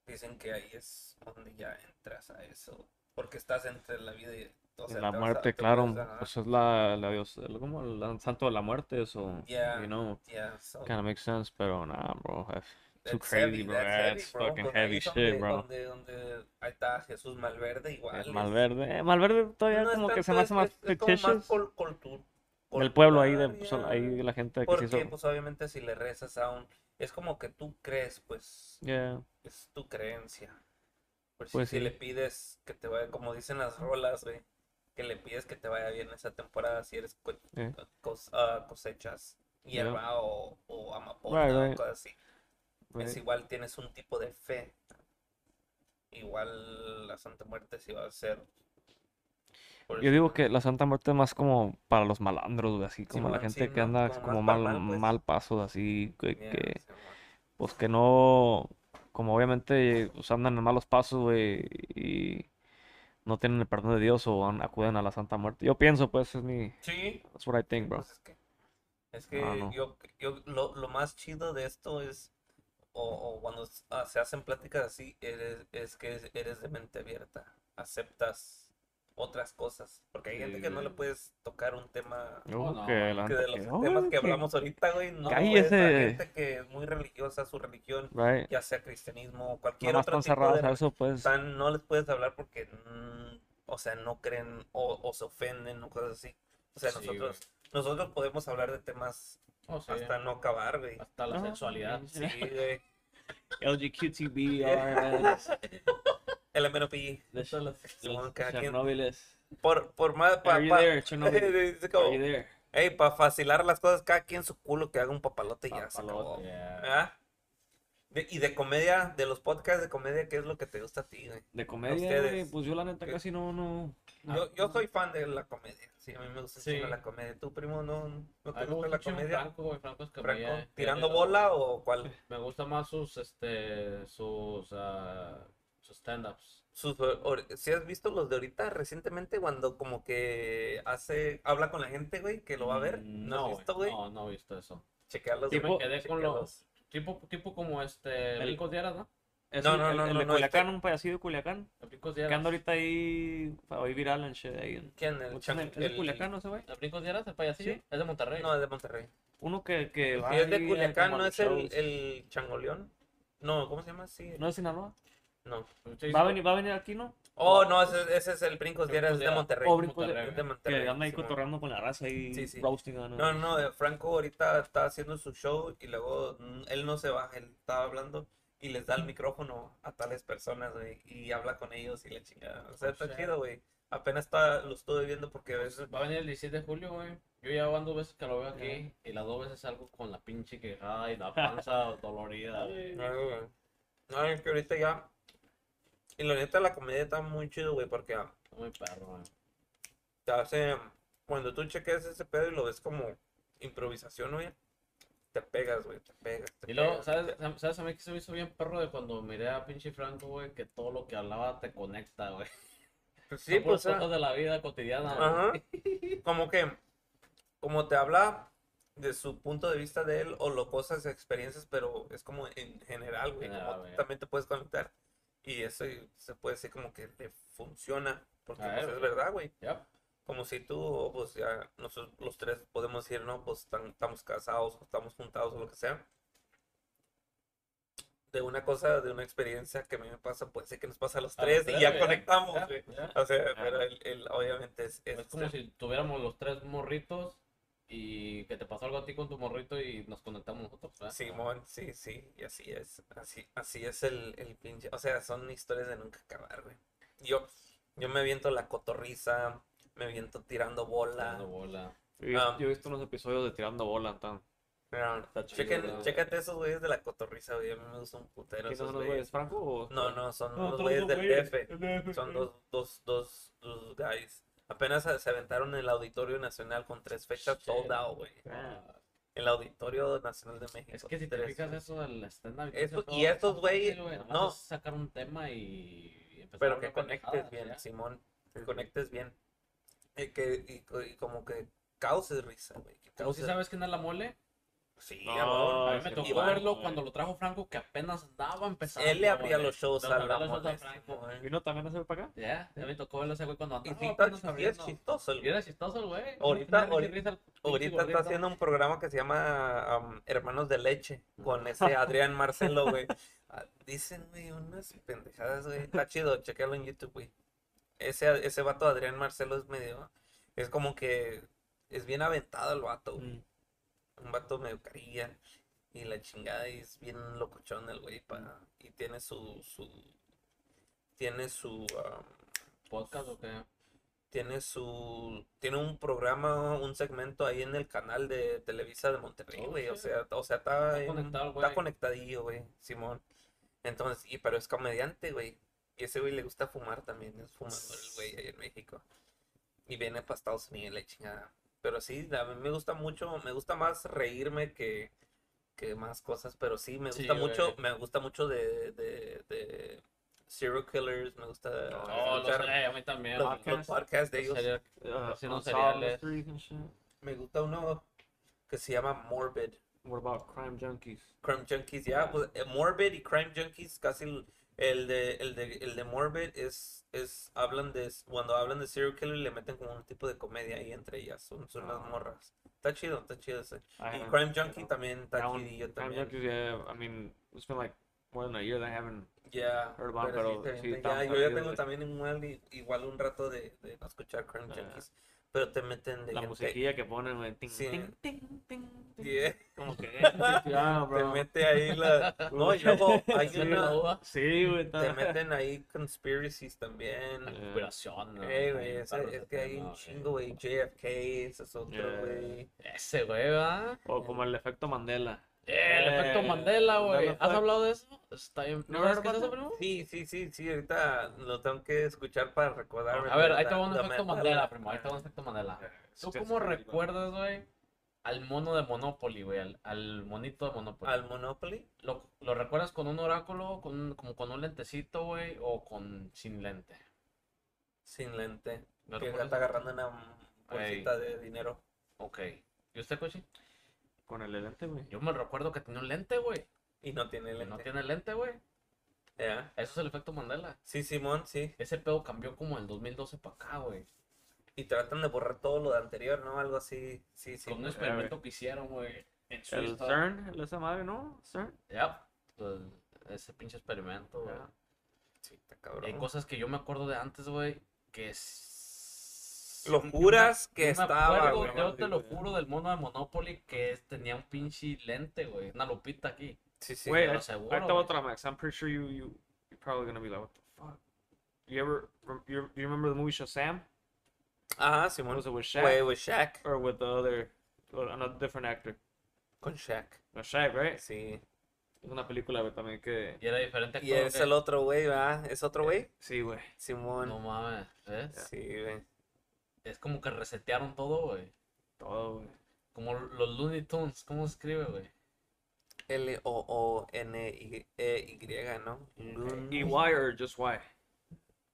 Dicen que ahí es donde ya entras a eso. porque estás entre la vida y o sea, la a- muerte, te claro. ajá. Pues es la, la dios, el- como el santo de la muerte, eso. Yeah. You know, Yeah, so- kind of makes sense, pero nah, bro. That's too crazy, heavy, bro. that's heavy, That's bro, fucking pues ahí heavy shit, donde- bro. Donde, donde ahí está Jesús Malverde igual. Es Malverde. Eh, Malverde todavía no es como que se me hace más fictitious. col- cultu- Del pueblo ahí, de, pues, ahí la gente que Porque, se hizo. pues obviamente si le rezas a un... Es como que tú crees, pues, Yeah. es tu creencia. Por si, Pues si sí. le pides que te vaya, como dicen las rolas, güey, que le pides que te vaya bien esa temporada si eres co- Eh. cos- ah, cosechas Yeah. hierba o, o amapola Right, o right. cosas así. Es igual tienes un tipo de fe. Igual la Santa Muerte sí va a ser. Yo eso, digo que la Santa Muerte es más como para los malandros, güey, así como la gente sí, que anda Como mal, pa'l mal, pues. mal paso, así, que, Yeah, que, pues que no, como obviamente pues, andan en malos pasos, güey, y no tienen el perdón de Dios o acuden a la Santa Muerte. Yo pienso, pues, es mi, Sí, that's what I think, bro. pues es que, es que no. yo, yo lo, lo más chido de esto es, o, o cuando ah, se hacen pláticas así, eres, es que eres de mente abierta, aceptas otras cosas, porque hay gente que no le puedes tocar un tema No, no, que de los que, temas "Ay, que que- hablamos ahorita, güey, no, Cállese. esa gente que es muy religiosa, su religión, Right. ya sea cristianismo o cualquier Nomás otro tipo de cerradas a eso, pues. no les puedes hablar porque, mm, o sea, no creen o, o se ofenden o cosas así. O sea, Sí, nosotros, nosotros podemos hablar de temas Oh, sí. hasta no acabar, güey. Hasta la Ah, sexualidad. Sí, güey. LGQTB, las- Simón, cada quien- Chernobyles. Por, por más, pa, Are you pa- there, Chernobyl? [laughs] Como, Are you there? hey, para facilar las cosas, cada quien su culo que haga un papalote y ya se acabó. Papalote. Yeah. ¿Ah? De- y de comedia, de los podcasts de comedia, ¿qué es lo que te gusta a ti, güey? De comedia, ustedes. güey, pues yo la neta ¿Qué? casi no, no. Yo, yo soy fan de la comedia. Sí, a mí me gusta Sí. la comedia. ¿Tú, primo, no, no te gusta la comedia? Franco, güey. Franco es Franco, comedia. ¿Tirando Eh, bola o cuál? [laughs] Me gusta más sus, este, sus, ah, sus stand-ups. Sus, or- si has visto los de ahorita recientemente cuando como que hace, habla con la gente, güey, que lo va a ver. Mm, ¿No, has visto, güey? No, no he visto eso. Chequealos, Yo güey. me quedé con los, tipo, tipo como este, Ricos Dieras, ¿no? Es No, el- no, el, no, el no, de Culiacán, un pedacito de Culiacán. Ricos Que Dieras. anda ahorita ahí, ahí viral en shit, ahí. ¿Quién? El, ¿Es chan- de- es de el- Culiacán, no ese güey? Ricos Dieras, el payasillo. Sí. Es de Monterrey. No, es de Monterrey. Uno que, que va Si es de Culiacán, ¿no es el, el changoleón? No, ¿cómo se llama? Sí. ¿No es Sinaloa? No. Sí, ¿Va a venir, va a venir aquí, no? Oh, no, ese, ese es el Brincos de Dieras. Monterrey. Oh, Brincos de Que Monterrey. anda ahí cotorreando con la raza y Sí, sí. roasting. ¿no? No, no, Franco ahorita está haciendo su show y luego él no se baja, él estaba hablando y les da el micrófono a tales personas, güey, y habla con ellos y la chingada. O sea, Oh, está chido, güey. Apenas está, lo estuve viendo porque a veces... Va a venir el 17 de julio, güey. Yo ya van dos veces que lo veo aquí. Yeah. Y las dos veces salgo con la pinche quejada y la [laughs] panza dolorida, güey. No, güey. No, es que ahorita ya... Y la neta la comedia está muy chido, güey, porque ah, Muy perro, güey. te hace... Cuando tú chequeas ese pedo y lo ves como improvisación, güey, te pegas, güey, te pegas, te Y luego, pegas, ¿sabes, te- ¿sabes a mí que se me hizo bien perro de cuando miré a pinche Franco, güey? Que todo lo que hablaba te conecta, güey. Pues sí, pues... cosas de la vida cotidiana. Ajá. güey. [laughs] Como que, como te habla de su punto de vista de él o lo cosas, experiencias, pero es como en general, güey, General, como tú güey. también te puedes conectar. Y eso se puede decir como que le funciona, porque pues, ver, es güey. verdad, güey. Yep. Como si tú, pues ya, nosotros los tres podemos decir, no, pues estamos casados estamos juntados o lo que sea. De una cosa, de una experiencia que a mí me pasa, puede ser que nos pasa a los A los tres y ya conectamos, ya. O sea, pero el, el- obviamente es, es, Es como si tuviéramos los tres morritos y que te pasó algo a ti con tu morrito y nos conectamos nosotros, ¿verdad? Simón, sí, sí, y así es, así, así es el, el pinche, o sea, son historias de nunca acabar, güey. Yo, yo me viento la cotorriza, me viento tirando bola. Dando bola. Yo, he- Ah. yo he visto unos episodios de Tirando Bola, tan. Chequen- chécate esos güeyes de la cotorriza, güey, a mí me gustan un putero ¿Quiénes esos son los güeyes. güeyes? ¿Franco o.? No, no, son No, los güeyes del güeyes DF, son dos, dos, dos, dos guys. Apenas se aventaron en el Auditorio Nacional con tres fechas sold out, güey. Ah, El Auditorio Nacional de México. Es que si te fijas eso del stand-up. Eso- y estos güey, fácil, nomás no. sacar un tema y empezar a Pero que conectes bien. Simón, que conectes bien. Y, que, y, co- y como que causes risa, güey. que ¿Tú sí causes- sabes quién es la mole? Sí, No, a huevo. A mí me tocó Iván, verlo güey. cuando lo trajo Franco, que apenas andaba empezando. Él le abría los shows a la. Simón. ¿Vino también a hacer para acá? Ya, ya me tocó verlo ese güey cuando Y andaba sí, apenas está- sí es chistoso el Y era chistoso el güey. Ahorita- ahorita- está haciendo un programa que se llama um, Hermanos de Leche con ese Adrián Marcelo, güey. [laughs] Ah, Dicen, güey, unas pendejadas, güey. Está chido, chequealo en YouTube, güey. Ese, ese vato Adrián Marcelo es medio. Es como que. Es bien aventado el vato, güey. Un vato medio carilla. Y la chingada, y es bien locochón el güey. pa- Y tiene su. su tiene su. um, ¿Podcast o qué? tiene su tiene un programa, un segmento ahí en el canal de Televisa de Monterrey, Oh, güey, o sea, o sea, está, Está en- conectado está conectadillo, güey, Simón. Entonces, y pero es comediante, güey. Y ese güey le gusta fumar también, es fumador el güey ahí en México. Y viene para Estados Unidos la chingada. Pero sí, a mí me gusta mucho, me gusta más reírme que, que más cosas, pero sí, me Sí, gusta mucho, güey. me gusta mucho de, de, de serial killers, me gusta Oh, lo escuchar sé, a mí también. los, los podcasts de ellos. Uh, no seriales. and shit. Me gusta uno que se llama Morbid. What about crime junkies? Crime Junkies, ya, pues, eh, Morbid y Crime Junkies, casi el, de, el de, el de Morbid es, es, hablan de, cuando hablan de serial killer le meten como un tipo de comedia ahí entre ellas, son, son las Ah. morras. Está chido, está chido ese. I Y Crime Junkie también está chidillo Crime también. junkies, yeah. I mean, it's been like more than a year that I haven't. Ya, Heard about, pero pero sí, sí, ya, yo ya tengo güey. también igual, igual un rato de, de no escuchar Crime. Junkies, pero te meten de La gente- musiquilla que ponen, güey. Ting, Sí. ting, ting, ting, ting. Yeah. Como que, [laughs] eh, ya, te mete ahí la... [laughs] No, y luego hay Sí, una... Sí, güey. Te meten ahí conspiracies también. La Yeah. conspiración, ¿no? Ey, güey, es de que hay un chingo, güey. JFK, ese es otro, Yeah. güey. Ese güey, ¿verdad? O como el efecto Mandela. Eh, el Eh, efecto Mandela, güey. ¿Has hablado de eso? Está bien. ¿No sabes qué es eso, primo? Sí, sí, sí, sí, ahorita lo tengo que escuchar para recordarme. A ver, ahí te va un efecto Mandela, primo. Ahí te va un efecto Mandela. ¿Tú cómo recuerdas, güey, al mono de Monopoly, güey? Al, al monito de Monopoly. Al Monopoly. ¿Lo, lo recuerdas con un oráculo, con, un- como con un lentecito, güey, o con sin lente? Sin lente. ¿Lo Que está agarrando una bolsita de dinero. Ok. ¿Y usted, Cochi? Con el lente, güey. Yo me recuerdo que tenía un lente, güey. Y no tiene Y lente. No tiene lente, güey. Ya. Eso es el efecto Mandela. Sí, Simón, sí. Ese pedo cambió como el 2012 para acá, güey. Y tratan de borrar todo lo de anterior, ¿no? Algo así. Sí, sí. Con un experimento que hicieron, güey. En El. CERN, el esa madre, ¿no? CERN. Ya. pues, ese pinche experimento, güey. Ya. Sí, está Y cabrón. Hay cosas que yo me acuerdo de antes, güey, que es... Lo yo me- juras que estaba, acuerdo, güey. Yo te lo juro del mono de Monopoly que es- tenía un pinche lente, güey. Una lupita aquí. Sí, sí. Wait, I, I thought otra, Max. I'm pretty sure you you you're probably gonna be like, what the fuck? You ever you, you remember the movie Shazam? Ajá, Simón. Was it with Shaq Fue with Shaq. or with the other, or another different actor? Con Shaq. No, Shaq, right? Sí. Es una película güey, también que. Y era diferente Y es el otro güey, ¿va? ¿Es otro güey? Sí, güey. Simón. No mames, ¿ves? Sí, güey. Es como que resetearon todo, güey. Todo, güey. Como los Looney Tunes, ¿cómo se escribe, güey? L-O-O-N-E-Y, ¿no? Looney. E Y or just Y?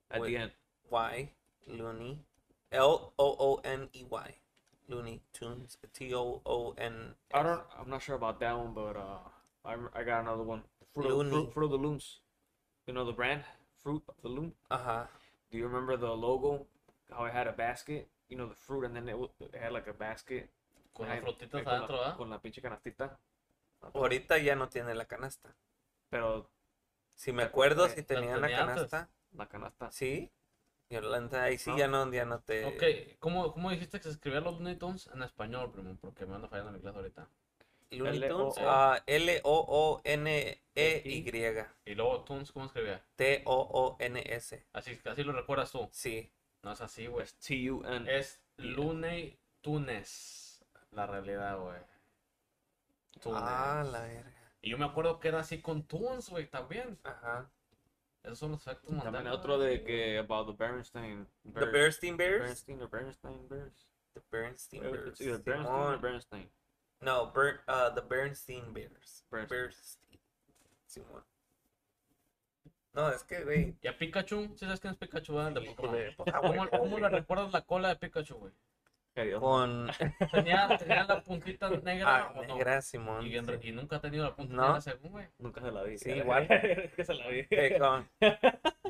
At Wait. the end. Y. Looney. L-O-O-N-E-Y. Looney Tunes. T-O-O-N. I don't. I'm not sure about that one, but uh, I I got another one. Fruit, Looney. Fruit, Fruit of the Looms. You know the brand, Fruit of the Loom. Ajá. Do you remember the logo? How it had a basket. You know the fruit, and then it, it had like a basket. Con las frutitas la- adentro, ¿verdad? Con la pinche canastita. Ahorita ya no tiene la canasta. Pero Si me acuerdo, si La tenía la antes. canasta. la canasta. Sí. Y ahí sí No. ya no, ya no te. Ok, ¿cómo, ¿cómo dijiste que se escribían los Looney Tunes en español, primo? Porque me anda fallando mi clase ahorita. Looney L-O-O. Tunes. ah, L-O-O-N-E-Y. Y luego Tunes, ¿cómo escribía? T-O-O-N-S. Así, así lo recuerdas tú. Sí. No es así, güey. Es T-U-N. Es Looney Tunes. La realidad, güey. Tunes. Ah, la verga. Y yo me acuerdo que era así con Tunes, güey, también. Ajá. Esos son los efectos También otro de que about the Bernstein. The Bears. Bernstein Bears. Bernstein or Bernstein Bears. The Bernstein Bears. either Bernstein or. Bernstein. No, Ber uh, the Bernstein Bears. Bernstein. Bernstein. Simón. No, es que, güey. ¿Y a Pikachu? ¿Sí sabes quién es Pikachu, verdad? De Pokémon. híjole, pues, ah, ¿Cómo, güey, cómo le recuerdas la cola de Pikachu, güey? Con Tenía, tenía la puntita negra ah, o no? negra Simón. Y, sí. nunca ha tenido la punta No. negra según, güey. Nunca se la vi. Sí, [laughs] igual. que se la vi. Eh, con-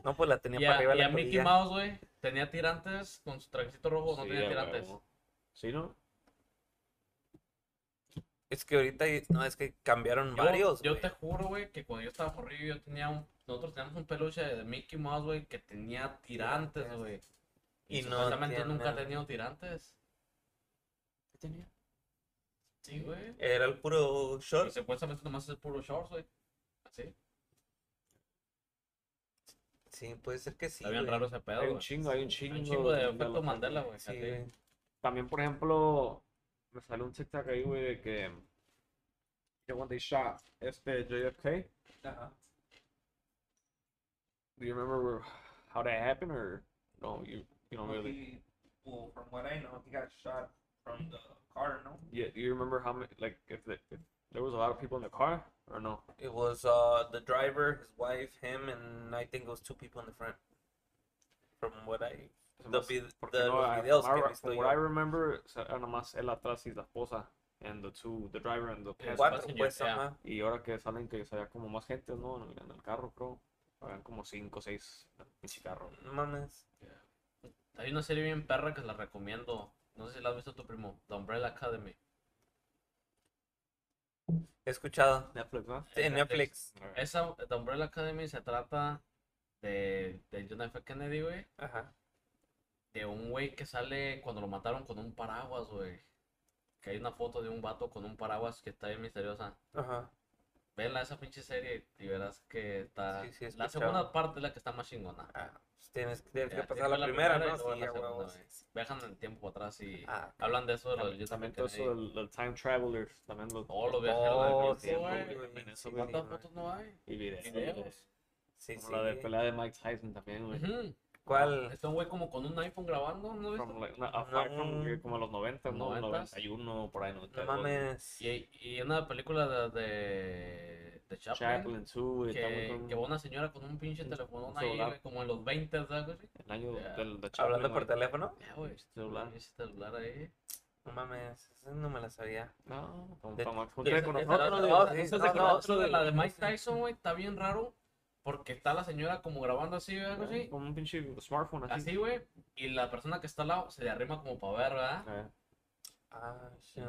No, pues la tenía Y para a, arriba y la a Mickey. Mouse, güey, tenía tirantes con su trajecito rojo o no Sí, tenía tirantes. huevo. ¿Sí, no? Es que ahorita, no, es que cambiaron Yo, varios, yo te juro, güey, que cuando yo estaba morrillo, yo tenía un, nosotros teníamos un peluche de Mickey Mouse, güey, que tenía tirantes, güey. Y Y, no supuestamente tiene nunca ha tenido tirantes. ¿Qué tenía? Sí, güey. Era el puro Y short. supuestamente nomás es puro shorts, güey. Así. Sí, puede ser que sí. Está bien güey. raro ese pedo, Hay un chingo, hay un chingo. Hay un chingo de efecto. Mandela, güey. Sí, así. güey. También, por ejemplo, me salió un TikTok ahí, güey, de que. Que when they shot este JFK, do you remember how that happened or no? You you don't really. well, from what I know, he got shot from the car, no? Yeah, do you remember how many like if, the, if there was a lot of people in the car or no? It was uh the driver, his wife, him, and I think it was two people in the front. From what I Me the, vid- no, los I- videos from, que he I, visto from yo. what I remember, era nomás él atrás y la esposa and the two, the driver and the passenger. Cuatro, pues, yeah. ajá. Y ahora que salen que había como más gente, ¿no? En, el carro, creo. Habían como cinco o seis en ese carro. No mames. Hay una serie bien perra que la recomiendo. No sé si la has visto tu primo. The Umbrella Academy. He escuchado. Netflix, ¿no? Sí, en Netflix. Esa, The Umbrella Academy se trata de, de John F. Kennedy, güey. Ajá. De un güey que sale cuando lo mataron con un paraguas, güey. Que hay una foto de un vato con un paraguas que está bien misteriosa. Ajá. Vela esa pinche serie y verás que está. Sí, sí, la segunda parte es la que está más chingona. Ah, pues tienes, tienes Ya, que pasar la, la primera, ¿no? Sí, la segunda. Viajan en el tiempo atrás y Ah, hablan de eso de los También, John también todo eso del time travelers, también los Todos los viajeros del. ¿Cuántas fotos no hay? y videos. Sí, Como sí. la de pelea de Mike Tyson también, güey. ¿Cuál? Está un güey como con un iPhone grabando, ¿no? From, like, from, No. como los 90, ¿no? 90s. 91, por ahí, No 92. mames. Y, y una película de, de, de Chaplin, Chaplin 2, güey. está muy que, con- que va una señora con un pinche teléfono ahí, güey, como en los 20, ¿sabes? güey? El año Yeah. del de Chaplin, Hablando por teléfono. Ya, güey. Celular. Ese celular ahí. No mames, eso no me la sabía. No, para de- juntarse con nosotros, güey. de- no, no, la de. Mike Tyson, güey, está bien raro. Porque está la señora como grabando así, güey, algo así. Con un pinche smartphone así. Así, güey. Y la persona que está al lado se le arrima como para ver, ¿verdad? Eh, Ah, shit.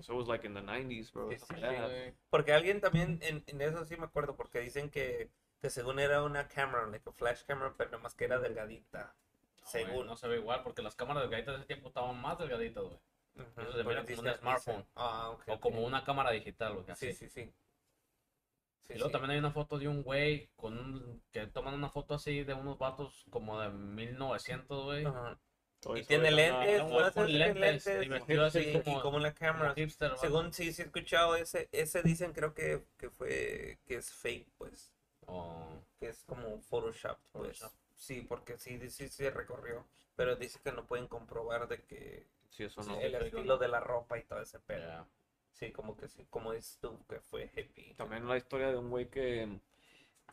So it was like in the 90s, bro. Sí, güey. Porque alguien también, en, en eso sí me acuerdo, porque dicen que, que según era una cámara, like a flash camera, pero nomás que era delgadita. No, güey, según. No se ve igual porque las cámaras delgaditas de ese tiempo estaban más delgaditas, güey. Ujú, eso se mira como un smartphone. Ah, ok. O ok. como una cámara digital, güey. Sí, sí, sí. Sí, Y luego sí. también hay una foto de un güey con un, que toman una foto así de unos vatos como de 1900, güey. Ajá. Y tiene lentes, ¿no? Ese con tiene lentes, y vestido así sí, y como- como la cámara. hipster. Según sí, sí he escuchado ese, ese dicen creo que, que fue, que es fake, pues, O- que es como Photoshop, pues. Photoshop. Sí, porque sí, sí se recorrió, pero dice que no pueden comprobar de que Sí, eso Sí, no. el sí, estilo de la ropa y todo ese pedo. ya. Sí, como que sí, como dices tú, que fue hippie. También la historia de un güey que,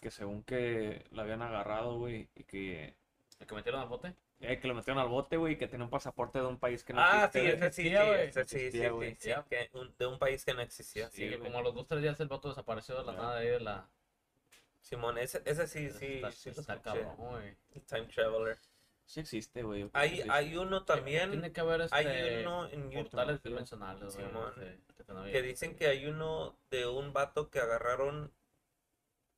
que según que la habían agarrado, güey, y que, ¿El que metieron al bote? eh, que lo metieron al bote, güey, y que tenía un pasaporte de un país que no Ah, sí, güey. ese sí, sí, existía, güey. ese sí, sí, Existía, sí, sí, que un- de un país que no existía. Sí, Sí, que como a los dos tres días el vato desapareció de la nada de ahí de la. Simón, ese, ese sí, sí, está, sí está escuché. cabrón, güey. Time Traveler. Sí existe, güey. Hay, hay uno también, Tiene que haber este, hay uno en YouTube güey. Que dicen que hay uno de un vato que agarraron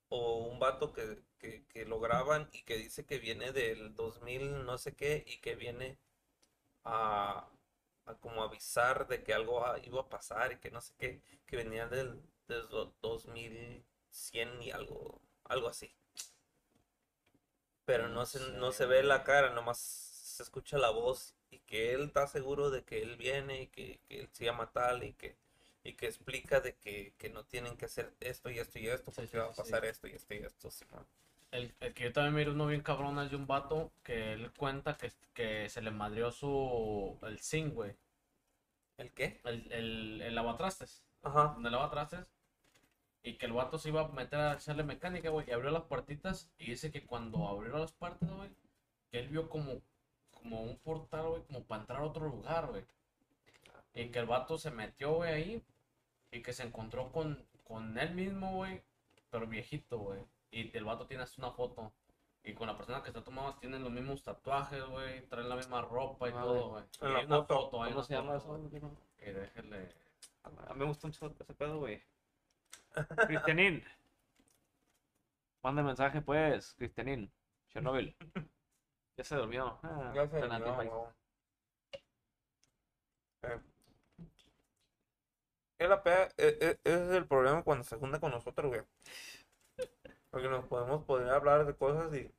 o un vato que, que, que lo graban y que dice que viene del 2000 no sé qué y que viene a, a como avisar de que algo a- iba a pasar y que no sé qué, que venía del, del do- 2100 y algo, algo así. Pero no se, no se ve la cara, nomás se escucha la voz y que él está seguro de que él viene y que, que él se llama tal y que, y que explica de que, que no tienen que hacer esto y esto y esto porque sí, va a pasar sí. esto y esto y esto. El, el que yo también miro uno bien cabrón es de un vato que él cuenta que, que se le madrió su. el zinc, güey. ¿El qué? El, el, el lavatrastes. Ajá. donde lavatrastes. Y que el vato se iba a meter a echarle mecánica, güey. Y abrió las puertitas. Y dice que cuando abrió las puertas, güey, que él vio como, como un portal, güey, como para entrar a otro lugar, güey. Y que el vato se metió, güey, ahí. Y que se encontró con, con él mismo, güey. Pero viejito, güey. Y el vato tiene hasta una foto. Y con la persona que está tomando tienen los mismos tatuajes, güey. Traen la misma ropa y Ah, todo, güey. Hay una foto. foto, hay ¿Cómo una se llama eso? güey. Y déjenle. A mí me gusta mucho ese pedo, güey. Cristianín. Manda mensaje, pues, Cristianín. Chernobyl. Ya se durmió. Ah, Ya se durmió. Eh. Es la pea- e- e- ese es el problema cuando se junta con nosotros, güey. Porque nos podemos poder hablar de cosas y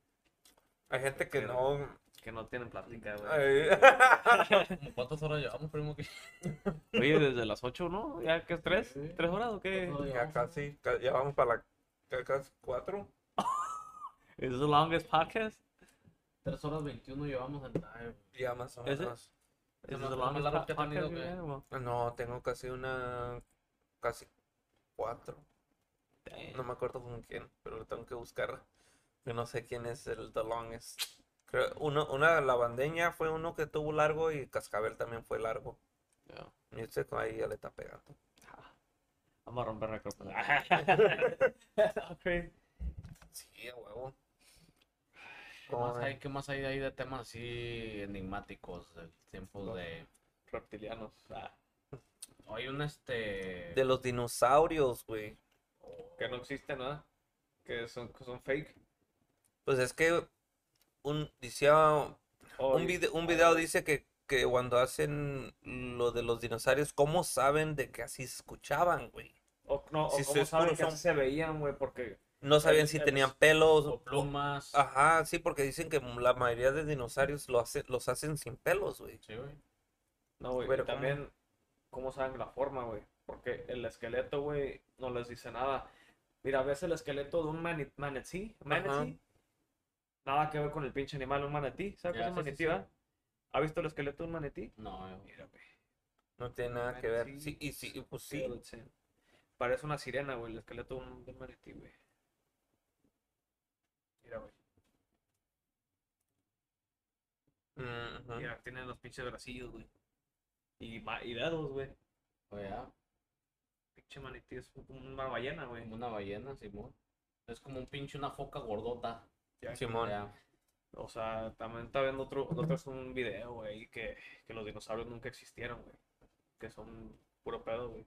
hay gente que no. Que no tienen plática, güey. Ay, ¿Cómo [laughs] ¿Cuántas horas llevamos, primo? que Oye, desde las 8, ¿no? ¿Ya que es 3? Sí. ¿3 horas o qué? ¿Cuántas ya casi, ca- ya vamos para la ca- casi cuatro. [laughs] ¿Es the longest podcast? 3 horas 21 llevamos en live. Ya más o menos. ¿Es ¿Es the más- largo que ha podcast tenido que- No, tengo casi una. casi cuatro. Damn. No me acuerdo con quién, pero lo tengo que buscar. Yo no sé quién es el The Longest. Creo, uno, una lavandeña fue uno que tuvo largo y Cascabel también fue largo. Ya. Y este con ahí ya le está pegando. [laughs] Vamos a romper récord. [laughs] Ok. Sí, a huevo. ¿Qué más hay, qué más hay ahí de temas así enigmáticos del tiempo de... Reptilianos. Ah, Hay un este... De los dinosaurios, güey. que no existen, ¿no? Que son, que son fake. Pues es que un, decía, Oh, un, y- vide- un video dice que, que cuando hacen lo de los dinosaurios, ¿cómo saben de que así se escuchaban, güey? O, no, o si cómo saben que así se veían, güey, porque... No sabían El- si el- tenían pelos o o- plumas. Ajá, sí, porque dicen que la mayoría de dinosaurios lo hace, los hacen sin pelos, güey. Sí, güey. No, güey, Pero también, ¿cómo saben la forma, güey? Porque el esqueleto, güey, no les dice nada. Mira, ves el esqueleto de un manatí, manatí. Nada que ver con el pinche animal, un manatí. ¿Sabes qué es un manatí, va? ¿Ha visto el esqueleto de un manatí? No, güey. Mira, güey. No tiene nada que ver. Sí. Y sí, y pues sí. Parece una sirena, güey, el esqueleto de un, de un manatí, güey. Mira, güey. Mm. Mira, tiene los pinches bracillos, güey. Y, ma- y dedos, güey. Oye, ah, Pinche manatí es como una ballena, güey. como una ballena, Simón. Es como un pinche una foca gordota. Simón. Ya. O sea, también está viendo otro, otro es un video, güey, que, que los dinosaurios nunca existieron, güey. Que son puro pedo, güey.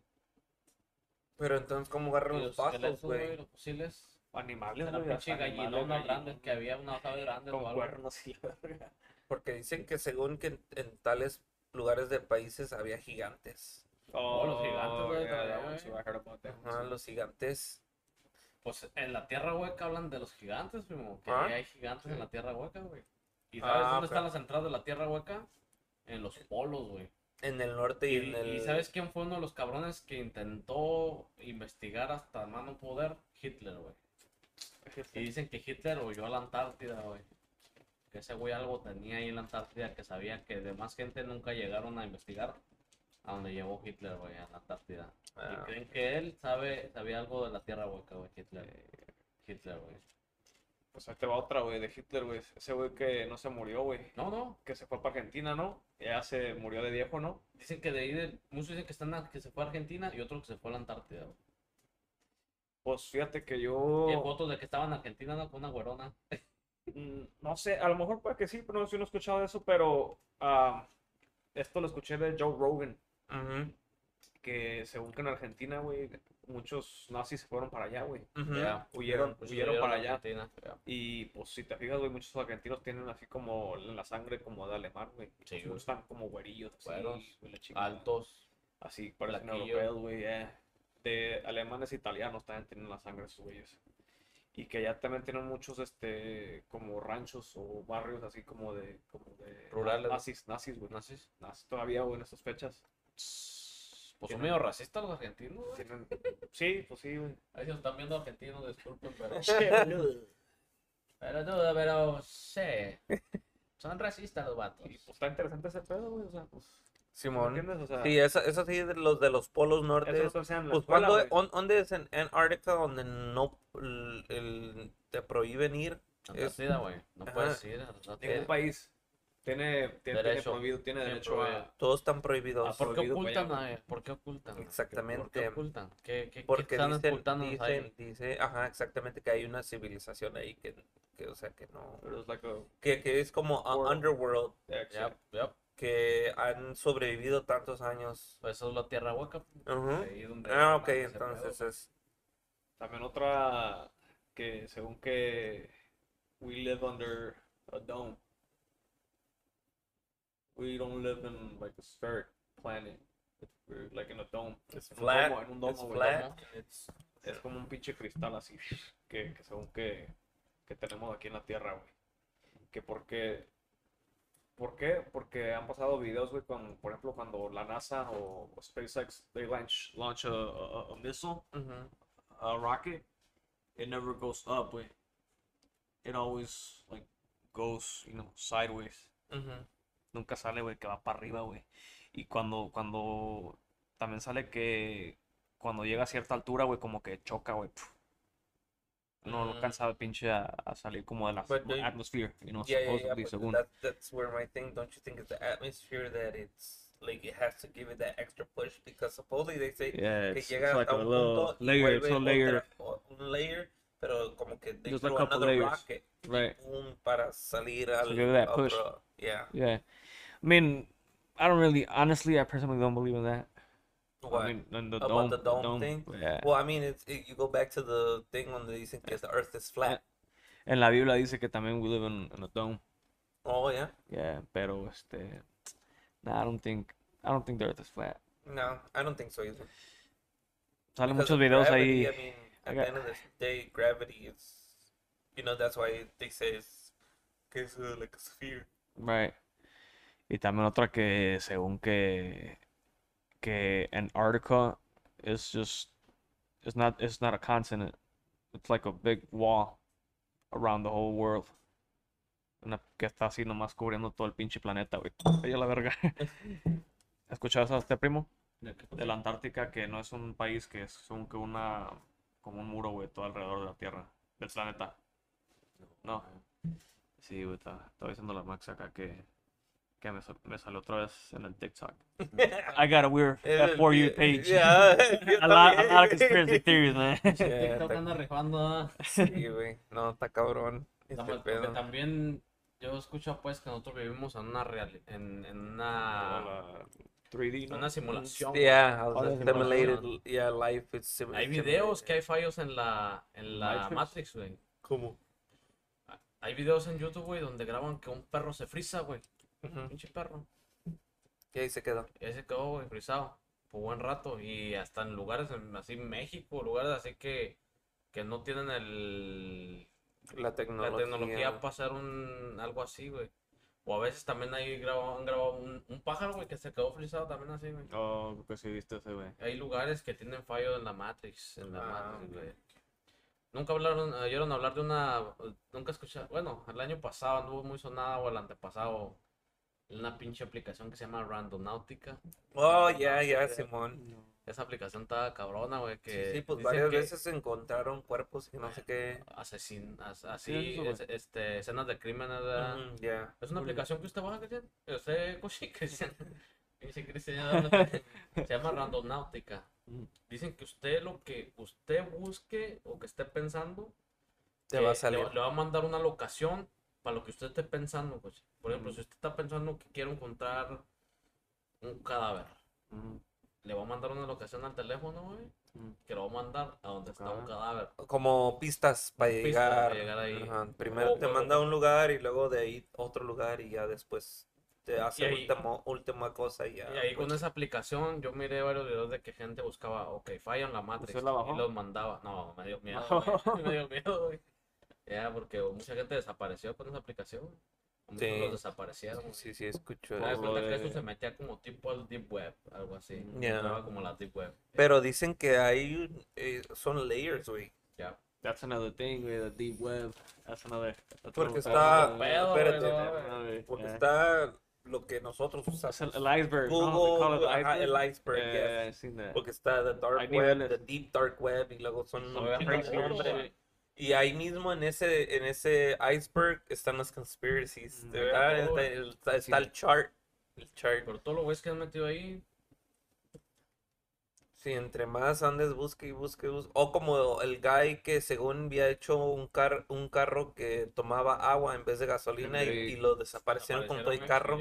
Pero entonces, ¿cómo agarran los los pasos, güey, los fusiles. Animales, güey. pinche hasta animales, gallinona grande que había unas aves grandes o Con algo. cuernos y la verga. Porque dicen que según que en, en tales lugares de países había gigantes. Oh, los gigantes, güey, yeah, one Ajá, too. los gigantes. Pues en la tierra hueca hablan de los gigantes, primo. Que ¿Ah? hay gigantes en la tierra hueca, güey. ¿Y sabes Ah, dónde ok. están las entradas de la tierra hueca? En los polos, güey. En el norte y, Y, en el... y ¿sabes quién fue uno de los cabrones que intentó investigar hasta mano poder? Hitler, güey. Y dicen que Hitler huyó a la Antártida, güey. Que ese güey algo tenía ahí en la Antártida que sabía que demás gente nunca llegaron a investigar a donde llegó Hitler, güey, a la Antártida. Ah, y creen que él sabe, sabía algo de la tierra hueca, güey, Hitler. Hitler, güey. Pues ahí te va otra, güey, de Hitler, güey. Ese güey que no se murió, güey. No, no. Que se fue para Argentina, ¿no? Ya se murió de viejo, ¿no? Dicen que de ahí, de- muchos dicen que, están que se fue a Argentina y otro que se fue a la Antártida. güey. Pues fíjate que Y hay yo... fotos de que estaba en Argentina ¿no? con una güerona. Mm, No sé, a lo mejor puede que sí, pero no sé si no he escuchado de eso, pero ah, esto lo escuché de Joe Rogan, que según que en Argentina, güey, muchos nazis se fueron para allá, güey. Huyeron, Muchos huyeron para allá. Y pues si te fijas, güey, muchos argentinos tienen así como la sangre como de alemán, güey. Sí. Están como güerillos, así, güey. Altos. Así, parecen europeos, güey, eh. De alemanes e italianos también tienen la sangre de sus güeyes. Y que ya también tienen muchos, este, como ranchos o barrios así como de, como de Rurales. nazis, nazis, güey. ¿Nazis? Nazis todavía, güey, en estas fechas. Pues son medio racistas los argentinos, güey. Tienen... Sí, pues sí, güey. Ahí se están viendo argentinos, disculpen, pero. [laughs] Pero duda, pero sí. Son racistas los vatos. Y pues está interesante ese pedo, güey, o sea, pues... Simón. ¿Entiendes? O sea, Sí, eso, eso sí, de los de los polos norte. eso Pues escuela, cuando, on- ¿dónde es en Antarctica donde no el, el- te prohíben ir? Antártida, güey. No Ajá. puedes ir un país. Tiene, tiene, tiene Derecho. prohibido, tiene Tiene derecho prohibido. a... Todos están prohibidos. Ah, ¿Por qué ocultan? a? ¿Por qué ocultan? ¿Por Exactamente. qué ocultan? ¿Qué, qué, qué Porque están dicen, ahí? dice, ajá, exactamente que hay una civilización ahí que, que o sea, que no, like a... que, que es como World. underworld. Yep, yep. que han sobrevivido tantos años. Pues Eso es la tierra hueca. Ujú. ahí donde Ah, ok, entonces es, También otra que según que we live under a dome. We don't live in like a spheric planet. It's- We're like in a dome. it's flat, domo, domo, it's flat. Es, es como un pinche cristal así que, que según que, que tenemos aquí en la Tierra, güey. Que porque ¿Por qué? Porque han pasado videos, güey, con, por ejemplo, cuando la NASA o, o SpaceX they launch launch a, a, a missile, Ujú. a rocket, it never goes up, güey. It always like goes, you know, sideways. Ujú. Nunca sale, güey, que va para arriba, güey. Y cuando, cuando también sale que cuando llega a cierta altura, güey, como que choca, güey. No Mm. alcanza pinche a, a salir como de la they- atmosphere, you know, Yeah, yeah, yeah, supposedly, but según. that, that's where my thing, don't you think it's the atmosphere that it's, like, it has to give it that extra push? Because supposedly they say Yeah, que it's, llega like a a un little punto y layer, it's vuelve layer, otra- o- un layer, pero como que they Just a throw couple another layers. rocket right? boom, para salir al it that push. otro- Yeah. Yeah. I mean, I don't really, honestly, I personally don't believe in that. What? I mean, the About dome, the dome thing? Yeah. well, I mean, it's, it, you go back to the thing donde dicen que the earth is flat. En la Biblia dice que también we live in, in a dome. Oh, yeah? Yeah, pero este, nah, I don't think, I don't think the Earth is flat. No, I don't think so either. Salen muchos videos gravity, ahí. I mean, at the end of the day, gravity is, you know, that's why they say it's, que es uh, like a sphere. Right. Y también otra que según que que Antarctica is just it's not it's not a continent. It's like a big wall around the whole world. Una que está así nomás cubriendo todo el pinche planeta, güey. Oye, la verga. [laughs] ¿Escuchabas a este primo? De la Antártica, que no es un país, que es como que una como un muro, güey, todo alrededor de la Tierra, del planeta. No. Sí, güey, estaba, estaba diciendo la Max acá que, que me, sal- me salió otra vez en el TikTok. I got a weird [laughs] For You page. Yeah, [laughs] a, lot, a lot of conspiracy theories, man. [laughs] Yeah, TikTok está- anda rifando, ¿ah? Sí, güey. No, está cabrón. Este También- porque pedo. también yo escucho pues que nosotros vivimos en una real, en, en una, La 3D, en ¿no? una simulación. Yeah, simulated, yeah, life is sim- Hay videos que hay fallos en la, en la Matrix. Matrix, güey. ¿Cómo? Hay videos en YouTube, güey, donde graban que un perro se frisa, güey. Ujú. Pinche perro. Y ahí se quedó. Y ahí se quedó, güey, frisado. Por buen rato. Y hasta en lugares en- así, México, lugares así que, que no tienen el, La tecnología. la tecnología para hacer un, algo así, güey. O a veces también hay grabado, han grabado un, un pájaro, güey, que se quedó frisado también así, güey. Oh, creo que sí viste ese, güey. Hay lugares que tienen fallo en la Matrix, en la Ah, Matrix, ok. güey. Nunca hablaron, oyeron hablar de una, nunca escucharon, bueno, el año pasado anduvo muy sonada o el antepasado, una pinche aplicación que se llama Randonáutica. Oh, ya, ya, Simón. Esa aplicación estaba cabrona, güey, Sí, que sí, pues dicen varias que veces encontraron cuerpos y no sé qué. asesin- as- así, Sí, eso, güey. es- este, escenas de crímenes, ¿verdad? Es una aplicación que usted baja, [laughs] Cristian. Usted, Cochi, Cristian. Dice se llama Randonáutica. Dicen que usted lo que usted busque o que esté pensando, Te va a le salir. Le, va a mandar una locación para lo que usted esté pensando, Cochi. Por ejemplo, Mm. si usted está pensando que quiere encontrar un cadáver, Mm, le va a mandar una locación al teléfono, güey. Mm. Que lo va a mandar a donde está un cadáver. Como pistas para Pistas llegar. para llegar ahí. Ajá, Primero O- te o- manda a un lugar y luego de ahí otro lugar y ya después te hace ahí- último, última cosa y ya. Y ahí con pues. esa aplicación yo miré varios videos de que gente buscaba, ok, falla en la Matrix. ¿Usted la? Y los mandaba. No, me dio miedo. [laughs] [laughs] me dio miedo, güey. Ya, porque mucha gente desapareció con esa aplicación. Sí. los desaparecieron. güey. Sí, sí, escucho. Eso. que de- eso se metía como tipo al Deep Web, algo así. Ya. Entraba como la Deep Web. Pero dicen que hay, eh, son layers, güey. Ya. That's another thing, güey, the deep web. That's another. that's Porque está, pedo, espérate, porque Yeah. está lo que nosotros Es usamos. el, el iceberg, ¿no? They call it Google, the ajá, el iceberg. iceberg, Yeah, yes. yeah, I've seen that. Porque está the dark web, the deep dark web y luego son nombres. Y ahí mismo en ese, en ese iceberg están las conspiracies, de ¿verdad? todo, Está, güey. el- está- está el chart. El chart. Por todos los güeyes que han metido ahí. Sí, entre más andes, busque y busque, busque. O como el guy que según había hecho un, car un carro que tomaba agua en vez de gasolina y, y lo desaparecieron con todo el carro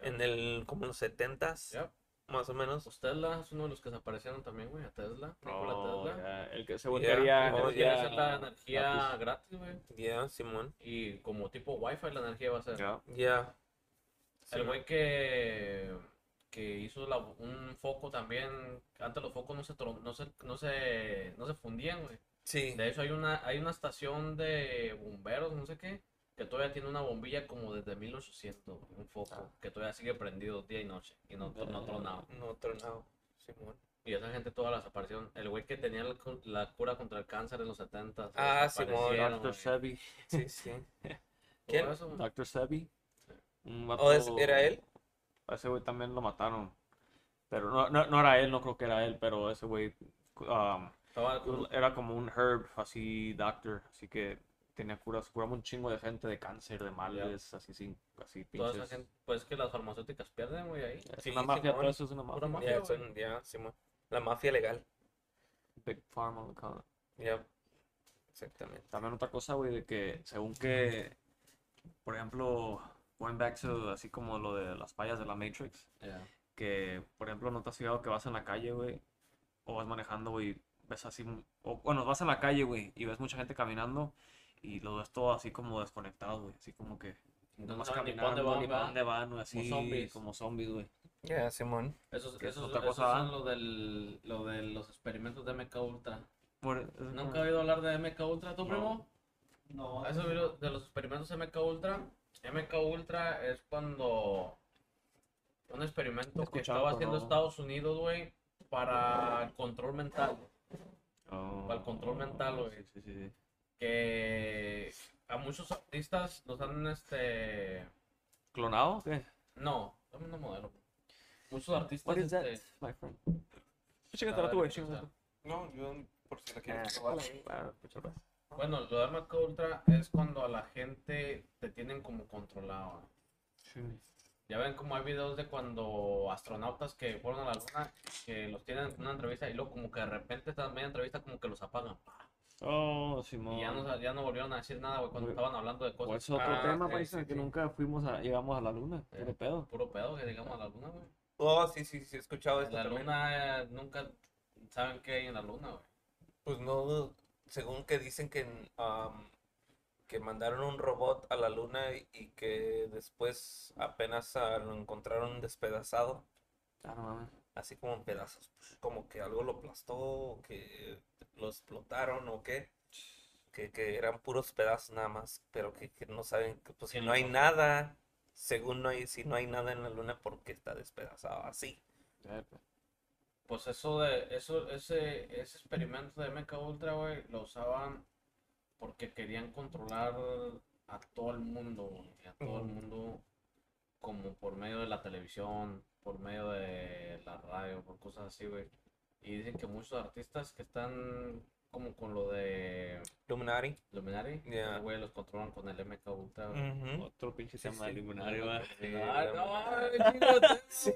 en el, como en los setentas, Ya. Más o menos. Pues Tesla es uno de los que desaparecieron también, güey, a Tesla. Nikola Tesla. ya, el que según quería oh, hacer la energía gratis. gratis, güey. Ya, Simón. Y como tipo Wi-Fi la energía va a ser. Ya. Ya. El güey que, que hizo la- un foco también. Antes los focos no se, no se, no se, no se fundían, güey. Sí. De hecho, hay una, hay una estación de bomberos, no sé qué, que todavía tiene una bombilla como desde 1800, güey, un foco, Ah. que todavía sigue prendido día y noche y no, no tronado. No tronado. Simón. Y esa gente toda la desaparición. El güey que tenía la, cu- la cura contra el cáncer en los 70. Ah, Simón, Dr. Sebi. Sí, sí. [laughs] ¿Quién? Dr. Sebi. ¿O es- era él? A ese güey también lo mataron. Pero no, no, no era él, no creo que era él, pero ese güey um, era como un herb, así, doctor, así que tenía curas, curaba un chingo de gente de cáncer, de males, así, sin, así, Toda pinches. esa gente, pues que las farmacéuticas pierden, güey, ahí. Es Sí, una mafia, Simón. todo eso es una Pura mafia. mafia. Ya, son- ya, Simón. La mafia legal. Big Pharma, lo. Ya. Exactamente. También otra cosa, güey, de que según que, por ejemplo, going back to así como lo de las fallas de la Matrix, Ya. que, por ejemplo, no te has fijado que vas en la calle, güey, o vas manejando, güey, ves así, o bueno, vas en la calle, güey, y ves mucha gente caminando y lo ves todo así como desconectado, güey, así como que No pa' caminando, dónde van, dónde van, así zombies. como zombies, güey. Ya, Simón. Esos, Que es esos, otra esos cosa, son lo, del, lo de los experimentos de MK Ultra. Por- ¿Nunca has oído hablar de MK Ultra, tu No. primo? No, ¿Has oído de los experimentos MK Ultra? MK Ultra es cuando un experimento que estaba haciendo no. Estados Unidos, güey, para el control mental. Oh, para el control mental, güey. Sí, sí, sí. Que a muchos artistas los han, este... ¿Clonado o qué? No, dame una modelo. Muchos artistas, What is that, este... my friend? tú, güey, sea, tú. No, yo por si la Ah, claro, muchas gracias. Bueno, lo de MK Ultra es cuando a la gente te tienen como controlado. Sí. Ya ven como hay videos de cuando astronautas que fueron a la luna, que los tienen en una entrevista y luego como que de repente esta media entrevista como que los apagan. Oh, Simón. Y ya no, ya no volvieron a decir nada, güey, cuando estaban hablando de cosas. es otro Ah, tema, ok, paisa, sí, que sí. nunca fuimos a, llegamos a la luna, Eh. puro pedo. Puro pedo que digamos a la luna, güey. Oh, sí, sí, sí, he escuchado esto La también. luna eh, nunca saben qué hay en la luna, güey. Pues no, según que dicen que, um, que mandaron un robot a la luna y, y que después apenas lo encontraron despedazado, Ah, no mames. así como en pedazos, pues, como que algo lo aplastó, o que lo explotaron o qué, que, que eran puros pedazos nada más, pero que, que no saben, que, pues si no hay nada, según no hay, si no hay nada en la luna, ¿por qué está despedazado así? Pues eso de, eso, ese, ese experimento de MK Ultra, güey, lo usaban porque querían controlar a todo el mundo, güey, a todo el mundo, como por medio de la televisión, por medio de la radio, por cosas así, güey. Y dicen que muchos artistas que están como con lo de Illuminati. Luminari, Ya. güey, los controlan con el MK Ultra. Otro pinche Sí, tema sí. luminario, va. Sí, no, Sí.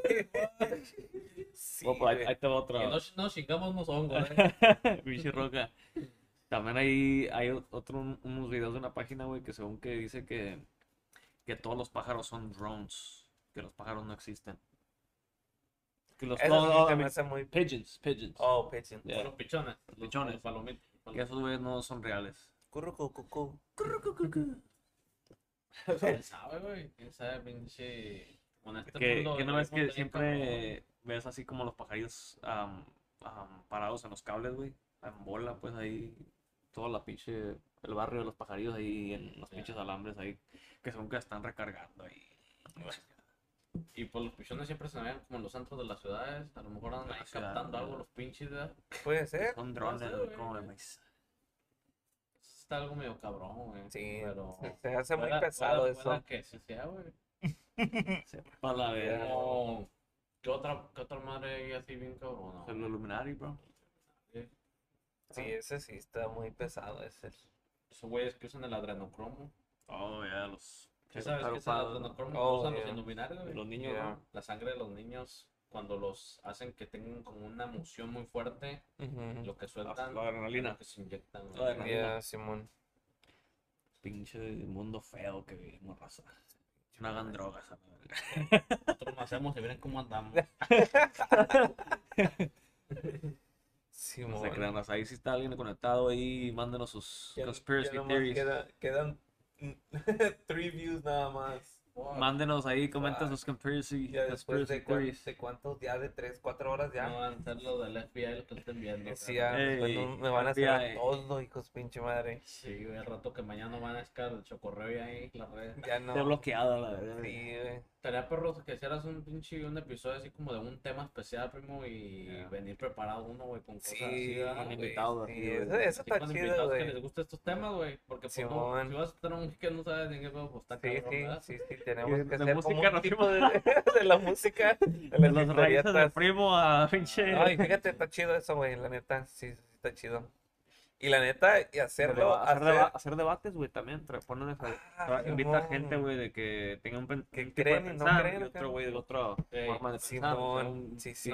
Bueno, pues ahí, te va otra. no, no chingamos los hongos, eh. [laughs] Pinche roca. También hay, hay otro, unos videos de una página, güey, que según que dice que, que todos los pájaros son drones, que los pájaros no existen. Que los Eso no, no, me hace muy... pigeons, pigeons. Oh, pigeon. Yeah. Los pichones. los- Pichones. los palomitas. Que esos güeyes no son reales. Currucucucú. ¿Quién sabe, güey? ¿Quién sabe, pinche? Con este Que, mundo que no ves que siempre ves así como los pajarillos am, am, parados en los cables, güey. En bola, pues ahí. Toda la pinche. El barrio de los pajarillos ahí en los Ya. pinches alambres ahí. Que son que están recargando ahí. Y pues los pichones siempre se ven como en los centros de las ciudades. A lo mejor andan ahí ciudad, captando ¿no? algo los pinches, ¿verdad? Puede ser. Son drones, como de maíz. Está algo medio cabrón, güey. Sí, pero. se- se hace muy pesado pueda- eso. pueda que sí sea, güey. [laughs] Sepa la verga. Como, ¿Qué otra, qué otra madre hay así bien cabrón? El Illuminati, bro. Sí, ese sí está muy pesado, ese. esos güeyes que usan el adrenocromo. Oh, ya, los. ¿Sí sabes qué es el adrenocromo? que Oh, usan yeah. los Illuminati, güey? Los niños, Yeah. ¿no? La sangre de los niños, cuando los hacen que tengan como una emoción muy fuerte, Ujú. lo que sueltan, la adrenalina. lo que se inyectan. La adrenalina. Yeah, Simón. Pinche mundo feo que vivimos, raza. No hagan drogas, la. Nosotros lo hacemos y miren cómo andamos. [laughs] No Simón. se crean, raza. Ahí si está alguien conectado ahí, mándenos sus Ya- conspiracy ya theories. queda- quedan [laughs] three views nada más. Mándenos ahí, comenten sus conspiracy, Ya después conspiracy de, theories. de cuántos, ya de 3, 4 horas ya. No van a ser los del FBI los que estén viendo. Sí, cara. ya, después Ey, no- me van a hacer FBI. todo, hijos pinche madre. Sí, güey, al rato que mañana van a escar el chocorreo y ahí las redes. Ya no. Está bloqueado, la verdad. Sí, güey. Estaría perro que hicieras un pinche un episodio así como de un tema especial, primo, y Ya. venir preparado uno, güey, con cosas Sí, así, güey, invitados sí, así, güey. eso, eso está con chido, invitados que güey. les gusten estos temas, güey, porque pues, no, si vas a tener un que no sabes ni qué pedo, pues está Sí, cabrón, sí, ¿verdad? sí, sí, tenemos de que ser como un tipo de, de la música, de [laughs] De las los raíces de historietas. primo a [laughs] pinche. Ay, fíjate, está chido eso, güey, la neta, sí, sí, está chido. Y la neta, y hacerlo, hacer, hacer, deba- hacer debates, güey, también. ponen esa- Ah, invita Simón. gente, güey, de que tenga un, Que de creen y no pensar, creen, y otro, güey, de otra Ey, forma de pensar. Simón, un sí, sí.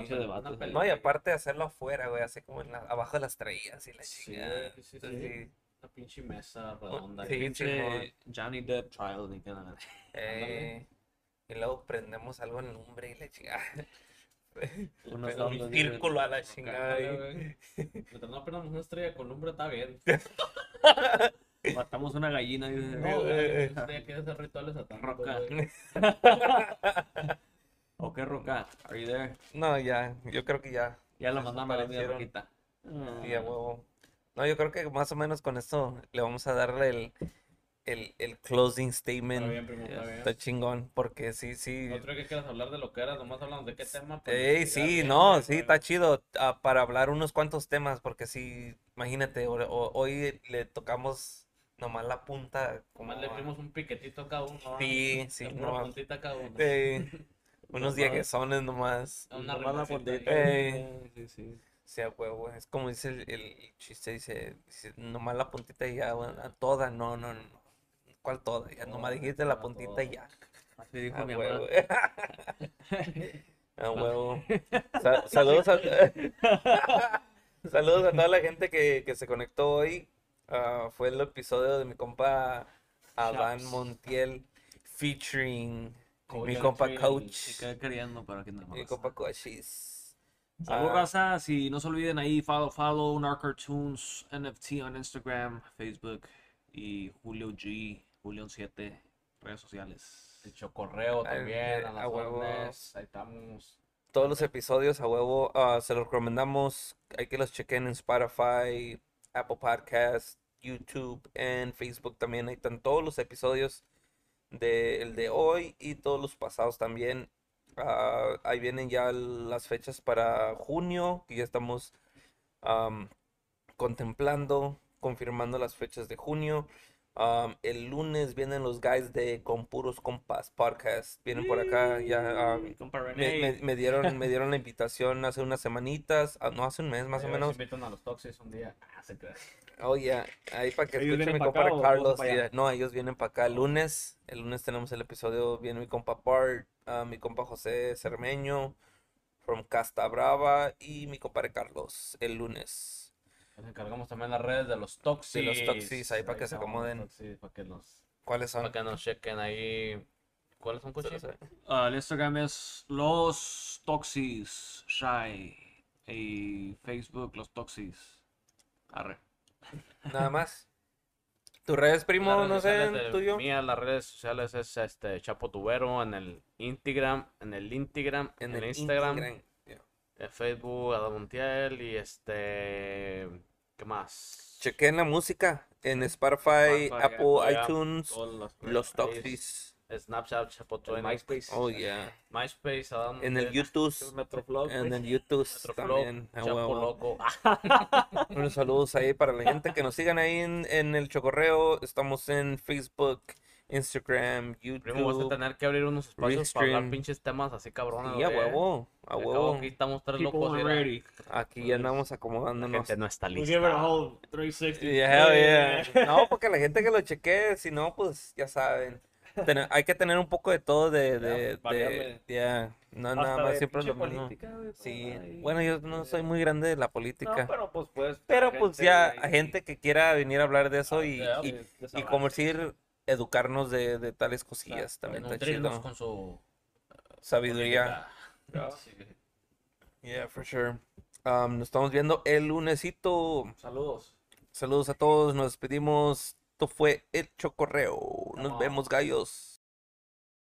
No, y aparte hacerlo afuera, güey, así como en la- abajo de las estrellas y la Sí, chingada. sí, sí, sí. Una pinche mesa redonda. Sí. Pinche Johnny Depp trial, ni que nada. eh, y luego prendemos algo en lumbre y la chingada. [laughs] Unos un círculo a la chingada. Mientras no prendamos una estrella con lumbre, está bien. [laughs] Matamos una gallina y No, eh, eh. quiere hacer rituales Roca. [laughs] ¿O qué roca? Are you there? No, ya, yo creo que ya. Ya lo mandaron a la roquita. Sí, a huevo. No, yo creo que más o menos con esto le vamos a darle el, el, el closing Está statement. bien, primo, está bien. Está chingón, porque sí, sí. No creo que quieras hablar de lo que era, nomás hablamos de qué tema. pues, Ey, sí, bien, no, güey, sí, está chido ah, para hablar unos cuantos temas, porque sí, imagínate, o- o- hoy le tocamos nomás la punta, como Nomás le dimos un piquetito a cada uno. Sí, [laughs] sí, Le no pura más. puntita a cada uno. eh, [laughs] unos Nomás- dieguesones nomás. Una Nomás la puntita. Ey. Sí, sí. Sí, a huevo, es como dice el, el chiste, dice, dice, nomás la puntita y ya, bueno, a toda, no, no, no, ¿cuál toda? Ya nomás dijiste la puntita y ya, Así dijo a mi huevo, mamá. [laughs] a huevo. Sa- saludos a, [laughs] saludos a toda la gente que, que se conectó hoy, Ah, fue el episodio de mi compa Adán. Montiel, featuring Coach mi compa. Coach, Se queda queriendo para que no mi compa Coachis. Salud, Ah. raza. Si no se olviden ahí, follow, follow Narcartoons NFT on Instagram, Facebook y Julio G, Julio7, redes sociales. El chocorreo también, a a las huevo. órdenes, Ahí estamos. todos los episodios a huevo ah, se los recomendamos. Hay que los chequen en Spotify, Apple Podcast, YouTube, en Facebook también. Ahí están todos los episodios del de hoy y todos los pasados también. Ah, ahí vienen ya las fechas para junio, que ya estamos am, contemplando, confirmando las fechas de junio. Am, el lunes vienen los guys de Con Puros Compas Podcast. Vienen por acá ya. compa me, me- me dieron, me [laughs] dieron la invitación hace unas semanitas, ah, no hace un mes más o menos. invitan a los Toxis un día. Ah, se crea. Oh, ahí para que ¿Ellos escuche mi pa' compa acá Carlos. No, ellos vienen para acá el lunes. El lunes tenemos el episodio, viene mi compa Bart, ah, mi compa José Cermeño, from Casta Brava, y mi compadre Carlos el lunes. Nos encargamos también las redes de los Toxis. De los Toxis, ahí para que se acomoden. Toxis, para que nos, ¿Cuáles son? para que nos chequen ahí. ¿Cuáles son, coches? Ah, el Instagram es Los Toxis Shy. Y Facebook Los Toxis. Arre. Nada más. ¿Tus redes, primo? Redes No sé, tuyo. Mía, las redes sociales es este Chapo Tubero en el Instagram, en el Instagram, en, el Instagram, en Facebook, Adam Montiel y este, ¿qué más? Chequen la música en Spotify, Spotify, Apple, iTunes, Los Ahí Toxis. Snapchat, Chapo el Tubero, MySpace. Oh, yeah. MySpace, Adam En el YouTube. Metroflog. En el YouTube Metroflog, también. Chapo huevo. Loco. [laughs] Unos saludos ahí para la gente que nos sigan ahí en, en el Chocorreo. Estamos en Facebook, Instagram, Primo, vas a YouTube. tener que abrir unos espacios para hablar Restream. pinches temas así cabrones. Sí, a huevo, a huevo. Aquí estamos tres People locos. ready. Aquí ya andamos La acomodándonos. gente no está We give it a lista. whole 360. Yeah, yeah. No, porque la gente que lo chequee, si no, pues ya saben. Hay que tener un poco de todo de, de, de, yeah, no nada más siempre lo mismo. política, güey, Sí, ahí. bueno, yo no soy muy grande de la política, No, pero pues pues. pero pues ya hay gente que quiera venir a hablar de eso y, ya, y, y como decir, educarnos de, de tales cosillas también está chido. con su Sabiduría. [laughs] Yeah, for sure. Um, nos estamos viendo el lunesito. Saludos. Saludos a todos, nos despedimos. Esto fue el Chocorreo. Nos vemos, gallos.